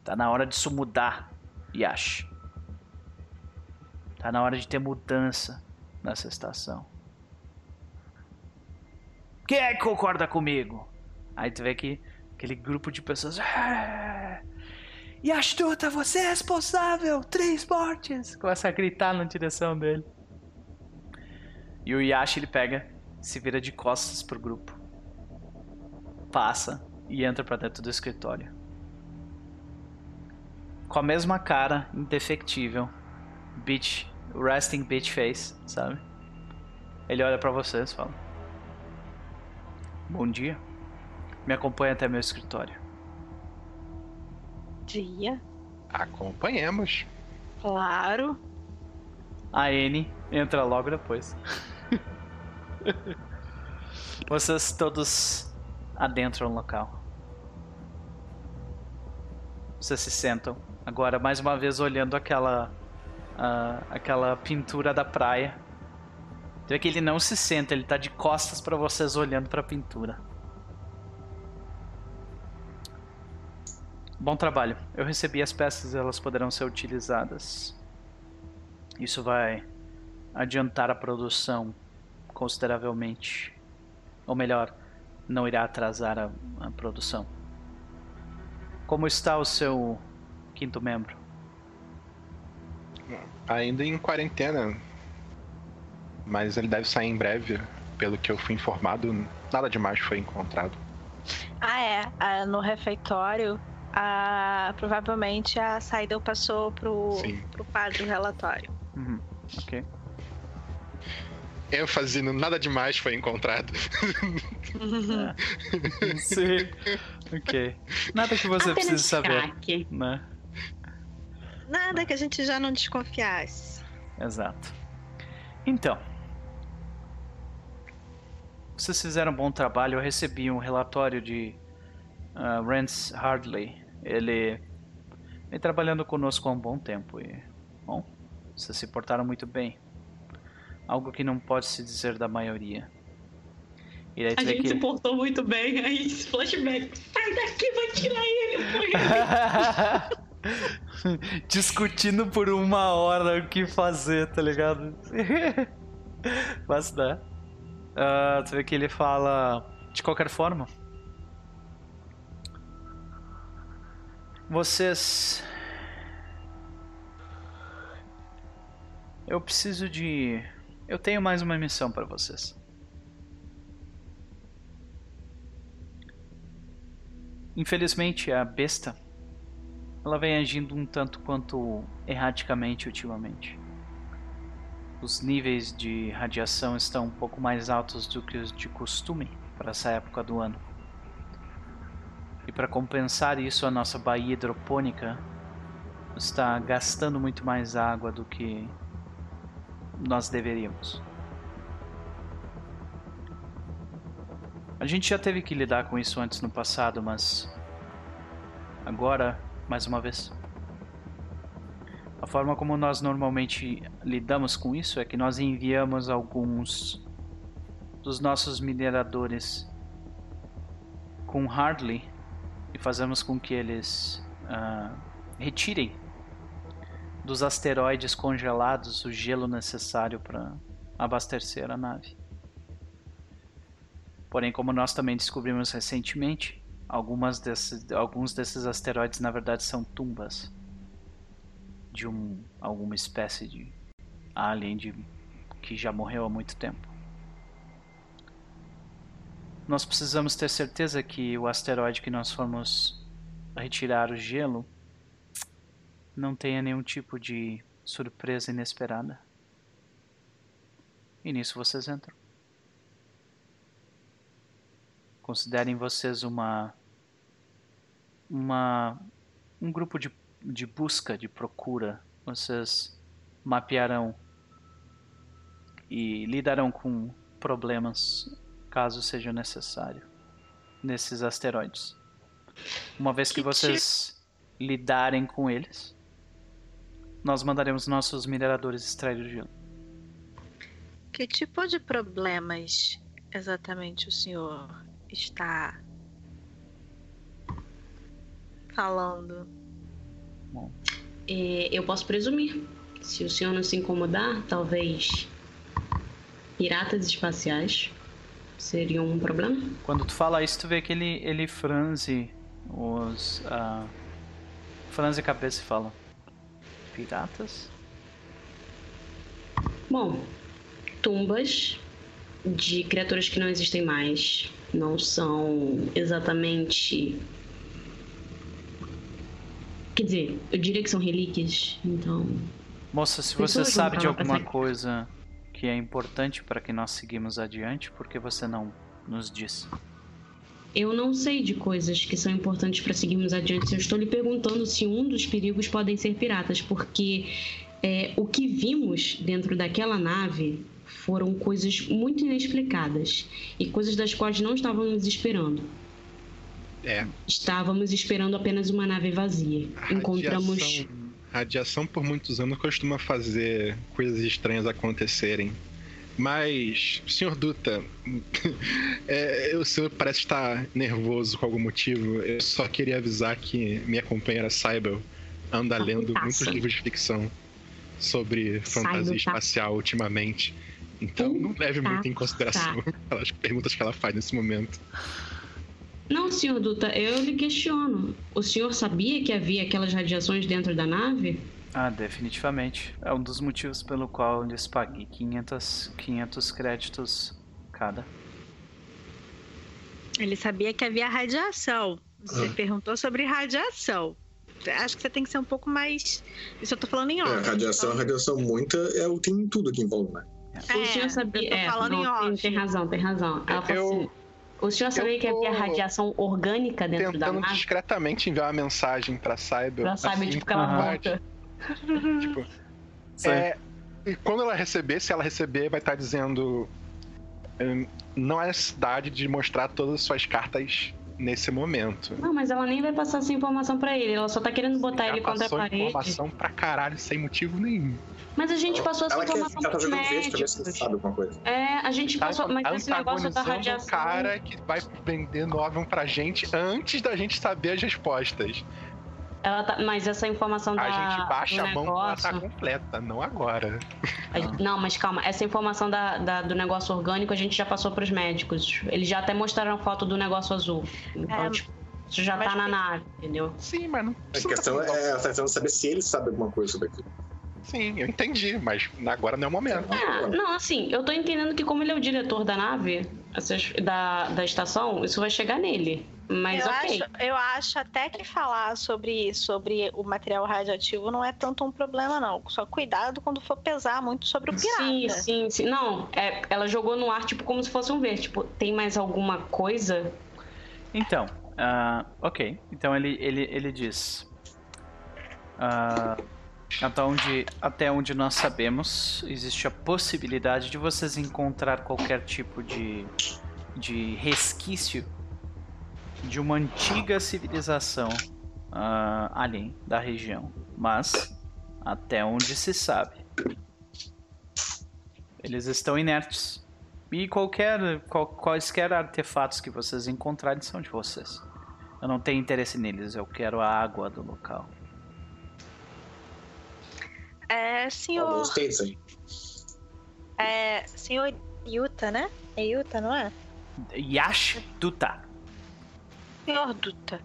Tá na hora disso mudar, Yash. Tá na hora de ter mudança nessa estação. Quem é que concorda comigo? Aí tu vê que aquele grupo de pessoas. Ah, e astuta, você é responsável! Três mortes! Começa a gritar na direção dele. E o Yashi ele pega, se vira de costas pro grupo. Passa e entra para dentro do escritório. Com a mesma cara, indefectível. Bitch, resting bitch face, sabe? Ele olha para vocês e fala: Bom dia. Me acompanhe até meu escritório. Dia. Acompanhemos. Claro. A N entra logo depois. Vocês todos adentram no local. Vocês se sentam. Agora, mais uma vez, olhando aquela. Uh, aquela pintura da praia Tu vê que ele não se senta, ele tá de costas para vocês olhando para a pintura. Bom trabalho. Eu recebi as peças elas poderão ser utilizadas. Isso vai adiantar a produção consideravelmente. Ou melhor, não irá atrasar a, a produção. Como está o seu quinto membro? Ainda em quarentena mas ele deve sair em breve, pelo que eu fui informado. Nada demais foi encontrado. Ah, é. Ah, no refeitório, ah, provavelmente a saída passou pro, Sim. pro padre relatório. Uhum. Ok. ênfase no nada demais foi encontrado. É. Sim. Ok. Nada que você Apenas precise saber. Né? Nada que a gente já não desconfiasse. Exato. Então, vocês fizeram um bom trabalho. Eu recebi um relatório de uh, Rance Hardley. Ele vem trabalhando conosco há um bom tempo e, bom, vocês se portaram muito bem. Algo que não pode se dizer da maioria. A gente que... se portou muito bem, aí flashback. Sai daqui, vai tirar ele. Discutindo por uma hora o que fazer, tá ligado? Mas dá. Uh, tu vê que ele fala de qualquer forma. Vocês. Eu preciso de. Eu tenho mais uma missão para vocês. Infelizmente, a besta ela vem agindo um tanto quanto erraticamente ultimamente. Os níveis de radiação estão um pouco mais altos do que os de costume para essa época do ano. E para compensar isso, a nossa baía hidropônica está gastando muito mais água do que nós deveríamos. A gente já teve que lidar com isso antes no passado, mas agora, mais uma vez, a forma como nós normalmente lidamos com isso é que nós enviamos alguns dos nossos mineradores com Hardly e fazemos com que eles uh, retirem dos asteroides congelados o gelo necessário para abastecer a nave. Porém, como nós também descobrimos recentemente, algumas desses, alguns desses asteroides na verdade são tumbas de um, alguma espécie de alien de, que já morreu há muito tempo. Nós precisamos ter certeza que o asteroide que nós formos retirar o gelo não tenha nenhum tipo de surpresa inesperada. E nisso vocês entram. Considerem vocês uma uma um grupo de, de busca, de procura. Vocês mapearão e lidarão com problemas caso seja necessário nesses asteroides. Uma vez que, vocês lidarem com eles, nós mandaremos nossos mineradores extrair o gelo. Que tipo de problemas exatamente o senhor está falando? Bom. É, eu posso presumir. Se o senhor não se incomodar, talvez piratas espaciais seria um problema? Quando tu fala isso, tu vê que ele, ele franze os. Uh, franze a cabeça e fala: Piratas? Bom, tumbas de criaturas que não existem mais. Não são exatamente. Quer dizer, eu diria que são relíquias, então. Moça, se você sabe de alguma coisa que é importante para que nós seguimos adiante, por que você não nos diz? Eu não sei de coisas que são importantes para seguirmos adiante. Eu estou lhe perguntando se um dos perigos podem ser piratas, porque é, o que vimos dentro daquela nave foram coisas muito inexplicadas e coisas das quais não estávamos esperando. É. Estávamos esperando apenas uma nave vazia. Encontramos Radiação por muitos anos costuma fazer coisas estranhas acontecerem. Mas, senhor Duta, é, o senhor parece estar nervoso com algum motivo. Eu só queria avisar que minha companheira Saibel anda ah, lendo muitos livros de ficção sobre fantasia tá. espacial ultimamente. Então não leve muito em consideração as perguntas que ela faz nesse momento. Não, senhor Duta, eu lhe questiono. O senhor sabia que havia aquelas radiações dentro da nave? Ah, definitivamente. É um dos motivos pelo qual eu lhes paguei 500, 500 créditos cada. Ele sabia que havia radiação. Você ah. perguntou sobre radiação. Acho que você tem que ser um pouco mais. Isso eu tô falando em off. É, radiação, então... radiação muita é o tem tudo aqui em volume, né? É, o senhor sabia. Eu tô é, falando não, em off. Tem, tem razão, tem razão. Ela eu... assim, o senhor sabia que havia radiação orgânica dentro da nave? discretamente enviar uma mensagem pra Cyber. Pra Cyber, assim, tipo, que ela volta. tipo, é, e quando ela receber, se ela receber, vai estar dizendo hum, não é necessidade de mostrar todas as suas cartas nesse momento. Não, mas ela nem vai passar essa informação para ele. Ela só tá querendo botar ele contra a parede. informação pra caralho sem motivo nenhum. Mas a gente passou essa informação para os médicos. Sabe alguma coisa. É, a gente tá passou, tá, mas esse negócio da radiação... um cara que vai vender Novium pra gente antes da gente saber as respostas. Ela tá, mas essa informação da. A gente baixa a mão negócio... ela tá completa, não agora. Não, mas calma, essa informação da, da, do negócio orgânico a gente já passou pros médicos. Eles já até mostraram foto do negócio azul. Então, é, tipo, isso já tá na nave, entendeu? Sim, mas não. A questão é, ela tá tentando saber se ele sabe alguma coisa sobre aquilo. Sim, eu entendi, mas agora não é o momento. É, não, assim, eu tô entendendo que como ele é o diretor da nave, da, da estação, isso vai chegar nele. Mas eu, ok. acho, eu acho até que falar sobre, sobre o material radioativo não é tanto um problema, não. Só cuidado quando for pesar muito sobre o pirata. Sim, sim, sim. Não, é, ela jogou no ar, tipo, como se fosse um verde. Tipo, tem mais alguma coisa? Então, ah, ok. Então ele, ele, ele diz. ah, até, onde, até onde nós sabemos, existe a possibilidade de vocês encontrar qualquer tipo de, de resquício de uma antiga civilização ah, além da região. Mas, até onde se sabe, eles estão inertes. E qualquer, qual, quaisquer artefatos que vocês encontrarem são de vocês. Eu não tenho interesse neles, eu quero a água do local. É, senhor. gostei disso aí. É, senhor Yuta, né? É Yuta, não é? Yash Duta. Senhor Duta.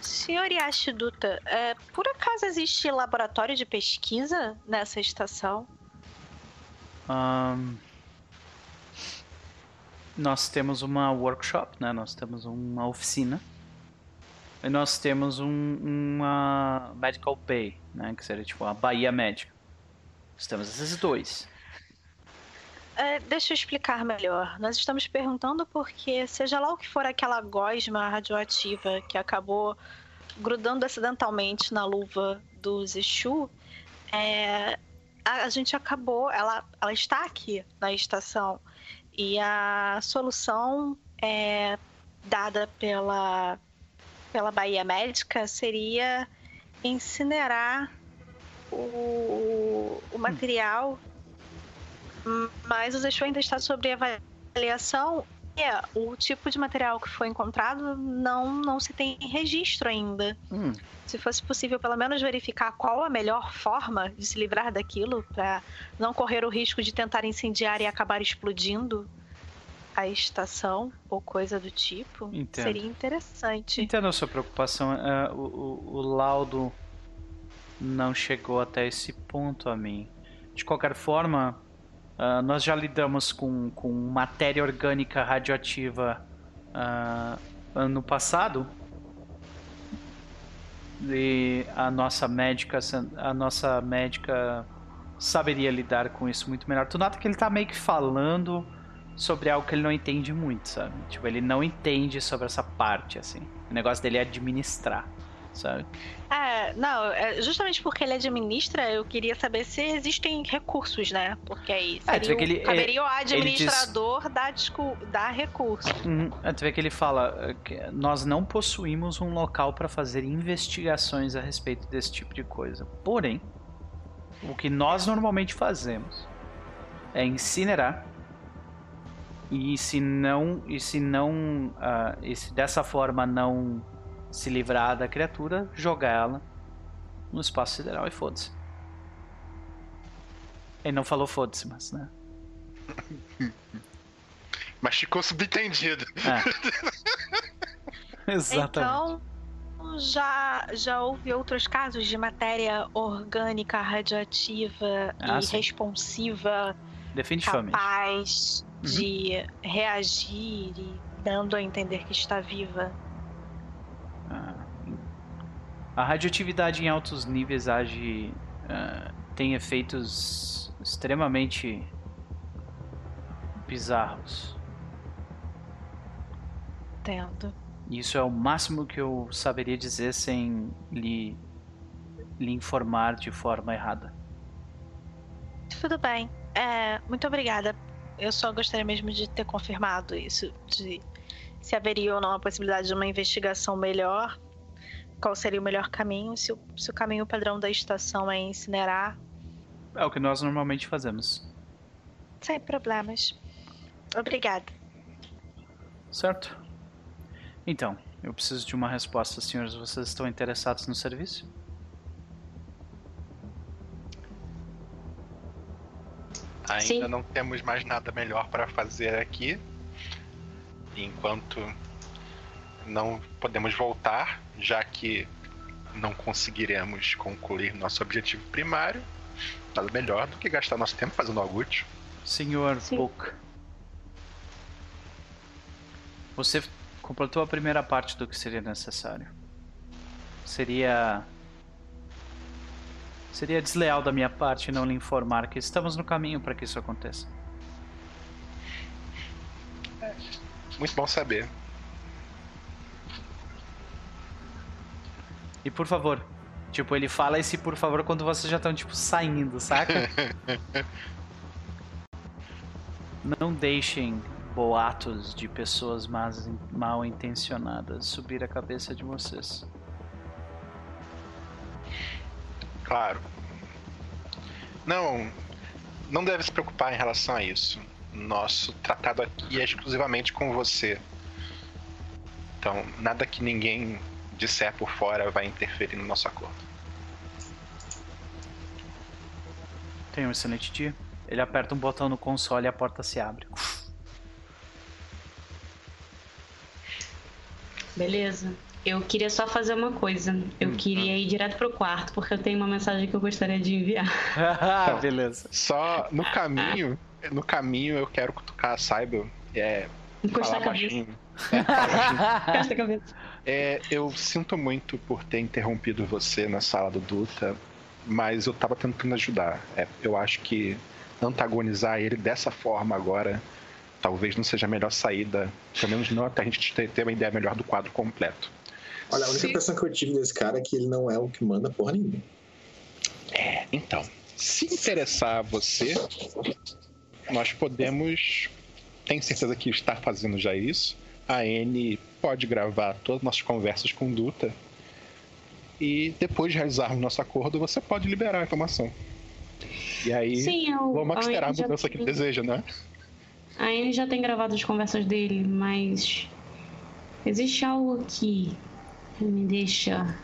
Senhor Yashi Duta, é, por acaso existe laboratório de pesquisa nessa estação? Ahn, nós temos uma workshop, né? Nós temos uma oficina. Nós temos um, uma medical bay, né? Que seria tipo uma baía médica. Nós temos esses dois. É, deixa eu explicar melhor. Nós estamos perguntando porque, seja lá o que for aquela gosma radioativa que acabou grudando acidentalmente na luva do Zishu, é, a, a gente acabou. Ela, ela está aqui na estação. E a solução é, dada pela, pela Bahia Médica seria incinerar o, o material mas o Zexu ainda está sobre avaliação é, o tipo de material que foi encontrado não, não se tem registro ainda. Hum, Se fosse possível, pelo menos verificar qual a melhor forma de se livrar daquilo, para não correr o risco de tentar incendiar e acabar explodindo a estação ou coisa do tipo, Entendo. seria interessante. Entendo a sua preocupação. é, o, o- laudo não chegou até esse ponto a mim. De qualquer forma, ah, nós já lidamos com, com matéria orgânica radioativa ah, ano passado. E a nossa médica, a nossa médica saberia lidar com isso muito melhor. Tu nota que ele tá meio que falando sobre algo que ele não entende muito, sabe? Tipo, ele não entende sobre essa parte, assim. O negócio dele é administrar, sabe? É, não, é justamente porque ele administra, eu queria saber se existem recursos, né? Porque aí É, seria que o- ele- caberia diz- administrador dar, discu- dar recurso. Uhum. É, Tu vê que ele fala eh, que nós não possuímos um local para fazer investigações a respeito desse tipo de coisa. Porém, o que nós normalmente fazemos é incinerar e se não e se não ah, e se dessa forma não se livrar da criatura, jogar ela no espaço sideral e foda-se. Ele não falou foda-se, mas né? Mas ficou subentendido. É. Exatamente. Então, já, já houve outros casos de matéria orgânica radioativa Ah, e sim. responsiva, Definitivamente. capaz Uhum. de reagir e dando a entender que está viva. Ah, A radioatividade em altos níveis age. ah, tem efeitos extremamente bizarros. Entendo. Isso é o máximo que eu saberia dizer sem lhe, lhe informar de forma errada. Tudo bem. É, muito obrigada. Eu só gostaria mesmo de ter confirmado isso, de se haveria ou não a possibilidade de uma investigação melhor, qual seria o melhor caminho, se o, se o caminho padrão da estação é incinerar, É o que nós normalmente fazemos. sem problemas. Obrigada. Certo? Então, eu preciso de uma resposta, senhores. Vocês estão interessados no serviço? Ainda Sim. não temos mais nada melhor para fazer aqui. Enquanto não podemos voltar, já que não conseguiremos concluir nosso objetivo primário, nada melhor do que gastar nosso tempo fazendo algo útil. Senhor Sim. Book. Você completou a primeira parte do que seria necessário. Seria. Seria desleal da minha parte não lhe informar que estamos no caminho para que isso aconteça. Muito bom saber. E por favor, tipo, ele fala esse por favor quando vocês já estão, tipo, saindo, saca? Não deixem boatos de pessoas mal intencionadas subir a cabeça de vocês. Claro. Não, não deve se preocupar em relação a isso. Nosso tratado aqui é exclusivamente com você. Então, nada que ninguém disser por fora vai interferir no nosso acordo. Tenha um excelente dia. Ele aperta um botão no console e a porta se abre. Beleza. Eu queria só fazer uma coisa. Eu Hum, queria ir direto pro quarto, porque eu tenho uma mensagem que eu gostaria de enviar. Ah, Beleza. Só no caminho, no caminho eu quero cutucar a Cyber. É, Encostar a cabeça. É, a cabeça. É, eu sinto muito por ter interrompido você na sala do Duta, mas eu tava tentando ajudar. É, eu acho que antagonizar ele dessa forma agora talvez não seja a melhor saída, pelo menos não até a gente ter, ter uma ideia melhor do quadro completo. Olha, a única Se- impressão que eu tive desse cara é que ele não é o que manda porra nenhuma. É, então, se interessar a você, nós podemos. Tenho certeza que está fazendo já isso. A N pode gravar todas as nossas conversas com o Duta. E depois de realizarmos nosso acordo, você pode liberar a informação. E aí, Sim, eu. vamos a esperar a mudança que tem- ele deseja, né? A Anne já tem gravado as conversas dele, mas. Existe algo que me deixa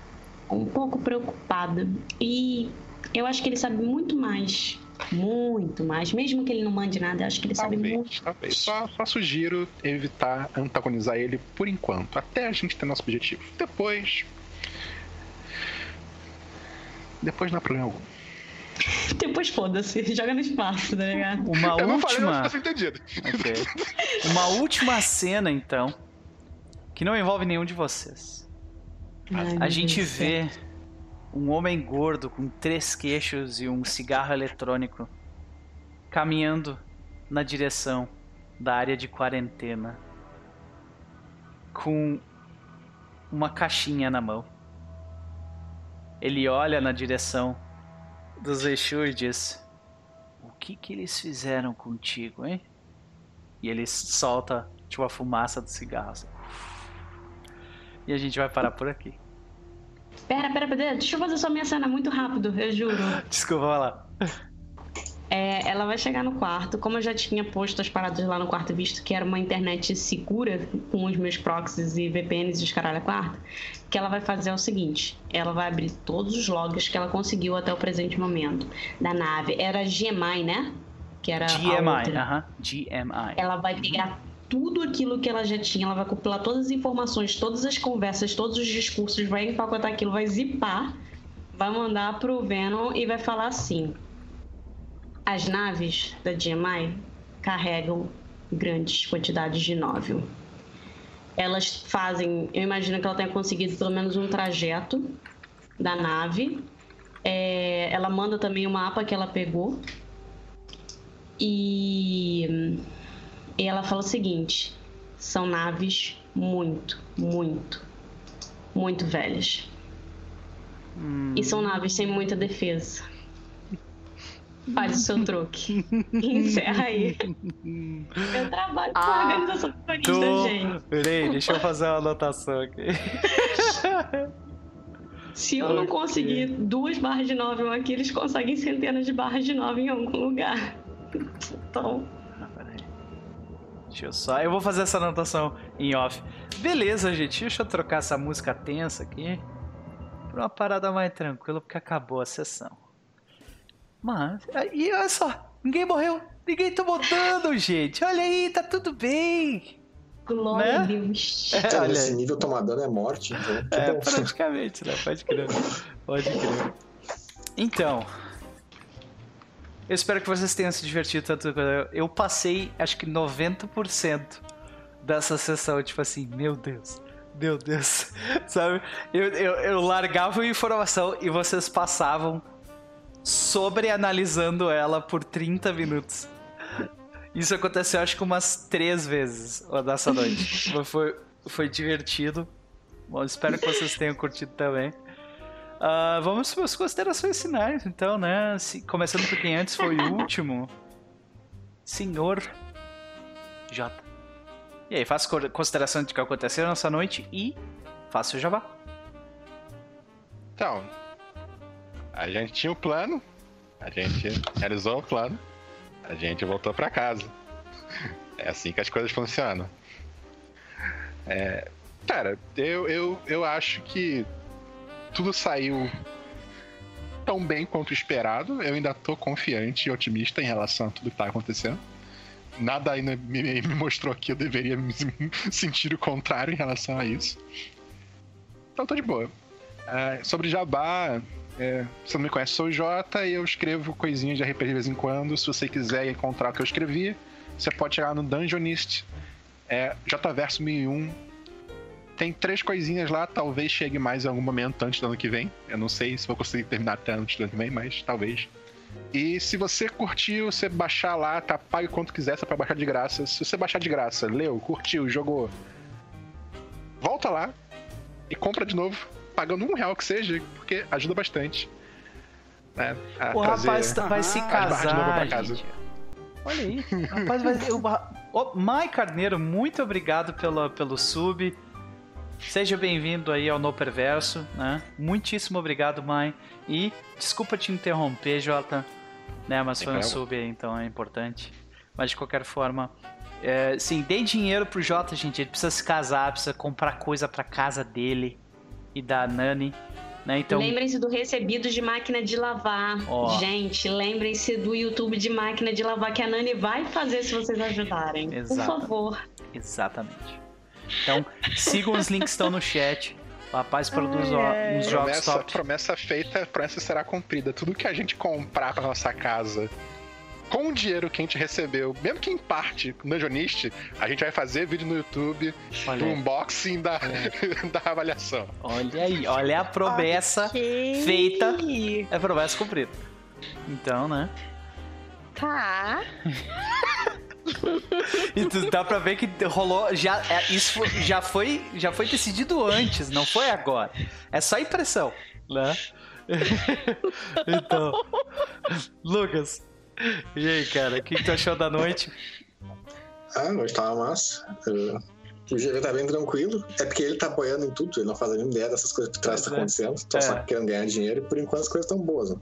um pouco preocupada. E eu acho que ele sabe muito mais. Muito mais. Mesmo que ele não mande nada, eu acho que ele sabe muito. Talvez, talvez. Só, só sugiro evitar antagonizar ele por enquanto, até a gente ter nosso objetivo. Depois. Depois não há problema algum. Depois foda-se, joga no espaço, tá ligado? Uma eu não falei, última. mas você entendido. Ok. Uma última cena, então. Que não envolve nenhum de vocês. Ai, A gente Deus vê um homem gordo com três queixos e um cigarro eletrônico caminhando na direção da área de quarentena com uma caixinha na mão. Ele olha na direção dos Exu e diz: O que que eles fizeram contigo, hein? E ele solta tipo a fumaça do cigarro. E a gente vai parar por aqui. Pera, pera, pera, deixa eu fazer só minha cena muito rápido, eu juro. Desculpa, vai lá. É, ela vai chegar no quarto, como eu já tinha posto as paradas lá no quarto, visto que era uma internet segura com os meus proxies e VPNs e os caralho a quarto, o que ela vai fazer é o seguinte: ela vai abrir todos os logs que ela conseguiu até o presente momento da nave. Era GMI, né? Que era a GMI, aham. GMI. Ela vai pegar tudo aquilo que ela já tinha, ela vai compilar todas as informações, todas as conversas, todos os discursos, vai empacotar aquilo, vai zipar, vai mandar pro Venom e vai falar assim: as naves da GMI carregam grandes quantidades de nóvel. Elas fazem, eu imagino que ela tenha conseguido pelo menos um trajeto da nave. É, ela manda também o mapa que ela pegou. E e ela fala o seguinte: são naves muito, muito, muito velhas. Hum, E são naves sem muita defesa. Faz o seu truque. Encerra aí. Eu trabalho com Ah, organização terrorista, tô... gente. Peraí, deixa eu fazer uma anotação aqui. Se eu não Ok. conseguir duas barras de nove aqui, eles conseguem centenas de barras de nove em algum lugar. Então. Deixa eu só. Eu vou fazer essa anotação em off. Beleza, gente. Deixa eu trocar essa música tensa aqui. Pra uma parada mais tranquila, porque acabou a sessão. Mas. E olha só. Ninguém morreu. Ninguém tomou dano, gente. Olha aí, tá tudo bem. glória Né? a Deus. É, Cara, olha nesse aí. nível tomar dano é morte, então É, bom. praticamente, né? Pode crer. Pode crer. Então. Eu espero que vocês tenham se divertido tanto eu. Passei, acho que 90% dessa sessão, tipo assim, meu Deus, meu Deus, sabe? Eu, eu, eu largava a informação e vocês passavam sobre analisando ela por 30 minutos. Isso aconteceu acho que umas três vezes nessa noite. Foi, foi divertido. Bom, espero que vocês tenham curtido também. Uh, vamos para as considerações finais, então, né? Se, começando por quem antes foi o último. Senhor J. E aí, faça consideração de que aconteceu nessa noite e faça o jabá. Então, a gente tinha o um plano, a gente realizou o plano, a gente voltou para casa. É assim que as coisas funcionam. É, cara, eu, eu, eu acho que tudo saiu tão bem quanto esperado. Eu ainda tô confiante e otimista em relação a tudo que tá acontecendo. Nada ainda me, mostrou que eu deveria sentir o contrário em relação a isso. Então tô de boa. É, sobre Jabá, é, você não me conhece, sou o Jota e eu escrevo coisinhas de RPG de vez em quando. Se você quiser encontrar o que eu escrevi, você pode chegar no Dungeonist, é, Jverso 1001. Tem três coisinhas lá, talvez chegue mais em algum momento antes do ano que vem. Eu não sei se vou conseguir terminar até antes do ano que vem, mas talvez. E se você curtiu, você baixar lá, tá? Pague quanto quiser, só pra baixar de graça. Se você baixar de graça, leu, curtiu, jogou, volta lá e compra de novo pagando um real que seja, porque ajuda bastante. Né, o rapaz tá- vai se casar. Olha aí, rapaz vai... Eu... Oh, Mai Carneiro, muito obrigado pelo, pelo sub. Seja bem-vindo aí ao No Perverso, né? Muitíssimo obrigado, Mai. E desculpa te interromper, Jota, né? Mas foi um sub aí, então é importante. Mas de qualquer forma, é, sim, dê dinheiro pro Jota, gente. Ele precisa se casar, precisa comprar coisa pra casa dele e da Nani. Né? Então... Lembrem-se do recebido de máquina de lavar. Oh. Gente, lembrem-se do YouTube de máquina de lavar que a Nani vai fazer se vocês ajudarem. Exato. Por favor. Exatamente. Então, sigam os links que estão no chat. O rapaz produz é. uns jogos promessa, top. Promessa feita, promessa será cumprida. Tudo que a gente comprar para nossa casa com o dinheiro que a gente recebeu, mesmo que em parte, no Dungeonist, a gente vai fazer vídeo no YouTube olha do unboxing da, da avaliação. Olha aí, olha a promessa okay. feita. É a promessa cumprida. Então, né? Tá. e tu, dá pra ver que rolou. Já, é, isso já foi, já foi decidido antes, não foi agora. É só impressão, né? então, Lucas, e aí, cara, o que, que tu achou da noite? Ah, a noite tava massa. O GV tá bem tranquilo. É porque ele tá apoiando em tudo, ele não faz a mínima ideia dessas coisas que tu traz tá é. acontecendo. Tô é. só querendo ganhar dinheiro e por enquanto as coisas estão boas. Né?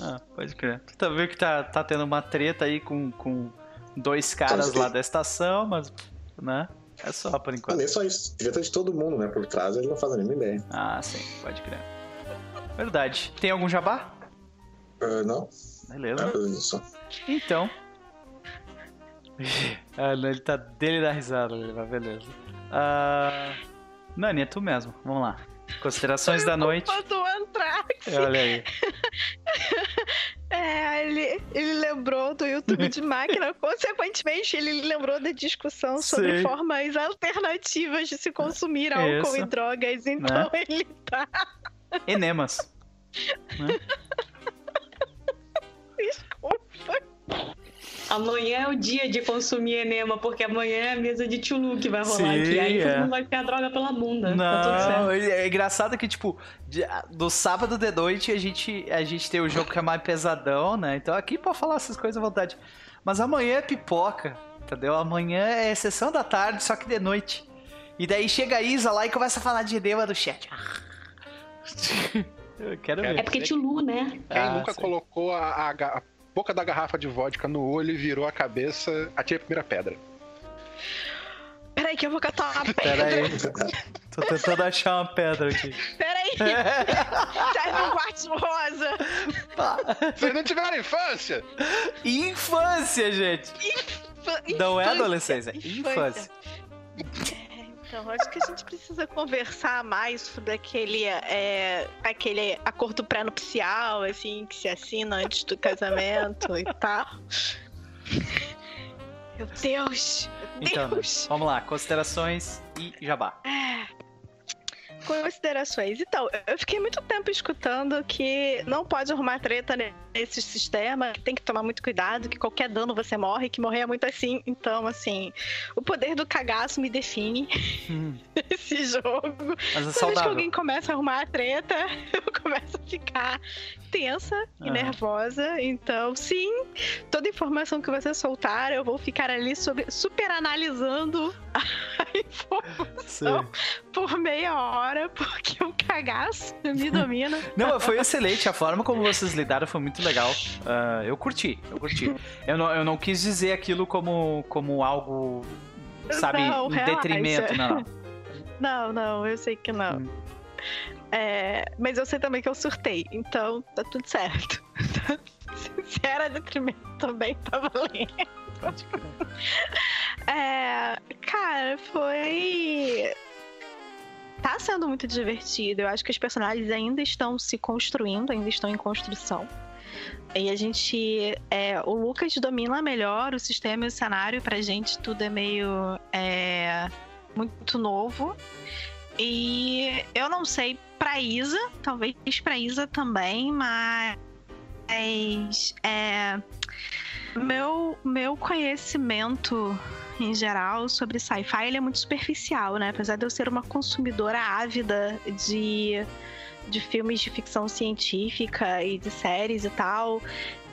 Ah, pode crer. Tu tá vendo que tá, tá tendo uma treta aí com, com dois caras lá da estação, mas. né? É só por enquanto. Não, nem só isso. Treta de todo mundo, né? Por trás ele não faz a mínima ideia. Ah, sim, pode crer. Verdade. Tem algum jabá? Uh, não. Beleza. É então. ah, não, ele tá dele da risada, mas beleza. Uh... Nani, é tu mesmo. Vamos lá. Considerações da noite. Posso entrar aqui. É, olha aí. É, ele, ele lembrou do YouTube de máquina, consequentemente, ele lembrou da discussão sobre formas alternativas de se consumir álcool Isso. e drogas, então né? ele tá. Enemas. né? Desculpa. Amanhã é o dia de consumir enema, porque amanhã é a mesa de Tchulu que vai rolar Sim, aqui. Aí é. não vai ficar droga pela bunda. Tá não, é engraçado que, tipo, do sábado de noite a gente, a gente tem o jogo que é mais pesadão, né? Então aqui pode falar essas coisas à vontade. Mas amanhã é pipoca, entendeu? Amanhã é sessão da tarde, só que de noite. E daí chega a Isa lá e começa a falar de enema do chat. Eu quero ver. É porque Tchulu, né? Quem ah, nunca colocou a, a, a, boca da garrafa de vodka no olho e virou a cabeça, atire a primeira pedra. Peraí que eu vou catar uma pedra. Peraí. Tô tentando achar uma pedra aqui. Peraí. Sai no quartzo rosa. Vocês não tiveram infância? Infância, gente. Infa não é adolescência, é infância. infância. Então, acho que a gente precisa conversar mais sobre aquele, é, aquele acordo pré-nupcial, assim, que se assina antes do casamento e tal. Meu Deus! Meu Então, Deus! vamos lá, considerações e jabá. Considerações. Então, eu fiquei muito tempo escutando que não pode arrumar treta nesse sistema, que tem que tomar muito cuidado, que qualquer dano você morre, que morrer é muito assim. Então, assim, o poder do cagaço me define Hum, esse jogo. mas é Toda vez que alguém começa a arrumar a treta, eu começo a ficar tensa e nervosa. Então, sim, toda informação que você soltar, eu vou ficar ali sobre, super analisando a informação por meia hora, porque o cagaço me domina. Não, foi excelente. A forma como vocês lidaram foi muito legal. Ah, eu curti, eu curti. Eu não, eu não quis dizer aquilo como, como algo, sabe, Não, em relaxa. detrimento. Não, não. Não, não, eu sei que não. Hum. É, mas eu sei também que eu surtei, então tá tudo certo. Se era detrimento também, tá valendo. É, cara, foi. Tá sendo muito divertido. Eu acho que os personagens ainda estão se construindo, ainda estão em construção. E a gente. é, o Lucas domina melhor o sistema e o cenário. Pra gente tudo é meio. é, muito novo. E eu não sei pra Isa, talvez pra Isa também, mas. É, meu, meu conhecimento em geral sobre sci-fi ele é muito superficial, né? Apesar de eu ser uma consumidora ávida de, de filmes de ficção científica e de séries e tal.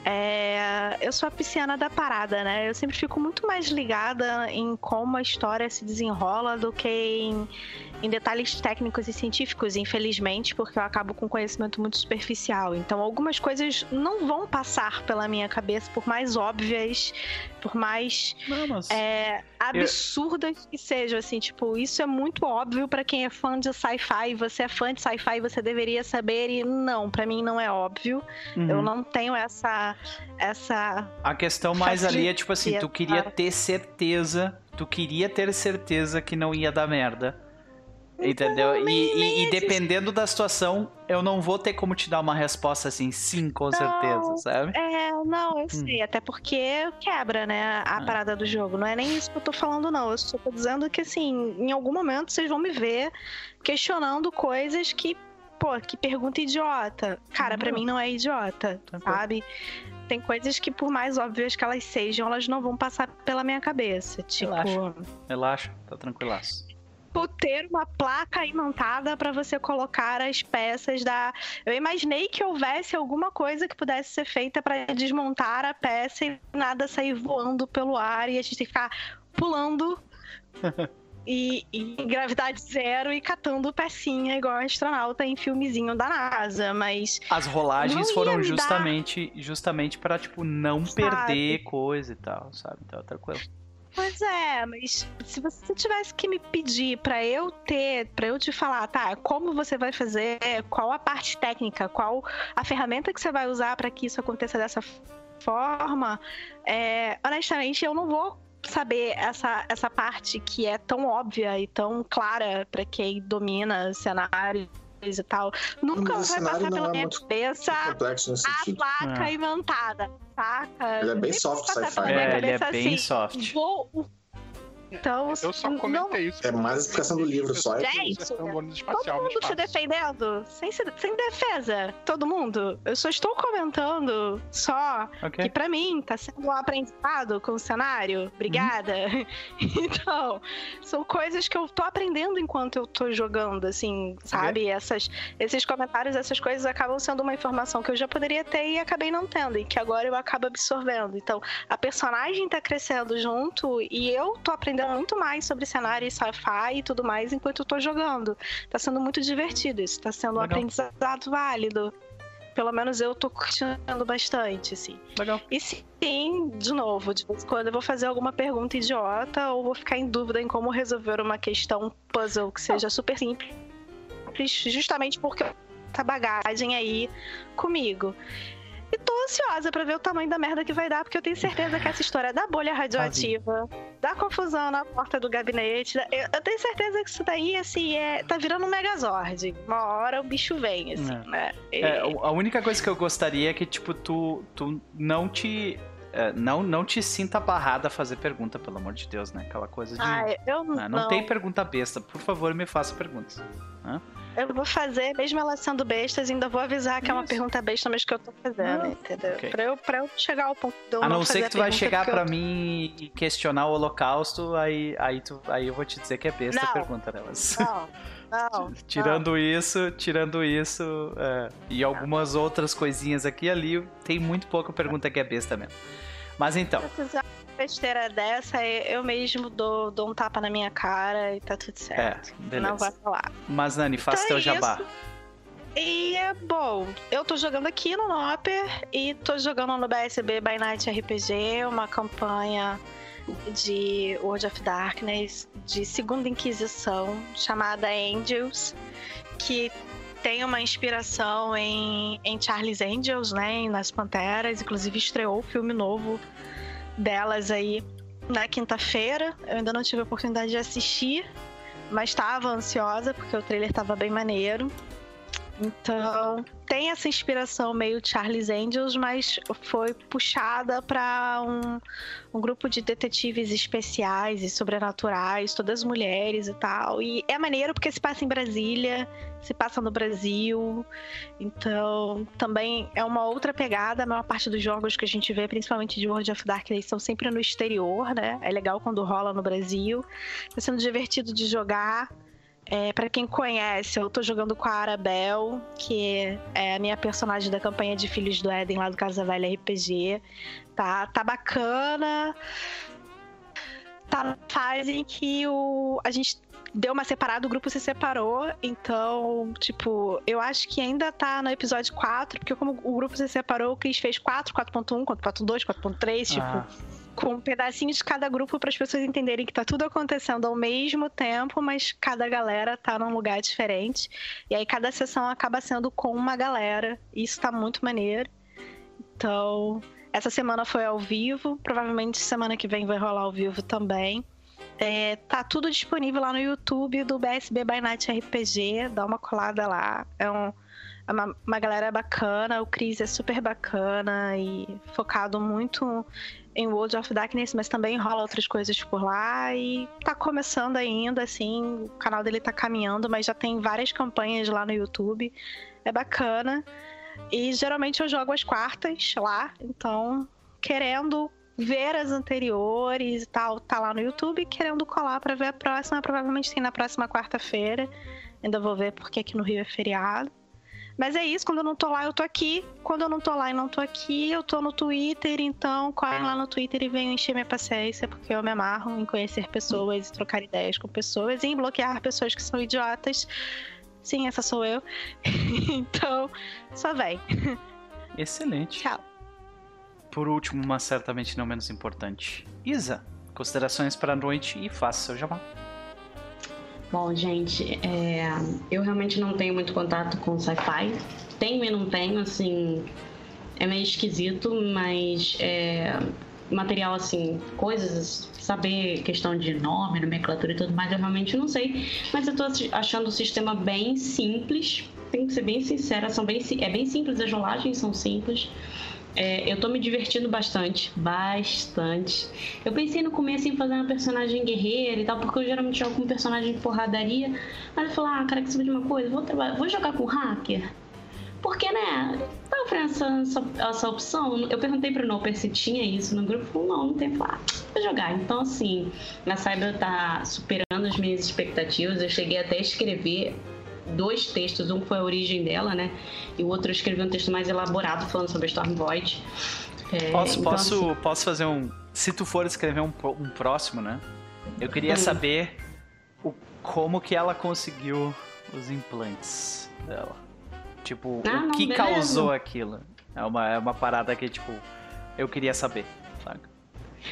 É, eu sou a pisciana da parada, né? Eu sempre fico muito mais ligada em como a história se desenrola do que em, em detalhes técnicos e científicos, infelizmente, porque eu acabo com conhecimento muito superficial. Então, algumas coisas não vão passar pela minha cabeça, por mais óbvias, por mais Não, mas... é, absurdas que sejam, assim, tipo, isso é muito óbvio pra quem é fã de sci-fi, você é fã de sci-fi, você deveria saber, e não, pra mim não é óbvio. Uhum. Eu não tenho essa. Essa. A questão mais ali é tipo assim, tu queria ter certeza, tu queria ter certeza que não ia dar merda. Entendeu? E, nem- e- nem e dependendo da situação, eu não vou ter como te dar uma resposta assim, sim, com certeza, sabe? É, não, eu sei, até porque quebra, né, a Ah. parada do jogo. Não é nem isso que eu tô falando, não. Eu só tô dizendo que, assim, em algum momento vocês vão me ver questionando coisas que, pô, que pergunta idiota. Cara, pra Não. mim não é idiota, Tranquilo. sabe? Tem coisas que, por mais óbvias que elas sejam, elas não vão passar pela minha cabeça. Tipo, Relaxa. Relaxa, tá tranquilaço. por ter uma placa imantada para você colocar as peças da. Eu imaginei que houvesse alguma coisa que pudesse ser feita para desmontar a peça e nada sair voando pelo ar e a gente ficar pulando. E, e gravidade zero e catando pecinha igual astronauta em filmezinho da NASA, mas As rolagens foram me dar- justamente justamente para tipo não Sabe? perder coisa e tal, sabe? Então, tranquilo. Pois é, mas se você tivesse que me pedir pra eu ter, pra eu te falar, tá, como você vai fazer, qual a parte técnica, qual a ferramenta que você vai usar pra que isso aconteça dessa forma, é, honestamente eu não vou saber essa, essa parte que é tão óbvia e tão clara pra quem domina cenários e tal. Nunca Mas vai cenário passar pela é minha cabeça a placa É. inventada, saca? Ele é bem soft sci-fi. É, ele é bem assim, soft. Vou... Então, Eu só não- comentei isso. É mais a explicação do livro só. é Gente, ônibus Todo mundo se defendendo, sem, se- sem defesa, todo mundo. Eu só estou comentando só Ok. que pra mim tá sendo um aprendizado com o cenário. Obrigada. Então, são coisas que eu tô aprendendo enquanto eu tô jogando, assim, sabe? Essas, esses comentários, essas coisas acabam sendo uma informação que eu já poderia ter e acabei não tendo, e que agora eu acabo absorvendo. Então, a personagem tá crescendo junto e eu tô aprendendo muito mais sobre cenário e sci-fi e tudo mais enquanto eu tô jogando. Tá sendo muito divertido isso, tá sendo um Legal. aprendizado válido. Pelo menos eu tô curtindo bastante, assim. Legal. E sim, de novo, de vez em quando eu vou fazer alguma pergunta idiota ou vou ficar em dúvida em como resolver uma questão puzzle que seja super simples, justamente porque eu essa bagagem aí comigo. E tô ansiosa pra ver o tamanho da merda que vai dar, porque eu tenho certeza que essa história da bolha radioativa, da confusão na porta do gabinete, eu, eu tenho certeza que isso daí, assim, é, tá virando um megazord. Uma hora o bicho vem, assim, É. né? E- É, a única coisa que eu gostaria é que, tipo, tu, tu não te é, não, não te sinta barrada a fazer pergunta, pelo amor de Deus, né? Aquela coisa de. Ah, eu não, não. tem pergunta besta. Por favor, me faça perguntas. Eu vou fazer, mesmo ela sendo bestas, ainda vou avisar que é uma Isso. pergunta besta, mas que eu tô fazendo, Ah, entendeu? ok. Pra, eu, pra eu chegar ao ponto de eu A não ser que a tu vai chegar pra eu- mim e questionar o holocausto, aí, aí, tu, aí eu vou te dizer que é besta a Não. pergunta delas. Não, não. Tirando isso, tirando isso, é, e algumas outras coisinhas aqui e ali, tem muito pouca pergunta que é besta mesmo. Mas então, Besteira dessa, eu mesmo dou, dou um tapa na minha cara e tá tudo é, certo. beleza. Não vai falar. Mas Nani, faça Então teu é jabá. isso. E é bom, eu tô jogando aqui no Noper e tô jogando no BSB By Night RPG, uma campanha de World of Darkness de Segunda Inquisição chamada Angels, que tem uma inspiração em, em Charles Angels, né, nas Panteras, inclusive estreou o filme novo delas aí na quinta-feira. Eu ainda não tive a oportunidade de assistir, mas estava ansiosa porque o trailer estava bem maneiro. Então, tem essa inspiração meio Charles Angels, mas foi puxada para um, um grupo de detetives especiais e sobrenaturais, todas mulheres e tal. E é maneiro porque se passa em Brasília, se passa no Brasil. Então, também é uma outra pegada. A maior parte dos jogos que a gente vê, principalmente de World of Darkness, são sempre no exterior, né? É legal quando rola no Brasil. Tá sendo divertido de jogar. É, para quem conhece, eu tô jogando com a Arabel, que é a minha personagem da campanha de Filhos do Éden lá do Casa Velha RPG. Tá, tá bacana. Tá na fase em que o, a gente deu uma separada, o grupo se separou. Então, tipo, eu acho que ainda tá no episódio 4, porque como o grupo se separou, o Chris fez 4, 4.1, 4.2, 4.3, tipo Ah, com um pedacinho de cada grupo para as pessoas entenderem que tá tudo acontecendo ao mesmo tempo, mas cada galera tá num lugar diferente. E aí cada sessão acaba sendo com uma galera. E isso tá muito maneiro. Então, essa semana foi ao vivo, provavelmente semana que vem vai rolar ao vivo também. É, tá tudo disponível lá no YouTube do BSB by Night RPG, dá uma colada lá. É um, é uma, uma galera bacana, o Chris é super bacana e focado muito em World of Darkness, mas também rola outras coisas por lá e tá começando ainda, assim, o canal dele tá caminhando, mas já tem várias campanhas lá no YouTube, é bacana. E geralmente eu jogo às quartas lá, então querendo ver as anteriores e tal, tá lá no YouTube, querendo colar pra ver a próxima, provavelmente tem na próxima quarta-feira. Ainda vou ver porque aqui no Rio é feriado. Mas é isso, quando eu não tô lá, eu tô aqui. Quando eu não tô lá e não tô aqui, eu tô no Twitter, então correm lá no Twitter e venham encher minha paciência, porque eu me amarro em conhecer pessoas e trocar ideias com pessoas e em bloquear pessoas que são idiotas. Sim, essa sou eu. então, só vem. excelente. Tchau. Por último, mas certamente não menos importante, Isa, considerações para a noite e faça seu jabá. Bom, gente, é, eu realmente não tenho muito contato com sci-fi. Tenho e não tenho, assim. É meio esquisito, mas é, material assim, coisas, saber questão de nome, nomenclatura e tudo mais, eu realmente não sei. Mas eu tô achando o sistema bem simples. Tenho que ser bem sincera, são bem, é bem simples, as rolagens são simples. É, eu tô me divertindo bastante, bastante. Eu pensei no começo em fazer uma personagem guerreira e tal, porque eu geralmente jogo com personagem de porradaria. Mas eu falei, ah, cara, que saber de uma coisa? Vou, traba- vou jogar com hacker. Porque, né, tá oferecendo essa, essa opção. Eu perguntei pro Noper se tinha isso no grupo. Falou, não, não tem. Falei, ah, vou jogar. Então, assim, a Cyber tá superando as minhas expectativas. Eu cheguei até a escrever dois textos. Um foi a origem dela, né? E o outro eu escrevi um texto mais elaborado falando sobre a Storm Void. É, Posso, então, posso, posso fazer um. Se tu for escrever um, um próximo, né? Eu queria Hum. saber o, como que ela conseguiu os implantes dela. Tipo, Ah, o não, que beleza. causou aquilo. É uma, é uma parada que, tipo, eu queria saber?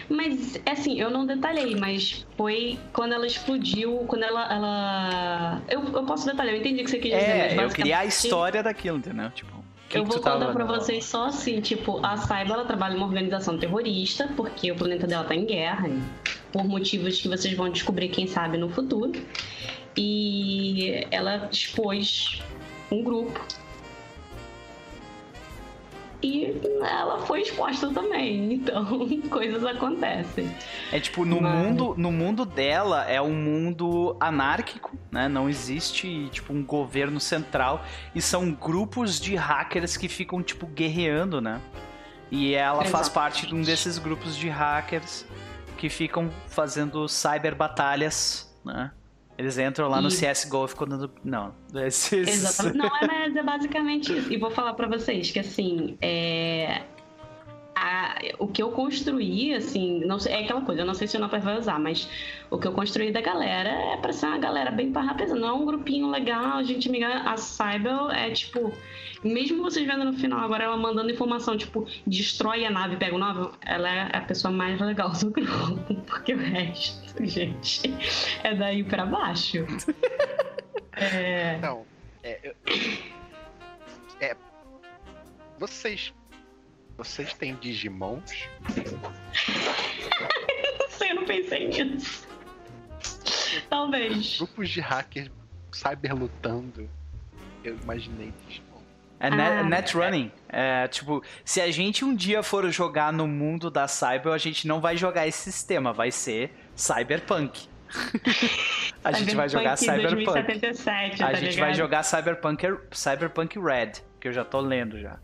Mas, assim, eu não detalhei, mas foi quando ela explodiu, quando ela. ela... Eu, eu posso detalhar, eu entendi o que você quis dizer. mas É, eu queria a história daquilo, entendeu? Tipo, que eu que vou tu tava contar pra vocês só assim, tipo, a Saiba ela trabalha em uma organização terrorista, porque o planeta dela tá em guerra, por motivos que vocês vão descobrir, quem sabe, no futuro. E ela expôs um grupo e ela foi exposta também. Então, coisas acontecem. É tipo, no Mas... mundo, no mundo dela é um mundo anárquico, né? Não existe tipo um governo central e são grupos de hackers que ficam tipo guerreando, né? E ela Exatamente. faz parte de um desses grupos de hackers que ficam fazendo cyber batalhas, né? Eles entram lá e... no CSGO e ficam dando. Não. Exatamente. Não, é, mas é basicamente isso. E vou falar para vocês que assim. É... A, o que eu construí, assim, não sei, é aquela coisa, eu não sei se o Nopper vai usar, mas o que eu construí da galera é pra ser uma galera bem parra pesada. Não é um grupinho legal, a gente amiga, a Cybel é tipo mesmo vocês vendo no final agora ela mandando informação, tipo, destrói a nave, pega o nave, ela é a pessoa mais legal do grupo. Porque o resto, gente, é daí pra baixo. é... Não, é, é. Vocês. Vocês têm Digimons? não sei, eu não pensei nisso. Talvez. Grupos de hackers cyber lutando. Eu imaginei Digimon. É net, ah, net running. É, tipo, se a gente um dia for jogar no mundo da Cyber, a gente não vai jogar esse sistema, vai ser Cyberpunk. a gente vai jogar Cyberpunk. 2077, a tá gente ligado? vai jogar Cyberpunk, Cyberpunk Red, que eu já tô lendo já.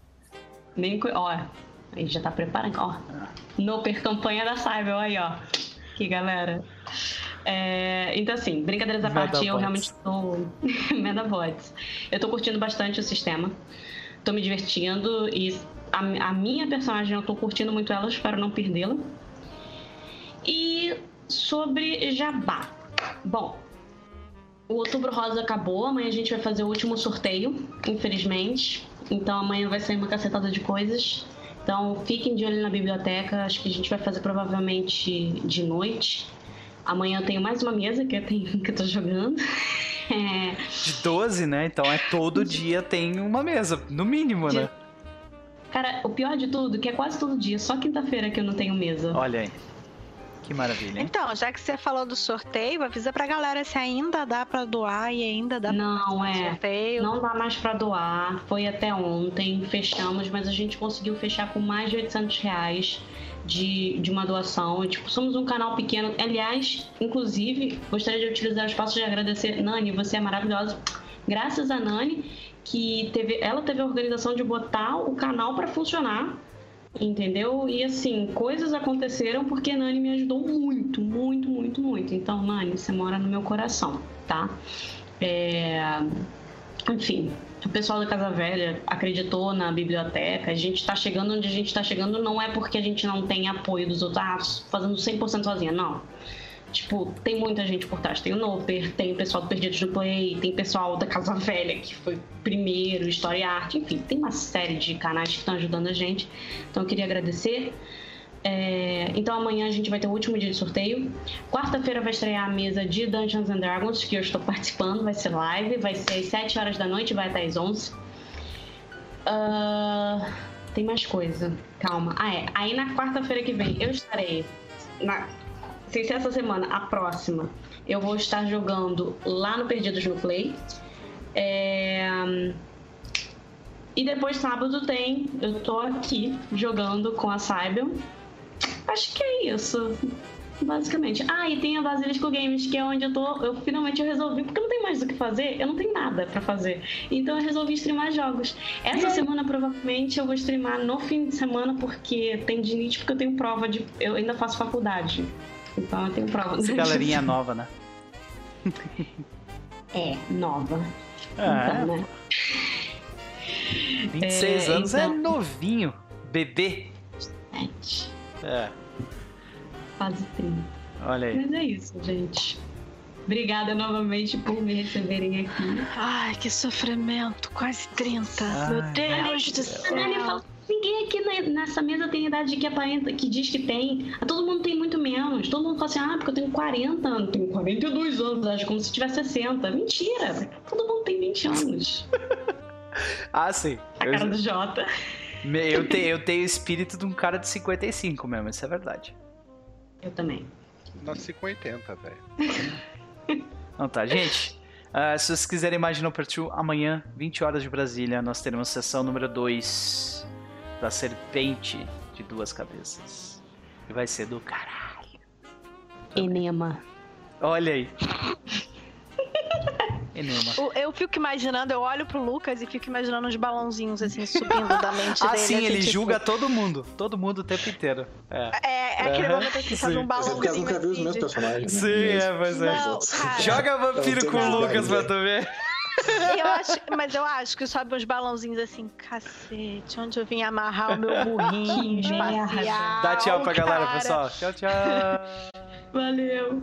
Nem, ó, a gente já tá preparando, ó. Ah. No per campanha da Cyber, aí, ó. Que galera. É, então, assim, brincadeiras à parte, eu realmente tô. Medabots. Eu tô curtindo bastante o sistema. Tô me divertindo e a, a minha personagem, eu tô curtindo muito ela, espero não perdê-la. E sobre Jabá. Bom, o Outubro Rosa acabou, amanhã a gente vai fazer o último sorteio, infelizmente. Então amanhã vai sair uma cacetada de coisas. Então fiquem de olho na biblioteca, acho que a gente vai fazer provavelmente de noite. Amanhã eu tenho mais uma mesa que eu, tenho, que eu tô jogando. É... De 12, né? Então é todo dia tem uma mesa, no mínimo, de... né? Cara, o pior de tudo é que é quase todo dia, só quinta-feira que eu não tenho mesa. Olha aí. Que maravilha. Hein? Então, já que você falou do sorteio, avisa pra galera se ainda dá pra doar e ainda dá não, pra é. sorteio. Não dá mais pra doar. Foi até ontem, fechamos, mas a gente conseguiu fechar com mais de 800 reais de, de uma doação. Tipo, somos um canal pequeno. Aliás, inclusive, gostaria de utilizar o espaço de agradecer. Nani, você é maravilhosa. Graças a Nani, que teve, ela teve a organização de botar o canal para funcionar. Entendeu? E assim, coisas aconteceram porque Nani me ajudou muito, muito, muito, muito. Então, Nani, você mora no meu coração, tá? É... Enfim, o pessoal da Casa Velha acreditou na biblioteca. A gente está chegando onde a gente está chegando não é porque a gente não tem apoio dos outros, ah, fazendo 100% sozinha, não. Tipo, tem muita gente por trás. Tem o Noper, tem o pessoal do Perdidos no Play, tem o pessoal da Casa Velha, que foi primeiro, História e Arte, enfim, tem uma série de canais que estão ajudando a gente. Então eu queria agradecer. É, então amanhã a gente vai ter o último dia de sorteio. Quarta-feira vai estrear a mesa de Dungeons and Dragons, que eu estou participando, vai ser live, vai ser às 7 horas da noite, vai até às 11. Uh, ah, tem mais coisa, calma. Ah, é. Aí na quarta-feira que vem eu estarei. Na, sem ser essa semana, a próxima, eu vou estar jogando lá no Perdidos no Play. É, e depois sábado tem, eu tô aqui jogando com a Cybel Acho que é isso. Basicamente. Ah, e tem a Basilisco Games, que é onde eu tô. Eu finalmente eu resolvi, porque eu não tenho mais o que fazer, eu não tenho nada para fazer. Então eu resolvi streamar jogos. Essa semana provavelmente eu vou streamar no fim de semana, porque tem dinite, porque eu tenho prova de. Eu ainda faço faculdade. Então eu tenho prova. Essa galerinha nova, né? é, nova. Ah, então, é. né? 26 é, anos é então... é novinho. Bebê. Sete. É. Quase 30. Olha aí. Mas é isso, gente. Obrigada novamente por me receberem aqui. Ai, que sofrimento. Quase 30. Ai, Meu Deus do céu. Ninguém aqui nessa mesa tem idade que aparenta, que diz que tem. Todo mundo tem muito menos. Todo mundo fala assim, ah, porque eu tenho 40 anos, tenho 42 anos, acho como se tivesse 60. Mentira! Todo mundo tem 20 anos. ah, sim. A cara eu... do Jota. Eu, te, eu tenho o espírito de um cara de 55 mesmo, isso é verdade. Eu também. Nasci com 80, velho. Não tá, gente. Uh, se vocês quiserem mais de No amanhã, 20 horas de Brasília, nós teremos sessão número 2 da serpente de duas cabeças. E vai ser do caralho. Enema. Olha aí. Enema. Eu fico imaginando, eu olho pro Lucas e fico imaginando uns balãozinhos assim subindo da mente Ah, dele. sim, assim, ele tipo, julga todo mundo. Todo mundo o tempo inteiro. É. É, é aquele momento que faz sim. um Mas é porque ela balãozinho. nunca os assim, meus de- personagens. né? Sim, Mas- é, pois é. Não. Joga vampiro Não, com o Lucas pra mais tu ver. Eu acho, mas eu acho que sobe uns balãozinhos assim, cacete, onde eu vim amarrar o meu burrinho espacial. Dá tchau pra galera, cara. pessoal. Tchau, tchau. Valeu.